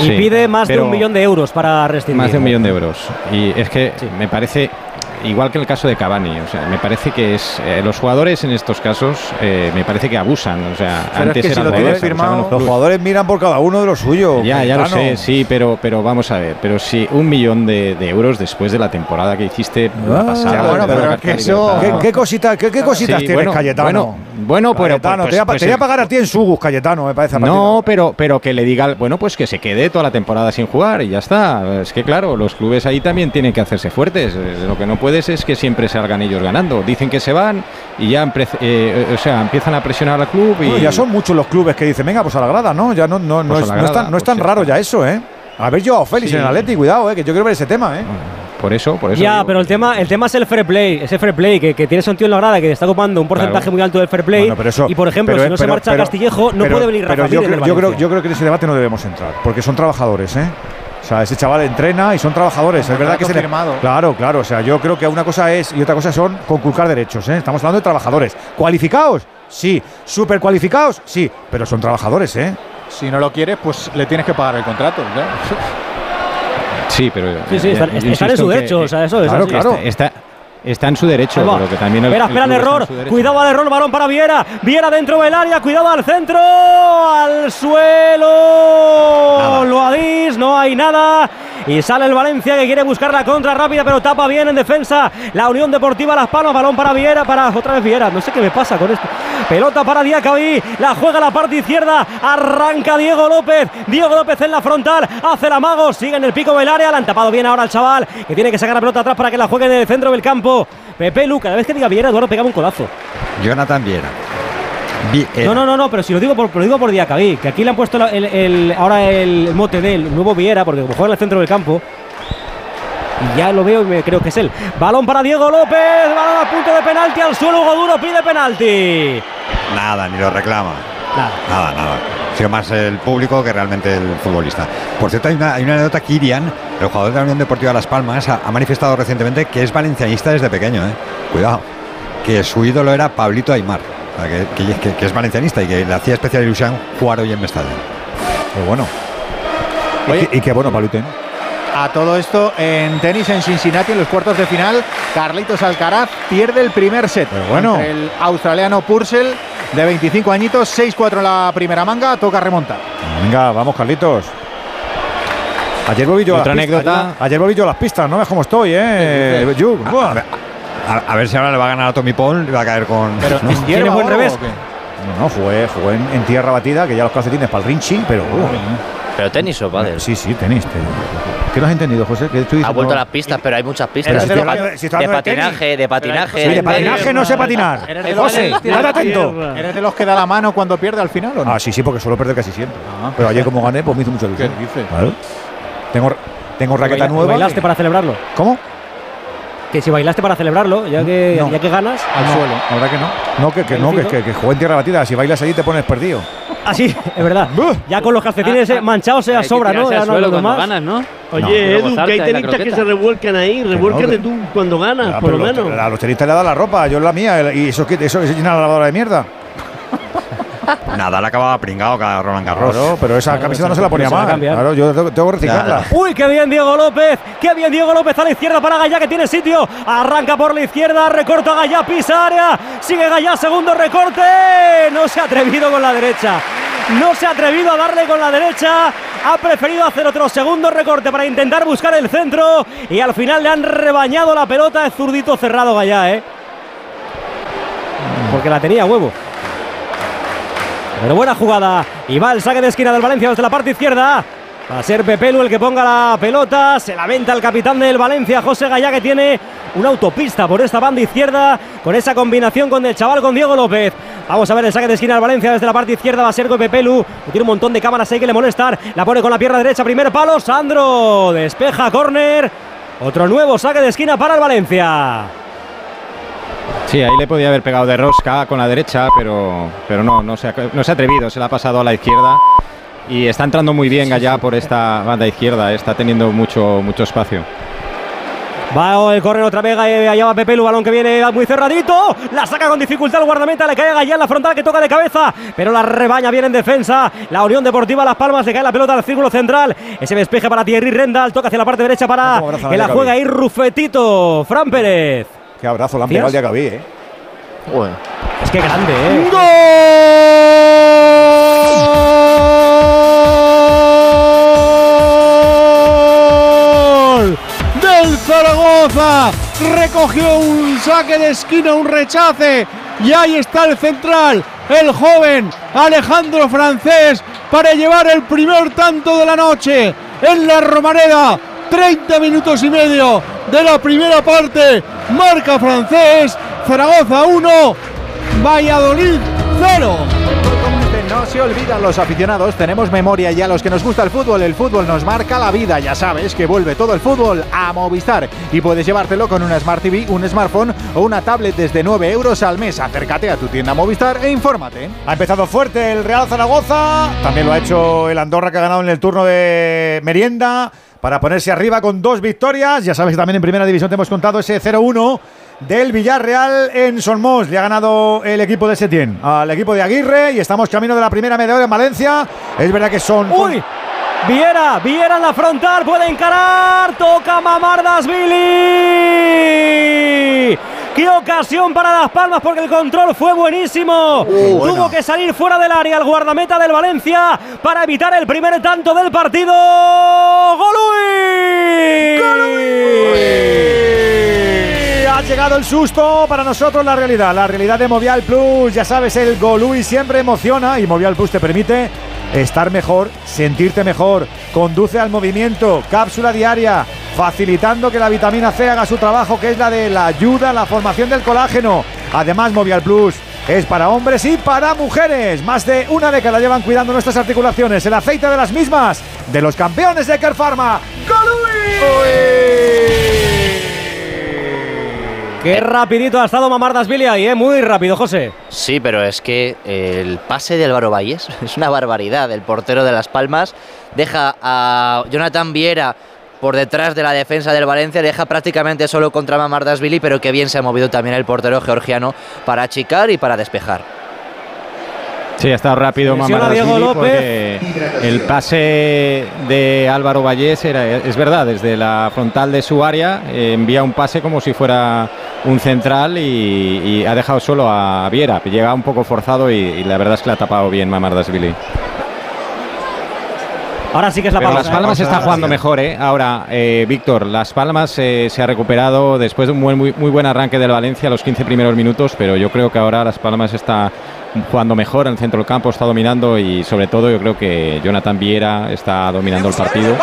Y Sí, pide más de un millón de euros para rescindir. Más de un millón de euros. Y es que me parece igual que en el caso de Cavani. O sea, me parece que es eh, los jugadores en estos casos eh, me parece que abusan. O sea, Pero es antes que si lo jugadores firmado, los jugadores miran por cada uno de los suyos. Ya, ya lo sé, sí, pero, pero vamos a ver. Pero si un millón de, de euros después de la temporada que hiciste la Ah, pasada. bueno, pero la es que eso-. ¿Qué, qué cositas, qué, qué cositas Sí, tienes, bueno, Cayetano? bueno, bueno, pero Cayetano, pues- te, voy a, pues te voy a pagar a ti en Subus, Cayetano, me parece. No, pero, pero que le diga, bueno, pues que se quede toda la temporada sin jugar y ya está. Es que claro, los clubes ahí también tienen que hacerse fuertes. Lo que no puedes es que siempre salgan ellos ganando. Dicen que se van y ya empre- eh, o sea, empiezan a presionar al club y Bueno, ya son muchos los clubes que dicen, venga, pues a la grada, ¿no? Ya no, no, no, Pues a es, la no es grada, tan, no es pues tan ya raro ya eso, ¿eh? A ver, Joao Félix Sí. en el Atleti, cuidado, ¿eh? Que yo quiero ver ese tema, ¿eh? por eso, por eso. Ya, digo. pero el tema, el tema es el fair play, ese fair play, que, que tienes a un tío en la grada que está ocupando un porcentaje Claro. muy alto del fair play. Bueno, pero eso- y por ejemplo, pero- si no se pero- marcha pero- Castillejo, no pero- puede venir pero Rafa yo, Mir en creo, el yo, creo, yo creo que en ese debate no debemos entrar, porque son trabajadores, ¿eh? O sea, ese chaval entrena y son trabajadores. Es verdad que se le-. Claro, claro. O sea, yo creo que una cosa es y otra cosa son conculcar derechos, ¿eh? Estamos hablando de trabajadores. ¿Cualificados? Sí. ¿Super cualificados? Sí. Pero son trabajadores, ¿eh? Si no lo quieres, pues le tienes que pagar el contrato. ya. Sí, pero. Sí, sí, eh, están- yo están en insisto su derecho, o sea, eso es claro, así. claro. Está, está- está en su derecho, pero que también el. Espera, el espera el error. Cuidado al error, balón para Viera. Viera dentro del área, cuidado al centro. Al suelo. Lo Adís, no hay nada. Y sale el Valencia que quiere buscar la contra rápida, pero tapa bien en defensa. La Unión Deportiva Las Palmas, balón para Viera, para otra vez Viera. No sé qué me pasa con esto. Pelota para Diacabí, la juega a la parte izquierda, arranca Diego López. Diego López en la frontal, hace el amago, sigue en el pico del área. La han tapado bien ahora al chaval, que tiene que sacar la pelota atrás para que la juegue en el centro del campo. Pepe Lu, cada vez que diga Viera, Eduardo pegaba un codazo. Jonathan Viera. Vi- eh, No, no, no, no, pero si lo digo por, lo digo por Diacabí, que aquí le han puesto la- el, el- ahora el mote del nuevo Viera, porque como juega en el centro del campo. Y ya lo veo y me creo que es él. Balón para Diego López, balón a punto de penalti al suelo, Hugo Duro pide penalti. Nada, ni lo reclama. Nada. Nada, nada. Ha sido más el público que realmente el futbolista. Por cierto, hay una, hay una anécdota que Irian, el jugador de la Unión Deportiva Las Palmas, ha, ha manifestado recientemente que es valencianista desde pequeño. ¿eh? Cuidado. Que su ídolo era Pablito Aymar. O sea, que, que- que- que es valencianista y que le hacía especial ilusión jugar hoy en Mestalla. Qué bueno. Y qué- y qué bueno, Paluten. A todo esto, en tenis en Cincinnati, en los cuartos de final, Carlitos Alcaraz pierde el primer set. bueno. El australiano Purcell, de 25 añitos, 6-4 en la primera manga, toca remontar. Venga, vamos, Carlitos. Ayer volví yo a Otra las pistas. anécdota. Ayer volví yo a las pistas, no ves cómo estoy, ¿eh? A ver, a- a ver si ahora le va a ganar a Tommy Paul y va a caer con. Pero ¿no? en hierba buen revés? No, no, jugué, jugué en, en tierra batida, que ya los calcetines para el Rinchi, pero. uh, ¿Pero tenis o pádel? sí, sí, tenis. tenis. ¿Qué no has entendido, José? ¿Qué estoy Ha vuelto a las pistas, pero hay muchas pistas. Si de, pa- si patinaje, de patinaje. Sí, de patinaje no sé patinar. ¿Eres de los- José, estate atento. ¿Eres de los que da la mano cuando pierde al final o no? Ah, sí, sí, porque suelo perder casi siempre. Pero ayer, como gané, pues me hizo mucho ilusión. ¿Qué dices? Claro. Tengo, tengo raqueta Baila- nueva. ¿Bailaste para celebrarlo? ¿Cómo? Que si bailaste para celebrarlo, ya que, No. ya que ganas. Al No, suelo. La verdad que no. No, que, que no, que, que, que jugué en tierra batida. Si bailas allí te pones perdido. Ah, sí, es verdad. Ya con los calcetines eh, manchados se que sobra, ¿no? Ya no suelo lo cuando demás. ganas, ¿no? Oye, Edu, que hay tenistas que se revuelcan ahí. Revuélcate tú cuando ganas, Ah, por lo menos. A los tenistas le da la ropa, yo la mía. Y eso, que eso es llenar la lavadora de mierda. Nada, le acababa pringado cada Roland Garros. Claro, pero esa camiseta no se la ponía mal. Claro, yo tengo, tengo que reciclarla. Uy, qué bien Diego López, qué bien Diego López a la izquierda para Gallá que tiene sitio. Arranca por la izquierda, recorta Gallá, pisa área. Sigue Gallá, segundo recorte. No se ha atrevido con la derecha. No se ha atrevido a darle con la derecha. Ha preferido hacer otro segundo recorte para intentar buscar el centro. Y al final le han rebañado la pelota. Es zurdito cerrado Gallá, ¿eh? Porque la tenía a huevo. Pero buena jugada. Y va el saque de esquina del Valencia desde la parte izquierda. Va a ser Pepelu el que ponga la pelota. Se la venta el capitán del Valencia, José Gallá, que tiene una autopista por esta banda izquierda. Con esa combinación con el chaval, con Diego López. Vamos a ver el saque de esquina del Valencia desde la parte izquierda. Va a ser con Pepelu. Tiene un montón de cámaras ahí que le molestan. La pone con la pierna derecha. Primer palo. Sandro. Despeja córner. Otro nuevo saque de esquina para el Valencia. Sí, ahí le podía haber pegado de rosca con la derecha, pero, pero no, no se, ha, no se ha atrevido, se la ha pasado a la izquierda. Y está entrando muy bien allá por esta banda izquierda, está teniendo mucho, mucho espacio. Va el correr otra vez, eh, allá va Pepelu, balón que viene muy cerradito, la saca con dificultad el guardameta, le cae a Gallán la frontal que toca de cabeza, pero la rebaña viene en defensa, la Unión Deportiva Las Palmas le cae la pelota al círculo central, ese despeje para Thierry Rendal, toca hacia la parte derecha para ¿Cómo abraza que la juega ahí Rufetito, Fran Pérez. Qué abrazo le han pegado al Diacabí, ¿eh? Es que grande, ¿eh? ¡Gol! Del Zaragoza. Recogió un saque de esquina, un rechace. Y ahí está el central, el joven Alejandro Francés, para llevar el primer tanto de la noche en la Romareda. 30 minutos y medio de la primera parte. Marca francés. Zaragoza 1. Valladolid 0. No se olvidan los aficionados, tenemos memoria y a los que nos gusta el fútbol, el fútbol nos marca la vida. Ya sabes que vuelve todo el fútbol a Movistar y puedes llevártelo con una Smart TV, un smartphone o una tablet desde 9 euros al mes. Acércate a tu tienda Movistar e infórmate. Ha empezado fuerte el Real Zaragoza. También lo ha hecho el Andorra que ha ganado en el turno de merienda para ponerse arriba con dos victorias. Ya sabes que también en primera división te hemos contado ese 0-1 del Villarreal en Solmos. Le ha ganado el equipo de Setién al equipo de Aguirre y estamos camino de la primera media hora en Valencia. Es verdad que son. ¡Uy! Viera, Viera en la frontal, puede encarar, toca Mamardasvili. ¡Qué ocasión para Las Palmas porque el control fue buenísimo! Tuvo que salir fuera del área el guardameta del Valencia para evitar el primer tanto del partido. ¡Golui! Ha llegado el susto para nosotros la realidad, la realidad de Movial Plus. Ya sabes, el Golui siempre emociona y Movial Plus te permite estar mejor, sentirte mejor, conduce al movimiento, cápsula diaria, facilitando que la vitamina C haga su trabajo, que es la de la ayuda a la formación del colágeno. Además, Movial Plus es para hombres y para mujeres. Más de una década llevan cuidando nuestras articulaciones, el aceite de las mismas, de los campeones de Care Pharma. ¡Qué rapidito ha estado Mamardasvili ahí, eh! Muy rápido, José. Sí, pero es que el pase de Álvaro Valles es una barbaridad. El portero de Las Palmas deja a Jonathan Viera por detrás de la defensa del Valencia, deja prácticamente solo contra Mamardasvili, pero que bien se ha movido también el portero georgiano para achicar y para despejar. Sí, ha estado rápido Diego porque el pase de Álvaro Vallés era, es verdad, desde la frontal de su área eh, envía un pase como si fuera un central y, y ha dejado solo a Viera. Llega un poco forzado y, y la verdad es que la ha tapado bien Mamardashvili. Ahora sí que es la Pero pausa. Las Palmas ¿eh? está jugando mejor, ¿eh? Ahora, eh, Víctor, Las Palmas eh, se ha recuperado después de un muy, muy buen arranque del Valencia los 15 primeros minutos, pero yo creo que ahora Las Palmas está jugando mejor en el centro del campo, está dominando y sobre todo yo creo que Jonathan Viera está dominando el partido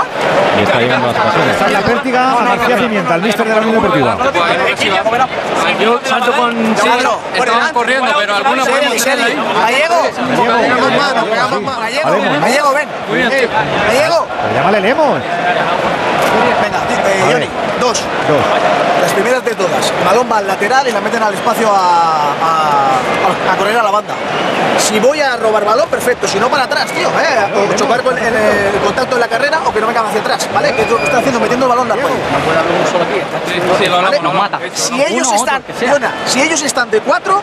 y está llegando a las ocasiones. Está en la pértiga a García Pimienta, el míster de la Unión Deportiva. Yo salto con. Estaban corriendo, pero alguna podemos hacer ahí. Gallego, pegamos mano, pegamos mano. Gallego, Gallego, ven. Eh, Gallego. Llámale Lemos. Venga, eh, Johnny, dos. Las primeras de todas. El balón va al lateral y la meten al espacio a, a, a correr a la banda. Si voy a robar balón, perfecto. Si no, para atrás, tío. ¿eh? O chocar con el, el contacto en la carrera o que no me haga hacia atrás. ¿Vale? Que es lo que está haciendo, metiendo el balón la ¿Vale? nos mata. Si ellos están, perdona, si ellos están de cuatro,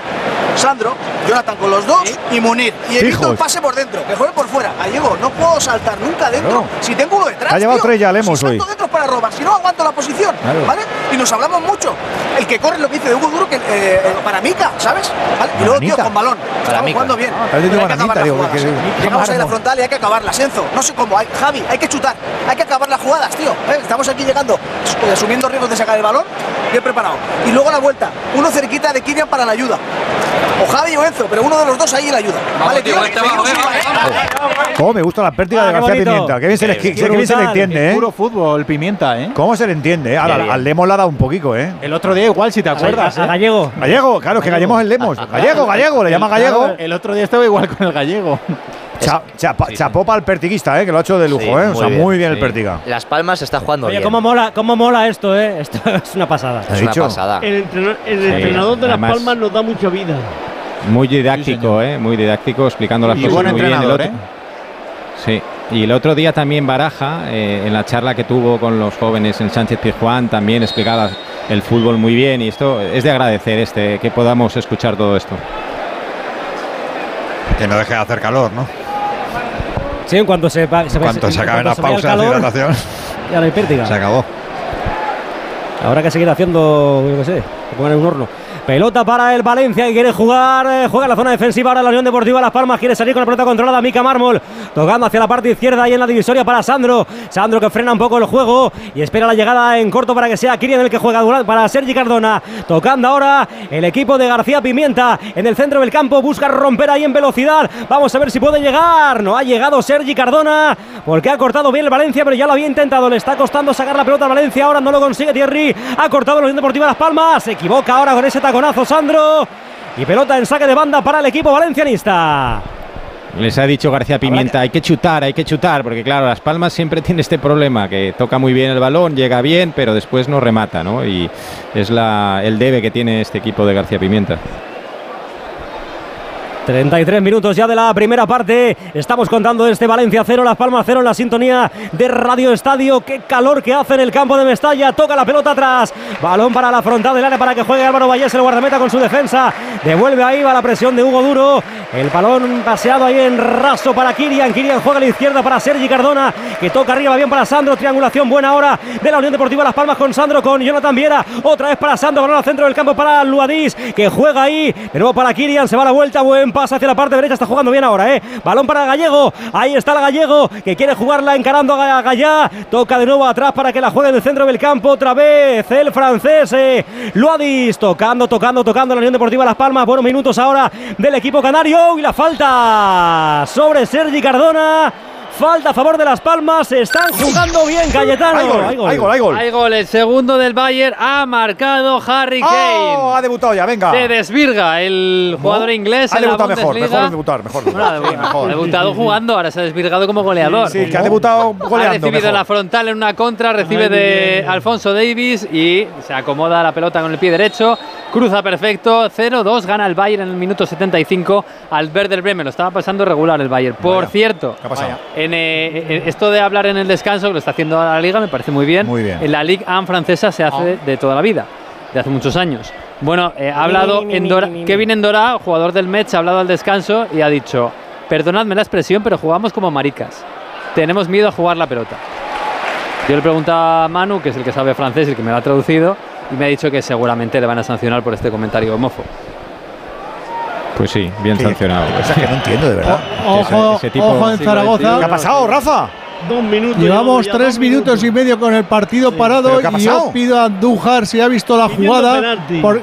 Sandro, Jonathan con los dos y Munir. Y evito el pase por dentro, que juegue por fuera. Gallego, no puedo saltar nunca dentro. Si tengo uno detrás. Ha llevado tres ya, Lemos, hoy. Para robar, si no aguanto la posición. Claro. ¿Vale? Y nos hablamos mucho. El que corre lo que dice de Hugo Duro, que eh, para Mica, ¿sabes? ¿Vale? Y luego, tío, con balón. Estamos Mica. jugando bien. Ah, hay que acabar digo, las porque- jugadas, ¿eh? Llegamos ahí a la frontal y hay que acabarla. Senzo, no sé cómo. Hay, Javi, hay que chutar. Hay que acabar las jugadas, tío. ¿eh? Estamos aquí llegando, eh, asumiendo riesgos de sacar el balón. Bien preparado. Y luego la vuelta. Uno cerquita de Kylian para la ayuda. O Javi o Enzo, pero uno de los dos ahí la ayuda. vale, tío. ¿eh? Cómo me gusta la pértiga Ah, de García. Pimienta. Qué bien se le, entiende, ¿eh? puro fútbol, Pimienta, ¿eh? ¿Cómo se le entiende? eh? Ahora, al Lemos le ha dado un poquito, ¿eh? El otro día igual, si te acuerdas. a ¿eh? Gallego. Gallego, claro, es que Gallego es el Lemos. Gallego, gallego, le llama gallego. El otro día estaba igual con el gallego. Cha- chapa- chapó para el pertiguista, ¿eh? Que lo ha hecho de lujo, Sí, ¿eh? O sea, muy bien el sí. Pertiga. Las Palmas está jugando Oye, bien. cómo mola, cómo mola esto, ¿eh? Esto es una pasada. Es una pasada. El, entrena- el Sí, entrenador de Las Palmas nos da mucha vida. Muy didáctico, ¿eh? Muy didáctico, explicando las Y cosas buen muy bien. El entrenador, otro- ¿eh? Sí. Y el otro día también Baraja, eh, en la charla que tuvo con los jóvenes en Sánchez Pizjuán, también explicaba el fútbol muy bien y esto es de agradecer este que podamos escuchar todo esto. Que no deje de hacer calor, ¿no? Sí, en cuanto se, pa- se, Cuando se acaben las pausas de hidratación, Ya no hay pérdida. se acabó. Habrá que seguir haciendo, yo qué sé, que pongan en un horno. Pelota para el Valencia que quiere jugar, eh, juega en la zona defensiva ahora la Unión Deportiva Las Palmas, quiere salir con la pelota controlada, Mica Mármol, tocando hacia la parte izquierda y en la divisoria para Sandro, Sandro que frena un poco el juego y espera la llegada en corto para que sea Kirian el que juega durante- para Sergi Cardona, tocando ahora el equipo de García Pimienta en el centro del campo, busca romper ahí en velocidad, vamos a ver si puede llegar, no ha llegado Sergi Cardona, porque ha cortado bien el Valencia, pero ya lo había intentado, le está costando sacar la pelota al Valencia, ahora no lo consigue Thierry, ha cortado la Unión Deportiva Las Palmas, se equivoca ahora con ese taconazo Sandro, y pelota en saque de banda para el equipo valencianista. Les ha dicho García Pimienta, hay que chutar, hay que chutar, porque claro, Las Palmas siempre tiene este problema, que toca muy bien el balón, llega bien, pero después no remata, ¿no? Y es la, el debe que tiene este equipo de García Pimienta. 33 minutos ya de la primera parte. Estamos contando este Valencia 0, Las Palmas 0 en la sintonía de Radio Estadio. Qué calor que hace en el campo de Mestalla. Toca la pelota atrás. Balón para la frontal del área para que juegue Álvaro Vallés, el guardameta con su defensa. Devuelve ahí, va la presión de Hugo Duro. El balón paseado ahí en raso para Kirian. Kirian juega a la izquierda para Sergi Cardona, que toca arriba bien para Sandro. Triangulación buena ahora de la Unión Deportiva Las Palmas con Sandro, con Jonathan Viera. Otra vez para Sandro, balón al centro del campo para Luadís, que juega ahí. De nuevo para Kirian, se va la vuelta. Buen pase hacia la parte derecha, está jugando bien ahora, ¿eh? Balón para Gallego. Ahí está el Gallego, que quiere jugarla encarando a Gallá. Toca de nuevo atrás para que la juegue en el centro del campo. Otra vez el francés, eh, Luadis, tocando, tocando, tocando la Unión Deportiva Las Palmas. Buenos minutos ahora del equipo canario. Y la falta sobre Sergi Cardona. Falta a favor de Las Palmas. Se están jugando bien, Cayetano. Hay gol, hay gol, hay gol. Hay gol. El segundo del Bayern ha marcado Harry Kane. ¡Oh! Ha debutado ya, venga. Se desvirga el jugador inglés. Ha en la debutado mejor, mejor debutar, mejor. Bueno, ha mejor. ha debutado jugando, ahora se ha desvirgado como goleador. Sí, que ha debutado Ha goleando. recibido mejor. en la frontal en una contra, recibe de Alfonso Davis y se acomoda la pelota con el pie derecho. Cruza perfecto, 0-2, gana el Bayern en el minuto 75 al Werder Bremen. Lo estaba pasando regular el Bayern. Por Vaya. cierto, ¿Qué ha pasado? En, eh, en esto de hablar en el descanso, que lo está haciendo la Liga, me parece muy bien. Muy bien. En la Ligue 1 francesa se hace Ah. de toda la vida, de hace muchos años. Bueno, eh, ha hablado Endora, Kevin Endora, jugador del Metz, ha hablado al descanso y ha dicho, perdonadme la expresión, pero jugamos como maricas. Tenemos miedo a jugar la pelota. Yo le preguntaba a Manu, que es el que sabe francés y el que me lo ha traducido, y me ha dicho que seguramente le van a sancionar por este comentario homófobo. Pues sí, bien sancionado. Cosa que no entiendo, de verdad. Ojo, ese tipo- ojo en Zaragoza. ¿Qué ha pasado, Rafa? Dos minutos. Llevamos ya, tres minutos y medio con el partido ¿Pero parado y yo pido a Andújar si ha visto la jugada. por-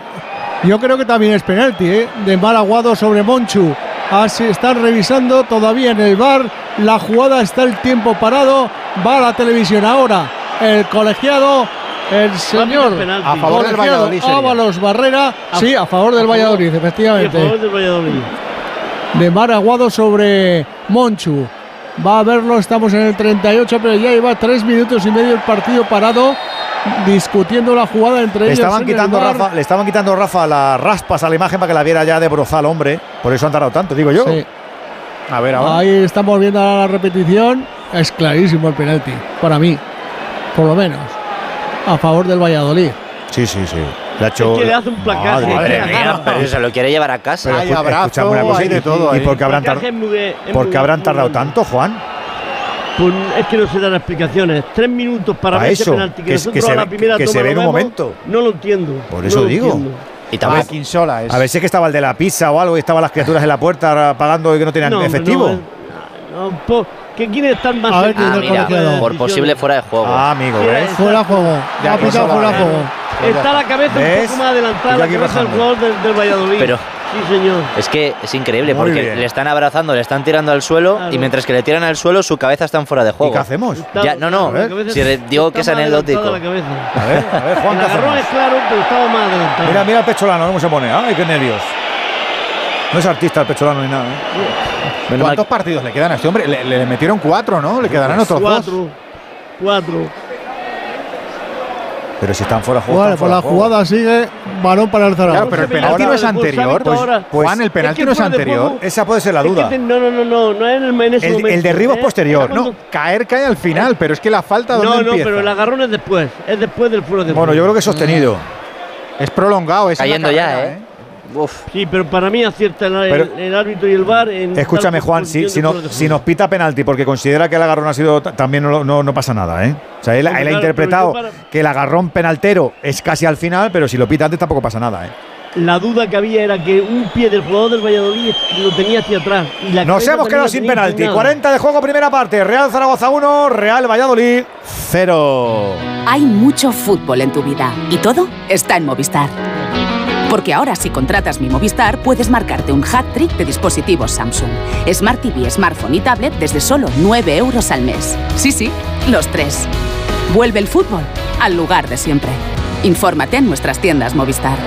yo creo que también es penalti, ¿eh? de Maraguado sobre Monchu. Así están revisando todavía en el bar. La jugada está el tiempo parado. Va a la televisión ahora. El colegiado, el señor a favor del Valladolid. Ábalos Barrera. Sí, a favor del Valladolid, Sí, a efectivamente favor del Valladolid. de Maraguado sobre Monchu. Va a verlo, estamos en el 38, pero ya lleva tres minutos y medio el partido parado, discutiendo la jugada entre Le ellos. estaban, en quitando. Rafa, le estaban quitando Rafa las raspas a la imagen para que la viera ya de brozal, hombre. Por eso han tardado tanto, digo yo. Sí. A ver, ahora. Ahí estamos viendo la repetición. Es clarísimo el penalti, para mí, por lo menos, a favor del Valladolid. Sí, sí, sí. Le ha hecho. Es que le hace un placaje. Madre Madre mía. mía, pero se lo quiere llevar a casa. Pero Hay abrazo, una cosa, hay de ¿y- todo ¿Y por qué habrán, tar- de- por qué tardado tanto, Juan? Pues es que no se dan explicaciones. Tres minutos para Pa' ver ese eso, penalti. Que, que- nosotros que se a la ve- primera que se ve en un momento. No lo entiendo. Por eso digo. entiendo. Y Ah, también, Quinsola es. A ver si es que estaba el de la pizza o algo y estaban las criaturas en la puerta pagando y que no tenían No, efectivo. no, es- no, po- que quiere estar más A ver, ah, de mira, por posible fuera de juego. Ah, amigo, ¿ves? Fuera juego. Ya ha que pitado eso fuera va, juego. Está la cabeza ¿Ves? un poco más adelantada, la cabeza del jugador del, del Valladolid. Pero- sí, señor. Es que es increíble Muy porque bien. le están abrazando, le están tirando al suelo Claro. y mientras que le tiran al suelo su cabeza está en fuera de ¿Y juego. qué hacemos? Está- Ya, no, no, si le digo que es anecdótico. adelantada la cabeza. A ver, a ver, Juan, El ¿qué agarrón es claro, pero estaba más adelantado. Mira, mira el pecholano, cómo se pone. Ay, qué nervios. No es artista el pecholano ni nada. ¿eh? ¿Cuántos partidos le quedan a este hombre? Le, le metieron cuatro, ¿no? Le quedarán otros dos. Cuatro. Cuatro. Pero si están fuera de juego. Vale, pues la juego. jugada sigue balón para el Zaragoza. Claro, pero el penalti no es anterior. Pues, Juan, el penalti no es anterior. Esa puede ser la duda. no, no, no, no, no es en, el, en ese El, momento. el derribo es ¿eh? posterior. No, caer cae al final, pero es que la falta ¿dónde No, no, empieza? pero el agarrón es después. Es después del fuera de Bueno, yo creo que es sostenido. Es prolongado, es Cayendo ya, carrera, ¿eh? Sí, pero para mí acierta el, el- Pero- el árbitro y el VAR en Escúchame, Juan, si, si, no- si nos pita penalti porque considera que el agarrón ha sido. ta- También no, no, no pasa nada, ¿eh? O sea, él, él ha interpretado yo que el agarrón penaltero es casi al final, pero si lo pita antes tampoco pasa nada, ¿eh? La duda que había era que un pie del jugador del Valladolid lo tenía hacia atrás. Y la Nos hemos quedado sin penalti. inclinada. 40 de juego, primera parte. Real Zaragoza 1, Real Valladolid 0. Hay mucho fútbol en tu vida y todo está en Movistar. Porque ahora si contratas mi Movistar puedes marcarte un hat-trick de dispositivos Samsung. Smart TV, smartphone y tablet desde solo 9 euros al mes. Sí, sí, los tres. Vuelve el fútbol al lugar de siempre. Infórmate en nuestras tiendas Movistar.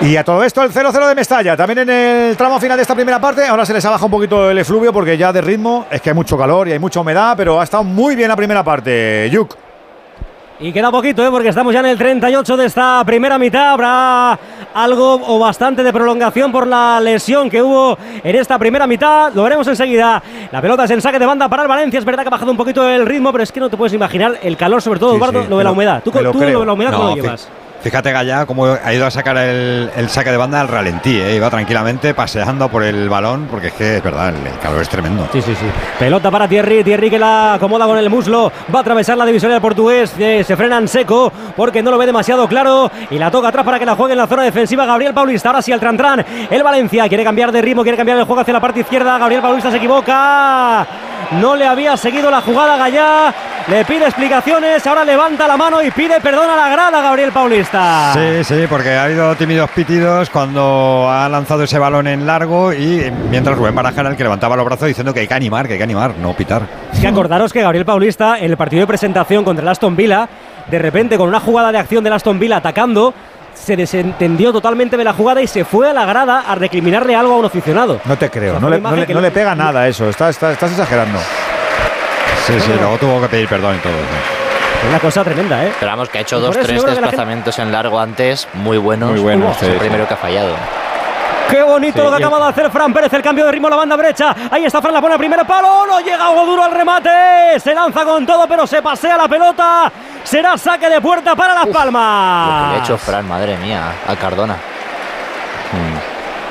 Y a todo esto el 0-0 de Mestalla. También en el tramo final de esta primera parte. Ahora se les ha bajado un poquito el efluvio porque ya de ritmo es que hay mucho calor y hay mucha humedad, pero ha estado muy bien la primera parte. Yuk. Y queda poquito, ¿eh? porque estamos ya en el 38 de esta primera mitad. Habrá algo o bastante de prolongación por la lesión que hubo en esta primera mitad. Lo veremos enseguida. La pelota es en saque de banda para el Valencia. Es verdad que ha bajado un poquito el ritmo, pero es que no te puedes imaginar el calor, sobre todo, Sí, Eduardo, sí, lo de la humedad. Tú, lo tú lo de la humedad, ¿cómo No, lo llevas? Fíjate Gallá cómo ha ido a sacar el, el saque de banda al ralentí, ¿eh? iba tranquilamente paseando por el balón porque es que es verdad, el, calor es tremendo. Sí, sí, sí. Pelota para Thierry, Thierry que la acomoda con el muslo, va a atravesar la divisoria del portugués, eh, se frena en seco porque no lo ve demasiado claro y la toca atrás para que la juegue en la zona defensiva Gabriel Paulista, ahora sí el Trantran, el Valencia quiere cambiar de ritmo, quiere cambiar el juego hacia la parte izquierda, Gabriel Paulista se equivoca, no le había seguido la jugada Gallá, le pide explicaciones, ahora levanta la mano y pide perdón a la grada Gabriel Paulista. Sí, sí, porque ha habido tímidos pitidos cuando ha lanzado ese balón en largo y mientras Rubén Baraja era el que levantaba los brazos diciendo que hay que animar, que hay que animar, no pitar. Es que acordaros que Gabriel Paulista, en el partido de presentación contra el Aston Villa, de repente con una jugada de acción del Aston Villa atacando, se desentendió totalmente de la jugada y se fue a la grada a recriminarle algo a un aficionado. No te creo, O sea, no, le, no no no- pega nada eso, estás, estás, estás exagerando. Sí, sí, luego tuvo que pedir perdón y todo. sí. Es una cosa tremenda, ¿eh? Pero vamos, que ha hecho dos, tres desplazamientos en largo antes, muy buenos. Muy buenos, sí, el primero que ha fallado. Qué bonito Sí, lo que acaba de hacer Fran Pérez, el cambio de ritmo a la banda derecha. Ahí está Fran, la pone al primer palo, no llega algo duro al remate. Se lanza con todo, pero se pasea la pelota. Será saque de puerta para Las Lo que le ha Palmas. hecho Fran, madre mía, a Cardona.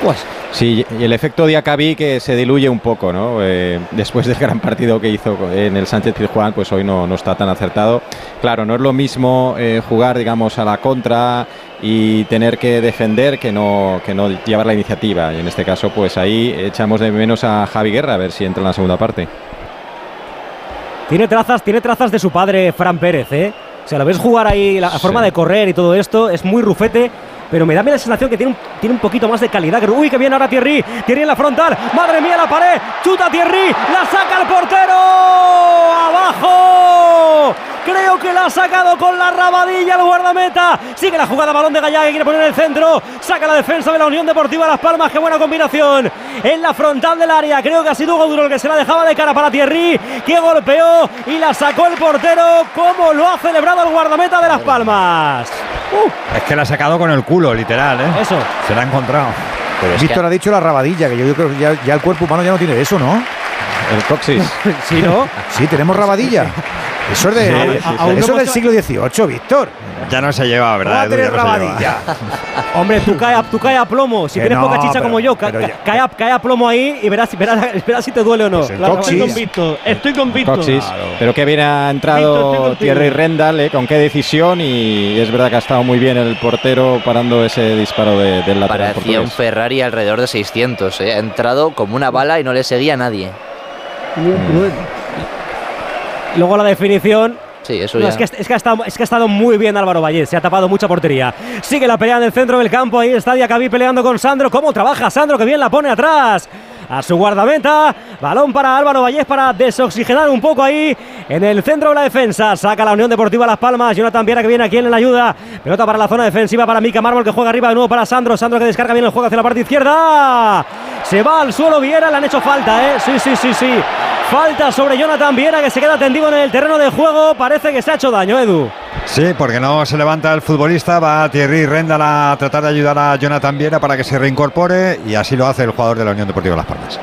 Pues, Sí, y el efecto Diacabí que se diluye un poco, ¿no? Eh, después del gran partido que hizo en el Sánchez Pizjuán, pues hoy no, no está tan acertado. Claro, no es lo mismo eh, jugar, digamos, a la contra y tener que defender que no, que no llevar la iniciativa. Y en este caso, pues ahí echamos de menos a Javi Guerra, a ver si entra en la segunda parte. Tiene trazas, tiene trazas de su padre, Fran Pérez, ¿eh? O sea, lo ves jugar ahí, la forma de correr y todo esto, es muy rufete. Pero me da la sensación que tiene un, tiene un poquito más de calidad. Uy, que viene ahora Thierry. Thierry en la frontal. Madre mía, la pared. Chuta Thierry. La saca el portero. Abajo. Creo que la ha sacado con la rabadilla el guardameta. Sigue la jugada, balón de Gallá que quiere poner en el centro. Saca la defensa de la Unión Deportiva Las Palmas. Qué buena combinación. En la frontal del área. Creo que ha sido Hugo Duro el que se la dejaba de cara para Thierry. Que golpeó y la sacó el portero. Como lo ha celebrado el guardameta de Las Palmas. Uh, Es que la ha sacado con el culo, literal, ¿eh? Eso. Se la ha encontrado. Víctor ha dicho la rabadilla, que yo creo que ya, ya el cuerpo humano ya no tiene eso, ¿no? El coxis. sí, ¿no? Sí, tenemos rabadilla. Eso es, de, Sí, sí, sí. eso es del siglo XVIII, Víctor. Ya no se lleva, ¿Cómo va ¿verdad? Edu? tener Ya no lleva. rabadilla? Hombre, tú cae, a, tú cae a plomo. Si Que tienes no, poca chicha pero- como yo, ca- pero ya- cae, a, cae a plomo ahí y verás, verás, verás si te duele o no. el Claro. coxis. Estoy con Víctor, estoy con Víctor. Coxis. Pero que bien ha entrado. Thierry Rendal, ¿eh? con qué decisión y es verdad que ha estado muy bien el portero parando ese disparo de- del lateral Parecía un. Ferrari alrededor de 600. ¿eh? Ha entrado como una bala y no le seguía a nadie. Luego la definición. Sí, eso No, ya. es, que, es, que ha estado, es que ha estado muy bien Álvaro Valle, se ha tapado mucha portería. Sigue la pelea en el centro del campo, ahí está Diacabí peleando con Sandro. ¿Cómo trabaja Sandro? Que bien la pone atrás. A su guardameta, balón para Álvaro Vallés para desoxigenar un poco ahí en el centro de la defensa. Saca la Unión Deportiva Las Palmas. Jonathan Viera que viene aquí en la ayuda. Pelota para la zona defensiva para Mica Mármol que juega arriba de nuevo para Sandro. Sandro que descarga bien el juego hacia la parte izquierda. Se va al suelo Viera, le han hecho falta, ¿eh? Sí, sí, sí, sí. Falta sobre Jonathan Viera que se queda tendido en el terreno de juego. Parece que se ha hecho daño, Edu. Sí, porque no se levanta el futbolista, va Thierry Rendal a tratar de ayudar a Jonathan Viera para que se reincorpore y así lo hace el jugador de la Unión Deportiva Las Palmas.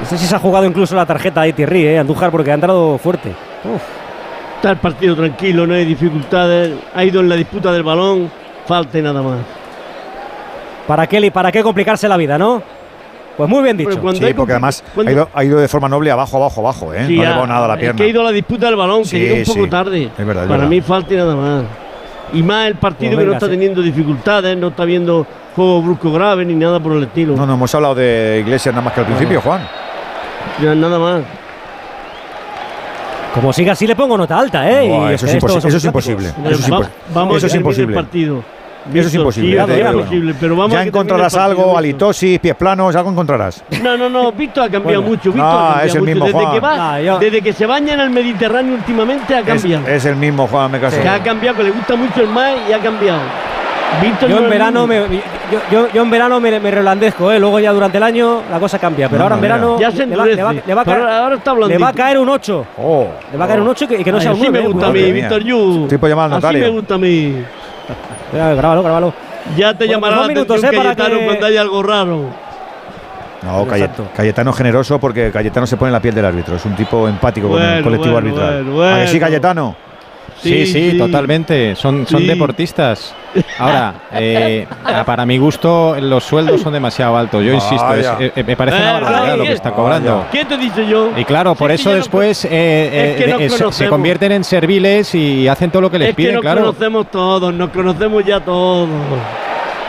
No sé si se ha jugado incluso la tarjeta ahí Thierry, eh, Andújar, porque ha entrado fuerte. Uf. Está el partido tranquilo, no hay dificultades. Ha ido en la disputa del balón, falta y nada más. ¿Para qué, ¿Para qué complicarse la vida, no? Pues muy bien dicho. Sí, porque además ha ido, ha ido de forma noble abajo, abajo, abajo. ¿eh? Sí, no le ha- ha nada a la es pierna. que ha ido a la disputa del balón, que Sí, llega un poco sí. tarde. Es verdad, es Para verdad. mí falta y nada más. Y más el partido Pues que no está sí. teniendo dificultades, no está viendo juego brusco grave ni nada por el estilo. No, no hemos hablado de Iglesias nada más que al principio, Juan. Ya nada más. Como siga así le pongo nota alta, ¿eh? Eso es que eso imposible. Eso es Va- impo- vamos eso a es ver imposible. el partido. Eso es imposible. sí, ya es imposible, pero vamos ya encontrarás algo, halitosis, pies planos, algo encontrarás. No, no, no, Víctor ha cambiado Bueno. mucho. Víctor No, ha cambiado es el mucho. mismo desde, Juan. que va, Ah, yo- desde que se baña en el Mediterráneo últimamente ha Es, cambiado. es el mismo, Juan, me caso. Que ha cambiado, que le gusta mucho el mar y ha cambiado. Víctor Yo no en es verano me, yo, yo- yo en verano me, me relandezco, ¿eh? luego ya durante el año la cosa cambia. Pero No, ahora en verano Ya se le, va, le va- le va caer, ahora está le va a caer un 8. Oh, Le va a caer un 8 y que, que no Ay, sea un así 9. me gusta a mí. Víctor Yu. Así me gusta a mí. Grábalo, grábalo. Ya te Bueno, llamará pues la dos minutos, atención ¿eh? para Cayetano que- cuando haya algo raro. No, Cayet- Exacto. Cayetano generoso porque Cayetano se pone en la piel del árbitro. Es un tipo empático con el colectivo bueno, arbitral. bueno, ¿A que sí. Cayetano? Sí, sí, sí. totalmente. Son, son Sí. deportistas. Ahora, eh, para mi gusto, los sueldos son demasiado altos. Yo insisto, es- eh, me parece una Eh, barbaridad lo que ¿qué- está cobrando. ¿Qué te dice yo? Y claro, por eso no después eh, eh, es que nos eh, se- convierten en serviles y hacen todo lo que les es que piden, nos claro. conocemos todos, nos conocemos ya todos.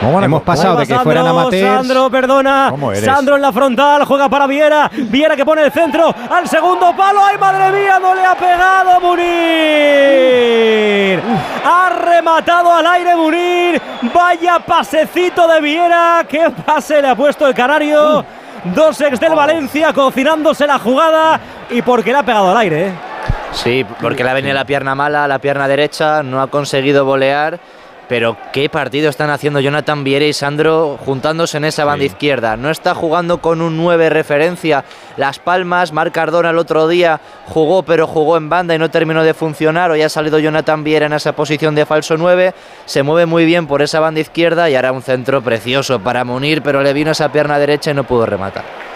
Hemos pasado de que Sandro, fueran amateurs. Sandro, perdona. ¿Cómo eres? Sandro en la frontal, juega para Viera. Viera que pone el centro al segundo palo. ¡Ay, madre mía! No le ha pegado Munir. Ha rematado al aire Munir. Vaya pasecito de Viera. ¡Qué pase le ha puesto el canario! Dos ex del Valencia cocinándose la jugada y porque le ha pegado al aire. ¿eh? Sí, porque le ha venido la pierna mala, la pierna derecha, no ha conseguido volear. Pero qué partido están haciendo Jonathan Viera y Sandro juntándose en esa banda izquierda. No está jugando con un 9 referencia. Las Palmas, Marc Cardona el otro día jugó, pero jugó en banda y no terminó de funcionar. Hoy ha salido Jonathan Viera en esa posición de falso 9. Se mueve muy bien por esa banda izquierda y hará un centro precioso para Munir, pero le vino esa pierna derecha y no pudo rematar.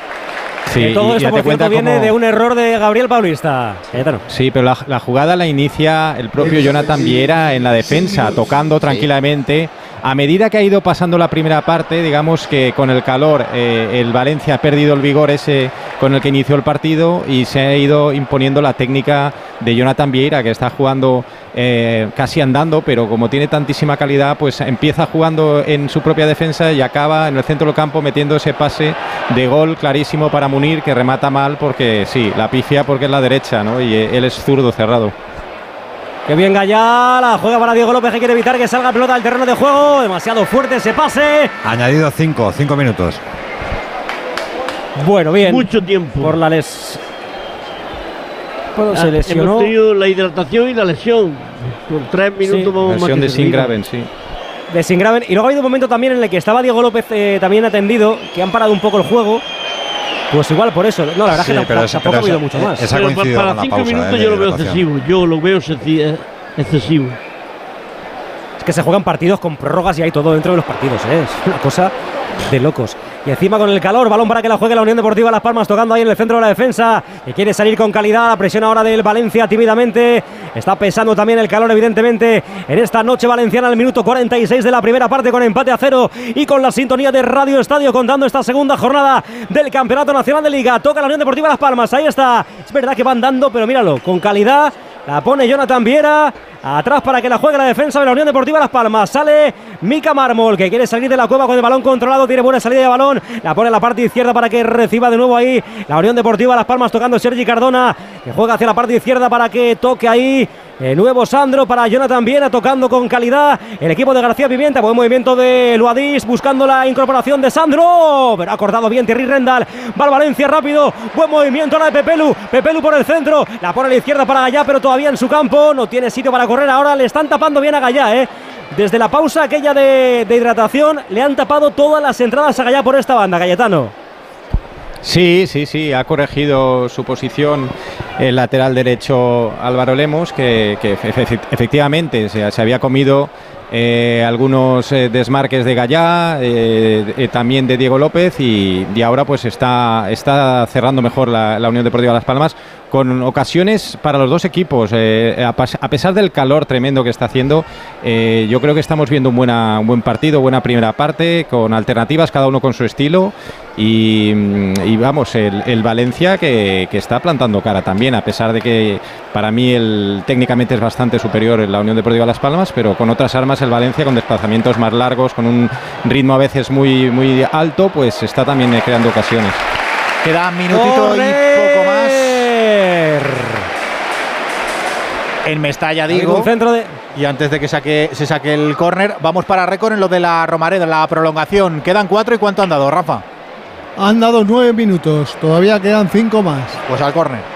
Sí, Que todo y esto, por cuenta cierto, viene cómo- de un error de Gabriel Paulista. Cayetano. Sí, pero la, la jugada la inicia el propio Jonathan Viera en la defensa, tocando tranquilamente. A medida que ha ido pasando la primera parte, digamos que con el calor eh, el Valencia ha perdido el vigor ese con el que inició el partido y se ha ido imponiendo la técnica de Jonathan Vieira, que está jugando eh, casi andando, pero como tiene tantísima calidad, pues empieza jugando en su propia defensa y acaba en el centro del campo metiendo ese pase de gol clarísimo para Munir, que remata mal porque sí, la pifia porque es la derecha, ¿no? Y eh, él es zurdo cerrado. Que bien Gallá, juega para Diego López que quiere evitar que salga pelota del terreno de juego. Demasiado fuerte ese pase. Añadido 5, 5 minutos. Bueno, bien. Mucho tiempo. Por la les. Bueno, Ah, se lesionó. Hemos tenido la hidratación y la lesión. Con tres minutos vamos más Versión que de. Singraven, sí. de Singraven. Y luego ha habido un momento también en el que estaba Diego López eh, también atendido, que han parado un poco el juego. Pues igual por eso. No, la verdad Sí, que pero tampoco, pero ha habido esa- mucho más. esa- Pero coincidido para la cinco pausa, minutos eh, yo lo veo excesivo. Yo lo veo excesi- eh, excesivo. Que se juegan partidos con prórrogas y hay todo dentro de los partidos, ¿eh? Es una cosa de locos. Y encima con el calor, balón para que la juegue la Unión Deportiva Las Palmas, tocando ahí en el centro de la defensa. Que quiere salir con calidad. La presión ahora del Valencia tímidamente. Está pesando también el calor, evidentemente, en esta noche valenciana, al minuto 46 de la primera parte, con empate a cero y con la sintonía de Radio Estadio, contando esta segunda jornada del Campeonato Nacional de Liga. Toca la Unión Deportiva Las Palmas. Ahí está. Es verdad que van dando, pero míralo, con calidad. La pone Jonathan Viera. Atrás para que la juegue la defensa de la Unión Deportiva Las Palmas. Sale Mica Mármol, que quiere salir de la cueva con el balón controlado. Tiene buena salida de balón. La pone a la parte izquierda para que reciba de nuevo ahí la Unión Deportiva Las Palmas tocando Sergi Cardona, que juega hacia la parte izquierda para que toque ahí. El nuevo Sandro para Jonathan Viera tocando con calidad. El equipo de García Pimienta. Buen movimiento de Luadís buscando la incorporación de Sandro. Pero ha cortado bien Thierry Rendal. Va al Valencia rápido. Buen movimiento ahora de Pepelu. Pepelu por el centro. La pone a la izquierda para Gallá, pero todavía en su campo. No tiene sitio para correr. Ahora le están tapando bien a Gallá, ¿eh? Desde la pausa aquella de, hidratación le han tapado todas las entradas a Gallá por esta banda, Cayetano. Sí, sí, sí, ha corregido su posición el lateral derecho Álvaro Lemos, que, que efe- efectivamente se, había comido eh, algunos eh, desmarques de Gallá, eh, también de Diego López y, y ahora pues está, está cerrando mejor la, la Unión Deportiva Las Palmas con ocasiones para los dos equipos. eh, a, pesar del calor tremendo que está haciendo, eh, yo creo que estamos viendo un, buena, buen partido, buena primera parte, con alternativas, cada uno con su estilo. Y, mm, vamos, el, Valencia que, que está plantando cara también, a pesar de que para mí el, técnicamente es bastante superior en la Unión Deportiva Las Palmas, pero con otras armas el Valencia, con desplazamientos más largos, con un ritmo a veces muy, muy alto, pues está también eh, creando ocasiones. Queda minutito y poco más. En Mestalla, digo. Un centro de. Y antes de que saque, se saque el córner, vamos para récord en lo de la Romareda, la prolongación. Quedan cuatro y cuánto han dado, Rafa. Han dado nueve minutos, todavía quedan cinco más. Pues al córner.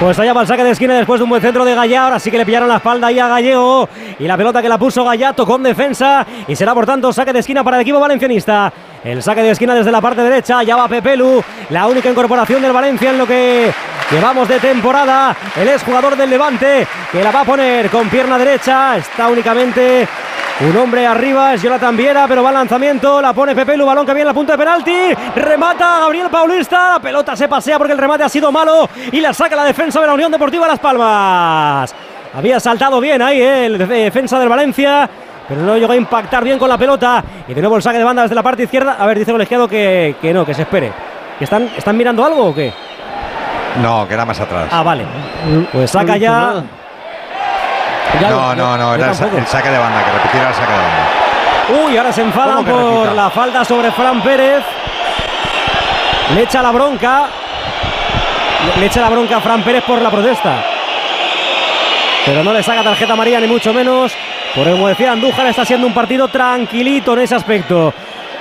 Pues allá va el saque de esquina después de un buen centro de Gallá. Ahora sí que le pillaron la espalda ahí a Gallego. Y la pelota que la puso Gallá tocó en defensa. Y será por tanto saque de esquina para el equipo valencianista. El saque de esquina desde la parte derecha. Ya va Pepelu. La única incorporación del Valencia en lo que llevamos de temporada. El exjugador del Levante que la va a poner con pierna derecha. Está únicamente un hombre arriba, es Jonathan Viera, pero va al lanzamiento, la pone Pepelu, balón que viene a la punta de penalti, remata Gabriel Paulista, la pelota se pasea porque el remate ha sido malo y la saca la defensa de la Unión Deportiva Las Palmas. Había saltado bien ahí eh, el de- defensa del Valencia, pero no llegó a impactar bien con la pelota. Y de nuevo el saque de banda desde la parte izquierda. A ver, dice el colegiado que, que no, que se espere. ¿Que están, ¿Están mirando algo o qué? No, que era más atrás. Ah, vale. Pues saca ya. Ya no, lo- no, no, era el, sa- tampoco. el saque de banda, que repitiera el saque de banda. Uy, ahora se enfadan ¿Cómo que por la falta sobre Fran Pérez. Le echa la bronca. Le- Le echa la bronca a Fran Pérez por la protesta. Pero no le saca tarjeta amarilla ni mucho menos. Por como decía Andújar, está siendo un partido tranquilito en ese aspecto.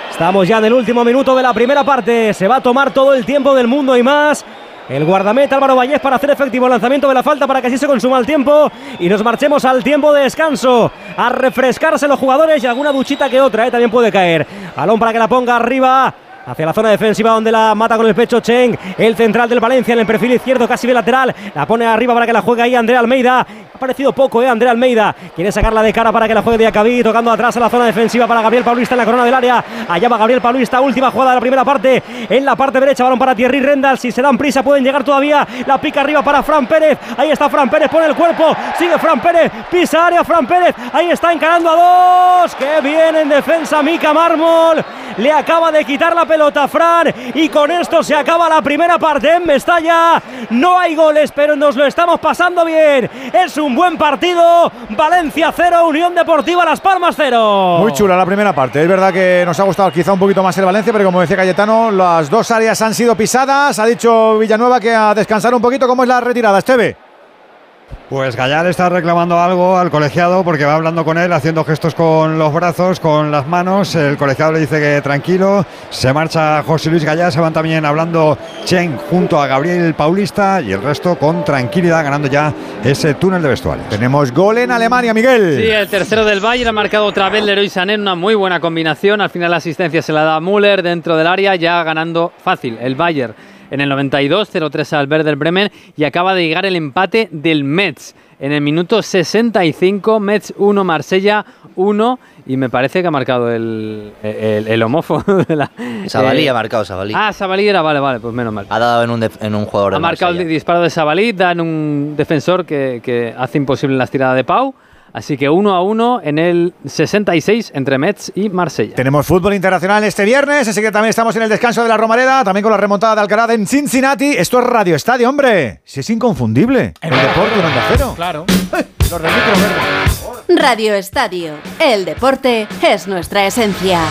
Estamos ya en el último minuto de la primera parte. Se va a tomar todo el tiempo del mundo y más. El guardameta Álvaro Vallés para hacer efectivo el lanzamiento de la falta para que así se consuma el tiempo y nos marchemos al tiempo de descanso a refrescarse los jugadores y alguna duchita que otra ¿eh? también puede caer. Balón para que la ponga arriba hacia la zona defensiva donde la mata con el pecho Cheng, el central del Valencia en el perfil izquierdo casi bilateral, la pone arriba para que la juegue ahí Andrea Almeida. Ha parecido poco, eh, Andrea Almeida. Quiere sacarla de cara para que la juegue Diacabí, tocando atrás a la zona defensiva para Gabriel Paulista en la corona del área. Allá va Gabriel Paulista, última jugada de la primera parte. En la parte derecha, balón para Thierry Rendal. Si se dan prisa, pueden llegar todavía. La pica arriba para Fran Pérez. Ahí está Fran Pérez, pone el cuerpo. Sigue Fran Pérez, pisa área Fran Pérez. Ahí está encarando a dos. Que bien en defensa, Mica Mármol. Le acaba de quitar la pelota a Fran. Y con esto se acaba la primera parte en Mestalla. No hay goles, pero nos lo estamos pasando bien. Es un buen partido. Valencia 0, Unión Deportiva Las Palmas 0. Muy chula la primera parte. Es verdad que nos ha gustado quizá un poquito más el Valencia, pero como decía Cayetano, las dos áreas han sido pisadas. Ha dicho Villanueva que a descansar un poquito. ¿Cómo es la retirada, Esteve? Pues Gallar está reclamando algo al colegiado porque va hablando con él, haciendo gestos con los brazos, con las manos. El colegiado le dice que tranquilo. Se marcha José Luis Gallar, se van también hablando Chen junto a Gabriel Paulista y el resto con tranquilidad ganando ya ese túnel de vestuarios. Tenemos gol en Alemania, Miguel. Sí, el tercero del Bayern ha marcado otra vez Leroy Sané en una muy buena combinación. Al final la asistencia se la da Müller dentro del área, ya ganando fácil el Bayern en el 92, 0-3 al Werder Bremen y acaba de llegar el empate del Metz en el minuto 65, Metz 1, Marsella 1 y me parece que ha marcado el, el, el homófobo de la... Sabalí eh, ha marcado Sabalí. Ah, Sabalí era, vale, vale, pues menos mal. Ha dado en un, en un jugador de Ha marcado el disparo de Sabalí, dan un defensor que, que hace imposible las tiradas de Pau. Así que uno a uno en el 66 entre Metz y Marsella. Tenemos fútbol internacional este viernes. Enseguida también estamos en el descanso de la Romareda, también con la remontada de Alcaraz en Cincinnati. Esto es Radio Estadio, hombre. Si es inconfundible. El deporte Onda Cero. Claro. Los del micro verde. Radio Estadio. El deporte es nuestra esencia.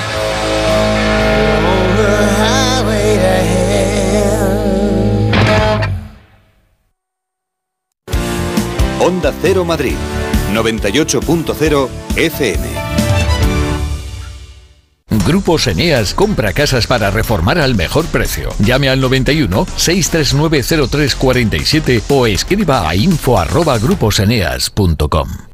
Onda Cero Madrid, 98.0 FM. Grupos Eneas compra casas para reformar al mejor precio. Llame al 91 639 0347 o escriba a info arroba gruposeneas.com.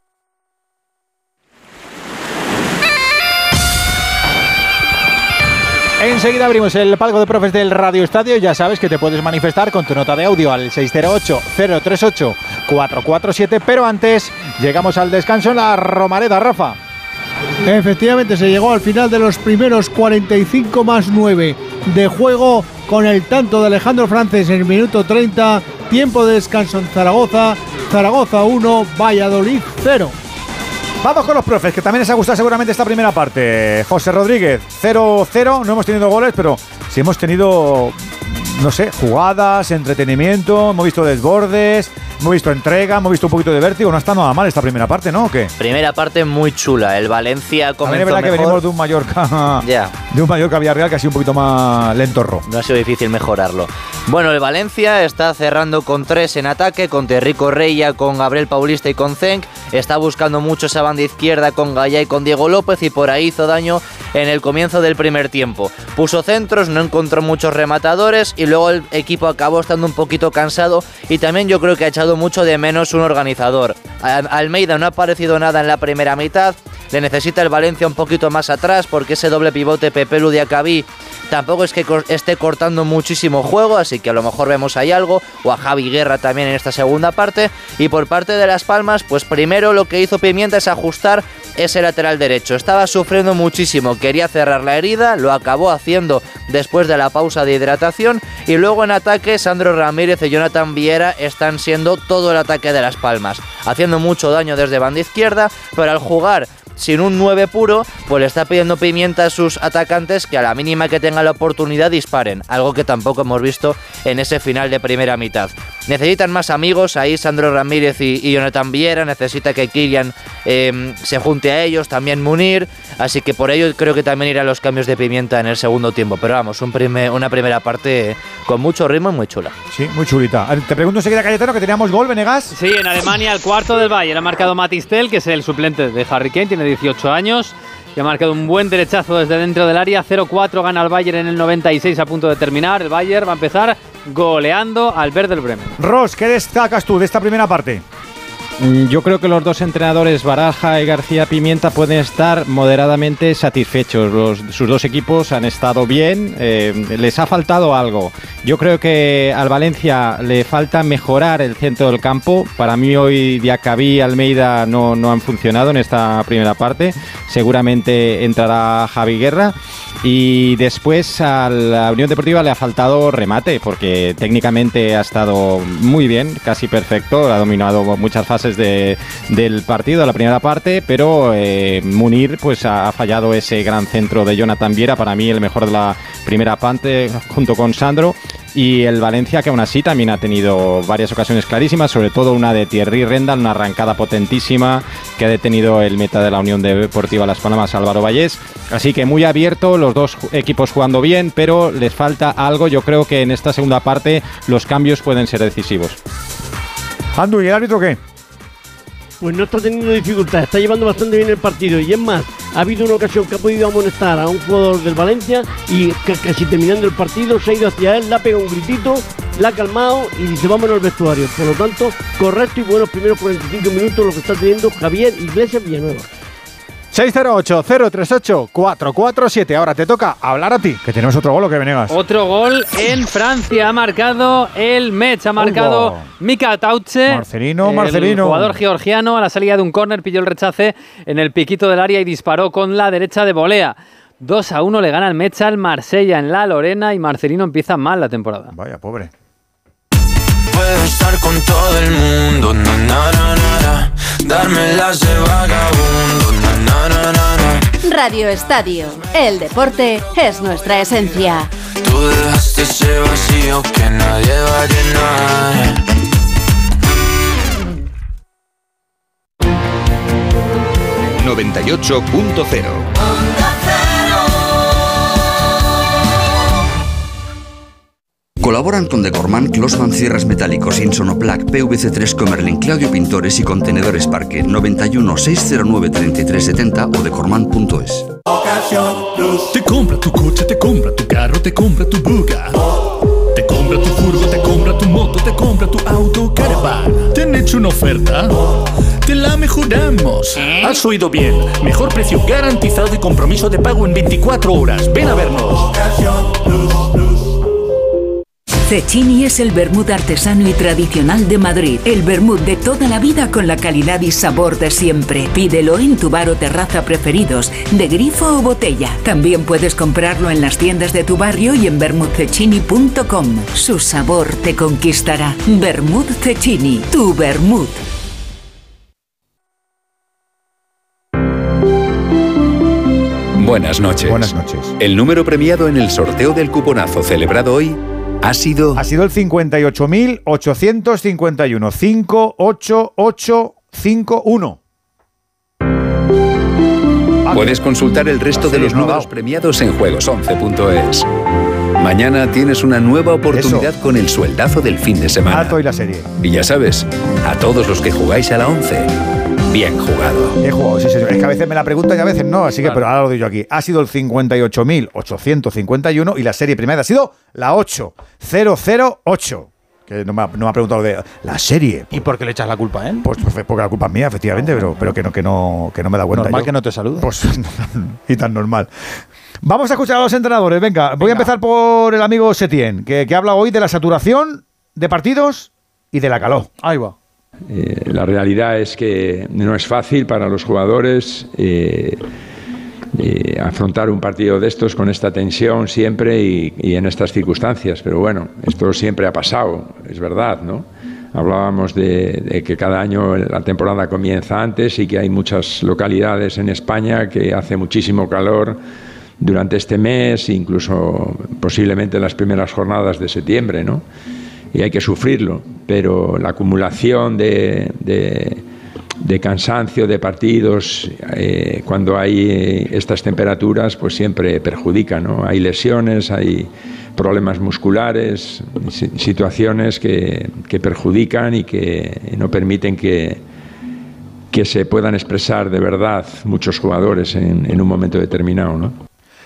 Enseguida abrimos el palco de profes del Radio Estadio. Ya sabes que te puedes manifestar con tu nota de audio al 608-038-447. Pero antes, llegamos al descanso en la Romareda, Rafa. Efectivamente, se llegó al final de los primeros 45 más 9 de juego con el tanto de Alejandro Frances en el minuto 30. Tiempo de descanso en Zaragoza. Zaragoza 1, Valladolid 0. Vamos con los profes, que también les ha gustado seguramente esta primera parte. José Rodríguez, 0-0, no hemos tenido goles, pero sí hemos tenido, no sé, jugadas, entretenimiento, hemos visto desbordes, hemos visto entrega, hemos visto un poquito de vértigo. No está nada mal esta primera parte, ¿no? ¿O qué? Primera parte muy chula. El Valencia comenzó es verdad que venimos de un Mallorca, Ya. de un Mallorca Villarreal que ha sido un poquito más lentorro. No ha sido difícil mejorarlo. Bueno, el Valencia está cerrando con tres en ataque, con Terrico Reya, con Gabriel Paulista y con Zenk. Está buscando mucho esa banda izquierda con Gallá y con Diego López y por ahí hizo daño en el comienzo del primer tiempo. Puso centros, no encontró muchos rematadores y luego el equipo acabó estando un poquito cansado y también yo creo que ha echado mucho de menos un organizador. Almeida no ha aparecido nada en la primera mitad, le necesita el Valencia un poquito más atrás porque ese doble pivote Pepe Ludiacabí tampoco es que esté cortando muchísimo juego, así que a lo mejor vemos ahí algo, o a Javi Guerra también en esta segunda parte. Y por parte de Las Palmas, pues primero lo que hizo Pimienta es ajustar ese lateral derecho. Estaba sufriendo muchísimo, quería cerrar la herida, lo acabó haciendo después de la pausa de hidratación. Y luego en ataque, Sandro Ramírez y Jonathan Viera están siendo todo el ataque de Las Palmas, haciendo mucho daño desde banda izquierda, pero al jugar sin un 9 puro, pues le está pidiendo pimienta a sus atacantes que a la mínima que tengan la oportunidad disparen, algo que tampoco hemos visto en ese final de primera mitad. Necesitan más amigos, ahí Sandro Ramírez y, y Jonathan Viera, necesita que Kirian eh, se junte a ellos, también Munir, así que por ello creo que también irán los cambios de pimienta en el segundo tiempo, pero vamos, un prime- una primera parte con mucho ritmo y muy chula. Sí, muy chulita. Te pregunto enseguida, Cayetano, que teníamos gol, Venegas. Sí, en Alemania el cuarto del Bayern ha marcado Matistel, que es el suplente de Harry Kane, tiene 18 años. Y ha marcado un buen derechazo desde dentro del área. 0-4 gana el Bayern en el 96 a punto de terminar. El Bayern va a empezar goleando al Werder Bremen. Ross, ¿qué destacas tú de esta primera parte? Mm, Yo creo que los dos entrenadores, Baraja y García Pimienta, pueden estar moderadamente satisfechos. Los- sus dos equipos han estado bien, eh, les ha faltado algo. Yo creo que al Valencia le falta mejorar el centro del campo. Para mí hoy Diacabí y Almeida no, no han funcionado en esta primera parte. Seguramente entrará Javi Guerra. Y después a la Unión Deportiva le ha faltado remate, porque técnicamente ha estado muy bien, casi perfecto, ha dominado muchas fases de- del partido, la primera parte, pero eh, Munir pues ha, ha fallado ese gran centro de Jonathan Viera, para mí el mejor de la primera parte, junto con Sandro. Y el Valencia, que aún así también ha tenido varias ocasiones clarísimas, sobre todo una de Thierry Rendal, una arrancada potentísima que ha detenido el meta de la Unión Deportiva Las Palmas, Álvaro Vallés. Así que muy abierto, los dos equipos jugando bien, pero les falta algo. Yo creo que en esta segunda parte los cambios pueden ser decisivos. Andu, ¿y el árbitro qué? Pues no está teniendo dificultad, está llevando bastante bien el partido. Y es más, ha habido una ocasión que ha podido amonestar a un jugador del Valencia y ca- casi terminando el partido se ha ido hacia él, le ha pegado un gritito, la ha calmado y dice vámonos al vestuario. Por lo tanto, correcto y buenos primeros 45 minutos lo que está teniendo Javier Iglesias Villanueva. 608-038-447. Ahora te toca hablar a ti. Que tenemos otro gol, ¿o qué, Venegas? Otro gol en Francia. Ha marcado el Metz. Ha marcado. Mika Tauche. Marcelino, el Marcelino. jugador georgiano a la salida de un córner pilló el rechace en el piquito del área y disparó con la derecha de volea. 2 a 1 le gana el Metz al Marsella en la Lorena y Marcelino empieza mal la temporada. Vaya, pobre. Puedo estar con todo el mundo, na, na, na, na, na. darme las de vagabundo, na, na, na, na, na. Radio Estadio. El deporte es nuestra esencia. Tú dejaste ese vacío que nadie va a llenar. 98.0 Colaboran con Decorman, Closman Cierres Metálicos, Insonoplac, PVC3 Comerlin, Claudio Pintores y Contenedores Parque 91 609 3370 o decorman.es. Te compra tu coche, te compra tu carro, te compra tu buga. Te compra tu furgo, te compra tu moto, te compra tu auto, caravan. ¿Te han hecho una oferta? Te la mejoramos. Has oído bien. Mejor precio garantizado y compromiso de pago en 24 horas. Ven a vernos. Cecchini es el vermut artesano y tradicional de Madrid. El vermut de toda la vida con la calidad y sabor de siempre. Pídelo en tu bar o terraza preferidos, de grifo o botella. También puedes comprarlo en las tiendas de tu barrio y en vermutcecchini.com. Su sabor te conquistará. Vermut Cecchini, tu vermut. Buenas noches. Buenas noches. El número premiado en el sorteo del cuponazo celebrado hoy ha sido... Ha sido el 58.851. 58851. Puedes consultar el resto de los números premiados en juegos11.es. Mañana tienes una nueva oportunidad con el sueldazo del fin de semana. Y la serie. Y ya sabes, a todos los que jugáis a la 11, bien jugado. He jugado, sí, sí, Es que a veces me la preguntan y a veces no, así que, pero ahora lo digo yo aquí. Ha sido el 58.851 y la serie primera ha sido la 8008. Que no me, ha, no me ha preguntado de la serie. ¿Y por qué le echas la culpa a él? Pues, pues porque la culpa es mía, efectivamente, pero, pero que, no, que, no, que no me da cuenta. Normal yo. que no te salude. Pues y tan normal. Vamos a escuchar a los entrenadores. Venga, voy a empezar por el amigo Setien, que, que habla hoy de la saturación de partidos y de la calor. Ahí va. Eh, la realidad es que no es fácil para los jugadores eh, eh, afrontar un partido de estos con esta tensión siempre y, en estas circunstancias. Pero bueno, esto siempre ha pasado, es verdad, ¿no? Hablábamos de, de, que cada año la temporada comienza antes y que hay muchas localidades en España que hace muchísimo calor durante este mes, incluso posiblemente en las primeras jornadas de septiembre, ¿no? Y hay que sufrirlo, pero la acumulación de, de, cansancio de partidos eh, cuando hay estas temperaturas, pues siempre perjudica, ¿no? Hay lesiones, hay problemas musculares, situaciones que, que perjudican y que no permiten que, que se puedan expresar de verdad muchos jugadores en, un momento determinado, ¿no?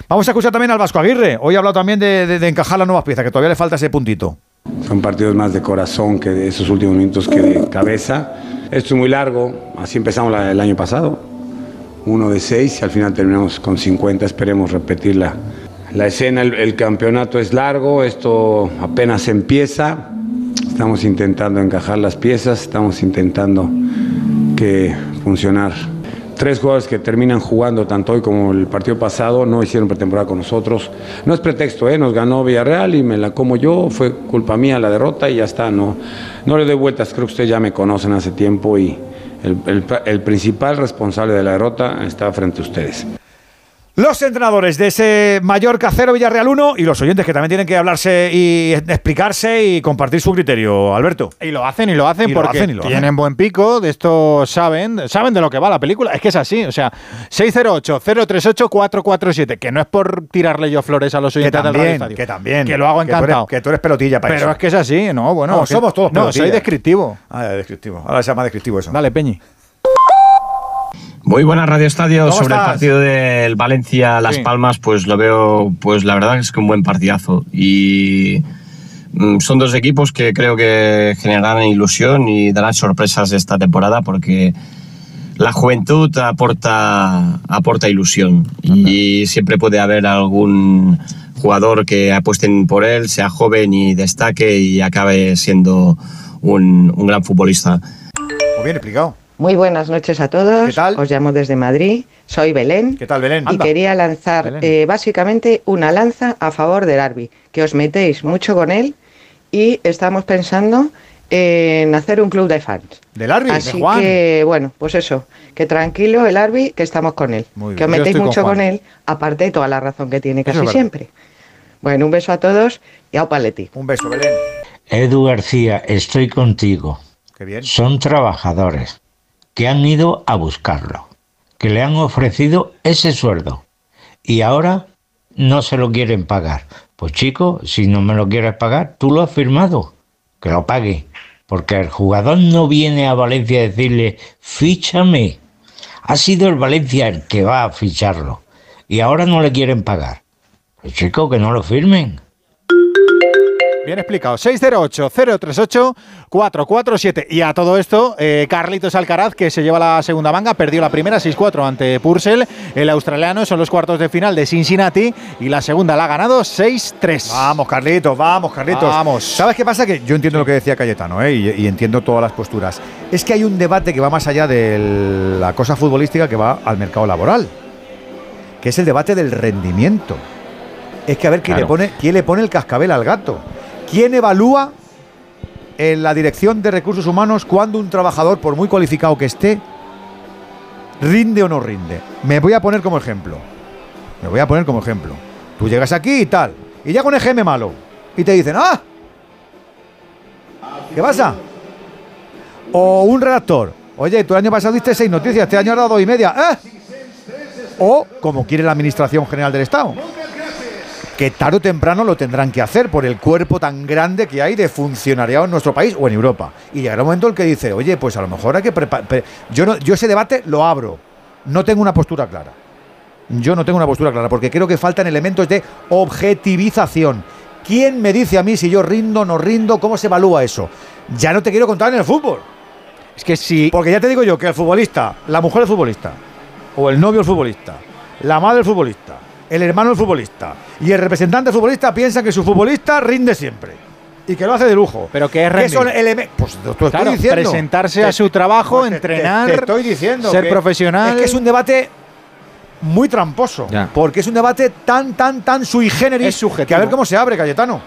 Vamos a escuchar también al Vasco Aguirre. Hoy ha hablado también de, de, encajar las nuevas piezas, que todavía le falta ese puntito. Son partidos más de corazón que de esos últimos minutos que de cabeza. Esto es muy largo, así empezamos el año pasado. Uno de seis y al final terminamos con 50. Esperemos repetir la, escena. El, el campeonato es largo, esto apenas empieza. Estamos intentando encajar las piezas, estamos intentando que funcionar tres jugadores que terminan jugando tanto hoy como el partido pasado no hicieron pretemporada con nosotros. No es pretexto, ¿eh? nos ganó Villarreal y me la como yo, fue culpa mía la derrota y ya está. No, no le doy vueltas, creo que ustedes ya me conocen hace tiempo y el, principal responsable de la derrota está frente a ustedes. Los entrenadores de ese Mallorca 0 Villarreal 1 y los oyentes que también tienen que hablarse y explicarse y compartir su criterio, Alberto. Y lo hacen y lo hacen Y lo porque hacen y lo tienen hacen. buen pico, de esto saben, saben de lo que va la película. Es que es así, o sea, 608-038-447, que no es por tirarle yo flores a los Que oyentes del Radio también, Estadio, que también. Que lo hago Que tú eres- encantado. Que tú eres pelotilla para Pero eso. es que es así, no, bueno. No, que- somos todos No, soy descriptivo. Ah, descriptivo. Ahora se llama descriptivo eso. Dale, Peñi. Muy buenas Radio Estadio. ¿Cómo Sobre el estás? partido del Valencia Las Sí. Palmas, pues lo veo, pues la verdad es que un buen partidazo. Y mm, son dos equipos que creo que generarán ilusión y darán sorpresas esta temporada porque la juventud aporta, aporta ilusión. Y siempre puede haber algún jugador que apuesten por él, sea joven y destaque y acabe siendo un, un gran futbolista. Muy bien explicado. Muy buenas noches a todos. Os llamo desde Madrid. Soy Belén. ¿Qué tal, Belén? Y quería lanzar eh, básicamente una lanza a favor del Arbi, que os metéis mucho con él y estamos pensando en hacer un club de fans. ¿Del Arbi? Así de Juan. que, bueno, pues eso, que tranquilo el Arbi, que estamos con él. Muy que os metéis con mucho con, él, aparte de toda la razón que tiene casi siempre. Bueno, un beso a todos y a Paletti. Un beso, Belén. Edu García, estoy contigo. Qué bien. Son trabajadores que han ido a buscarlo, que le han ofrecido ese sueldo y ahora no se lo quieren pagar. Pues chico, si no me lo quieres pagar, tú lo has firmado, que lo pague. Porque el jugador no viene a Valencia a decirle, fíchame. Ha sido el Valencia el que va a ficharlo y ahora no le quieren pagar. Pues chico, que no lo firmen. Bien explicado. 608-038-447. Y a todo esto, eh, Carlitos Alcaraz, que se lleva la segunda manga, perdió la primera 6-4 ante Purcell. El australiano son los cuartos de final de Cincinnati y la segunda la ha ganado 6-3. Vamos, Carlitos, vamos, Carlitos. Vamos. ¿Sabes qué pasa? Que yo entiendo lo que decía Cayetano ¿eh? y, y entiendo todas las posturas. Es que hay un debate que va más allá de la cosa futbolística que va al mercado laboral, que es el debate del rendimiento. Es que a ver quién, le, pone, quién le pone el cascabel al gato. ¿Quién evalúa en la dirección de recursos humanos cuando un trabajador, por muy cualificado que esté, rinde o no rinde? Me voy a poner como ejemplo. Me voy a poner como ejemplo. Tú llegas aquí y tal, y llega un EGM malo, y te dicen, ¡ah! ¿Qué pasa? O un redactor, oye, tú el año pasado diste seis noticias, este año has dado dos y media, ¿eh? O, como quiere la Administración General del Estado, que tarde o temprano lo tendrán que hacer por el cuerpo tan grande que hay de funcionariado en nuestro país o en Europa. Y llegará un momento en el que dice, oye, pues a lo mejor hay que preparar... Yo, no, yo ese debate lo abro, no tengo una postura clara. Yo no tengo una postura clara, porque creo que faltan elementos de objetivización. ¿Quién me dice a mí si yo rindo o no rindo? ¿Cómo se evalúa eso? Ya no te quiero contar en el fútbol. Es que si. Porque ya te digo yo que el futbolista, la mujer del futbolista, o el novio del futbolista, la madre del futbolista, el hermano del futbolista y el representante del futbolista piensan que su futbolista rinde siempre. Y que lo hace de lujo. Pero que es ¿Qué son rendir. Pues te lo estoy Claro, diciendo. presentarse Te- a su trabajo, pues entrenar, te estoy diciendo ser que- profesional. Es que es un debate muy tramposo. Ya. Porque es un debate tan, tan, tan sui generis. Es. Que a ver cómo se abre, Cayetano.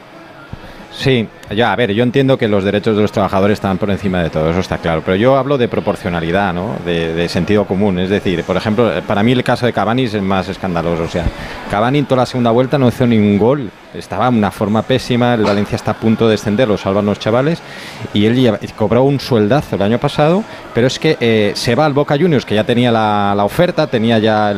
Sí, ya, a ver, yo entiendo que los derechos de los trabajadores están por encima de todo, eso está claro, pero yo hablo de proporcionalidad, ¿no? De, sentido común, es decir, por ejemplo, eh, para mí el caso de Cavani es el más escandaloso, o sea, Cavani en toda la segunda vuelta no hizo ningún gol, estaba en una forma pésima, el Valencia está a punto de descender, lo salvan los chavales, y él cobró un sueldazo el año pasado, pero es que eh, se va al Boca Juniors, que ya tenía la, oferta, tenía ya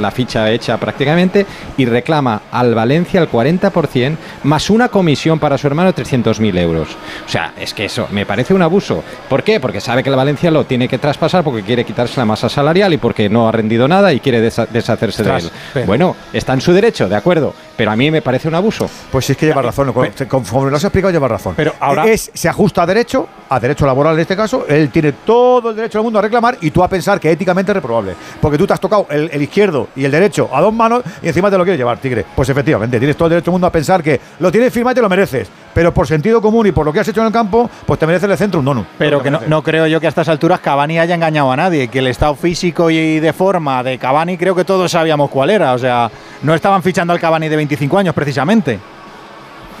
la, ficha hecha prácticamente, y reclama al Valencia el 40%, más una comisión para su hermano de 300.000 euros. O sea, es que eso me parece un abuso. ¿Por qué? Porque sabe que el Valencia lo tiene que traspasar porque quiere quitarse la masa salarial y porque no ha rendido nada y quiere deshacerse de él. Pero- Bueno, está en su derecho, de acuerdo, pero a mí me parece un abuso. Pues sí es que lleva razón. con- Conforme lo has explicado, lleva razón. Pero ahora- Es, se ajusta a derecho, a derecho laboral en este caso. Él tiene todo el derecho del mundo a reclamar y tú a pensar que éticamente es reprobable. Porque tú te has tocado el, el izquierdo y el derecho a dos manos y encima te lo quieres llevar, tigre. Pues efectivamente, tienes todo el derecho del mundo a pensar que lo tienes firmado y te lo mereces. Pero por sentido común y por lo que has hecho en el campo, pues te mereces el centro un donut. Pero que no, no creo yo que a estas alturas Cavani haya engañado a nadie, que el estado físico y de forma de Cavani creo que todos sabíamos cuál era, o sea, no estaban fichando al Cavani de 25 años precisamente.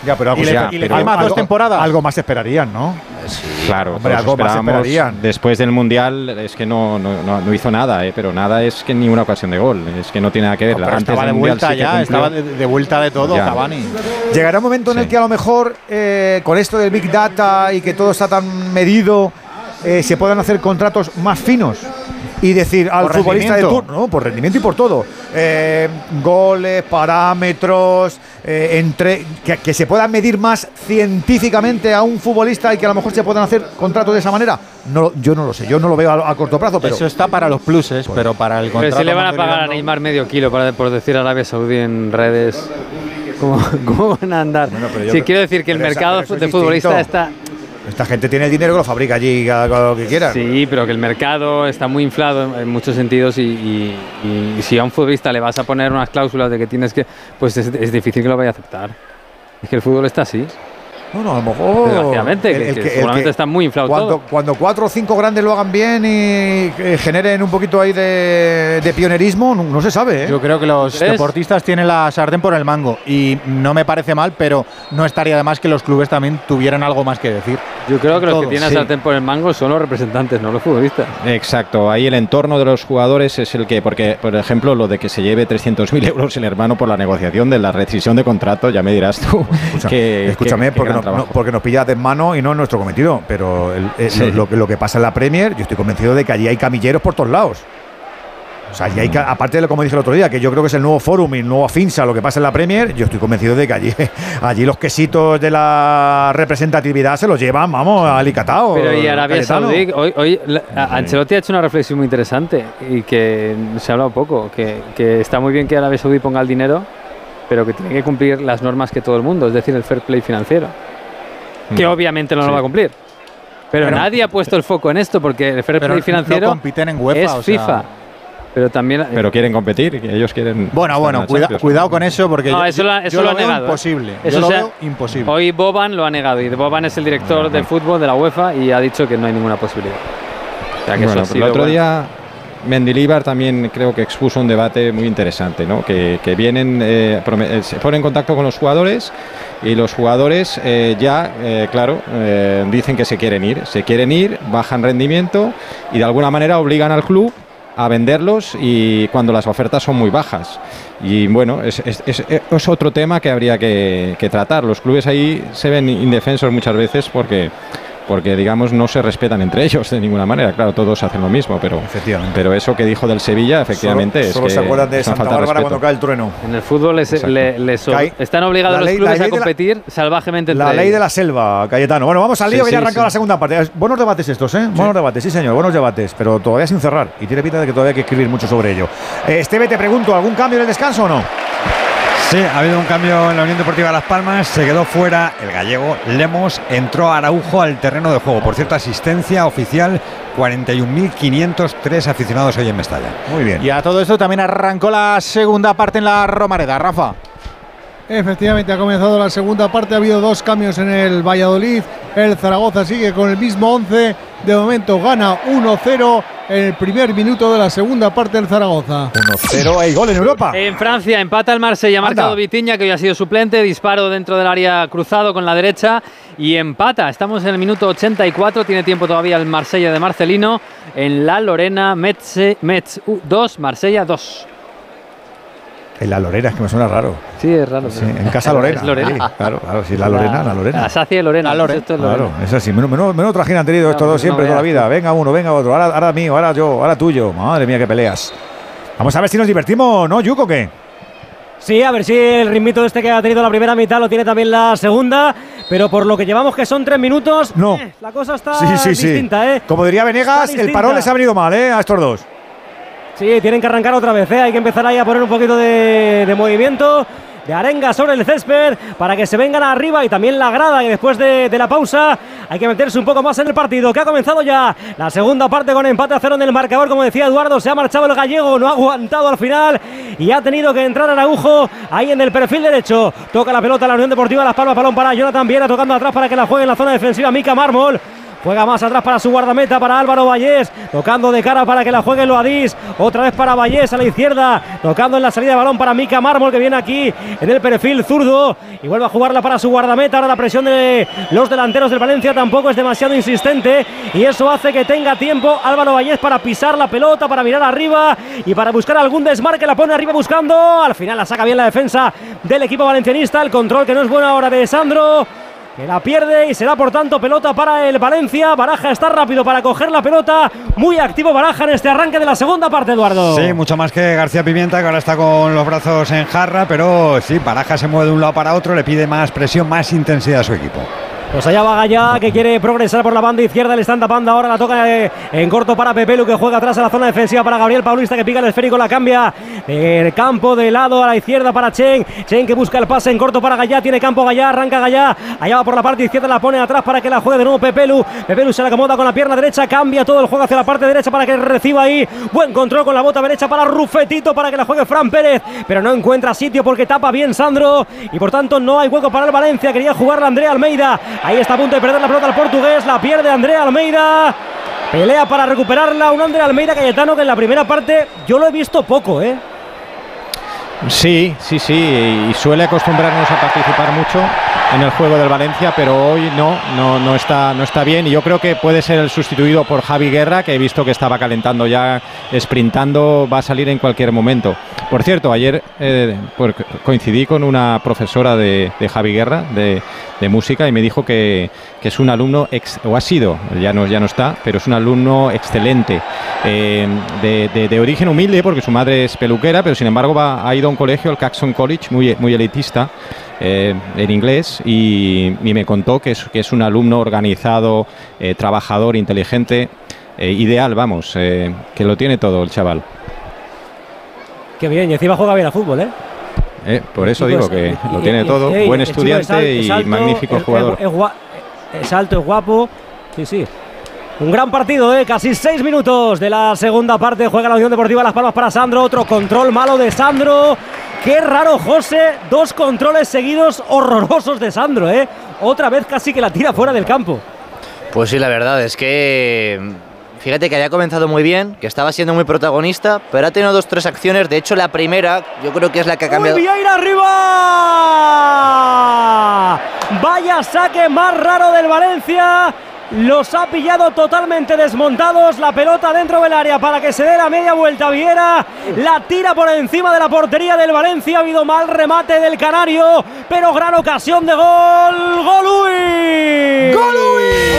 Ya, pero algo, Y le- ya, y le pero firma dos algo- temporadas. Algo más esperarían, ¿no? Claro, Hombre, algo más esperarían. Después del Mundial es que no, no, no- no hizo nada, ¿eh? pero nada es que ni una ocasión de gol, es que no tiene nada que ver. No, pero Antes estaba de vuelta ya, estaba de, de vuelta de todo Ya. Cavani. Llegará un momento en el que a lo mejor eh, con esto del Big Data y que todo está tan medido, eh, se puedan hacer contratos más finos y decir al Por futbolista de turno, ¿no? por rendimiento y por todo, eh, goles, parámetros, eh, entre que, que se pueda medir más científicamente a un futbolista y que a lo mejor se puedan hacer contratos de esa manera. No, yo no lo sé, yo no lo veo a, a corto plazo, pero Eso está para los pluses, pero para el Pero contrato. si le van a pagar a Neymar medio kilo para, por decir Arabia Saudí en redes, ¿cómo, cómo van a andar? pero yo si creo- quiero decir que el pero esa- mercado pero de futbolista distinto. está... esta gente tiene el dinero lo fabrica allí haga lo que quiera. Sí, pero que el mercado está muy inflado en, muchos sentidos y si a un futbolista le vas a poner unas cláusulas de que tienes que... Pues es, es difícil que lo vaya a aceptar. Es que el fútbol está así. No, no, a lo mejor. Desgraciadamente, que- que seguramente está muy inflado cuando, todo. Cuando cuatro o cinco grandes lo hagan bien y eh, generen un poquito ahí de, de pionerismo, no, no se sabe, ¿eh? Yo creo que los deportistas tienen la sartén por el mango y no me parece mal, pero no estaría de más que los clubes también tuvieran algo más que decir. Yo creo que los que tienen sartén por el mango son los representantes, no los futbolistas. Exacto, ahí el entorno de los jugadores es el que, porque, por ejemplo, lo de que se lleve 300.000 euros el hermano por la negociación de la rescisión de contrato, ya me dirás tú. que, escúchame, porque, porque, nos pilla de mano y no es nuestro cometido, pero lo, lo que pasa en la Premier, yo estoy convencido de que allí hay camilleros por todos lados. O sea, y hay aparte de lo como dije el otro día, que yo creo que es el nuevo Forum y el nuevo Finsa, lo que pasa en la Premier, yo estoy convencido de que allí, allí los quesitos de la representatividad se los llevan, vamos, alicatado. Pero y Arabia Saudí, hoy, hoy Ancelotti ha hecho una reflexión muy interesante y que se ha hablado poco, que, que está muy bien que Arabia Saudí ponga el dinero, pero que tiene que cumplir las normas que todo el mundo, es decir, el fair play financiero. Que mm. obviamente no lo va a cumplir. Pero, nadie ha puesto el foco en esto porque el fair play financiero compiten en UEFA, es FIFA. Pero también. Eh, pero quieren competir, ellos quieren. Bueno, bueno, cuidado con eso porque no, eso, yo, lo, ha negado. ¿eh? Imposible. Eso lo veo imposible. Hoy Boban lo ha negado y Boban es el director de fútbol de la UEFA y ha dicho que no hay ninguna posibilidad. O sea, que bueno, el otro día Mendilibar también creo que expuso un debate muy interesante, ¿no? que, vienen, eh, se ponen en contacto con los jugadores y los jugadores ya, claro, dicen que se quieren ir, se quieren ir, bajan rendimiento y de alguna manera obligan al club a venderlos y cuando las ofertas son muy bajas. Y bueno, es, es, otro tema que habría que, que, tratar. Los clubes ahí se ven indefensos muchas veces porque porque digamos no se respetan entre ellos de ninguna manera. Claro, todos hacen lo mismo, pero pero eso que dijo del Sevilla, efectivamente, es solo que se acuerdan de Santa Bárbara cuando cae el trueno. En el fútbol están obligados los clubes a competir salvajemente La ley de la selva, Cayetano. Bueno, vamos al lío que ya arrancado la segunda parte. Buenos debates estos, ¿eh? Buenos debates, sí señor, buenos debates, pero todavía sin cerrar y tiene pinta de que todavía hay que escribir mucho sobre ello. Eh, Esteve, te pregunto, ¿algún cambio en el descanso o no? Sí, ha habido un cambio en la Unión Deportiva Las Palmas, se quedó fuera el gallego Lemos, entró Araujo al terreno de juego. Por cierto, asistencia oficial, 41.503 aficionados hoy en Mestalla. Muy bien. Y a todo esto también arrancó la segunda parte en la Romareda, Rafa. Efectivamente, ha comenzado la segunda parte. Ha habido dos cambios en el Valladolid. El Zaragoza sigue con el mismo 11. De momento gana 1-0 en el primer minuto de la segunda parte del Zaragoza. 1-0, hay gol en Europa. En Francia empata el Marsella, ha marcado Vitiña, que hoy ha sido suplente, disparo dentro del área cruzado con la derecha y empata. Estamos en el minuto 84, tiene tiempo todavía el Marsella de Marcelino. En la Lorena, Metz, Metz 2, Marsella 2. En la Lorena, es que me suena raro. Sí, es raro. en casa Lorena. Es Lorena. claro, claro, sí, la Lorena, la, Lorena. La Sacia Lorena. La Lorena. Claro, es así. Menos, menos, menos trajín han tenido estos dos siempre, toda la vida. Venga uno, venga otro. Ahora, ahora mío, ahora yo, ahora tuyo. Madre mía, qué peleas. Vamos a ver si nos divertimos, ¿no, Yuko, qué? Sí, a ver si el ritmito este que ha tenido la primera mitad lo tiene también la segunda, pero por lo que llevamos que son tres minutos, no. Eh, la cosa está distinta, ¿eh? Como diría Venegas, el parón les ha venido mal, ¿eh? A estos dos. Sí, tienen que arrancar otra vez, ¿eh? hay que empezar ahí a poner un poquito de, movimiento de arenga sobre el césped para que se vengan arriba y también la grada y después de, la pausa hay que meterse un poco más en el partido que ha comenzado ya la segunda parte con empate a cero en el marcador. Como decía Eduardo se ha marchado el gallego no ha aguantado al final y ha tenido que entrar Araujo ahí en el perfil derecho. Toca la pelota la Unión Deportiva Las Palmas balón para Jonathan Viera tocando atrás para que la juegue en la zona defensiva Mica Mármol Juega más atrás para su guardameta, para Álvaro Vallés. Tocando de cara para que la juegue Loadís. Otra vez para Vallés a la izquierda. Tocando en la salida de balón para Mica Mármol, que viene aquí en el perfil zurdo. Y vuelve a jugarla para su guardameta. Ahora la presión de los delanteros del Valencia tampoco es demasiado insistente. Y eso hace que tenga tiempo Álvaro Vallés para pisar la pelota, para mirar arriba y para buscar algún desmarque. La pone arriba buscando. Al final la saca bien la defensa del equipo valencianista. El control que no es bueno ahora de Sandro que la pierde y será por tanto pelota para el Valencia. Baraja está rápido para coger la pelota. Muy activo Baraja en este arranque de la segunda parte, Eduardo. Sí, mucho más que García Pimienta, que ahora está con los brazos en jarra, pero sí, Baraja se mueve de un lado para otro, le pide más presión, más intensidad a su equipo. Pues allá va Gallá, que quiere progresar por la banda izquierda, le están tapando ahora, la toca eh, en corto para Pepelu, que juega atrás a la zona defensiva para Gabriel Paulista, que pica el esférico, la cambia el campo de lado a la izquierda para Chen, Chen que busca el pase en corto para Gallá, tiene campo Gallá, arranca Gallá, allá va por la parte izquierda, la pone atrás para que la juegue de nuevo Pepelu, Pepelu se la acomoda con la pierna derecha, cambia todo el juego hacia la parte derecha para que reciba ahí, buen control con la bota derecha para Rufetito, para que la juegue Fran Pérez, pero no encuentra sitio porque tapa bien Sandro, y por tanto no hay hueco para el Valencia, quería jugarla Andrea Almeida, ahí está a punto de perder la pelota al portugués, la pierde Andrea Almeida. Pelea para recuperarla un Andrea Almeida Cayetano que en la primera parte yo lo he visto poco, ¿eh? Sí, sí, sí, y suele acostumbrarnos a participar mucho en el juego del Valencia, pero hoy no, no, no, está, no está bien y yo creo que puede ser el sustituido por Javi Guerra, que he visto que estaba calentando ya, sprintando, va a salir en cualquier momento. Por cierto, ayer eh, coincidí con una profesora de, Javi Guerra, de, música, y me dijo que, es un alumno, o ha sido, ya no, ya no está, pero es un alumno excelente, eh, de, origen humilde, porque su madre es peluquera, pero sin embargo ha ido a un colegio, el Caxton College, muy elitista, eh, en inglés y, me contó que es, que es un alumno organizado, eh, trabajador, inteligente, eh, ideal, vamos, que lo tiene todo el chaval. Qué bien, y encima juega bien a fútbol, ¿eh? por eso digo que lo tiene todo, buen estudiante y magnífico jugador. Es, alto, es guapo, sí, sí. Un gran partido, ¿eh? casi seis minutos de la segunda parte. Juega la Unión Deportiva Las Palmas para Sandro. Otro control malo de Sandro. Qué raro, José. Dos controles seguidos horrorosos de Sandro, ¿eh? Otra vez casi que la tira fuera del campo. Pues sí, la verdad es que. Fíjate que había comenzado muy bien, que estaba siendo muy protagonista, pero ha tenido dos, tres acciones. De hecho, la primera, yo creo que es la que ha cambiado. ¡Uy, arriba! Vaya saque más raro del Valencia. Los ha pillado totalmente desmontados. La pelota dentro del área para que se dé la media vuelta. Viera la tira por encima de la portería del Valencia. Ha habido mal remate del Canario, pero gran ocasión de gol. ¡Golui! ¡Golui!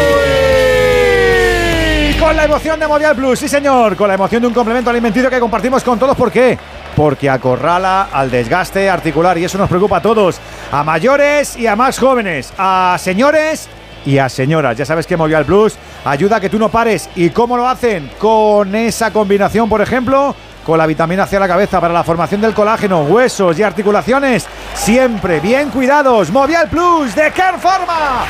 Con la emoción de Movial Plus, sí señor, con la emoción de un complemento alimenticio que compartimos con todos. ¿Por qué? Porque acorrala al desgaste articular y eso nos preocupa a todos, a mayores y a más jóvenes, a señores y a señoras. Ya sabes que Movial Plus ayuda a que tú no pares. ¿Y cómo lo hacen? Con esa combinación, por ejemplo, con la vitamina hacia la cabeza para la formación del colágeno, huesos y articulaciones. Siempre bien cuidados. Movial Plus de Care Pharma.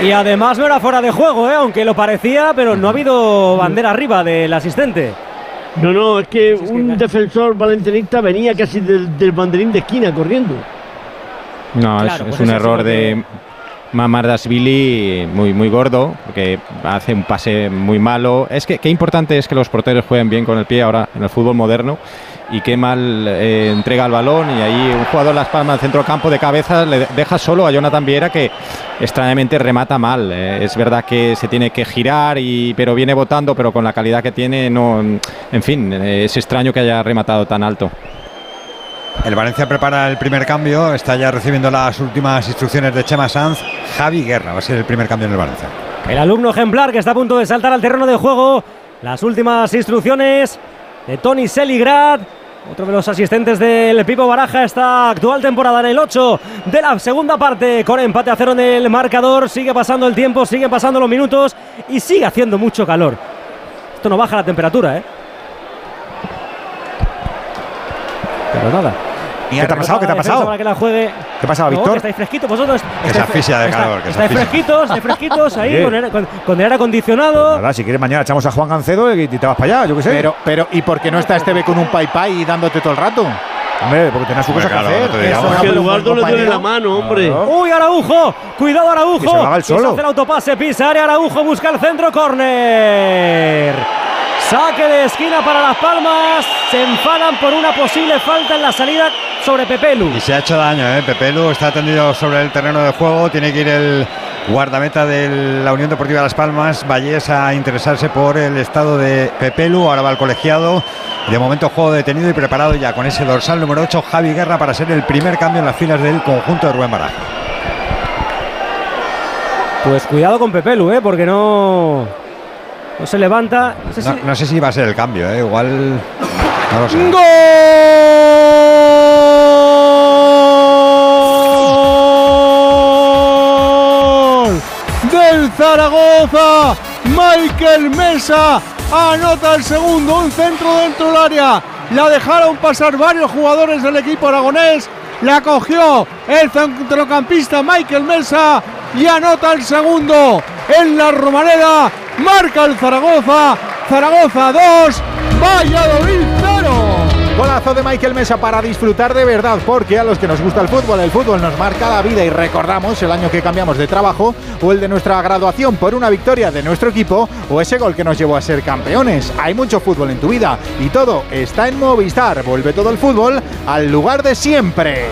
Y además no era fuera de juego, ¿eh? aunque lo parecía, pero no ha habido bandera arriba del asistente. No, no, es que un defensor valentinista venía casi del, del banderín de esquina corriendo. No, es, pues un error de Mamardashvili muy, muy gordo, porque hace un pase muy malo. Es que qué importante es que los porteros jueguen bien con el pie ahora en el fútbol moderno y qué mal eh, entrega el balón y ahí un jugador Las Palmas del centro campo de cabeza le deja solo a Jonathan Viera que extrañamente remata mal. Eh. es verdad que se tiene que girar y pero viene votando, pero con la calidad que tiene no en fin, eh, es extraño que haya rematado tan alto. El Valencia prepara el primer cambio, está ya recibiendo las últimas instrucciones de Chema Sanz. Javi Guerra va a ser el primer cambio en el Valencia. El alumno ejemplar que está a punto de saltar al terreno de juego. Las últimas instrucciones de Tony Seligrad. Otro de los asistentes del Pipo Baraja esta actual temporada en el 8 de la segunda parte con empate a cero en el marcador. Sigue pasando el tiempo, sigue pasando los minutos y sigue haciendo mucho calor. Esto no baja la temperatura, ¿eh? Pero nada. ¿Qué te ha pasado? ¿Qué te ha pasado? Que la juegue. ¿Qué pasa, Víctor? estáis fresquitos vosotros. Que se asfixia de calor. Que estáis fresquitos, estáis fresquitos ahí con, el aire acondicionado. Pues si quieres mañana echamos a Juan Gancedo y te vas para allá, yo qué sé. Pero, pero ¿y por qué no está Esteve con un pai pai dándote todo el rato? Hombre, porque tenés su cosa que hacer. Es que Eduardo le duele la mano, hombre. Uy, Araujo. Cuidado, Araujo. Y se, el hace el autopase, pisa área, Araujo busca el centro, córner. Saque de esquina para Las Palmas. Se enfadan por una posible falta en la salida sobre Pepelu. Y se ha hecho daño, ¿eh? Pepelu está tendido sobre el terreno de juego. Tiene que ir el guardameta de la Unión Deportiva Las Palmas, Vallés, a interesarse por el estado de Pepelu. Ahora va el colegiado. De momento, juego detenido y preparado ya con ese dorsal número 8, Javi Guerra, para ser el primer cambio en las filas del conjunto de Rubén Baraja. Pues cuidado con Pepelu, ¿eh? porque no no se levanta. No sé, si... va a ser el cambio, ¿eh? igual. No lo sé. ¡Gol! Del Zaragoza. Michael Mesa anota el segundo, un centro dentro del área. La dejaron pasar varios jugadores del equipo aragonés. La cogió el centrocampista Michael Mesa y anota el segundo en la Romareda marca el Zaragoza, Zaragoza 2, Valladolid 0. Golazo de Michael Mesa para disfrutar de verdad, porque a los que nos gusta el fútbol, el fútbol nos marca la vida y recordamos el año que cambiamos de trabajo o el de nuestra graduación por una victoria de nuestro equipo o ese gol que nos llevó a ser campeones. Hay mucho fútbol en tu vida y todo está en Movistar. Vuelve todo el fútbol al lugar de siempre.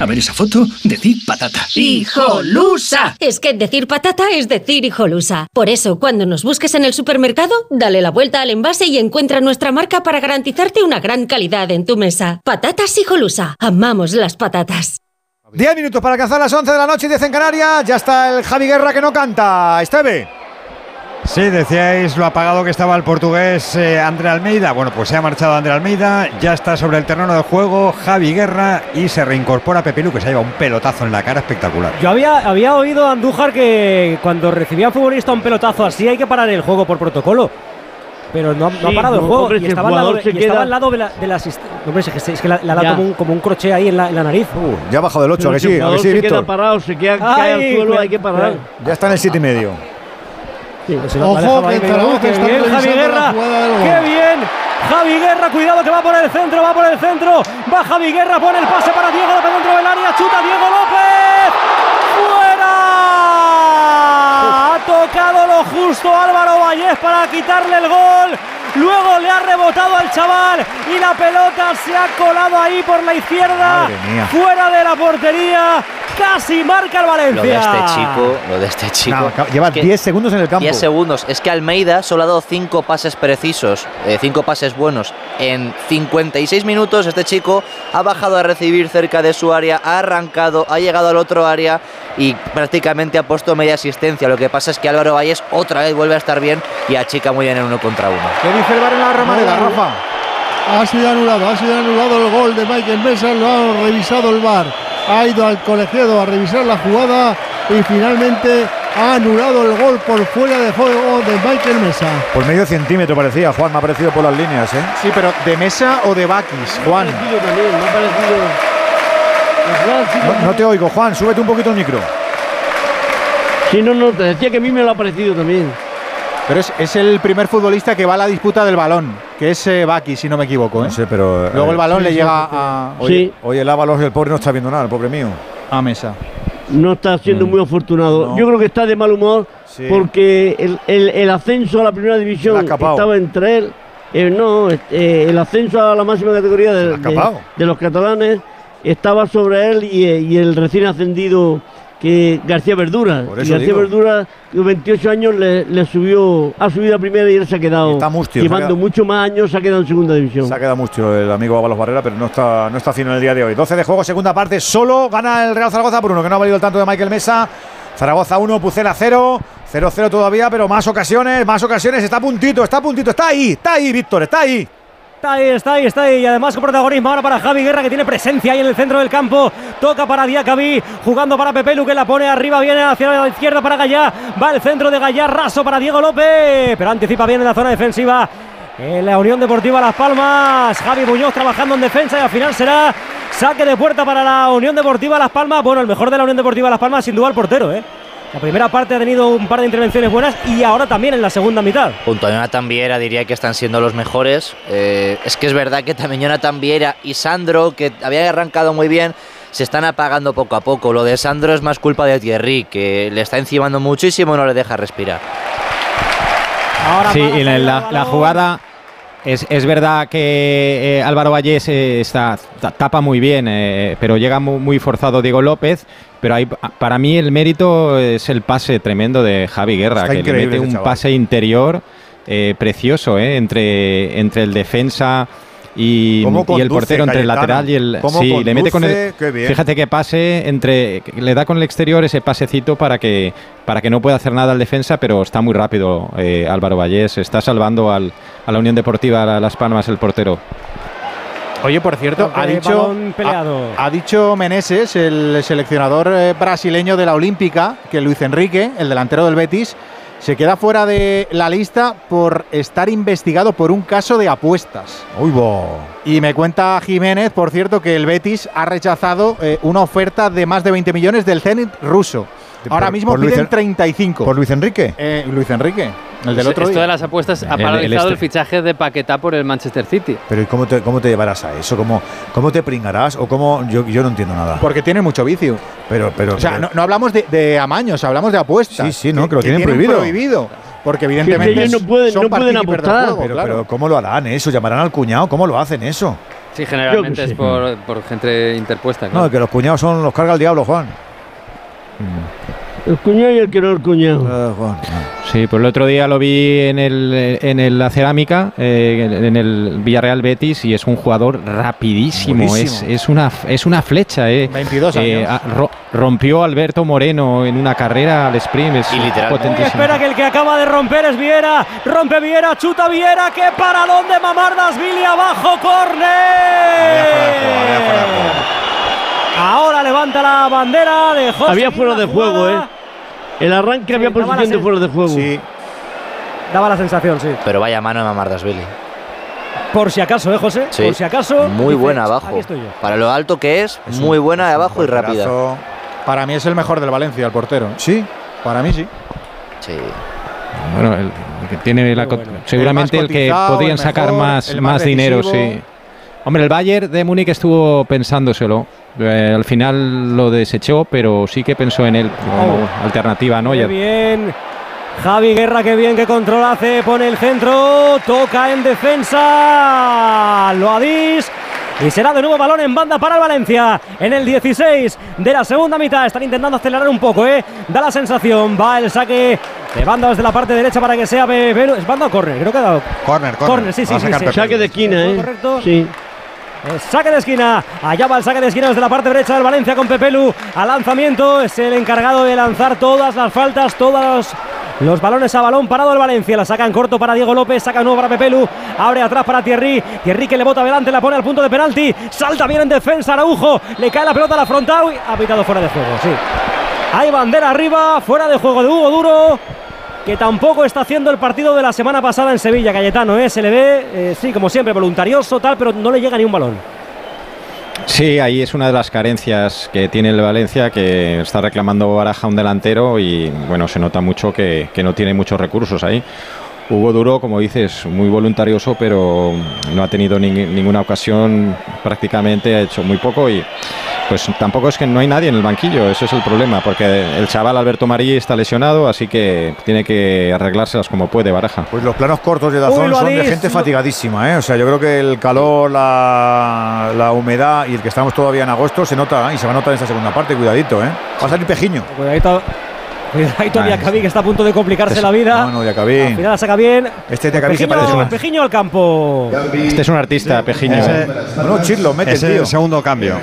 A ver esa foto, decir patata. ¡Hijolusa! Es que decir patata es decir hijolusa. Por eso, cuando nos busques en el supermercado, dale la vuelta al envase y encuentra nuestra marca para garantizarte una gran calidad en tu mesa. Patatas hijolusa. Amamos las patatas. 10 minutos para alcanzar las 11 de la noche y 10 en Canarias. Ya está el Javi Guerra que no canta. Esteve. Sí, decíais lo apagado que estaba el portugués eh, André Almeida. Bueno, pues se ha marchado André Almeida, ya está sobre el terreno de juego Javi Guerra y se reincorpora Pepe Lu, que se lleva un pelotazo en la cara espectacular. Yo había, había oído a Andújar que cuando recibía a futbolista un pelotazo así hay que parar el juego por protocolo. Pero no, ha parado el juego y estaba, al lado, estaba al lado de la, de la Hombre, es que, le ha dado como un, como un, crochet ahí en la, en la nariz. Uh, ya ha bajado del 8, que sí, que sí, se queda parado, se queda cae al suelo, hay que parar. Ya está en el 7 y medio. Ojo, que Zaragoza está bien, Javi Guerra. ¡Qué bien! Javi Guerra, cuidado que va por el centro, va por el centro. Va Javi Guerra, pone el pase para Diego López dentro del área. Chuta Diego López. ¡Fuera! Ha tocado lo justo Álvaro Vallés para quitarle el gol. Luego le ha rebotado al chaval y la pelota se ha colado ahí por la izquierda. Fuera de la portería casi marca el Valencia. Lo de este chico, lo de este chico. lleva 10 segundos en el campo. 10 segundos. Es que Almeida solo ha dado 5 pases precisos, 5 eh, pases buenos. En 56 minutos este chico ha bajado a recibir cerca de su área, ha arrancado, ha llegado al otro área y prácticamente ha puesto media asistencia. Lo que pasa es que Álvaro Valles otra vez vuelve a estar bien y achica muy bien en uno contra uno. ¿Qué dice el bar en la Romareda, Rafa? Ha sido anulado, ha sido anulado el gol de Michael Mesa, lo ha revisado el bar ha ido al colegiado a revisar la jugada y finalmente ha anulado el gol por fuera de juego de Michael Mesa. Por medio centímetro parecía, Juan, me ha parecido por las líneas, ¿eh? Sí, pero ¿de Mesa o de Bakis, Juan? No, te oigo, Juan, súbete un poquito el micro. Sí, no, no, te decía que a mí me lo ha parecido también. Pero es, el primer futbolista que va a la disputa del balón, que es eh, Baki, si no me equivoco. ¿eh? No sé, pero. Luego el eh, balón le llega a. Oye, oye, el Ábalos, el pobre no está viendo nada, el pobre mío. A mesa. No está siendo mm. muy afortunado. Yo creo que está de mal humor porque el, ascenso a la primera división estaba entre él. no, el ascenso a la máxima categoría de, los catalanes estaba sobre él y, y el recién ascendido que García Verdura. Y García Verdura, con 28 años, le, subió, ha subido a primera y él se ha quedado llevando mucho más años, se ha quedado en segunda división. Se ha quedado mucho el amigo Ábalos Barrera, pero no está, no está fino en el día de hoy. 12 de juego, segunda parte, solo gana el Real Zaragoza por uno, que no ha valido el tanto de Michael Mesa. Zaragoza 1, Pucela 0. 0-0 todavía, pero más ocasiones, más ocasiones. Está a puntito, está a puntito, está ahí, está ahí, Víctor, está ahí. Está ahí, está ahí, está ahí. Y además con protagonismo ahora para Javi Guerra, que tiene presencia ahí en el centro del campo. Toca para Diacabí, jugando para Pepelu, que la pone arriba, viene hacia la izquierda para Gallá. Va el centro de Gallá, raso para Diego López. Pero anticipa bien en la zona defensiva. En la Unión Deportiva Las Palmas, Javi Muñoz trabajando en defensa y al final será saque de puerta para la Unión Deportiva Las Palmas. Bueno, el mejor de la Unión Deportiva Las Palmas, sin duda, el portero, ¿eh? La primera parte ha tenido un par de intervenciones buenas y ahora también en la segunda mitad. Junto a Jonathan Viera diría que están siendo los mejores. Eh, es que es verdad que también Jonathan Viera y Sandro, que habían arrancado muy bien, se están apagando poco a poco. Lo de Sandro es más culpa de Thierry, que le está encimando muchísimo y no le deja respirar. sí, y la, jugada es, verdad que eh, Álvaro Vallés eh, está, tapa muy bien, pero llega muy, forzado Diego López pero hay, para mí el mérito es el pase tremendo de Javi Guerra, que le mete un pase interior eh, precioso eh, entre, entre el defensa y, el portero entre el lateral y el sí le mete con el fíjate que pase entre le da con el exterior ese pasecito para que para que no pueda hacer nada el defensa pero está muy rápido eh, Álvaro Vallés. Está salvando al, a la Unión Deportiva Las Palmas el portero. Oye, por cierto, ha dicho, ha, dicho Meneses, el seleccionador eh, brasileño de la Olímpica, que Luis Enrique, el delantero del Betis, se queda fuera de la lista por estar investigado por un caso de apuestas. Uy, Y me cuenta Jiménez, por cierto, que el Betis ha rechazado eh, una oferta de más de 20 millones del Zenit ruso. Ahora mismo piden 35. ¿Por Luis Enrique? Eh, Luis Enrique. El del otro Esto día. de las apuestas ha El- el paralizado el, este. fichaje de Paquetá por el Manchester City. Pero ¿y cómo te, cómo te llevarás a eso? ¿Cómo, cómo te pringarás? ¿O cómo? Yo, yo no entiendo nada. Porque tiene mucho vicio. Pero, pero. O sea, pero- no, no hablamos de, de amaños, hablamos de apuestas. Sí, sí, no, que lo tienen tienen prohibido. prohibido. Porque evidentemente ellos no pueden- son no pueden apostar. juego, pero, claro. pero ¿cómo lo harán eso? ¿Llamarán al cuñado? ¿Cómo lo hacen eso? Sí, generalmente es por, por gente interpuesta. No, que los cuñados son los carga el diablo, Juan. El cuñado y el que no el cuñado. Eh, Juan. Sí, pues el otro día lo vi en el, en el- la cerámica, eh, en el Villarreal Betis, y es un jugador rapidísimo. Es, es, una, es una flecha. Eh. 22 Eh, años. a- ro- rompió Alberto Moreno en una carrera al sprint. Es Y literalmente. Espera que el que acaba de romper es Viera. Rompe Viera, chuta Viera. ¡Qué paralón de Mamardas Billy abajo! ¡Corner! Ahora levanta la bandera de José. Había fuera de juego, ¿eh? El arranque había posición de fuera de juego. Sí, Daba la sensación, sí. Pero vaya mano de Mamardasvili. Por si acaso, ¿eh, José? Sí. Por si acaso. Muy dice, buena Aquí abajo. estoy yo. Para lo alto que es, Es muy un- buena de abajo y rápida. Para mí es el mejor del Valencia, el portero. Sí. Para mí sí. Sí. Bueno, el, el que tiene la bueno. seguramente El que podrían el sacar mejor, más, más más dinero, sí. Hombre, el Bayern de Múnich estuvo pensándoselo. Eh, al final lo desechó, pero sí que pensó en él como alternativa, ¿no? Qué bien. Javi Guerra, qué bien, qué control hace. Pone el centro. Toca en defensa. Loadís. Y será de nuevo balón en banda para el Valencia. En el 16 de la segunda mitad. Están intentando acelerar un poco, ¿eh? Da la sensación. Va el saque de banda desde la parte derecha para que sea. ¿Es banda o córner? Creo que ha dado. Corner, corner. Sí, sí, sí, sí. Saque de esquina, ¿eh? ¿Correcto? Sí. Eh, saque de esquina. Allá va el saque de esquina desde la parte derecha del Valencia con Pepelu. Al lanzamiento es el encargado de lanzar todas las faltas, todos los, balones a balón parado el Valencia. La saca en corto para Diego López, saca nuevo para Pepelu. Abre atrás para Thierry. Thierry que le bota adelante, la pone al punto de penalti. Salta bien en defensa Araujo. Le cae la pelota a la frontal. Uy, Ha pitado fuera de juego, sí. Hay bandera arriba, fuera de juego de Hugo Duro que tampoco está haciendo el partido de la semana pasada en Sevilla, Cayetano, ¿eh? se le ve, eh, sí, como siempre, voluntarioso, tal, pero no le llega ni un balón. Sí, ahí es una de las carencias que tiene el Valencia, que está reclamando Baraja un delantero y bueno, se nota mucho que, que no tiene muchos recursos ahí. Hugo Duro, como dices, muy voluntarioso, pero no ha tenido ni- ninguna ocasión prácticamente, ha hecho muy poco y pues tampoco es que no hay nadie en el banquillo, ese es el problema, porque el chaval Alberto Marí está lesionado, así que tiene que arreglárselas como puede Baraja. Pues los planos cortos de Uy, Dazón lo son de gente fatigadísima, ¿eh? O sea, yo creo que el calor, la, la humedad y el que estamos todavía en agosto se nota ¿eh? y se va a notar en esta segunda parte, cuidadito, ¿eh? Va a salir pejiño. Cuidadito, cuidadito Ah, Diacabí, que está a punto de complicarse la vida. No, no, Diacabí. Al final la saca bien. Este Diacabí se Pejiño, parece más. Pejiño al campo. Este es un artista, Pejiño. Ese- Bueno, Chirlo, mete Ese el es tío. el segundo cambio.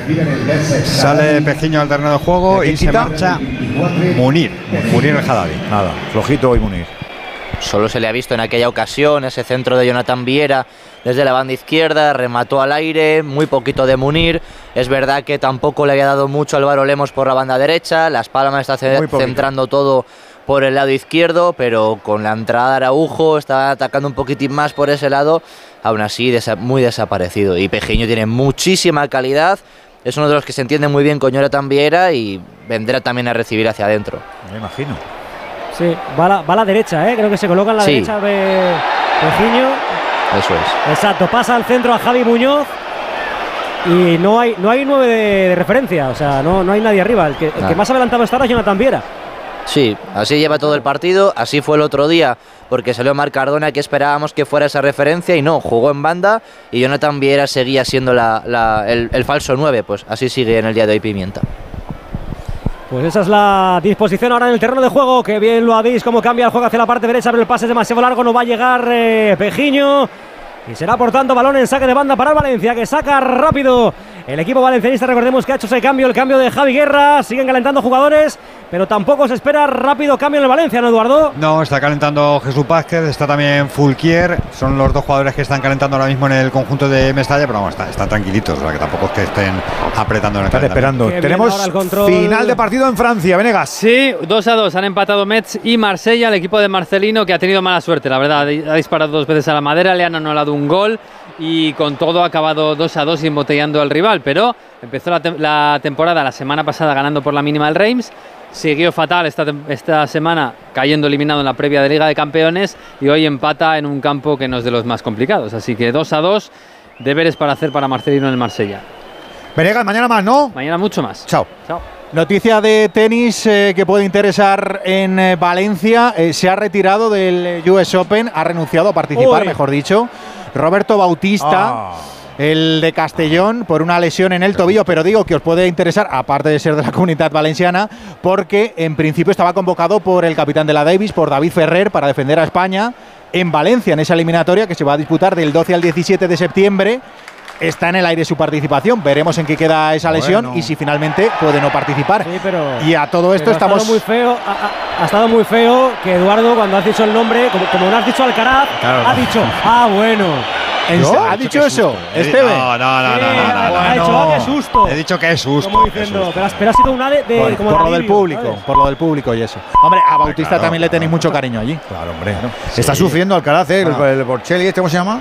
Sale Pejiño al terreno de juego ¿Y y se marcha Munir. Munir el Jadavi. Nada, flojito hoy Munir. Solo se le ha visto en aquella ocasión ese centro de Jonathan Viera desde la banda izquierda, remató al aire, muy poquito de Munir. Es verdad que tampoco le había dado mucho Álvaro Lemos por la banda derecha, Las Palmas está centrando todo por el lado izquierdo, pero con la entrada de Araujo está atacando un poquitín más por ese lado, aún así desa- muy desaparecido. Y Pejiño tiene muchísima calidad, es uno de los que se entiende muy bien con Jonathan Viera y vendrá también a recibir hacia adentro. Me imagino. Sí, va a la, va a la derecha, ¿eh? creo que se coloca en la Sí. derecha de Pejiño. Eso es. Exacto, pasa al centro a Javi Muñoz. Y no hay, no hay nueve de, de referencia, o sea, no, no hay nadie arriba. El que, el que más adelantado está es Jonathan Viera. Sí, así lleva todo el partido, así fue el otro día, porque salió Marc Cardona que esperábamos que fuera esa referencia y no, jugó en banda y Jonathan Viera seguía siendo la- la- el, el falso 9, pues así sigue en el día de hoy Pimienta. Pues esa es la disposición ahora en el terreno de juego. Que bien lo habéis, cómo cambia el juego hacia la parte derecha, pero el pase es demasiado largo, no va a llegar eh, Pejiño. Y será por tanto balón en saque de banda para Valencia, que saca rápido el equipo valencianista. Recordemos que ha hecho ese cambio, el cambio de Javi Guerra. Siguen calentando jugadores, pero tampoco se espera rápido cambio en el Valencia, ¿no, Eduardo? No, está calentando Jesús Vázquez, está también Fulquier. Son los dos jugadores que están calentando ahora mismo en el conjunto de Mestalla, pero vamos, está- están tranquilitos, o sea que tampoco es que estén apretando en el Están calendario. esperando. Tenemos final de partido en Francia, Venegas. Sí, 2 a 2 han empatado Metz y Marsella, el equipo de Marcelino que ha tenido mala suerte, la verdad. Ha disparado dos veces a la madera, le han anulado un gol y con todo ha acabado 2 a 2 y embotellando al rival. Pero empezó la, tem- la temporada la semana pasada ganando por la mínima el Reims. Siguió fatal esta, esta semana cayendo eliminado en la previa de Liga de Campeones y hoy empata en un campo que no es de los más complicados. Así que 2 a 2, deberes para hacer para Marcelino en el Marsella. Venegas, mañana más, ¿no? Mañana mucho más. Chao. Chao. Noticia de tenis eh, que puede interesar en eh, Valencia. Eh, se ha retirado del eh, US Open, ha renunciado a participar, Uy. mejor dicho. Roberto Bautista. Ah. El de Castellón por una lesión en el tobillo, pero digo que os puede interesar, aparte de ser de la comunidad valenciana, porque en principio estaba convocado por el capitán de la Davis, por David Ferrer, para defender a España en Valencia, en esa eliminatoria que se va a disputar del 12 al 17 de septiembre. Está en el aire su participación, veremos en qué queda esa lesión Bueno. y si finalmente puede no participar. Sí, pero. Y a todo esto estamos. Ha estado muy feo, ha, estado muy feo que Eduardo, cuando has dicho el nombre, como, como no has dicho Alcaraz, Claro. ha dicho, ah, bueno. ¿En ¿Yo? se- ¿Ha dicho eso? Eh, Esteve. No, no, no, no, no, no, ha, no. ha dicho, ah, qué susto. He dicho que es susto. Como diciendo, susto. pero, ha sido una de. de- Por, como por de lo del público, ¿sabes? por lo del público y eso. Hombre, a Bautista claro, también le tenéis mucho cariño allí. Claro, hombre. Está sufriendo Alcaraz, ¿eh? El, el Borchelli, ¿este cómo se llama?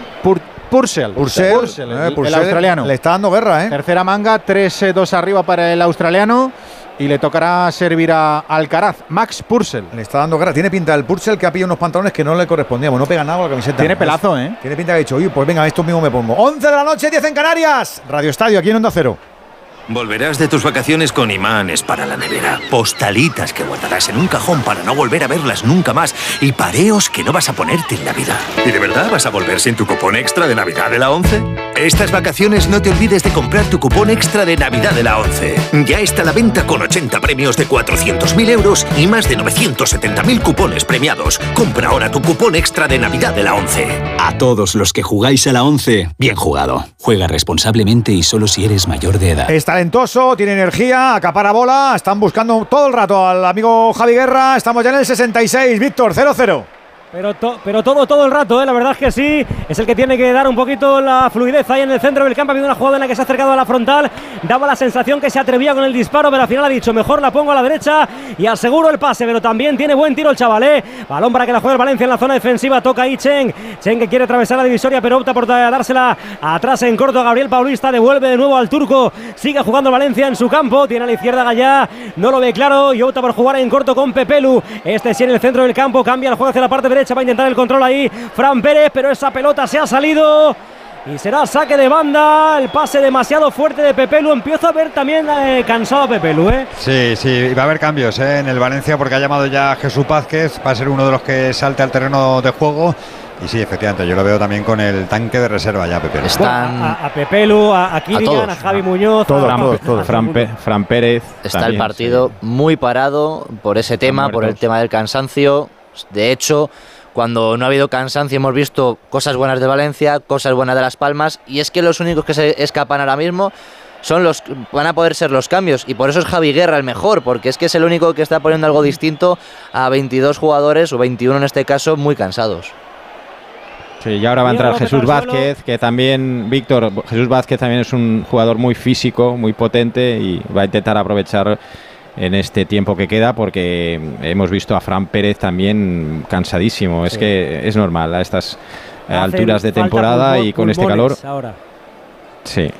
Pur- Purcell. Purcell. Purcell, el, Eh, el Purcell australiano. Le está dando guerra, ¿eh? Tercera manga, 3-2 arriba para el australiano y le tocará servir a Alcaraz. Max Purcell. Le está dando guerra. Tiene pinta el Purcell que ha pillado unos pantalones que no le correspondíamos. No pega nada con la camiseta. Tiene pelazo, ¿eh? Tiene pinta que ha dicho, oye, pues venga, esto mismo me pongo. 11 de la noche, 10 en Canarias. Radio Estadio, aquí en Onda Cero. Volverás de tus vacaciones con imanes para la nevera, postalitas que guardarás en un cajón para no volver a verlas nunca más y pareos que no vas a ponerte en Navidad. ¿Y de verdad vas a volver sin tu cupón extra de Navidad de la 11? Estas vacaciones no te olvides de comprar tu cupón extra de Navidad de la 11. Ya está a la venta con 80 premios de 400.000 euros y más de 970.000 cupones premiados. Compra ahora tu cupón extra de Navidad de la 11. A todos los que jugáis a la 11, bien jugado. Juega responsablemente y solo si eres mayor de edad. Es talentoso, tiene energía, acapara bola. Están buscando todo el rato al amigo Javi Guerra. Estamos ya en el 66. Víctor, 0-0. Pero, to- pero todo, todo el rato, ¿eh? la verdad es que sí. Es el que tiene que dar un poquito la fluidez ahí en el centro del campo. Ha habido una jugada en la que se ha acercado a la frontal. Daba la sensación que se atrevía con el disparo, pero al final ha dicho, mejor la pongo a la derecha y aseguro el pase. Pero también tiene buen tiro el chaval, ¿eh? Balón para que la juegue el Valencia en la zona defensiva. Toca ahí Chen. Chen que quiere atravesar la divisoria, pero opta por dársela atrás en corto Gabriel Paulista. Devuelve de nuevo al turco. Sigue jugando Valencia en su campo. Tiene a la izquierda Gallá. No lo ve claro y opta por jugar en corto con Pepelu. Este sí en el centro del campo. Cambia el juego hacia la parte derecha. Va a intentar el control ahí. Fran Pérez, pero esa pelota se ha salido. Y será saque de banda. El pase demasiado fuerte de Pepelu. Empiezo a ver también eh, cansado a Pepelu, ¿eh? Sí, sí, va a haber cambios ¿eh? en el Valencia porque ha llamado ya a Jesús Vázquez, va a ser uno de los que salte al terreno de juego. Y sí, efectivamente, yo lo veo también con el tanque de reserva ya, Pepe. Bueno, a, a Pepelu, a, a a, Javi Muñoz, a- a- a- Fran, Pe- Fran Pérez. Está también, el partido muy parado por ese tema, por el tema del cansancio. De hecho, cuando no ha habido cansancio hemos visto cosas buenas de Valencia, cosas buenas de Las Palmas, y es que los únicos que se escapan ahora mismo son los van a poder ser los cambios y por eso es Javi Guerra el mejor, porque es que es el único que está poniendo algo distinto a 22 jugadores o 21 en este caso muy cansados. Sí, y ahora va a entrar Jesús. Vázquez, que también, Víctor, Jesús Vázquez también es un jugador muy físico, muy potente y va a intentar aprovechar en este tiempo que queda porque hemos visto a Fran Pérez también cansadísimo. Es que es normal a estas Hacen alturas de temporada y con este calor. Ahora. Sí.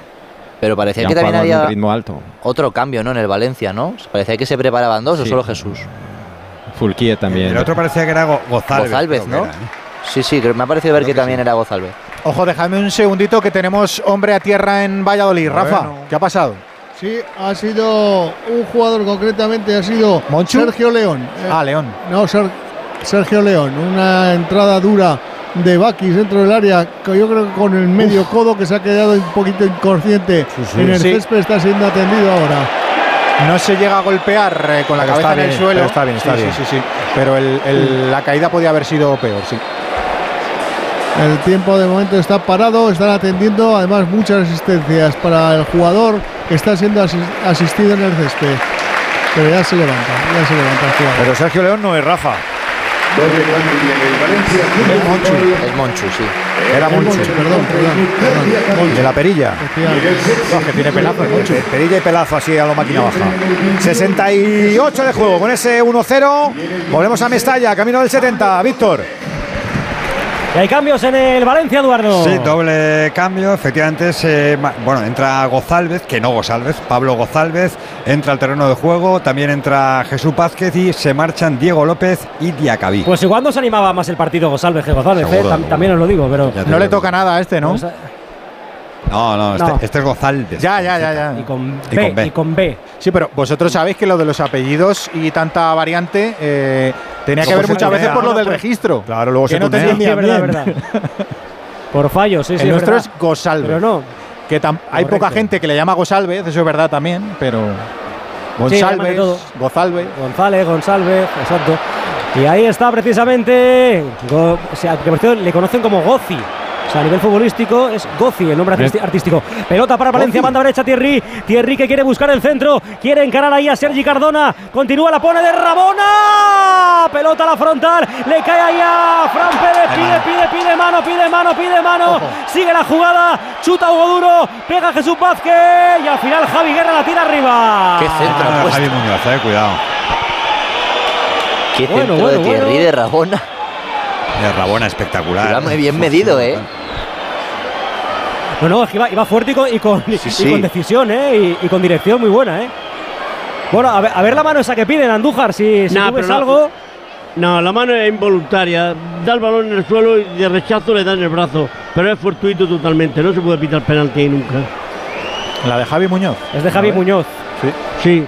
Pero parecía que también un había ritmo alto. otro cambio, ¿no? En el Valencia, ¿no? Parecía que se preparaban dos o solo Jesús. Fulquier también. El otro parecía que era Go- Gozálvez. Que ¿no? era, ¿eh? Sí, sí, creo- me ha parecido ver que, también era Gozálvez. Ojo, dejadme un segundito que tenemos hombre a tierra en Valladolid. Rafa, Bueno. ¿qué ha pasado? Sí, ha sido un jugador concretamente, ha sido ¿Monchu? Sergio León. Eh, Ah, León. No, Ser- Sergio León. Una entrada dura de Bakis dentro del área, que yo creo que con el medio codo que se ha quedado un poquito inconsciente sí. en el Sí. césped está siendo atendido ahora. No se llega a golpear eh, con la Pero cabeza está en el suelo. pero está bien, está Sí, bien. Sí, sí, sí. Pero el- el- la caída podía haber sido peor, sí. El tiempo de momento está parado, están atendiendo además muchas asistencias para el jugador que está siendo asis- asistido en el césped. Pero ya se levanta, ya se levanta el jugador. Pero Sergio León no es Rafa. Es Monchu. Es Monchu, sí. Era Monchu. Perdón, perdón. De la perilla. No, que tiene pelazo, es mucho. Perilla y pelazo así a lo máquina baja. 68 de juego con ese 1-0. Volvemos a Mestalla, camino del 70. Víctor. Y hay cambios en el Valencia, Eduardo. Sí, doble cambio. Efectivamente, se, bueno, entra Gozálvez, que no Gozálvez, Pablo Gozálvez, entra al terreno de juego. También entra Jesús Vázquez y se marchan Diego López y Diacabí. Pues igual nos animaba más el partido González que González, Seguro, eh, tam- también os lo digo, pero. No le toca nada a este, ¿no? Pues, No, no, este, No. este es Gozálvez. Ya, ya, ya, ya. Y con Y B, con B. y con B. Sí, pero vosotros sabéis que lo de los apellidos y tanta variante eh, tenía que ver muchas veces por lo del registro. Claro, luego que se no te tunea. Sí, entendía es verdad, bien. verdad. Por fallos, sí, sí. El nuestro verdad. es Gosalvez. Pero no. Que tam- hay poca gente que le llama Gosalvez, eso es verdad también, pero Sí, González. Gozalvez. González, González, exacto. Y ahí está precisamente. Go- o sea, que por cierto le conocen como Gozi. O sea, a nivel futbolístico es Gozi el nombre artístico. Pelota para Valencia, banda derecha Thierry. Thierry que quiere buscar el centro. Quiere encarar ahí a Sergi Cardona. Continúa, la pone de Rabona. Pelota a la frontal. Le cae ahí a Fran Pérez. Pide, pide, pide mano, pide mano, pide mano. Sigue la jugada. Chuta Hugo Duro. Pega Jesús Vázquez. Y al final Javi Guerra la tira arriba. Qué centro Ah. Javi Muñoz, eh, cuidado. Qué Bueno, centro bueno, de Thierry bueno. de Rabona. De Rabona, espectacular. Iba muy bien medido, ¿eh? No, no, es que iba, iba fuerte y con, y con, y sí. con decisión, ¿eh? Y, y con dirección muy buena, ¿eh? Bueno, a ver, a ver la mano esa que piden, Andújar, si, si Nah, tú ves pero no- algo. No, la mano es involuntaria. Da el balón en el suelo y de rechazo le da en el brazo. Pero es fortuito totalmente. No se puede pitar penalti ahí nunca. La de Javi Muñoz. Es de Javi Muñoz. Sí. Sí.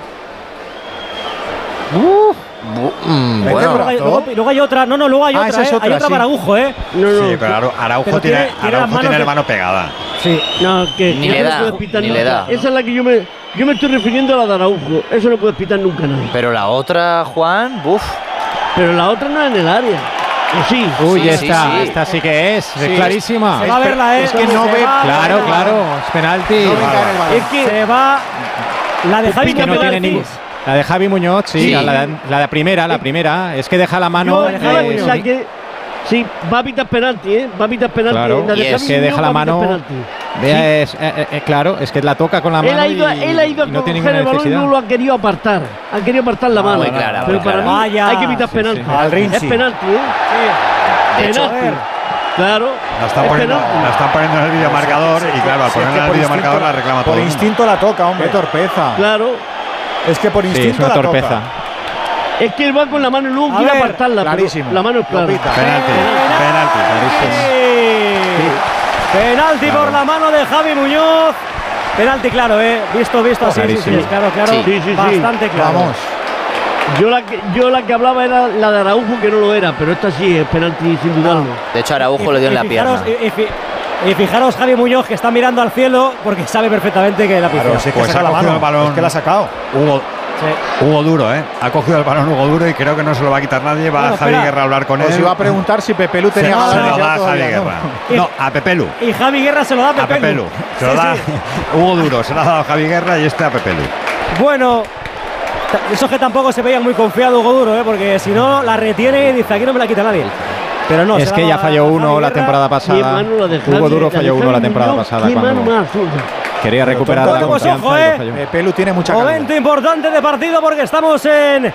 Mm, Luego, hay, luego- luego hay otra, no, no, luego hay Ah, otra, esa es ¿eh? otra, hay otra sí. para Araujo, ¿eh? No, no. Sí, pero Arau- Araujo pero tiene, tiene- tiene las Araujo tiene manos la de- mano pegada. Sí. No, que, Ni le da, pitar ni nunca. le da, ¿no? Esa es la que yo me, yo me estoy refiriendo a la de Araujo. Eso no puedes pitar nunca nadie. Pero la otra, Juan, buf. Pero la otra no es en el área. ¿O sí? Uy, Sí, esta, sí, sí. esta sí que es, es clarísima. Se va a verla, ¿eh? Es que no ve- Claro, claro, es penalti. No. Es que Se va. La de Javi que no tiene decís. La de Javi Muñoz, sí, Sí. La, de- la de primera, la primera. Es que deja la mano. yo, la Javi que saque- sí, va a pitar penalti, ¿eh? Va a pitar penalti. Claro, La de y es Javi que deja la mano. es, eh, eh, eh, claro, es que la toca con la mano. Él ha ido, y, él ha ido a no tiene coger ninguna el balón y necesidad. no lo ha querido apartar. Ha querido apartar la Ah, mano. muy clara, Pero muy para clara. mí Vaya. hay que pitar Sí, penalti. sí. Al. Es penalti, ¿eh? Penalti. Claro. La están, es poniendo, la están poniendo en el videomarcador y claro, al ponerla en el por videomarcador instinto- la reclama todo Por el mundo. instinto la toca, hombre. Qué torpeza. Claro. Es que por Sí, es instinto una la torpeza. toca. Es que él va con la mano y luego A quiere ver, apartarla. clarísimo. La mano es clara. Lo pita. Penalti, penalti. Penalti por la mano de Javi Muñoz. Penalti claro, ¿eh? Visto, visto así. Sí, sí, Clarísimo. claro, claro. Sí, sí, sí. Bastante claro. Vamos. Yo la, que, yo la que hablaba era la de Araujo, que no lo era, pero esta sí es penalti sin dudarlo. de hecho, Araujo le dio en la pierna. y- y y fijaros Javi Muñoz que está mirando al cielo porque sabe perfectamente que la Claro, si es que Pues saca ha la cogido mano. el balón. Es que la ha sacado. Hugo, Sí. Hugo Duro, ¿eh? Ha cogido el balón Hugo Duro y creo que no se lo va a quitar nadie. Va Bueno, Javi espera. Guerra a hablar con él. iba a preguntar si Pepe Lu Se, tenía se lo da a Javi. Guerra. No, a Pepelu. Y Javi Guerra se lo da a A Pepe Pepelu. Lu. Se lo Sí, da sí. Hugo Duro, se lo ha dado a Javi Guerra y este a Pepelu. Bueno, eso es que tampoco se veía muy confiado Hugo Duro, ¿eh? porque si no la retiene y dice aquí no me la quita nadie. Pero no, es que ya falló uno la temporada pasada. Hugo Duro de falló uno la temporada pasada quería recuperar la confianza ojo, y lo eh. falló. Pepe Lu tiene mucha calidad. Momento importante de partido porque estamos en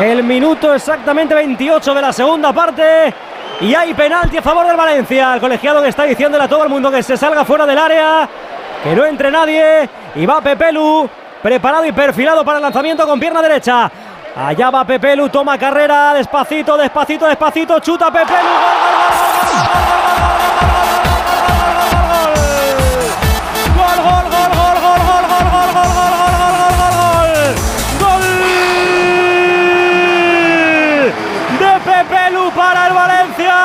el minuto exactamente 28 de la segunda parte. Y hay penalti a favor del Valencia. El colegiado que está diciéndole a todo el mundo que se salga fuera del área, que no entre nadie. Y va Pepelu, preparado y perfilado para el lanzamiento con pierna derecha. Allá va Pepelu, toma carrera, despacito, despacito, despacito, chuta Pepelu. Gol, gol, gol, gol, gol, gol, gol, gol, gol, gol, gol, gol, gol, gol, gol, gol. De Pepelu para el Valencia.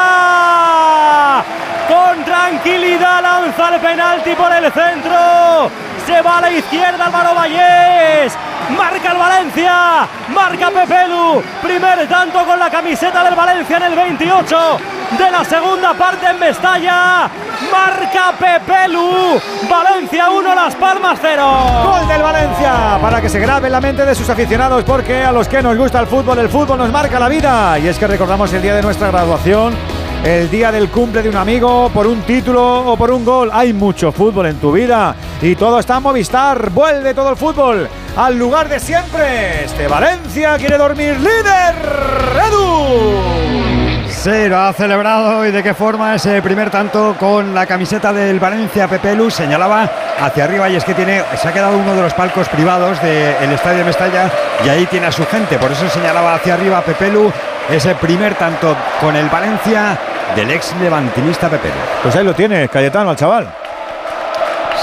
Con tranquilidad lanza el penalti por el centro. Se va a la izquierda Álvaro Vallés. Marca el Valencia. Marca Pepelu. Primer tanto con la camiseta del Valencia en el 28 de la segunda parte en Mestalla. Marca Pepelu. Valencia 1, Las Palmas 0. Gol del Valencia. Para que se grabe en la mente de sus aficionados porque a los que nos gusta el fútbol, el fútbol nos marca la vida. Y es que recordamos el día de nuestra graduación, el día del cumple de un amigo por un título o por un gol. Hay mucho fútbol en tu vida y todo está en Movistar. Vuelve todo el fútbol al lugar de siempre. Este Valencia quiere dormir líder. Edu. Sí, lo ha celebrado y de qué forma ese primer tanto con la camiseta del Valencia Pepelu señalaba hacia arriba y es que tiene se ha quedado uno de los palcos privados del estadio de Mestalla y ahí tiene a su gente, por eso señalaba hacia arriba Pepelu ese primer tanto con el Valencia del ex levantinista Pepelu. Pues ahí lo tiene, Cayetano, al chaval.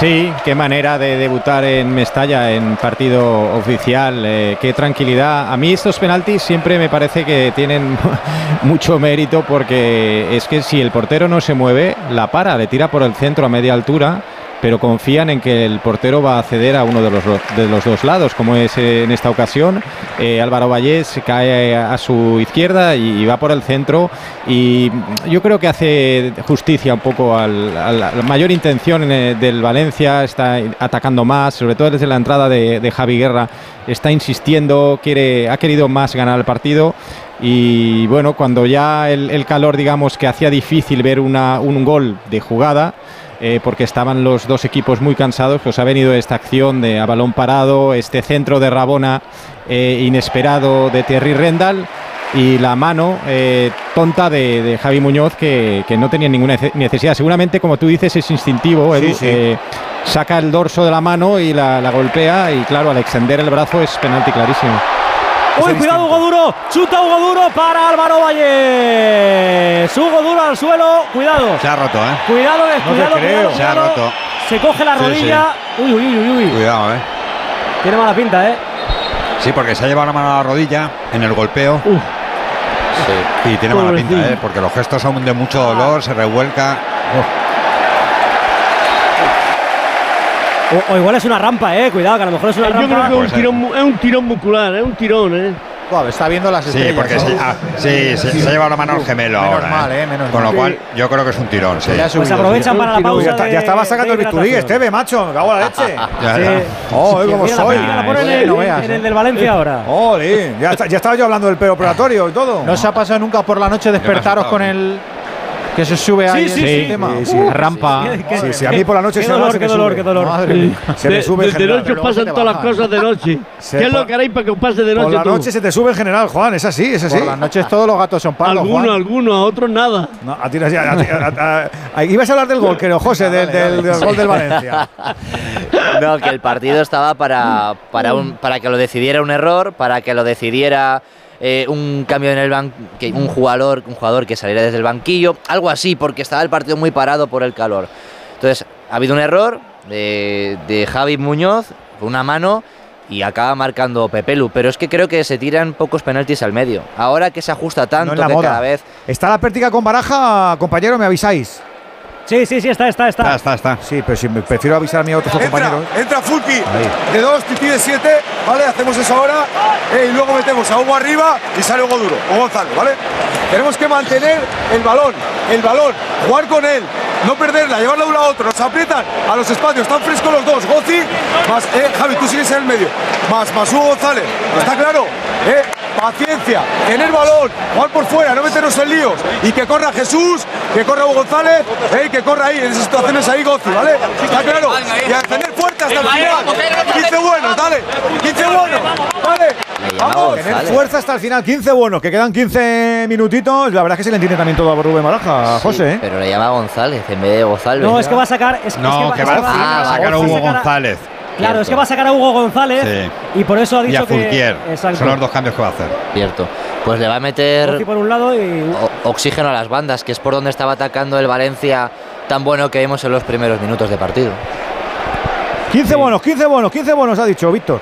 Sí, qué manera de debutar en Mestalla en partido oficial, eh, qué tranquilidad. A mí estos penaltis siempre me parece que tienen mucho mérito porque es que si el portero no se mueve, la para, le tira por el centro a media altura pero confían en que el portero va a ceder a uno de los, de los dos lados, como es en esta ocasión. Eh, Álvaro Vallés cae a su izquierda y, va por el centro. Y yo creo que hace justicia un poco a la mayor intención eh, del Valencia, está atacando más, sobre todo desde la entrada de, Javi Guerra, está insistiendo, quiere, ha querido más ganar el partido. Y bueno, cuando ya el, calor, digamos, que hacía difícil ver una, un gol de jugada, eh, porque estaban los dos equipos muy cansados, pues ha venido esta acción de a balón parado, este centro de Rabona eh, inesperado de Thierry Rendal y la mano eh, tonta de, Javi Muñoz que, no tenía ninguna necesidad. Seguramente, como tú dices, es instintivo. saca el dorso de la mano y la, la golpea y claro, al extender el brazo es penalti clarísimo. Uy, cuidado Duro, chuta Hugo Duro para Álvaro Valle. Hugo Duro al suelo, cuidado. Se ha roto, ¿eh? Cuidado, cuidado, Se ha roto. Se coge la rodilla. Uy, uy, uy, uy. Cuidado, ¿eh? Tiene mala pinta, ¿eh? Sí, porque se ha llevado la mano a la rodilla en el golpeo. Sí. Y tiene mala pinta, ¿eh? Porque los gestos son de mucho dolor, se revuelca. O, igual es una rampa, eh. Cuidado, que a lo mejor es una rampa. Yo creo que es un, tirón, es un tirón muscular, es un tirón, eh. Está viendo las estrellas. Sí, porque se, ah, sí, se, ha llevado la mano al gemelo menos ahora. Mal, eh, menos Con lo cual, yo creo que es un tirón, sí. Pues aprovechan para la pausa. Ya, estaba sacando el bisturí, Esteve, macho. Me cago en la leche. ya, ya. Oh, como soy. La, ponen en, no veas, en el del Valencia ahora. Oh, ya, ya estaba yo hablando del preoperatorio y todo. No se ha pasado nunca por la noche despertaros con el que se sube ahí sí, sí, tema. Sí, rampa. Sí, sí, a mí por la noche qué se dolor, me qué dolor, qué dolor. Madre se me sube de, de noche pasan todas las cosas de noche. ¿Qué es lo que haréis para que os pase de noche? Por la noche se te sube en general, Juan, es así, es así. Por las noches todos los gatos son palos, Algunos, algunos, a otros nada. No, a ti, a, ibas a hablar del gol, creo, José, del, del, del gol del Valencia. No, que el partido estaba para, para, un, para que lo decidiera un error, para que lo decidiera eh, un cambio en el banco, un jugador, un jugador que saliera desde el banquillo, algo así, porque estaba el partido muy parado por el calor. Entonces, ha habido un error de, de Javi Muñoz, con una mano, y acaba marcando Pepelu. Pero es que creo que se tiran pocos penaltis al medio. Ahora que se ajusta tanto que cada vez. Está la pértiga con baraja, compañero, me avisáis. Sí, sí, sí, está, está, está. Está, está, Sí, pero si me prefiero avisar a mi otro compañero. Entra Fulki de dos, Titi de siete, ¿vale? Hacemos eso ahora eh, y luego metemos a Hugo arriba y sale Hugo duro, o Gonzalo, ¿vale? Tenemos que mantener el balón, el balón, jugar con él, no perderla, llevarla de un lado a otro, nos aprietan a los espacios, están frescos los dos, Gozi, más, eh, Javi, tú sigues en el medio, más, más Hugo González, ¿está claro? Eh, paciencia, tener balón, jugar por fuera, no meternos en líos y que corra Jesús, que corra Hugo González, eh, que corra ahí, en esas situaciones ahí Gozi, ¿vale? Está claro, y a defender fuerte hasta el final, 15 buenos, dale, 15 buenos, vale. Vamos. Tener fuerza hasta el final, 15 buenos, que quedan 15 minutitos. La verdad es que se le entiende también todo a Rubén Baraja, José. ¿eh? Pero le llama González en vez de González. No, es que va a sacar. Es, no, que, va, a, sacar a Hugo González. Claro, es que va a sacar a Hugo González y por eso ha dicho y a Fulquier. que son los dos cambios que va a hacer. Cierto. Pues le va a meter por un lado y... oxígeno a las bandas, que es por donde estaba atacando el Valencia tan bueno que vimos en los primeros minutos de partido. 15 buenos, 15 buenos, 15 buenos ha dicho Víctor.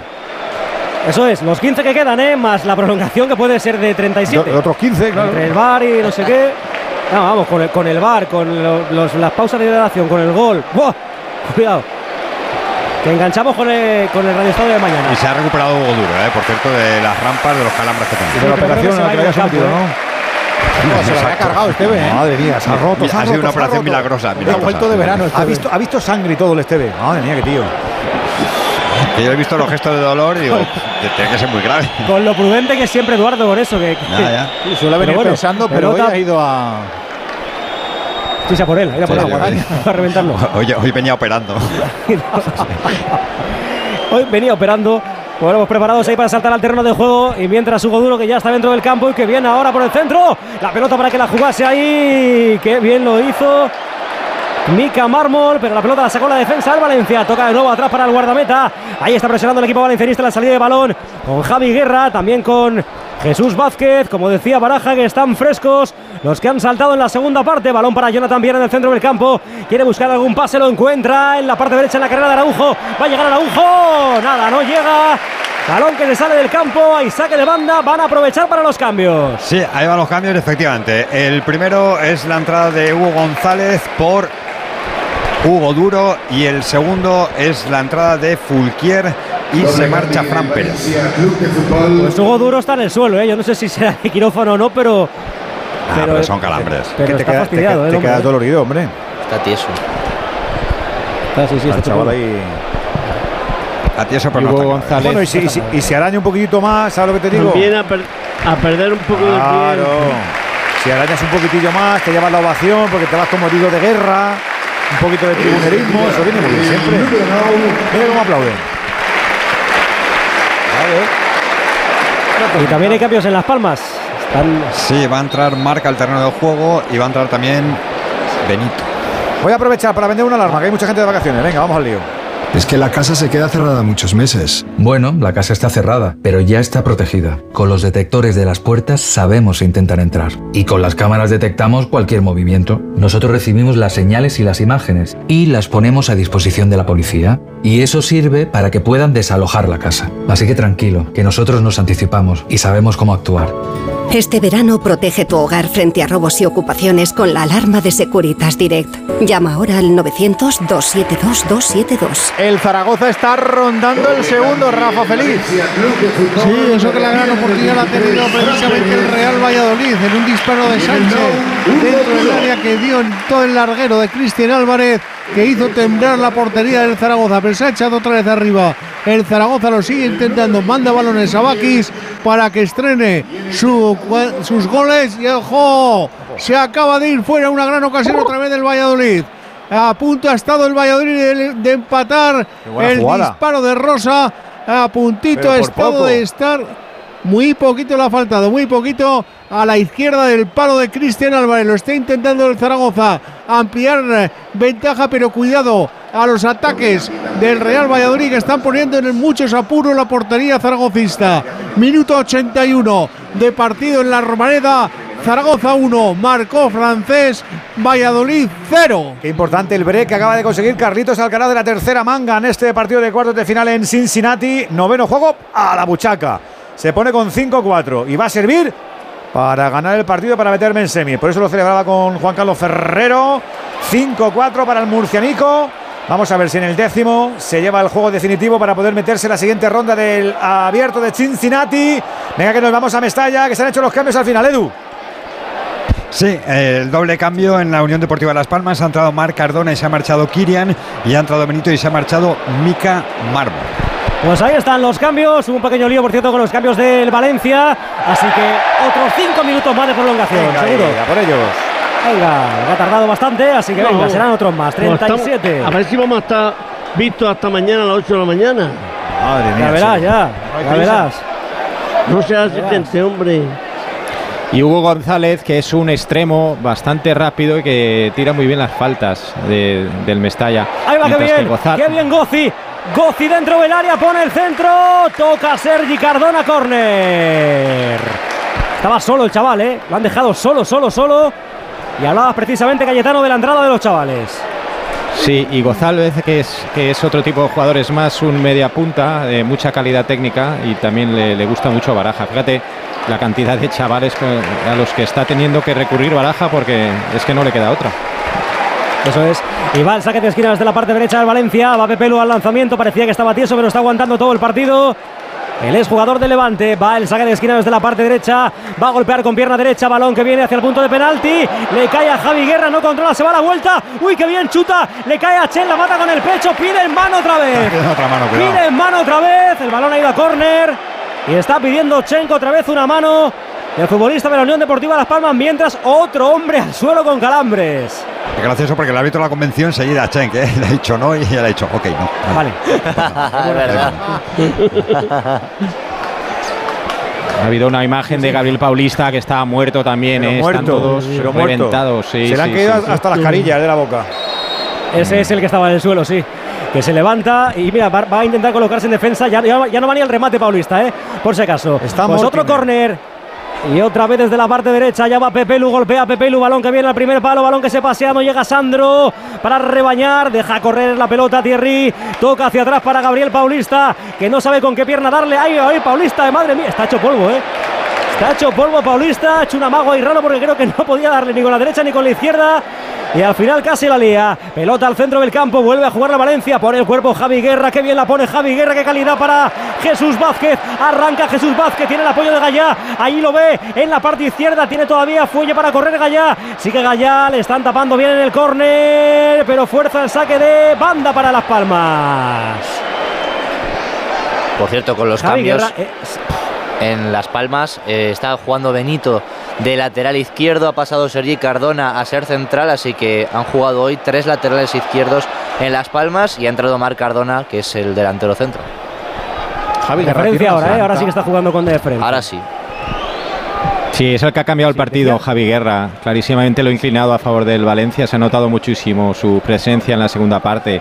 Eso es, los 15 que quedan, ¿eh? más la prolongación que puede ser de 37. De otros 15, claro. Entre el bar y no sé qué. No, vamos, con el, con el bar, con los, las pausas de hidratación, con el gol. ¡Buah! Cuidado. Que enganchamos con el, con el Radio Estadio de mañana. Y se ha recuperado Hugo Duro, ¿eh? por cierto, de las rampas, de los calambres que tenía. de la operación a la que había sometido, ¿no? No, se lo había cargado Esteve, ¿eh? Madre mía, se ha roto. ha, sido una operación milagrosa. Ha vuelto de verano. Ha visto, ha visto sangre y todo el Esteve. Madre mía, qué tío. Que yo he visto los gestos de dolor y digo, tiene que ser muy grave. Con lo prudente que es siempre Eduardo con eso. Que, Ya, ya. Sí, suele venir bueno, pensando, pero hoy pelota- ha ido a. Chisa por él, ir a por Sí, agua, sí, a reventarlo. Hoy, hoy venía operando. Hoy venía operando. Bueno, hemos preparados ahí para saltar al terreno de juego. Y mientras Hugo Duro, que ya está dentro del campo y que viene ahora por el centro. La pelota para que la jugase ahí. Qué bien lo hizo. Mica Mármol, pero la pelota la sacó la defensa del Valencia. Toca de nuevo atrás para el guardameta. Ahí está presionando el equipo valencianista en la salida de balón. Con Javi Guerra, también con Jesús Vázquez. Como decía Baraja, que están frescos. Los que han saltado en la segunda parte. Balón para Jonathan Viera en el centro del campo. Quiere buscar algún pase, lo encuentra en la parte derecha en la carrera de Araujo. Va a llegar Araujo. Nada, no llega. Balón que le sale del campo. Hay saque de banda. Van a aprovechar para los cambios. Sí, ahí van los cambios, efectivamente. El primero es la entrada de Hugo González por Hugo Duro y el segundo es la entrada de Fulquier y se marcha Fran Pérez. Pues Hugo Duro está en el suelo, ¿eh? Yo no sé si será de quirófano o no, pero. Ah, pero son calambres. Pero Que te queda- te ¿eh? te quedas ¿eh? dolorido, hombre. Está tieso. Está, sí, sí, Está chaval ahí. A ti eso, pero no. González. Bueno, y si, y si- y si araña un poquito más, ¿sabes lo que te digo? También a, per- a perder un poco de Claro. tiempo. Si arañas un poquitillo más, te llevas la ovación porque te vas como herido de guerra, un poquito de tribunerismo, eso viene muy bien siempre. Mira cómo aplauden. Y también hay cambios en Las Palmas. Sí, va a entrar Marca al terreno de juego y va a entrar también Benito. Voy a aprovechar para vender una alarma, que hay mucha gente de vacaciones. Venga, vamos al lío. Es que la casa se queda cerrada muchos meses. Bueno, la casa está cerrada, pero ya está protegida. Con los detectores de las puertas sabemos intentar entrar. Y con las cámaras detectamos cualquier movimiento. Nosotros recibimos las señales y las imágenes y las ponemos a disposición de la policía. Y eso sirve para que puedan desalojar la casa. Así que tranquilo, que nosotros nos anticipamos y sabemos cómo actuar. Este verano protege tu hogar frente a robos y ocupaciones con la alarma de Securitas Direct. Llama ahora al 900-272-272. El Zaragoza está rondando el segundo, Rafa Feliz. Sí, eso que la gran oportunidad la ha tenido precisamente el Real Valladolid en un disparo de Sánchez dentro del área que dio en todo el larguero de Cristian Álvarez que hizo temblar la portería del Zaragoza, pero se ha echado otra vez arriba. El Zaragoza lo sigue intentando, manda balones a Bakis para que estrene su- sus goles y ojo, se acaba de ir fuera una gran ocasión otra vez del Valladolid. A punto ha estado el Valladolid de, de empatar el jugada. disparo de Rosa. A puntito ha estado poco. de estar. Muy poquito le ha faltado, muy poquito a la izquierda del palo de Cristian Álvarez. Lo está intentando el Zaragoza ampliar eh, ventaja, pero cuidado a los ataques del Real Valladolid que están poniendo en muchos apuros la portería zaragocista. Minuto 81 de partido en la Romareda. Zaragoza 1, marcó francés, Valladolid 0. Qué importante el break que acaba de conseguir Carlitos Alcaraz de la tercera manga en este partido de cuartos de final en Cincinnati. Noveno juego a la buchaca. Se pone con 5-4 y va a servir para ganar el partido para meterme en semi. Por eso lo celebraba con Juan Carlos Ferrero. 5-4 para el murcianico. Vamos a ver si en el décimo se lleva el juego definitivo para poder meterse en la siguiente ronda del abierto de Cincinnati. Venga que nos vamos a Mestalla, que se han hecho los cambios al final, Edu. Sí, el doble cambio en la Unión Deportiva Las Palmas. Ha entrado Marc Cardona y se ha marchado Kirian. Y ha entrado Benito y se ha marchado Mica Mármol. Pues ahí están los cambios. Hubo un pequeño lío, por cierto, con los cambios del Valencia. Así que otros cinco minutos más de prolongación, Venga, seguro. venga, por ellos. Venga, ha tardado bastante, así que No. venga, serán otros más. Pues estamos- 37. a ver si vamos a estar vistos hasta mañana a las 8 de la mañana. Madre Ya verás, ya. Ya verás. No seas asistente, hombre. Y Hugo González, que es un extremo bastante rápido y que tira muy bien las faltas de- del Mestalla. Ahí va, qué bien. Qué bien, Gozi. Gozi dentro del área, pone el centro. Toca Sergi Cardona, córner. Estaba solo el chaval, ¿eh? Lo han dejado solo, solo, solo. Y hablabas precisamente, Cayetano, de la entrada de los chavales. Sí, y González, que es, que es otro tipo de jugador, es más un media punta, de mucha calidad técnica y también le, le gusta mucho Baraja. Fíjate la cantidad de chavales a los que está teniendo que recurrir Baraja porque es que no le queda otra. Eso es. Y va el saque de esquina desde la parte derecha del Valencia. Va Pepelu al lanzamiento. Parecía que estaba tieso, pero está aguantando todo el partido. El exjugador de Levante. Va el saque de esquina desde la parte derecha. Va a golpear con pierna derecha. Balón que viene hacia el punto de penalti. Le cae a Javi Guerra. No controla. Se va a la vuelta. Uy, qué bien chuta. Le cae a Chen. La mata con el pecho. Pide en mano otra vez. Pide en mano otra vez. El balón ha ido a córner. Y está pidiendo Chenko otra vez una mano. El futbolista de la Unión Deportiva Las Palmas, mientras otro hombre al suelo con calambres. Es gracioso porque el árbitro la convenció enseguida a Chen, que le ha dicho no y le ha dicho ok, no. Vale. Ha habido una imagen de Gabriel Paulista que estaba muerto también, Pero ¿eh? muerto, Están todos pero reventados. sí, Se le han sí, caído sí, sí. hasta las carillas de la boca. Ese es el que estaba en el suelo, sí. Que se levanta y mira, va, va a intentar colocarse en defensa. Ya, ya, ya no va ni el remate Paulista, ¿eh? Por si acaso. Está pues otro córner. Y otra vez desde la parte derecha, ya va Pepelu, golpea a Pepelu, balón que viene al primer palo, balón que se pasea, no llega Sandro para rebañar, deja correr la pelota Thierry, toca hacia atrás para Gabriel Paulista, que no sabe con qué pierna darle, ay, ay, Paulista, madre mía, está hecho polvo, eh. Está hecho polvo Paulista, ha hecho un amago ahí raro porque creo que no podía darle ni con la derecha ni con la izquierda. Y al final casi la lía. Pelota al centro del campo, vuelve a jugar la Valencia. Pone el cuerpo Javi Guerra, qué bien la pone Javi Guerra, qué calidad para Jesús Vázquez. Arranca Jesús Vázquez, tiene el apoyo de Gallá. Ahí lo ve en la parte izquierda, tiene todavía fuelle para correr Gallá. Sigue Gallá, le están tapando bien en el córner, pero fuerza el saque de banda para Las Palmas. Por cierto, con los Javi cambios Guerra, eh, en Las Palmas eh, está jugando Benito de lateral izquierdo, ha pasado Sergi Cardona a ser central, así que han jugado hoy tres laterales izquierdos en Las Palmas y ha entrado Marc Cardona, que es el delantero centro. Javi ahora, ¿eh? ahora sí que está jugando con diferencia. Ahora sí. Sí, es el que ha cambiado el partido, Javi Guerra. Clarísimamente lo ha inclinado a favor del Valencia. Se ha notado muchísimo su presencia en la segunda parte.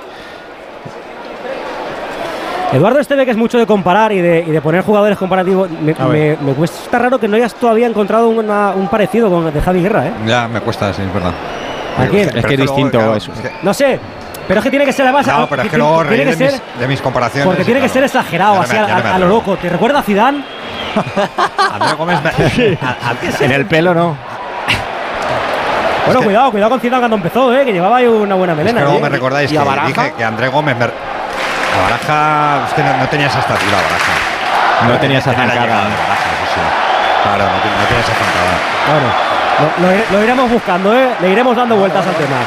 Eduardo Esteve, que es mucho de comparar y de, y de poner jugadores comparativos, me, A me- me cuesta raro que no hayas todavía encontrado una- un parecido con de Javi Guerra, ¿eh? Ya, me cuesta, sí, es verdad. ¿A quién? Es que es distinto, claro, eso. es que- No sé, pero es que tiene que ser además. No, pero es que tiene- luego tiene reír que de, ser- mis, de mis comparaciones. Porque tiene que ser exagerado, así a, a- a lo loco. ¿Te recuerda a Zidane? Andrés Gómez me- En el pelo no. Bueno, cuidado, cuidado con Zidane cuando empezó, ¿eh? Que llevaba ahí una buena Es melena. que luego ¿eh? me recordáis ¿Y que a dije que Andrés Gómez me... Baraja, es que no, no tenía esa estatura, Baraja. No tenía esa zancada. llegada de Baraja, eso sí. Claro, no, no tenía esa zancada. Bueno, lo, lo ire- lo iremos buscando, ¿eh? Le iremos dando vueltas al tema.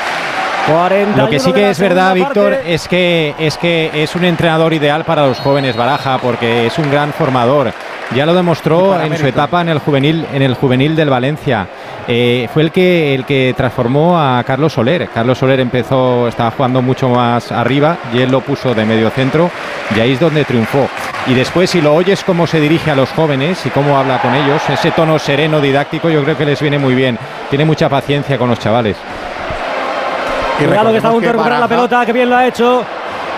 41 Lo que sí que es verdad, Víctor, es que, es que es un entrenador ideal para los jóvenes Baraja, porque es un gran formador. Ya lo demostró en su etapa en el juvenil, en el juvenil del Valencia. Eh, fue el que el que transformó a Carlos Soler. Carlos Soler empezó, estaba jugando mucho más arriba y él lo puso de medio centro y ahí es donde triunfó. Y después, si lo oyes cómo se dirige a los jóvenes y cómo habla con ellos, ese tono sereno, didáctico, yo creo que les viene muy bien. Tiene mucha paciencia con los chavales. Cuidado que está a punto de recuperar la pelota, que bien lo ha hecho.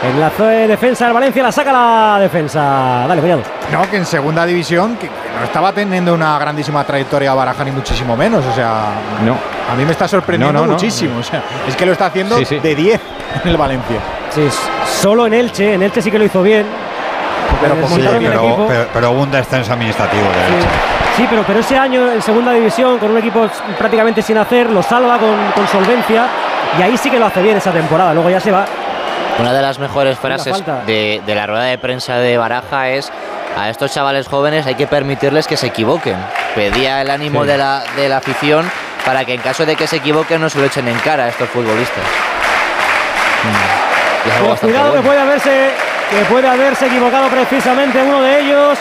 En la zona de defensa del Valencia la saca la defensa. Dale, cuidado. No, que en segunda división que, que no estaba teniendo una grandísima trayectoria Baraja ni muchísimo menos. O sea, No. a mí me está sorprendiendo No, no, no. muchísimo. O sea, es que lo está haciendo Sí, sí. de 10 en el Valencia. Sí, solo en Elche. En Elche sí que lo hizo bien. Pero Eh. Sí, un pero, pero, pero hubo un descenso administrativo de Elche. Sí, pero, pero ese año en segunda división, con un equipo prácticamente sin hacer, lo salva con, con solvencia. Y ahí sí que lo hace bien esa temporada. Luego ya se va. Una de las mejores frases de la rueda de prensa de Baraja es a estos chavales jóvenes hay que permitirles que se equivoquen. Pedía el ánimo Sí. de, la, de la afición para que en caso de que se equivoquen no se lo echen en cara a estos futbolistas. Pues bastante cuidado que puede haberse que puede haberse equivocado precisamente uno de ellos.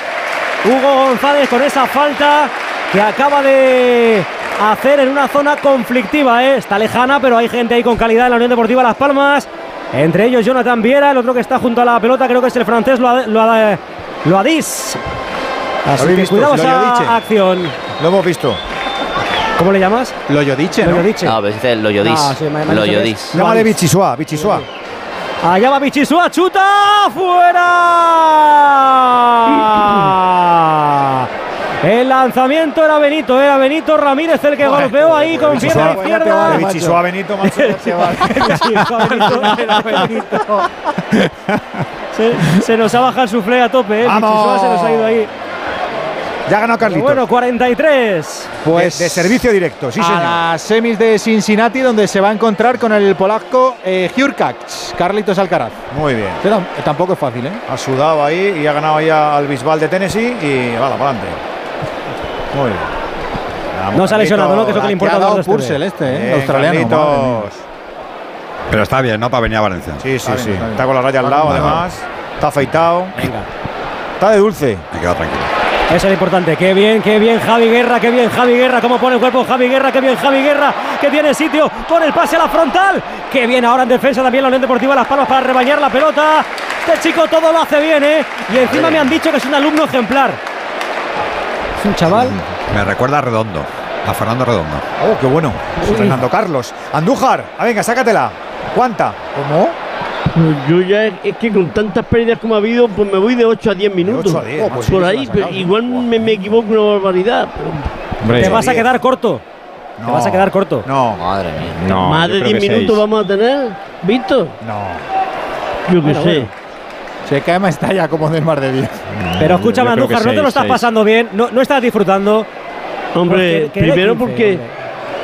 Hugo González con esa falta que acaba de hacer en una zona conflictiva. ¿eh? Está lejana, pero hay gente ahí con calidad en la Unión Deportiva Las Palmas. Entre ellos Jonathan Viera, el otro que está junto a la pelota, creo que es el francés Loa- Loa- Loadis. Así que visto? cuidado ¿Lo esa acción. Lo hemos visto. ¿Cómo le llamas? Lo yo dicho, Lo ¿no? Yodiche. No, pero dice Loyodis. Ah, sí, Loyodis. Llámale Bichisua, Bichisua. Allá va Bichisua, chuta fuera. El lanzamiento era Benito, era Benito Ramírez el que golpeó ahí con pierna izquierda. Bichisua Benito, macho. Bichisua, Benito. Se, se nos ha bajado el suflé a tope, ¿eh? ¡Vamos! Se nos ha ido ahí. Ya ha ganado Carlitos. Bueno, 43. Pues de, servicio directo, sí, a señor. las semis de Cincinnati, donde se va a encontrar con el polaco eh, Hurkacz, Carlitos Alcaraz. Muy bien. Pero tampoco es fácil, ¿eh? Ha sudado ahí y ha ganado ahí al Bisbal de Tennessee y vale, para adelante. Muy bien. Vamos, No se ha lesionado, ¿no? Que es lo que le importa ha a Purcell este, ¿eh? Bien, australiano. Carlitos. Pero está bien, ¿no? Para venir a Valencia. Sí, sí, bien, sí. está bien. Está con la raya al lado, Vale, además. Está afeitado. Venga. Está de dulce. Me quedo tranquilo. Eso es lo importante. Qué bien, qué bien Javi Guerra, qué bien Javi Guerra, cómo pone el cuerpo Javi Guerra, qué bien Javi Guerra, que tiene sitio, pone el pase a la frontal. Qué bien ahora en defensa también la Unión Deportiva Las Palmas para rebañar la pelota. Este chico todo lo hace bien, ¿eh? Y encima me han dicho que es un alumno ejemplar. Es un chaval. Me recuerda a Redondo, a Fernando Redondo. Oh, qué bueno. Fernando Carlos. Andújar. Ah, venga, sácatela. ¿Cuánta? ¿Cómo? Yo ya es que con tantas pérdidas como ha habido, pues me voy de 8 a 10 minutos. 8 a 10, Oh, pues por sí, ahí, pero igual me, me equivoco una barbaridad. pero Te vas a quedar corto. Te No. vas a quedar corto. No, Madre mía. no, más de creo 10 que minutos vamos a tener, Víctor. no. Yo qué Bueno, sé. bueno. Se cae más ya como del mar de 10. Pero escúchame, Yo creo que Andújar, no te lo estás seis. pasando bien, no, no estás disfrutando. Hombre, Porque- primero 15, porque hombre.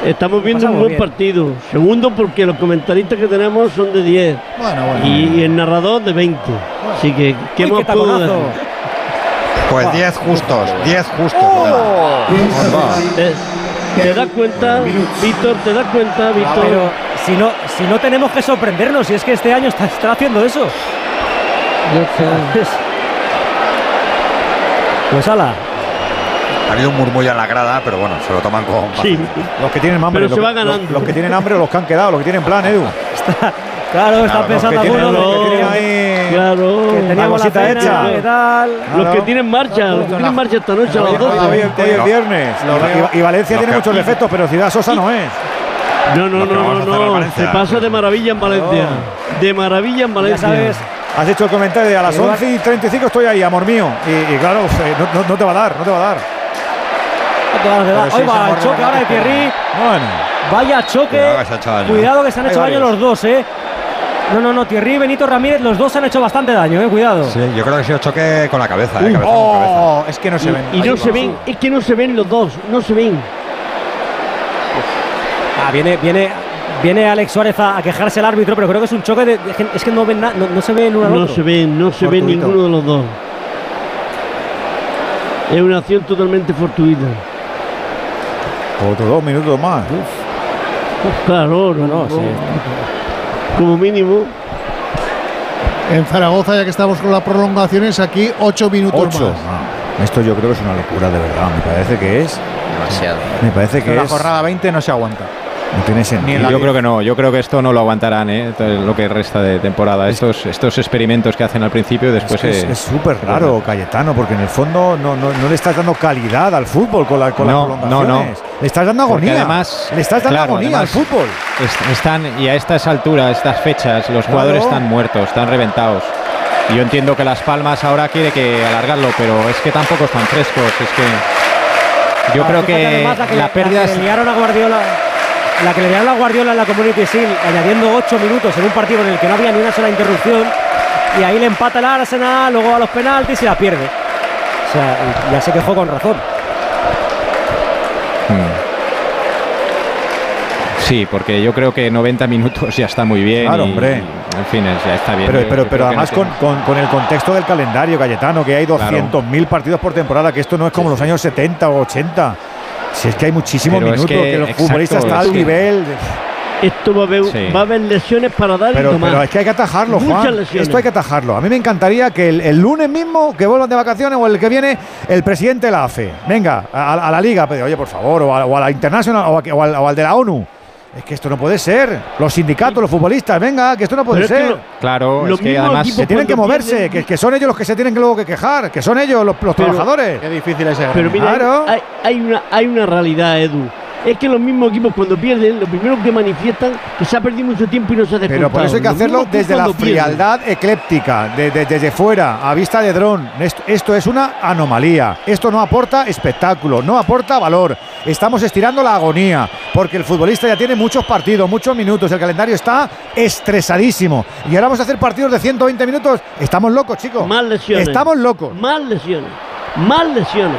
Estamos viendo un buen bien. partido. Segundo porque los comentaristas que tenemos son de 10. Bueno, bueno. Y, el narrador de 20. Así que, ¿qué Uy, más qué puedo decir? Pues 10 justos, 10 justos. Oh. Eh, ¿Te das cuenta, Víctor? ¿Te das cuenta, Víctor? Pero si no, si no tenemos que sorprendernos, si es que este año está, está haciendo eso. Pues ala. Ha habido un murmullo en la grada, pero bueno, se lo toman con. Sí, Los que tienen hambre. Pero los se que- va ganando. Los, los que tienen hambre o los que han quedado, los que tienen plan, Edu. Claro, están Claro, pensando los que tienen- algunos los que tienen ahí claro. que teníamos la cosita cena, hecha. ¿qué tal? Los Claro. que tienen marcha, los que tienen marcha esta noche a las Hoy, 12. hoy- es viernes. Y- Valencia tiene muchos defectos, pero Ciudad Sosa no es. No, no, no, no, no. Se pasa de maravilla en Valencia. De maravilla en Ya Valencia. sabes, Has hecho el comentario de a las Eduard- 11 y 35 estoy ahí, amor mío. Y, y claro, no, no- no te va a dar, no te va a dar. no te van a dar. Pero Hoy sí, va se el morre choque la ahora de cabeza. Thierry. Bueno, Vaya choque. Cuidado que se se han hecho daño varios. los dos, ¿eh? No, no, no, Thierry y Benito Ramírez, los dos han hecho bastante daño, ¿eh? Cuidado. Sí, yo creo que ha sido choque con la cabeza, eh, cabeza con cabeza. Oh, es que no se ven. Y no se ven, es que no se ven los dos, no se ven. Ah, viene, viene, viene Alex Suárez a, a quejarse el árbitro, pero creo que es un choque de. es que no ven nada, no, no se ven uno al No otro. se ven, no se ve Fortuito. ninguno de los dos. Es una acción totalmente fortuita. Otros dos minutos más. Claro, no, No, no, sí. Como mínimo. En Zaragoza, ya que estamos con las prolongaciones, aquí 8 minutos Ocho. más. Ah, esto yo creo que es una locura, de verdad. Me parece que es. Demasiado. Me parece que En la es. jornada 20 no se aguanta. No tiene sentido. Yo creo que no, yo creo que esto no lo aguantarán, ¿eh? lo que resta de temporada. Estos, estos experimentos que hacen al principio y después Es que es- eh, súper raro, Cayetano, porque en el fondo no, no, no le estás dando calidad al fútbol con, la, con No, las no, no. prolongaciones. Le estás dando Porque agonía. además- le estás dando claro, agonía además- al fútbol. est- están y a estas alturas, estas fechas, los Claro. jugadores están muertos, están reventados. Y yo entiendo que Las Palmas ahora quiere que alargarlo, pero es que tampoco están frescos. Es que yo Ah, creo que la que, la pérdida le liaron a Guardiola. La que le dieron a Guardiola en la Community Shield, añadiendo 8 minutos en un partido en el que no había ni una sola interrupción. Y ahí le empata el Arsenal, luego a los penaltis y la pierde. O sea, ya se quejó con razón. Sí, porque yo creo que 90 minutos ya está muy bien. Claro, y- hombre. y, en fin, ya está bien. Pero, Yo- pero, yo pero creo que no además con, con- con el contexto del calendario, Cayetano, que hay 200.000 partidos por temporada, que esto no es como los años 70 o 80. Si es que hay muchísimos Pero es minutos, que, que- los exacto, futbolistas están es al que- nivel. Esto va a haber, Sí. va a haber lesiones para dar y Pero, tomar. pero es que hay que atajarlo, Muchas Juan. lesiones. Esto hay que atajarlo. A mí me encantaría que el, el lunes mismo, que vuelvan de vacaciones o el que viene, el presidente de la AFE, venga, a, a la liga, pero, oye, por favor, o a, o a la Internacional o, a- o al, o al de la ONU. Es que esto no puede ser. Los sindicatos, los futbolistas, venga, que esto no puede Pero es que ser. lo- Claro, es que además que tienen que moverse, pierden- que, que son ellos los que se tienen que luego que quejar, que son ellos los, los Pero- trabajadores. Qué difícil es ese Pero mira, Claro. hay, hay una, hay una realidad, Edu. Es que los mismos equipos cuando pierden, lo primero que manifiestan que se ha perdido mucho tiempo y no se ha Pero descontado. por eso hay que Los hacerlo desde la pierden. frialdad ecléptica, de- de- desde fuera, a vista de dron. Esto, esto es una anomalía. Esto no aporta espectáculo, no aporta valor. Estamos estirando la agonía, porque el futbolista ya tiene muchos partidos, muchos minutos. El calendario está estresadísimo. Y ahora vamos a hacer partidos de 120 minutos. Estamos locos, chicos. Más lesiones. Estamos locos. Más lesiones. Más lesiones.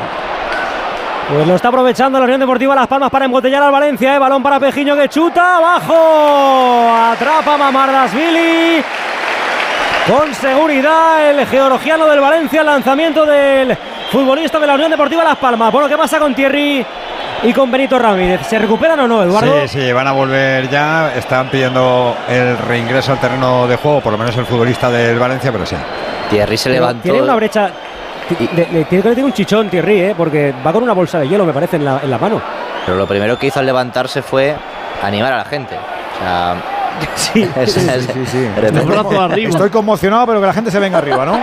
Pues lo está aprovechando la Unión Deportiva Las Palmas para embotellar al Valencia. ¿eh? Balón para Pejiño que chuta. Abajo. Atrapa Mamardasvili. Con seguridad el georgiano del Valencia. El lanzamiento del futbolista de la Unión Deportiva Las Palmas. Bueno, ¿qué pasa con Thierry? Y con Benito Ramírez, ¿se recuperan o no, Eduardo? Sí, sí, van a volver ya. Están pidiendo el reingreso al terreno de juego, por lo menos el futbolista del Valencia, pero sí. Thierry se levantó. Tiene una brecha. Tiene que tener un chichón, Thierry, ¿eh? porque va con una bolsa de hielo, me parece, en la, en la mano. Pero lo primero que hizo al levantarse fue animar a la gente. O sea. Sí, es- es- sí, sí. repente- Estoy conmocionado, pero que la gente se venga arriba, ¿no?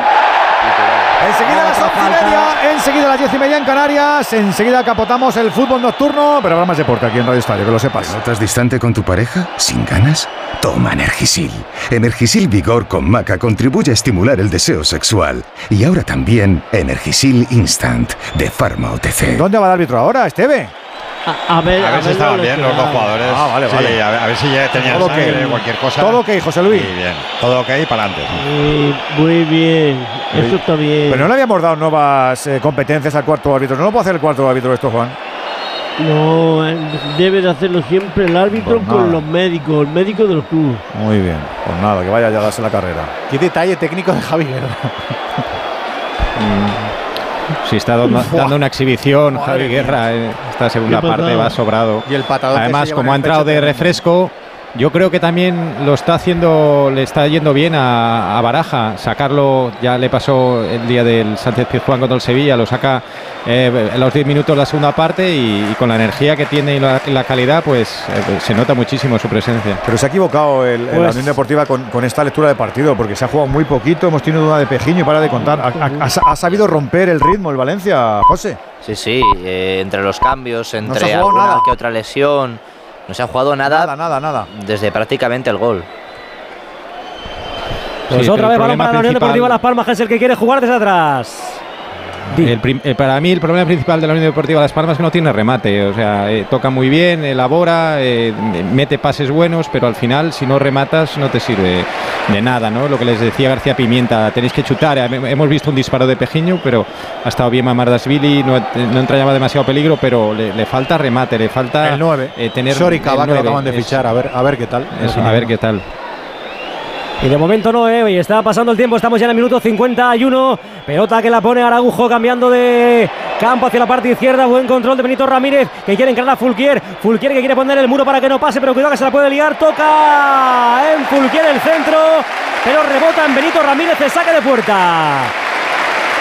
Enseguida las once y media, enseguida las diez y media en Canarias, enseguida capotamos el fútbol nocturno, pero habrá más deporte aquí en Radio Estadio, que lo sepas. ¿Notas distante con tu pareja? ¿Sin ganas? Toma Energisil. Energisil Vigor con Maca contribuye a estimular el deseo sexual. Y ahora también Energisil Instant de Pharma OTC. ¿Dónde va el árbitro ahora, Esteve? A, a ver, A ver si lo estaban bien los dos jugadores. Ah, vale, Sí, vale. A ver, a ver si ya tenían Todo sangre, ok. cualquier cosa. Todo ok, José Luis. Sí, bien. Todo ok, para adelante. Sí, muy bien, eso está bien. Pero no le habíamos dado nuevas eh, competencias al cuarto árbitro. ¿No lo puede hacer el cuarto árbitro esto, Juan? No, eh, debe de hacerlo siempre el árbitro Pues con los médicos, el médico del club. Muy bien. Pues nada, que vaya ya a darse la carrera. Qué detalle técnico de Javi Guerra. Sí, está dando, una exhibición Madre Javi. Guerra. eh, Esta segunda parte va sobrado. Y el patadón Además, como ha entrado de refresco, yo creo que también lo está haciendo, le está yendo bien a, a Baraja. Sacarlo, ya le pasó el día del Sánchez Pizjuán contra el Sevilla, lo saca eh, en los 10 minutos de la segunda parte y, y con la energía que tiene y la, la calidad, pues eh, se nota muchísimo su presencia. Pero se ha equivocado el, el- la Pues- Unión Deportiva con, con esta lectura de partido, porque se ha jugado muy poquito, hemos tenido duda de Pejiño y para de contar. Ha, ha- ha sa- ha sabido romper el ritmo el Valencia, José. Sí, sí, eh, entre los cambios, entre jugado alguna nada. que otra lesión, no se ha jugado nada, Nada, nada, nada. desde prácticamente el gol. Pues Sí, otra vez balón para la Unión Deportiva Las Palmas, que es el que quiere jugar desde atrás. El prim- eh, para mí el problema principal de la Unión Deportiva Las Palmas es que no tiene remate, o sea, eh, toca muy bien, elabora, eh, mete pases buenos, pero al final si no rematas no te sirve de nada, ¿no? Lo que les decía García Pimienta, tenéis que chutar, hemos visto un disparo de Pejiño, pero ha estado bien Mamardasvili, no, no entrañaba demasiado peligro, pero le, le falta remate, le falta El 9. eh, tener Sori el Cava, que lo 9, acaban de fichar. A ver, a ver qué tal. eso, a ver qué tal. Y de momento no, ¿eh? Y está pasando el tiempo, estamos ya en el minuto 51. Pelota que la pone Aragujo cambiando de campo hacia la parte izquierda. Buen control de Benito Ramírez que quiere encarar a Fulquier. Fulquier que quiere poner el muro para que no pase, pero cuidado que se la puede liar. Toca en Fulquier el centro, pero rebota en Benito Ramírez el saque de puerta.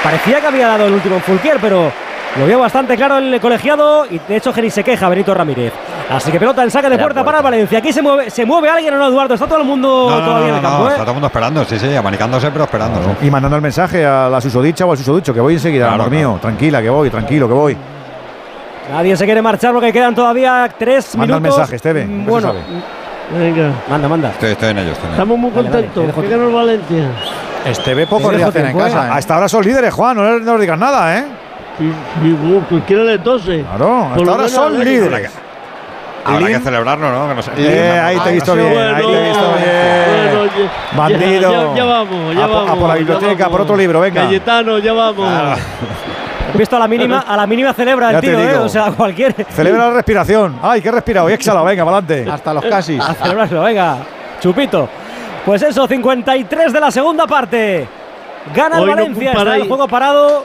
Parecía que había dado el último en Fulquier, pero lo vio bastante claro el colegiado y de hecho que ni se queja Benito Ramírez. Así que pelota en saque de puerta, puerta. para el Valencia. Aquí se mueve, se mueve alguien o no, Eduardo. Está todo el mundo No, no, todavía no, en el campo, no, ¿eh? está todo el mundo esperando, sí, sí, abanicándose, pero esperando. Y mandando el mensaje a la susodicha o al susodicho, que voy enseguida, Claro, amor mío. Tranquila, que voy, tranquilo, que voy. Nadie se quiere marchar porque quedan todavía tres Manda el minutos. mensaje, Esteve, Mm, Bueno. Venga, manda, manda. Estoy, estoy en ello, estoy en ello. estamos muy Vale, vale, contentos. ganó el Valencia. Esteve poco le hacen en casa. ¿eh? Hasta ahora son líderes, Juan, no, le- no nos digas nada, ¿eh? Y, y, cualquiera le tose. Claro, Por hasta ahora son líderes. Habrá Lin- que celebrarlo, ¿no? Que no sé. Eh, ahí te he visto bien, ahí te he visto bien. Bueno, ya- Bandido. Ya, ya vamos, ya A po- a vamos. por la biblioteca, vamos. por otro libro, venga. Cayetano, ya vamos. He visto a la mínima, a la mínima celebra Ya el tío, ¿eh? O sea, cualquier. Celebra la respiración. Ay, que he respirado. Y exhala, venga, para adelante. Hasta los casis. A celebrarlo, venga. Chupito. Pues eso, 53 de la segunda parte. Gana el Hoy no Valencia, está el juego parado.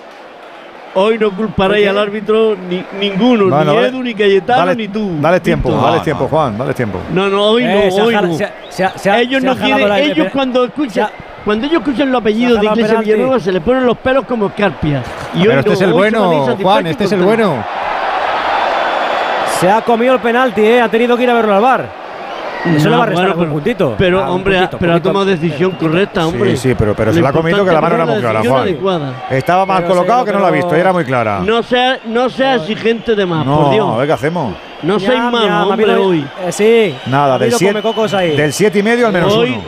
Hoy no culparéis al árbitro ni, ninguno, Bueno, ni. Edu, ni Cayetano, Dale, ni tú. dale tiempo, Víctor. dale tiempo, Juan, dale tiempo. No, no, hoy Eh, no, hoy no. ellos no quieren, ellos cuando escuchan, cuando ellos escuchan los apellidos de Iglesia. Villanueva se les ponen los pelos como escarpias. Y hoy Pero este no, es el bueno, Juan, este es el bueno. Se ha comido el penalti, ¿eh? Ha tenido que ir a verlo al bar. Eso No, le va a restar bueno, un pero- puntito. Pero, Ah, un hombre, puntito, pero ha tomado decisión correcta, hombre. Sí, sí, pero, pero Lo se la ha comido que la mano era muy clara, Juan. decisión Estaba mal Pero colocado sí, que no la ha visto y era muy clara. No sea, no sea exigente de más, por No, a Dios. ver qué hacemos. No ñam, ha hombre, hoy. eh, sí. Nada, del habido 7 comecocos ahí. del siete y medio al menos Hoy, uno.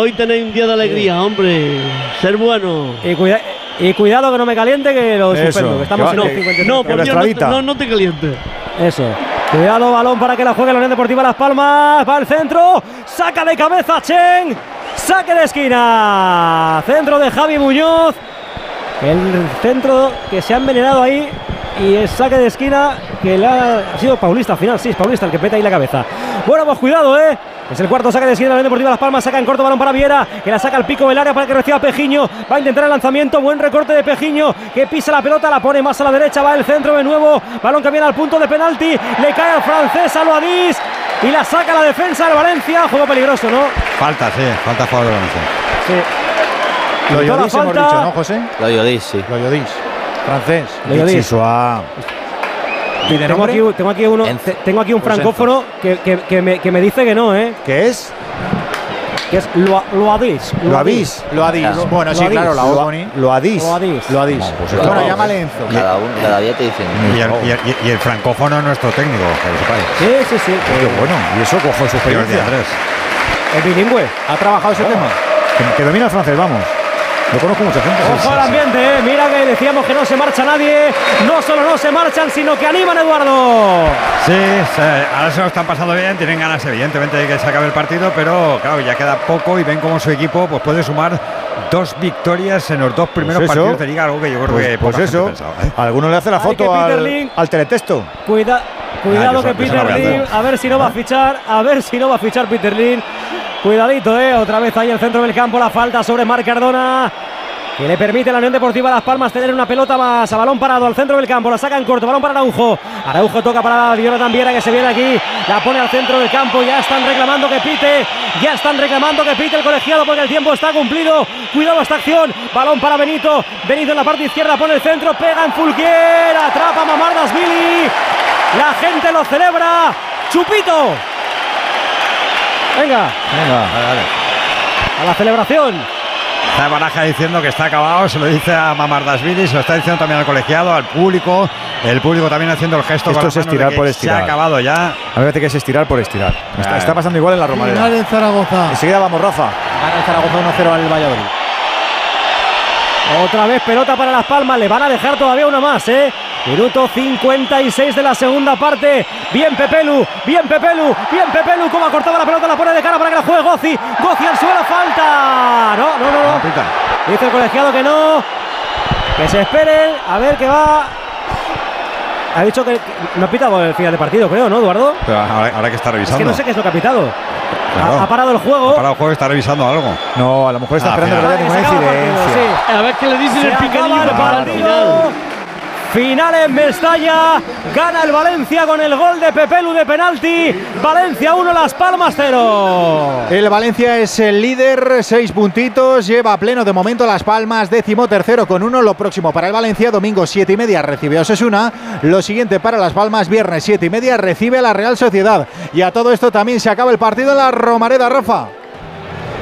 hoy tenéis un día de alegría, hombre. Ser bueno. Y, cuida- y cuidado que no me caliente, que lo Eso, suspendo. Que estamos que en va- que- 53. No, Que por la Dios, no, te- no, no te calientes. Eso. Cuidado, balón para que la juegue la Unión Deportiva Las Palmas. Va al centro. Saca de cabeza Chen. Saque de esquina. Centro de Javi Muñoz. El centro que se ha envenenado ahí y el saque de esquina que le ha, sido Paulista al final, sí, es Paulista el que peta ahí la cabeza. Bueno, pues cuidado, ¿eh? Es el cuarto saque de esquina de la Unión Deportiva Las Palmas. Saca en corto balón para Viera, que la saca al pico del área para que reciba Pejiño. Va a intentar el lanzamiento. Buen recorte de Pejiño, que pisa la pelota, la pone más a la derecha. Va el centro de nuevo. Balón que viene al punto de penalti. Le cae al francés a Loadís y la saca la defensa del Valencia. Juego peligroso, ¿no? Falta, sí, falta jugador de Valencia. Sí. Lo Llodís hemos dicho, ¿no, José? Lo Llodís, sí. Lo Llodís. Francés. Lo Llodís. Sisua. ¿Pide Tengo nombre? aquí, tengo aquí uno, te- tengo aquí un Pues francófono que, que- que me, que me dice que no, ¿eh? ¿Qué es? Que es Loa- Loadís. Lo habéis. Lo Adis. Lo- Bueno, sí, claro, la Lo- Ogoni. Lo adís. Loadís. Lo Adis. pues bueno, llámale Enzo. Cada, uno, cada día te dicen. Y el, y el- y el francófono es nuestro técnico, que lo sepáis. Sí, sí, sí. Qué bueno. Y eso cojo su experiencia. Andrés. Es bilingüe. ¿Ha trabajado ese tema? Que, que domina el francés, vamos. Lo conozco mucha gente. Ojo al ambiente, ¿eh? Mira que decíamos que no se marcha nadie. No solo no se marchan, sino que animan, Eduardo. Sí, se- ahora se lo están pasando bien, tienen ganas evidentemente de que se acabe el partido, pero claro, ya queda poco y ven cómo su equipo pues, puede sumar dos victorias en los dos primeros Pues eso. partidos de liga, algo que yo creo Pues, que pues poca gente eso. pensaba, ¿eh? Alguno le hace la foto al, Lim- al teletexto. Cuida, Ah, cuidado yo que eso- yo eso Peter voy a ver si no va a fichar, a ver si no va a fichar Peter Lim. Cuidadito, eh, otra vez ahí el centro del campo, la falta sobre Marc Cardona. Que le permite a la Unión Deportiva Las Palmas tener una pelota más a balón parado al centro del campo. La saca en corto, balón para Araujo. Araujo toca para Jonathan Viera que se viene aquí. La pone al centro del campo. Ya están reclamando que pite. Ya están reclamando que pite el colegiado porque el tiempo está cumplido. Cuidado esta acción. Balón para Benito. Benito en la parte izquierda pone el centro. Pega en Fulquier. Atrapa Mamardas Billy. La gente lo celebra. Chupito. Venga, Venga, vale, vale. a la celebración. Está Baraja diciendo que está acabado, se lo dice a Mamardasvili, se lo está diciendo también al colegiado, al público, el público también haciendo el gesto Esto con es estirar por Se estirar. ha acabado ya. A mí me parece que es estirar por estirar. Está, pasando igual en la Final Romareda. en Zaragoza. Enseguida vamos, Rafa. Gana el Zaragoza 1-0 al Valladolid. Otra vez pelota para Las Palmas, le van a dejar todavía una más, ¿eh? Minuto 56 de la segunda parte. Bien Pepelu, bien Pepelu, bien Pepelu. Como ha cortado la pelota, la pone de cara para que la juegue Gozi. Gozi al suelo, falta. No, no, no, no. Pita. Dice el colegiado que no. Que se esperen, a ver qué va. Ha dicho que no ha pitado el final de partido, creo, ¿no, Eduardo? Pero ahora, ahora que está Es revisando. que no sé qué es lo que ha pitado. Claro. Ha, ha parado el juego. Ha parado el juego y está revisando algo. No, a lo mejor está Ah, esperando que no haya ninguna incidencia. sí. A ver qué le dicen Se el picadillo para el final. Final en Mestalla. Gana el Valencia con el gol de Pepelu de penalti. Valencia 1, Las Palmas 0. El Valencia es el líder, seis puntitos, lleva a pleno de momento Las Palmas, décimo tercero con uno. Lo próximo para el Valencia, domingo siete y media recibe a Osasuna. Lo siguiente para Las Palmas, viernes siete y media recibe a la Real Sociedad. Y a todo esto también se acaba el partido en la Romareda, Rafa.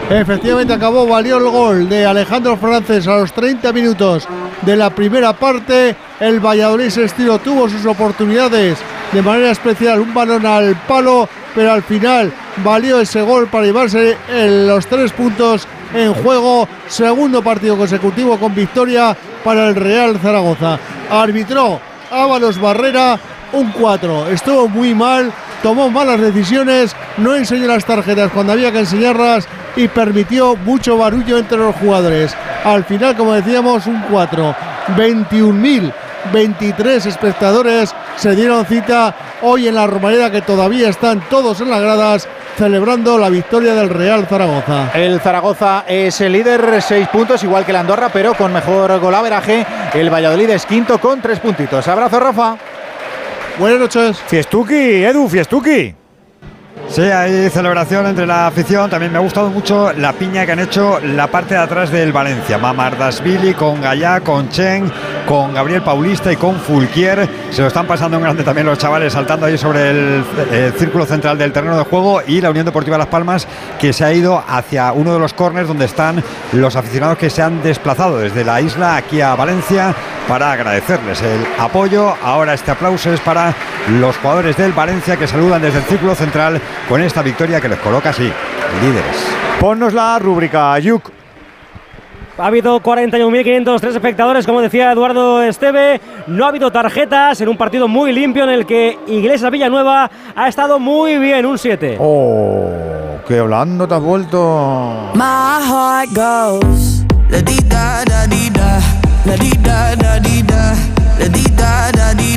Efectivamente acabó, valió el gol de Alejandro Frances a los 30 minutos de la primera parte. El Valladolid se estiró, tuvo sus oportunidades de manera especial, un balón al palo, pero al final valió ese gol para llevarse los tres puntos en juego. Segundo partido consecutivo con victoria para el Real Zaragoza. Arbitró Ábalos Barrera un 4. Estuvo muy mal, tomó malas decisiones, no enseñó las tarjetas cuando había que enseñarlas y permitió mucho barullo entre los jugadores. Al final, como decíamos, un 4. 21.023 espectadores se dieron cita hoy en la Romareda que todavía están todos en las gradas celebrando la victoria del Real Zaragoza. El Zaragoza es el líder, seis puntos, igual que la Andorra, pero con mejor golaveraje. El Valladolid es quinto con tres puntitos. Abrazo, Rafa. Buenas noches. Fiestuki, Edu, Fiestuki. Sí, hay celebración entre la afición. También me ha gustado mucho la piña que han hecho la parte de atrás del Valencia. Mamardasvili con Gallá, con Chen, con Gabriel Paulista y con Fulquier. Se lo están pasando en grande también los chavales saltando ahí sobre el, círculo central del terreno de juego. Y la Unión Deportiva Las Palmas que se ha ido hacia uno de los corners donde están los aficionados que se han desplazado desde la isla aquí a Valencia para agradecerles el apoyo. Ahora este aplauso es para los jugadores del Valencia que saludan desde el círculo central con esta victoria que les coloca así, líderes. Ponnos la rúbrica, Yuk. Ha habido 41.503 espectadores, como decía Eduardo Esteve. No ha habido tarjetas en un partido muy limpio en el que Iglesias Villanueva ha estado muy bien, un 7. Oh, que hablando te has vuelto. My heart goes la di da da di da, la di da da di da, la di da da di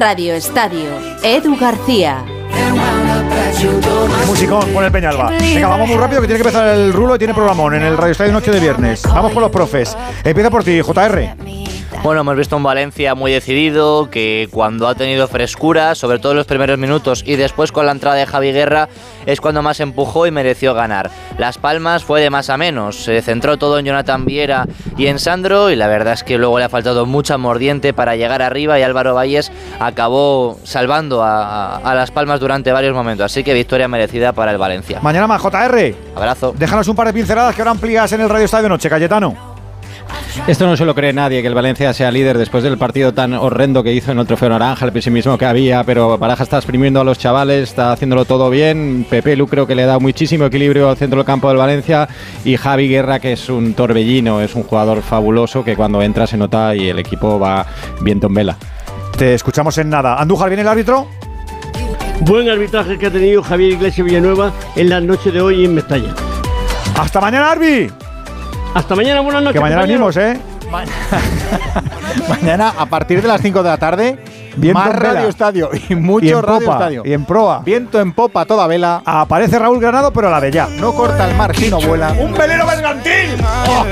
Radio Estadio, Edu García. Musicón con el Peñalba. Venga, vamos muy rápido que tiene que empezar el rulo y tiene programón en el Radio Estadio Noche de Viernes. Vamos con los profes. Empieza por ti, JR. Bueno, hemos visto un Valencia muy decidido, que cuando ha tenido frescura, sobre todo en los primeros minutos y después con la entrada de Javi Guerra, es cuando más empujó y mereció ganar. Las Palmas fue de más a menos, se centró todo en Jonathan Viera y en Sandro y la verdad es que luego le ha faltado mucha mordiente para llegar arriba y Álvaro Valles acabó salvando a, a Las Palmas durante varios momentos, así que victoria merecida para el Valencia. Mañana más, JR. Abrazo. Déjanos un par de pinceladas que ahora amplías en el Radio Estadio Noche, Cayetano. Esto no se lo cree nadie, que el Valencia sea líder después del partido tan horrendo que hizo en el Trofeo Naranja, el pesimismo que había, pero Baraja está exprimiendo a los chavales, está haciéndolo todo bien. Pepe Lu creo que le da muchísimo equilibrio al centro del campo del Valencia y Javi Guerra, que es un torbellino, es un jugador fabuloso que cuando entra se nota y el equipo va viento en vela. Te escuchamos en nada. Andújar, ¿viene el árbitro? Buen arbitraje que ha tenido Javier Iglesias Villanueva en la noche de hoy en Mestalla. Hasta mañana, Arbi. Hasta mañana, buenas noches. Que mañana venimos, ¿eh? Mañana a partir de las 5 de la tarde. Más Radio. Estadio y mucho en Radio Estadio. Y en proa. Viento en popa toda vela. Aparece Raúl Granado, pero a la de ya. No corta el mar, sino vuela. ¡Un velero mercantil! Oh.